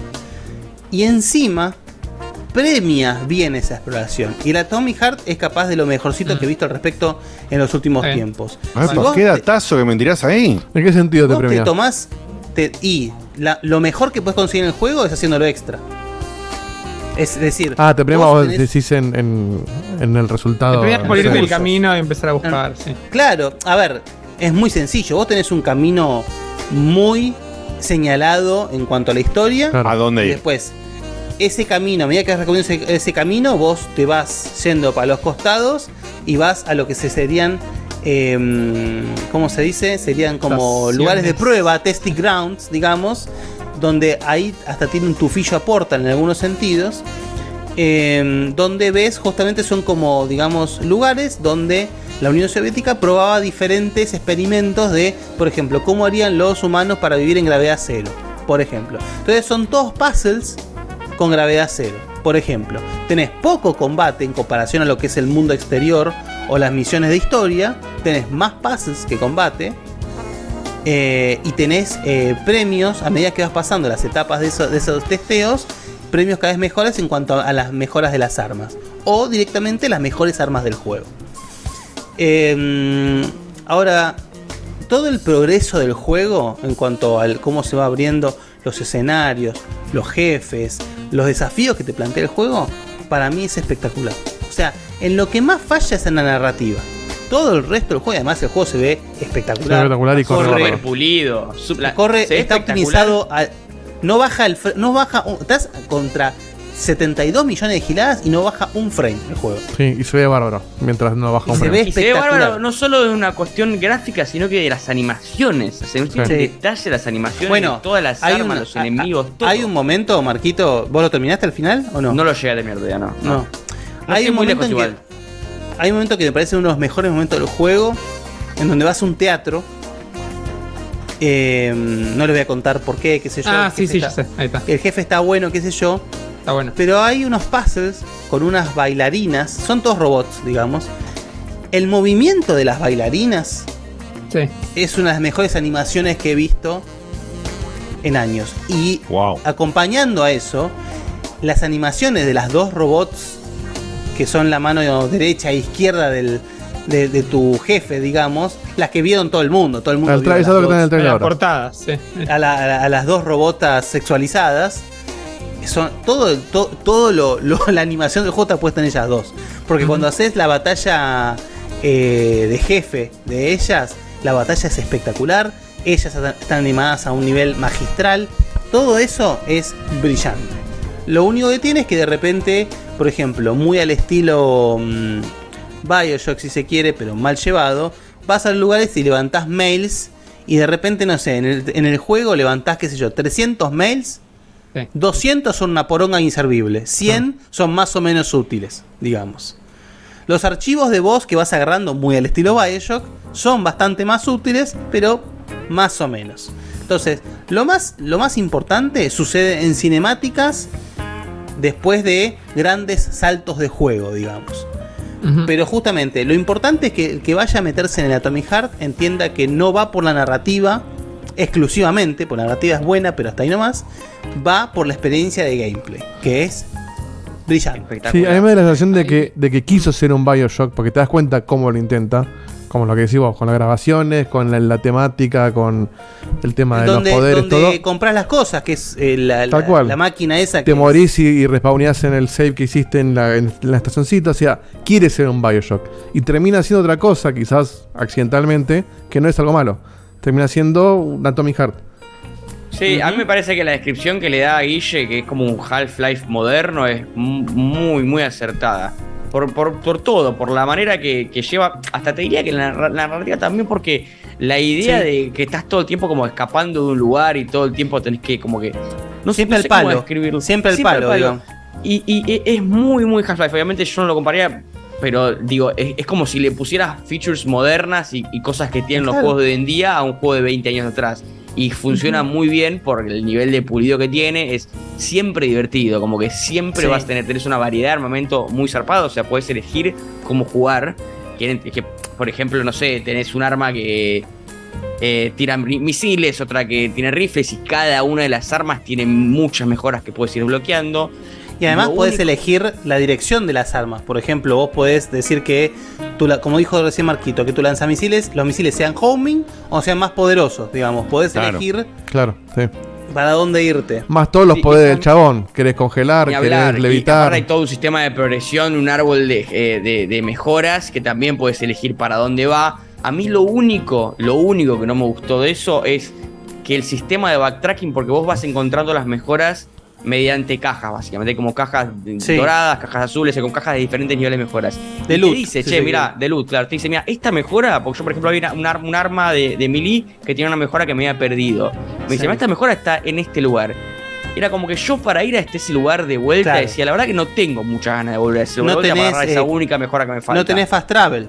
y encima premia bien esa exploración. Y el Atomic Heart es capaz de lo mejorcito que he visto al respecto en los últimos Eh. tiempos. Ah, Si qué datazo que me tirás ahí. ¿En qué sentido te Vos te tomás te- y la- lo mejor que puedes conseguir en el juego es haciéndolo extra. Es decir, Ah, te premia vos tenés- decís en, en, en el resultado. Te premias por irte del camino y empezar a buscar, sí. Claro, a ver, es muy sencillo. Vos tenés un camino muy señalado en cuanto a la historia. ¿A dónde Y ir? después, ese camino, a medida que vas recorriendo ese, ese camino, vos te vas yendo para los costados y vas a lo que se serían. em, ¿Cómo se dice? Serían como Estaciones. lugares de prueba, testing grounds, digamos, donde ahí hasta tiene un tufillo a portal en algunos sentidos. em, donde ves justamente son como, digamos, lugares donde la Unión Soviética probaba diferentes experimentos de, por ejemplo, cómo harían los humanos para vivir en gravedad cero, por ejemplo. Entonces son todos puzzles con gravedad cero. Por ejemplo, tenés poco combate en comparación a lo que es el mundo exterior o las misiones de historia, tenés más puzzles que combate, eh, y tenés eh, premios a medida que vas pasando las etapas de, de esos testeos, premios cada vez mejores en cuanto a las mejoras de las armas, o directamente las mejores armas del juego. Eh, ahora, todo el progreso del juego en cuanto a cómo se va abriendo los escenarios, los jefes, los desafíos que te plantea el juego, para mí es espectacular. O sea, en lo que más falla es en la narrativa. Todo el resto del juego, además el juego se ve espectacular. Espectacular y corre Súper bárbaro. pulido. corre, está optimizado a- No baja el no baja, un- estás contra 72 millones de giladas y no baja un frame el juego. Sí, y se ve bárbaro mientras no baja un frame. Y se ve bárbaro, no solo de una cuestión gráfica, sino que de las animaciones. O sea, no tiene Sí. detalle de las animaciones, Bueno, de todas las hay armas, un- los enemigos, todo. Hay un momento, Marquito, ¿vos lo terminaste al final o no? No lo llegué a terminar todavía, no. No. No hay un muy momento lejos en igual. que hay un momento que me parece uno de los mejores momentos del juego en donde vas a un teatro. Eh, no les voy a contar por qué, qué sé yo. Ah, el sí, jefe sí, ya está- sé. Ahí está. El jefe está bueno, qué sé yo. Está bueno. Pero hay unos puzzles con unas bailarinas. Son todos robots, digamos. El movimiento de las bailarinas es una de las mejores animaciones que he visto en años. Y acompañando a eso, las animaciones de las dos robots, que son la mano derecha e izquierda del, de, de tu jefe, digamos, las que vieron todo el mundo. Todo el mundo vio las que está en el sí. a la- a las dos robotas sexualizadas. Son todo, to- todo lo, lo- *laughs* la animación del juego está puesta en ellas dos. Porque cuando haces la batalla eh, de jefe de ellas, la batalla es espectacular. Ellas están- animadas a un nivel magistral. Todo eso es brillante. Lo único que tiene es que de repente, por ejemplo, muy al estilo mm, Bioshock si se quiere, pero mal llevado, vas a los lugares y levantás mails y de repente, no sé, en el, en el juego levantás, qué sé yo, 300 mails, 200 son una poronga inservible, 100 son más o menos útiles, digamos. Los archivos de voz que vas agarrando muy al estilo Bioshock son bastante más útiles, pero más o menos. Entonces, lo más, lo más importante sucede en cinemáticas después de grandes saltos de juego, digamos. Pero justamente, lo importante es que el que vaya a meterse en el Atomic Heart entienda que no va por la narrativa exclusivamente, porque la narrativa es buena, pero hasta ahí nomás, va por la experiencia de gameplay, que es brillante. Sí, a mí me da la sensación de que, de que quiso ser un Bioshock, porque te das cuenta cómo lo intenta. Como lo que decís vos, con las grabaciones, con la, la temática, con el tema de donde los poderes, donde todo. compras las cosas, que es eh, la, Tal la- cual. la máquina esa Te que morís y, y respawneás en el save que hiciste en la, en la estacioncita. O sea, quiere ser un Bioshock. Y termina siendo otra cosa, quizás accidentalmente, que no es algo malo. Termina siendo un Atomic Heart. Sí, a mí me parece que la descripción que le da a Guille, que es como un Half-Life moderno, es mu- muy, muy acertada. Por, por, por todo, por la manera que, que lleva. Hasta te diría que la, la narrativa también, porque la idea Sí. de que estás todo el tiempo como escapando de un lugar y todo el tiempo tenés que, como que. No sé- Siempre no sé cómo palo. describirlo. Siempre al palo, digamos. Y, y es muy, muy Half-Life. Obviamente yo no lo compararía, pero digo, es, es como si le pusieras features modernas y, y cosas que tienen los juegos de hoy en día a un juego de 20 años atrás. Y funciona muy bien por el nivel de pulido que tiene. Es siempre divertido. Como que siempre Sí. vas a tener, tenés una variedad de armamento muy zarpado. O sea, puedes elegir cómo jugar. Que, que, por ejemplo, no sé, tenés un arma que eh, tira mi- misiles, otra que tiene rifles. Y cada una de las armas tiene muchas mejoras que puedes ir bloqueando. Y además podés único- elegir la dirección de las armas. Por ejemplo, vos podés decir que, tu como dijo recién Marquito, que tu lanzamisiles, los misiles sean homing o sean más poderosos, digamos. Podés Claro. elegir Claro, sí. para dónde irte. Más todos los Sí, y poderes del chabón. Querés congelar, querés hablar. Y levitar. aparte hay todo un sistema de progresión, un árbol de, eh, de- de mejoras que también puedes elegir para dónde va. A mí lo único, lo único que no me gustó de eso es que el sistema de backtracking, porque vos vas encontrando las mejoras mediante cajas, básicamente, como cajas Sí. doradas, cajas azules, con cajas de diferentes niveles de mejoras. De Y loot, Te dice, sí, che, sí, mira, de loot, claro, te dice, mira, esta mejora, porque yo, por ejemplo, había una- un, ar- un arma de, de melee que tenía una mejora que me había perdido. Me dice, Sí. "Mira, esta mejora está en este lugar. Era como que yo para ir a este ese lugar de vuelta Claro. decía, la verdad que no tengo muchas ganas de volver a ese lugar No vuelta para tenés, agarrar esa eh, única mejora que me falta. No tenés fast travel.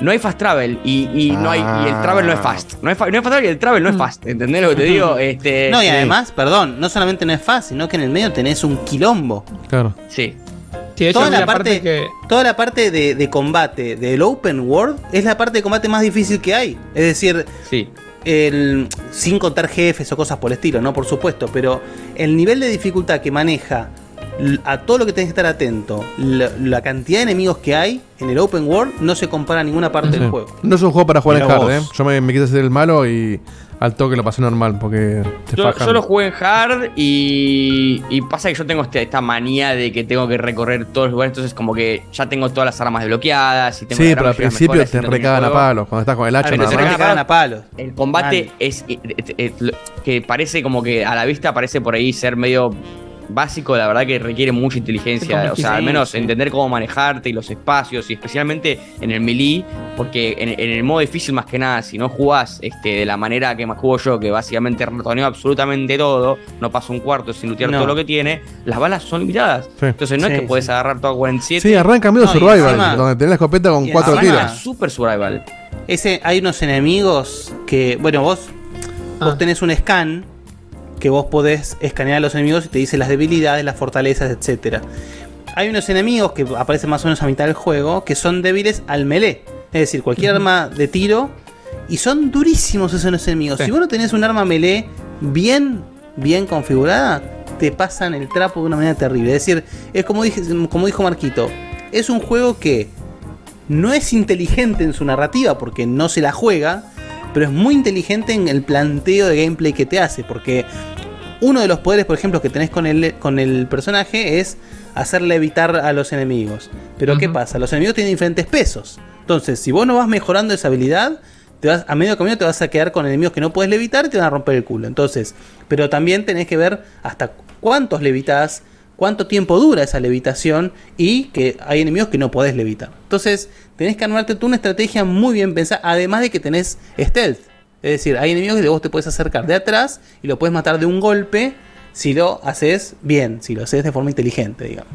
No hay fast travel y, y no hay, y el travel no es fast. No, hay fa- no hay fast travel y el travel no es fast. ¿Entendés lo que te *laughs* digo? Este, Mm. no, y sí. además, perdón, no solamente no es fácil, sino que en el medio tenés un quilombo. Claro. Sí. Sí, de hecho, toda, la la parte, parte que- toda la parte de, de combate del open world es la parte de combate más difícil que hay. Es decir, Sí. el, sin contar jefes o cosas por el estilo, no por supuesto, pero el nivel de dificultad que maneja a todo lo que tenés que estar atento, la, la cantidad de enemigos que hay en el open world no se compara a ninguna parte Sí. del juego. No es un juego para jugar en hard, ¿eh? Yo me, me quise hacer el malo y al toque lo pasé normal porque te Yo, yo lo jugué en hard y, y pasa que yo tengo este- esta manía de que tengo que recorrer todos los lugares, entonces como que ya tengo todas las armas desbloqueadas y tengo Sí, pero al principio te recagan a palos. Cuando estás con el hacha Ah, te recagan a palos. El combate es eh, eh, que parece como que a la vista parece por ahí ser medio básico, la verdad que requiere mucha inteligencia, o sea, al menos entender cómo manejarte y los espacios y especialmente en el melee, porque en, en el modo difícil más que nada, si no jugás este, de la manera que más juego yo, que básicamente ratoneo absolutamente todo, no paso un cuarto sin lootear No. todo lo que tiene, las balas son limitadas. Sí. Entonces no es Sí, que puedes agarrar todo a 47. Sí, arranca medio No, survival, encima- donde tenés la escopeta con cuatro tiros. Super survival. Ese, hay unos enemigos que, bueno, vos, vos Ah. tenés un scan que vos podés escanear a los enemigos y te dice las debilidades, las fortalezas, etcétera. Hay unos enemigos que aparecen más o menos a mitad del juego que son débiles al melee. Es decir, cualquier arma de tiro. Y son durísimos esos enemigos. Sí. Si vos no tenés un arma melee bien, bien configurada, te pasan el trapo de una manera terrible. Es decir, es como, dije, como dijo Marquito. Es un juego que no es inteligente en su narrativa porque no se la juega, pero es muy inteligente en el planteo de gameplay que te hace, porque uno de los poderes, por ejemplo, que tenés con el, con el personaje es hacerle evitar a los enemigos. Pero ¿qué pasa? Los enemigos tienen diferentes pesos. Entonces, si vos no vas mejorando esa habilidad, te vas, a medio camino te vas a quedar con enemigos que no puedes levitar y te van a romper el culo. Entonces, pero también tenés que ver hasta cuántos levitas, cuánto tiempo dura esa levitación y que hay enemigos que no podés levitar. Entonces, tenés que armarte tú una estrategia muy bien pensada, además de que tenés stealth. Es decir, hay enemigos que vos te puedes acercar de atrás y lo puedes matar de un golpe si lo haces bien, si lo haces de forma inteligente, digamos.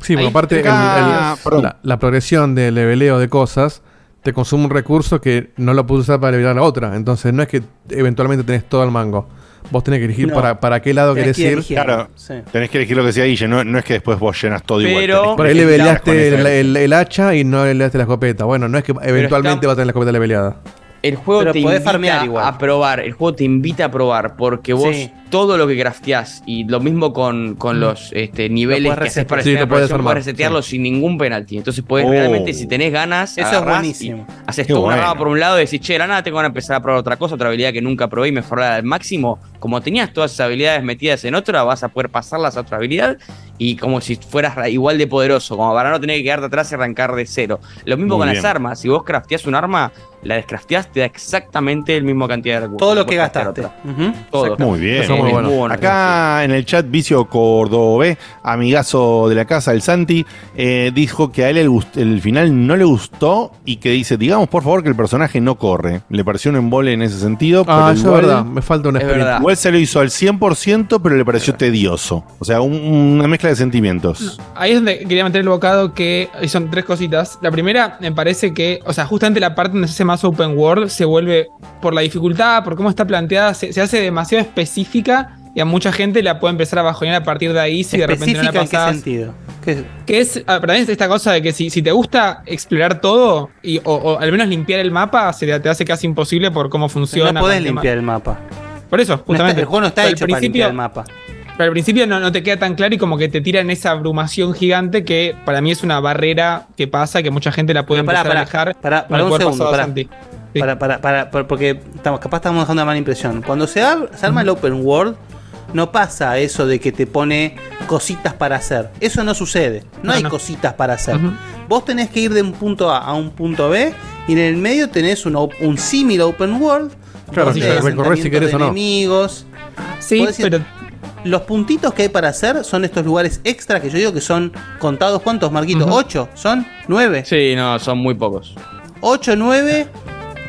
Sí, porque Ahí- aparte el- el- la, la progresión de leveleo de cosas te consume un recurso que no lo puedes usar para levelear la otra. Entonces no es que eventualmente tenés todo al mango. Vos tenés que elegir No. para, para qué lado querés ir. Claro, tenés que elegir lo que sea Guille, no, no es que después vos llenas todo igual. tenés que Por ahí leveleaste ese- el, el- el hacha y no leveleaste la escopeta. Bueno, no es que eventualmente vas a tener la escopeta leveleada. El juego Pero te podés invita igual. a probar, el juego te invita a probar, porque vos Sí. Todo lo que crafteás y lo mismo con, con Mm. los este, niveles Lo que haces para. Sí, podés progresión, armar, podés resetearlo sin ningún penalti. Entonces podés Oh. realmente, si tenés ganas, Eso es buenísimo. Haces Qué toda una bueno. rama por un lado y decís, che, la nada tengo que empezar a probar otra cosa, otra habilidad que nunca probé y mejorarla al máximo. Como tenías todas esas habilidades metidas en otra, vas a poder pasarlas a otra habilidad y como si fueras ra- igual de poderoso, como para no tener que quedarte atrás y arrancar de cero. Lo mismo Muy con bien. las armas. Si vos crafteás un arma, la descrafteás, te da exactamente el mismo cantidad de recursos. Todo lo que puedes gastaste. otra. Ujú. Todo. Muy bien. Eso muy bueno. Acá en el chat, Vicio Cordobé, amigazo de la casa, el Santi, eh, dijo que a él el, final no le gustó y que dice, digamos por favor que el personaje no corre. Le pareció un embole en ese sentido. Ah, pero eso es verdad. Me falta un sprint. Igual se lo hizo al 100%, pero le pareció tedioso. O sea, un- una mezcla de sentimientos. Ahí es donde quería meter el bocado que son tres cositas. La primera, me parece que, o sea, justamente la parte donde se hace más open world se vuelve, por la dificultad, por cómo está planteada, se, se hace demasiado específica y a mucha gente la puede empezar a bajonear a partir de ahí si de repente no la ¿Específica en qué pasás. sentido? ¿Qué- Que es, ah, para mí es esta cosa de que si, si te gusta explorar todo y, o, o al menos limpiar el mapa, se te, te hace casi imposible por cómo funciona. no tema. limpiar el mapa. Por eso, No está- justamente. el juego no está hecho para limpiar el mapa. Pero al principio no, no te queda tan claro y como que te tiran esa abrumación gigante que para mí es una barrera que pasa, que mucha gente la puede empezar a pará, con pará el un segundo, Para, para, para, para- porque estamos, capaz estamos dejando una mala impresión. Cuando se, se arma el open world, no pasa eso de que te pone cositas para hacer. Eso no sucede. No, No, hay no. cositas para hacer. Vos tenés que ir de un punto A a un punto B y en el medio tenés un, un símil open world. Claro, hay recorrés si querés de o no. enemigos. Sí, ir- Los puntitos que hay para hacer son estos lugares extra que yo digo que son contados. ¿Cuántos, Marquito? ¿Ocho? ¿Son? ¿Nueve? Sí, no, son muy pocos. 8 9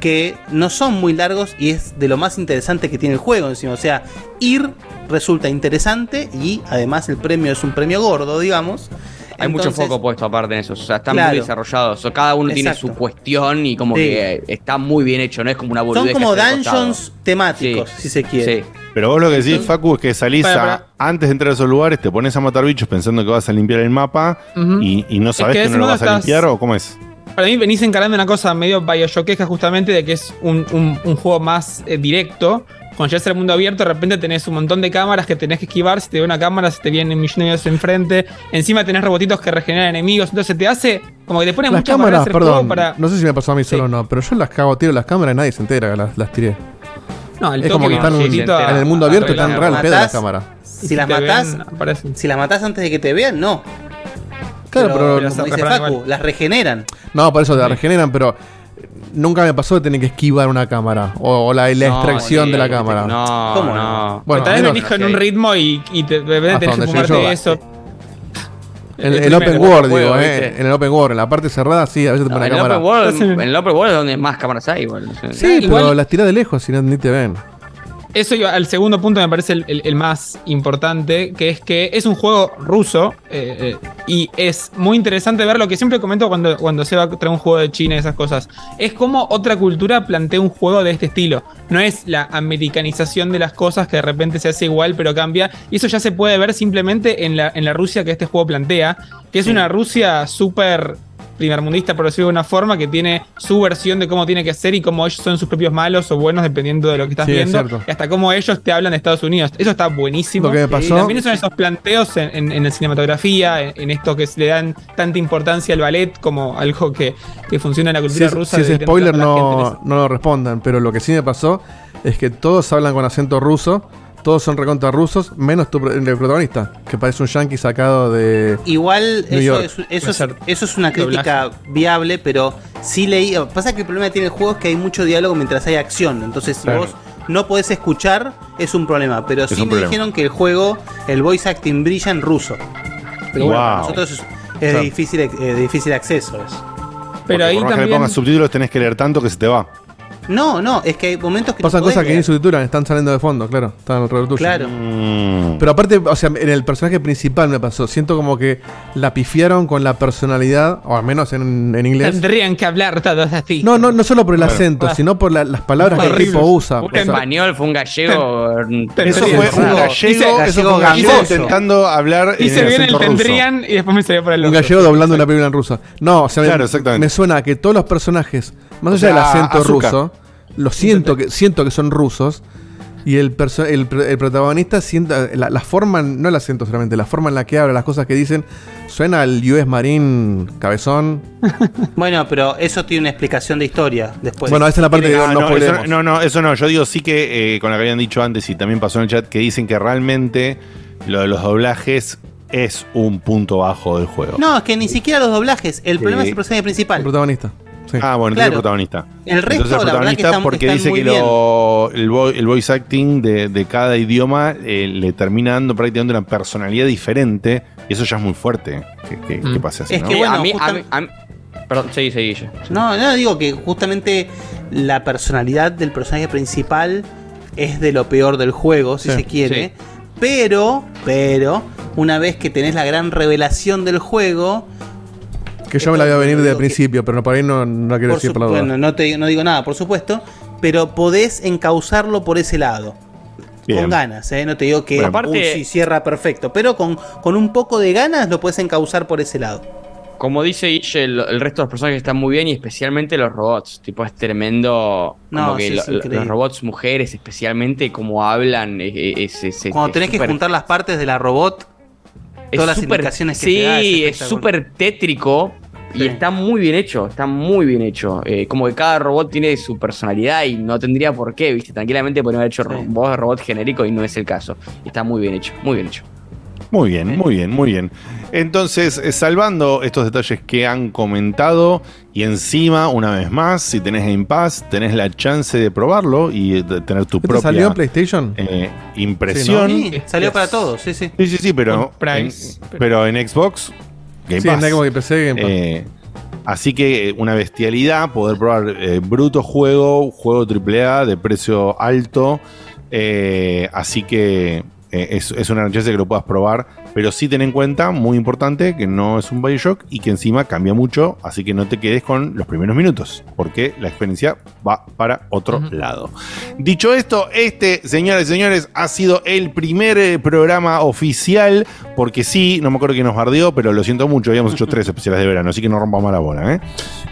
que no son muy largos y es de lo más interesante que tiene el juego encima. O sea, ir resulta interesante y además el premio es un premio gordo, digamos. Hay mucho foco puesto aparte en eso. O sea, están Claro. muy desarrollados. O sea, cada uno tiene su cuestión y como Sí. que está muy bien hecho. No es como una boludez Son como dungeons temáticos, si se quiere. Sí. Pero vos lo que decís, Facu, es que salís Para, a- antes de entrar a esos lugares, te pones a matar bichos pensando que vas a limpiar el mapa y, y no Es sabes que no lo vas a limpiar o cómo es. Para mí venís encarando una cosa medio Bioshockesca justamente de que es un, un- un juego más eh, directo. Cuando llegas al mundo abierto, de repente tenés un montón de cámaras que tenés que esquivar. Si te ve una cámara, se te vienen millones de enemigos enfrente. Encima tenés robotitos que regeneran enemigos. Entonces te hace como que te pone Las muchas cámaras, de perdón. juego para. No sé si me pasó a mí solo o no, pero yo las cago tiro las cámaras y nadie se entera que las, las tiré. No, el es como que están en, directo a- en el mundo abierto, están real pedo la Matás, cámara. Si si las matás, ven, si las matás antes de que te vean, no. Claro, pero- Pero Facu, igual. las regeneran. No, por eso te regeneran, pero nunca me pasó de tener que esquivar una cámara o, o la, la No, extracción de la cámara. No, ¿Cómo no. Bueno, tal vez venís con un ritmo y, y te, de repente Hasta tenés que eso. En El el, Open World, digo, eh, en el Open World, en la parte cerrada, sí, a veces te No, pone en, la el cámara. open world, Entonces- en el Open World es donde más cámaras hay, igual. o sea. Sí, Igual- pero las tirás de lejos si no, ni te ven. Eso iba al segundo punto me parece el, el- el más importante, que es que es un juego ruso eh, eh, y es muy interesante ver lo que siempre comento cuando, cuando se va a traer un juego de China y esas cosas. Es como otra cultura plantea un juego de este estilo. No es la americanización de las cosas que de repente se hace igual pero cambia. Y eso ya se puede ver simplemente en la, en la Rusia que este juego plantea, que es una Rusia súper primermundista, por decirlo de una forma, que tiene su versión de cómo tiene que ser y cómo ellos son sus propios malos o buenos dependiendo de lo que estás Sí, viendo. Y hasta cómo ellos te hablan de Estados Unidos. Eso está buenísimo. Lo que me pasó- Y también son esos planteos en, en- en la cinematografía, en, en esto que le dan tanta importancia al ballet como algo que, que funciona en la cultura rusa. si es spoiler, no, no lo respondan. Pero lo que sí me pasó es que todos hablan con acento ruso. Todos son recontra rusos, menos tu, el protagonista, que parece un yankee sacado de. Igual New eso York. es, eso, Puede es, ser eso es una crítica viable, pero sí leí. Pasa que el problema que tiene el juego es que hay mucho diálogo mientras hay acción. Entonces, si Claro. vos no podés escuchar, es un problema. Pero Es sí me problema. dijeron que el juego, el voice acting brilla en ruso. Pero bueno, para Wow. nosotros es, es Claro. de, difícil, eh, difícil acceso. eso. Pero ahí por más que le también. pongas subtítulos tenés que leer tanto que se te va. No, no, es que hay momentos que Pasan cosas que ni subtitulan, están saliendo de fondo, claro. Están alrededor tuyo. Claro. Mm. Pero aparte, o sea, en el personaje principal me pasó. Siento como que la pifiaron con la personalidad, o al menos en, en inglés. Tendrían que hablar todos así. No, no, no solo por el acento, sino por la- las palabras que el tipo usa. Un O sea, español, fue un gallego. Eso fue un gallego, eso fue un gallego intentando hablar Y en se el viene el ruso. tendrían y después me salió por el un gallego doblando una película en rusa. No, o sea, me- Claro, exactamente. me suena a que todos los personajes, más O allá sea, del acento azúcar. ruso, lo siento que, siento que son rusos. Y el, el, pr- el protagonista sienta la, la forma, no el acento solamente, la forma en la que habla, las cosas que dicen, suena al US Marine cabezón. *laughs* Bueno, pero eso tiene una explicación de historia después. bueno, esa es la parte que Ah, no, no, eso, no, no, eso no. Yo digo sí que eh, con lo que habían dicho antes y también pasó en el chat que dicen que realmente lo de los doblajes es un punto bajo del juego. No, es que ni siquiera los doblajes. El problema es el personaje El principal. protagonista. Sí. Ah, bueno, Claro. entonces el protagonista. El resto, Entonces el la verdad que protagonista están- porque están dice muy que lo- el, vo- el voice acting de, de cada idioma eh, le termina dando prácticamente una personalidad diferente y eso ya es muy fuerte que, que- que pase así. Es ¿no? que bueno, a mí, a justam- mí- a mí- Perdón, seguí, seguí. No, no, digo que justamente la personalidad del personaje principal es de lo peor del juego, si Sí, se quiere. sí. Pero, pero, una vez que tenés la gran revelación del juego, Que yo me la voy a venir desde el que- principio, pero por ahí no, no quiero por decir su- por la bueno, no, te, no digo nada, por supuesto, pero podés encauzarlo por ese lado. Bien. Con ganas, ¿eh? No te digo que Bueno, aparte- uy, sí, cierra perfecto, pero con, con un poco de ganas lo puedes encauzar por ese lado. Como dice Guille, el, el resto de los personajes están muy bien y especialmente los robots. Tipo, es tremendo. Como No, que sí, lo- los robots mujeres, especialmente como hablan. Es, es- es- es- Cuando es tenés que juntar las partes de la robot, es todas las súper- indicaciones que sí, te da, es súper tétrico. Y Sí. está muy bien hecho, está muy bien hecho. Eh, como que cada robot tiene su personalidad y no tendría por qué, ¿viste? Tranquilamente podrían haber hecho Sí. voz de robot genérico y no es el caso. Está muy bien hecho, muy bien hecho. Muy bien, muy bien, muy bien. Entonces, eh, salvando estos detalles que han comentado y encima, una vez más, si tenés Game Pass, tenés la chance de probarlo y de tener tu ¿Este propia salió en PlayStation? eh, impresión. Sí, salió para todos, sí, sí. Sí, sí, sí, pero, en, pero en Xbox, Game Sí, Pass. Xbox y PC, Game Pass. Eh, así que eh, una bestialidad poder probar eh, bruto juego, juego AAA de precio alto. eh, así que es, es una chance que lo puedas probar. Pero sí ten en cuenta, muy importante, que no es un Bioshock y que encima cambia mucho. Así que no te quedes con los primeros minutos, porque la experiencia va para otro lado. Dicho esto, este, señoras y señores, ha sido el primer eh, programa oficial, porque sí, no me acuerdo quién nos bardeó, pero lo siento mucho, habíamos hecho tres *laughs* especiales de verano, así que no rompamos la bola, ¿eh?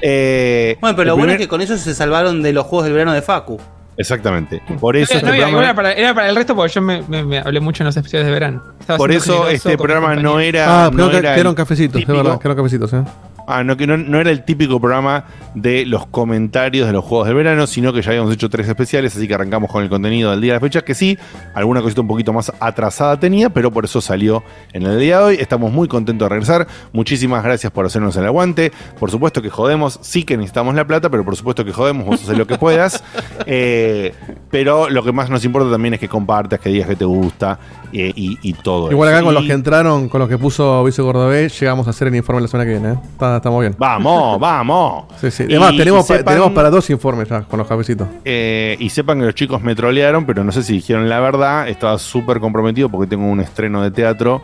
Eh, Bueno, pero lo bueno es que con eso se salvaron de los juegos del verano de Facu. Exactamente. Por eso, No, este no, era, programa, era para, era para el resto porque yo me, me- me hablé mucho en los especiales de verano. Estaba por eso este programa no era. ah, pero no que- era quedaron el cafecitos, es típico- verdad, quedaron cafecitos, eh. Ah, no, que no, no era el típico programa de los comentarios de los juegos del verano, sino que ya habíamos hecho tres especiales, así que arrancamos con el contenido del día de la fecha, que sí, alguna cosita un poquito más atrasada tenía, pero por eso salió en el día de hoy. Estamos muy contentos de regresar. Muchísimas gracias por hacernos el aguante. Por supuesto que jodemos, sí que necesitamos la plata, pero por supuesto que jodemos, vos haces lo que puedas. *laughs* Eh, pero lo que más nos importa también es que compartas, que digas que te gusta eh, y, y todo Igual eso. acá con Y- los que entraron, con los que puso Vice Cordobés, llegamos a hacer el informe la semana que viene. ¿eh? Está- estamos bien. Vamos, *laughs* vamos. Sí, sí. Y- Además, tenemos, y pa- sepan- tenemos para dos informes ya con los cafecitos. Eh, y sepan que los chicos me trolearon, pero no sé si dijeron la verdad. Estaba súper comprometido porque tengo un estreno de teatro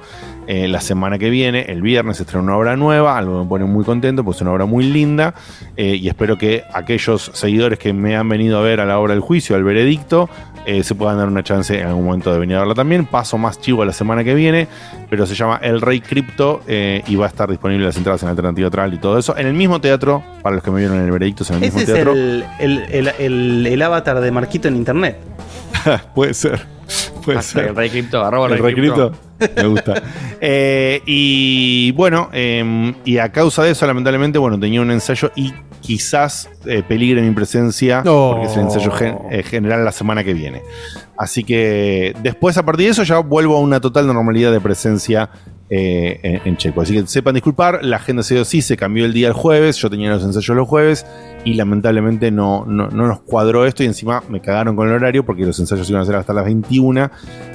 eh, la semana que viene. El viernes estreno una obra nueva, algo que me pone muy contento porque es una obra muy linda. eh, y espero que aquellos seguidores que me han venido a ver a la obra del juicio, al veredicto, eh, se puedan dar una chance en algún momento de venir a verla también. Paso más chivo la semana que viene, pero se llama El Rey Cripto eh, y va a estar disponible las entradas en Alternativa Teatral y todo eso. En el mismo teatro, para los que me vieron en el veredicto, es en el mismo Ese es teatro. el, el, el, el- el avatar de Marquito en internet. *laughs* Puede ser. Puede ser. El Rey Cripto, arroba El Rey Cripto. Cripto. Me gusta. *laughs* Eh, y bueno, eh, y a causa de eso, lamentablemente, bueno, tenía un ensayo y quizás eh, peligre mi presencia, No. porque es el ensayo gen- eh, general la semana que viene. Así que después, a partir de eso, ya vuelvo a una total normalidad de presencia eh, en, en Checo. Así que sepan disculpar, la agenda se dio sí, se cambió el día el jueves, yo tenía los ensayos los jueves y lamentablemente no, no, no nos cuadró esto y encima me cagaron con el horario porque los ensayos iban a ser hasta las 21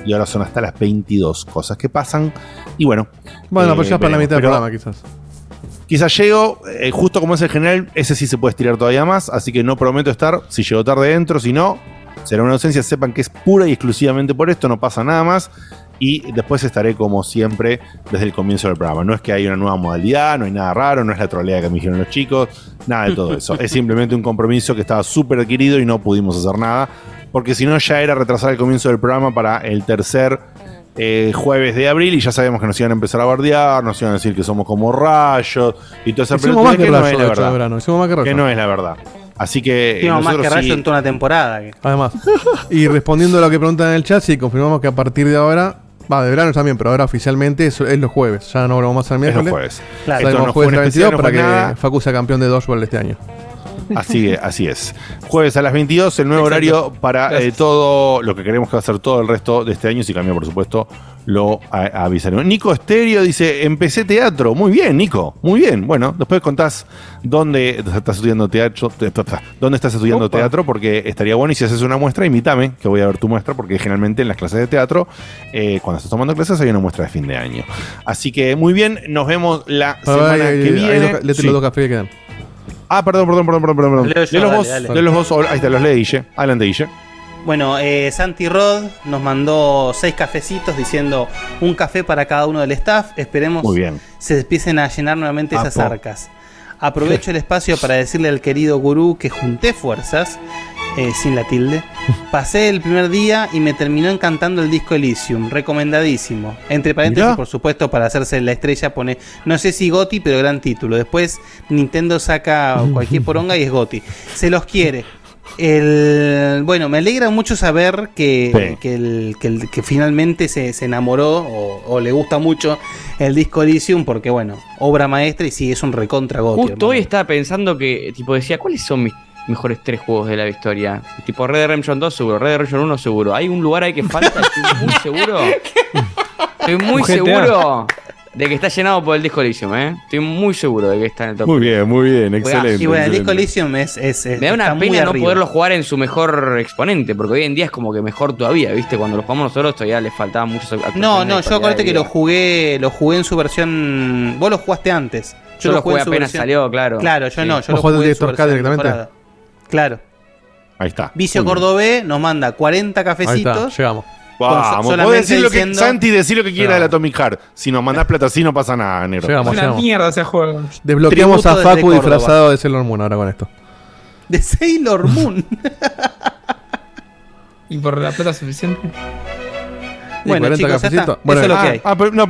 y ahora son hasta las 22, cosas que pasan. Y bueno. Bueno, pues ya para la mitad del programa, quizás. Quizás llego, eh, justo como es el general, ese sí se puede estirar todavía más, así que no prometo estar. Si llego tarde entro, si no, será una ausencia. Sepan que es pura y exclusivamente por esto, no pasa nada más. Y después estaré como siempre desde el comienzo del programa. No es que hay una nueva modalidad, no hay nada raro, no es la trolea que me dijeron los chicos, nada de todo eso. *laughs* es simplemente un compromiso que estaba súper adquirido y no pudimos hacer nada. Porque si no, ya era retrasar el comienzo del programa para el tercer eh, jueves de abril y ya sabemos que nos iban a empezar a bardear, nos iban a decir que somos como rayos y toda esa Hicimos más pelotudez que no Rayo, es la verdad. verano. Hicimos más que Rayo. Que no es la verdad. Así que eh, Hicimos más que nosotros Rayo sí- en toda una temporada. que- Además. y respondiendo a lo que preguntan en el chat, sí, confirmamos que a partir de ahora, va, de verano también, pero ahora oficialmente es, es los jueves. Ya no volvemos más al Es los miércoles. jueves. Claro. Esto no jueves fue un 22 especial, no para que. Facu sea campeón de dodgeball este año. *laughs* Así, así es. Jueves a las 22, el nuevo Exacto. horario para eh, todo lo que queremos que va a ser todo el resto de este año. Si cambia, por supuesto, lo avisaremos. Nico Estéreo dice: Empecé teatro. Muy bien, Nico. Muy bien. Bueno, después contás dónde estás estudiando teatro. te- te- te- Dónde estás estudiando Opa. teatro, porque estaría bueno. Y si haces una muestra, invítame, que voy a ver tu muestra, porque generalmente en las clases de teatro, eh, cuando estás tomando clases, hay una muestra de fin de año. Así que muy bien, nos vemos la semana que viene. los- léete Sí. Ah, perdón, perdón, perdón, perdón, perdón. Leo yo, Léelos dale, vos, dale. léelos vos. Ahí está, los lee Guille. Adelante, Guille. Bueno, eh, Santi Rod nos mandó seis cafecitos diciendo un café para cada uno del staff. Esperemos Muy bien. se empiecen a llenar nuevamente esas Apo. arcas. Aprovecho el espacio para decirle al querido gurú que junté fuerzas, eh, sin la tilde. *laughs* Pasé el primer día y me terminó encantando el disco Elysium, recomendadísimo. Entre paréntesis, Mirá. por supuesto, para hacerse la estrella pone, no sé si Goti, pero gran título. Después Nintendo saca *laughs* cualquier poronga y es Goti. Se los quiere. El, bueno, me alegra mucho saber que, Sí. que, el- que el- que finalmente se, se enamoró o, o le gusta mucho el disco Elysium, porque bueno, obra maestra y sí, es un recontra Goti. Justo hermano. hoy estaba pensando que, tipo, decía, ¿cuáles son mis mejores tres juegos de la historia? Tipo, Red Dead Redemption 2 seguro, Red Dead Redemption 1 seguro. ¿Hay un lugar ahí que falta? Estoy muy seguro. Estoy muy seguro de que está llenado por el disco Elysium, ¿eh? Estoy muy seguro de que está en el top. Muy bien, muy bien. Excelente. Y bueno, el disco Elysium es. es- es- Me da una pena no arriba. poderlo jugar en su mejor exponente, porque hoy en día es como que mejor todavía, ¿viste? Cuando lo jugamos nosotros todavía le faltaban muchos No, no, yo acuérdate que lo jugué, lo jugué en su versión. Vos lo jugaste antes. Yo lo jugué apenas salió, claro. Claro, yo Sí. no, yo ¿Vos lo jugué en su versión directamente? mejorada. Claro. Ahí está. Vicio. Cordobé nos manda 40 Ahí está, cafecitos. llegamos. Vamos, podés decir lo que, Santi, decir lo que quiera No. del Atomic Heart. Si nos mandás plata así no pasa nada, negro. Llegamos, Una llegamos. mierda ese juego. Desbloqueamos a Tributo Facu Córdoba. disfrazado de Sailor Moon ahora con esto. De Sailor Moon. *laughs* Y por la plata suficiente. Bueno, 40 chicos, ya está. cafecitos. Bueno, Eso es lo que hay. ah, no.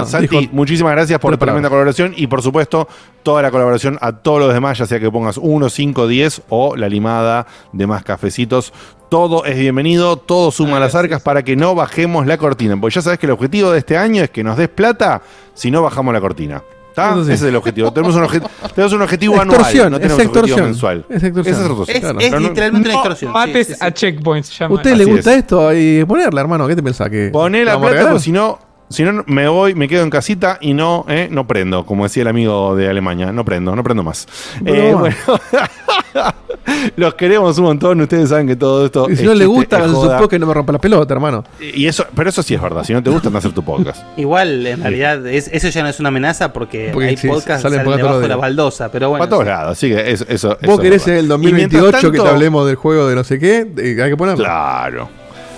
No, Santi, dijo- muchísimas gracias por tres tremenda colaboración y por supuesto toda la colaboración a todos los demás, ya sea que pongas 1, 5, 10 o la limada de más cafecitos. Todo es bienvenido, todo suma a las arcas para que no bajemos la cortina. Porque ya sabes que el objetivo de este año es que nos des plata si no bajamos la cortina. ¿Está? Eso sí. Ese es el objetivo. tenemos, un obje- tenemos un objetivo anual, Extorsión, no tenemos es un objetivo extorsión. mensual. Es extorsión. Es, claro. es Pero no- literalmente una extorsión. Mates sí, sí. a checkpoint se ¿A llama. usted le gusta es. esto? Y ponerla, hermano. ¿Qué te pensás? que Poné la vamos a plata, porque si no, si no me voy, me quedo en casita y no, eh, no prendo, como decía el amigo de Alemania. No prendo, no prendo más. Eh, bueno, *laughs* los queremos un montón. Ustedes saben que todo esto. Y si es no le chiste, gusta, es hagan su joda. podcast no me rompa la pelota, hermano. Y eso, pero eso sí es verdad. Si no te gusta, no hacer tu podcast. *laughs* Igual, en realidad, es- eso ya no es una amenaza porque, Porque hay sí, podcasts salen salen debajo de la baldosa. Pero bueno, Para todos lados. Así que eso. eso Vos eso querés es en el verdad. Y mientras 2028 que te tanto- hablemos del juego de no sé qué, eh, hay que ponerlo. Claro.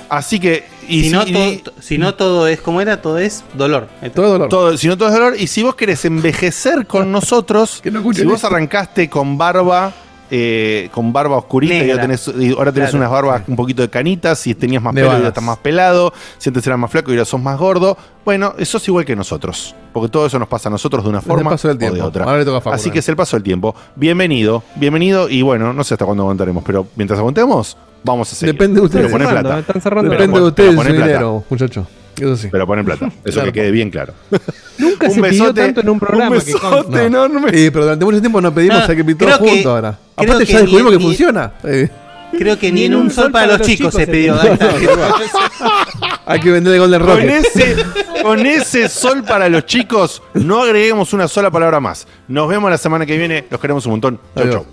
Así que. Y si, no y- todo, si no todo es como era, todo es dolor. Todo dolor. Todo, si no todo es dolor. Y si vos querés envejecer con *laughs* nosotros, Que no escuchen si vos esto. arrancaste con barba. eh, con barba oscurita y ahora tenés, y ahora tenés Claro. unas barbas un poquito de canitas, si tenías más pelo y ahora estás más pelado, si antes eras más flaco y ahora sos más gordo, bueno, eso es igual que nosotros, porque todo eso nos pasa a nosotros de una el forma paso del o de otra. Ahora le toca Facu, Así ¿no? que es el paso del tiempo. Bienvenido, bienvenido y bueno, no sé hasta cuándo aguantaremos, pero mientras aguantemos, vamos a seguir. Depende de ustedes. Pero Cerrando, plata. están cerrando. Depende Pero de ustedes pero su dinero, muchacho. Eso sí. Pero ponen plata. Eso Claro. que quede bien claro. Nunca Un se pidió besote, tanto en un programa un que besote consta. enorme. Eh, pero durante mucho tiempo no pedimos No, a que pintó creo que- juntos ahora. Aparte que ya descubrimos ni- que ni- funciona. Eh, creo que ni en un sol para los chicos se pidió. *laughs* Está. hay que vender el Golden Con Rocket. ese, con ese sol para los chicos, no agreguemos una sola palabra más. Nos vemos la semana que viene. Los queremos un montón. Chau, Adiós. chau.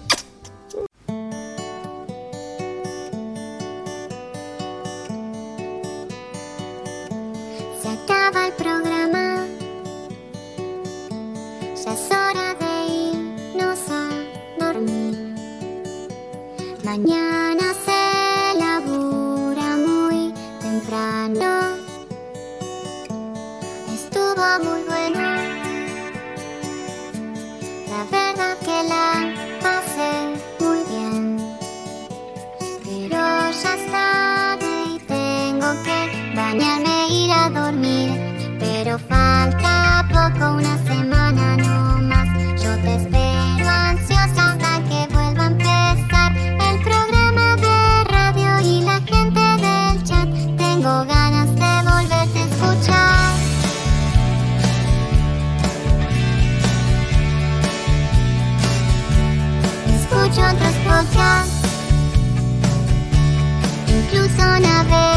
Otros podcasts. Incluso navego en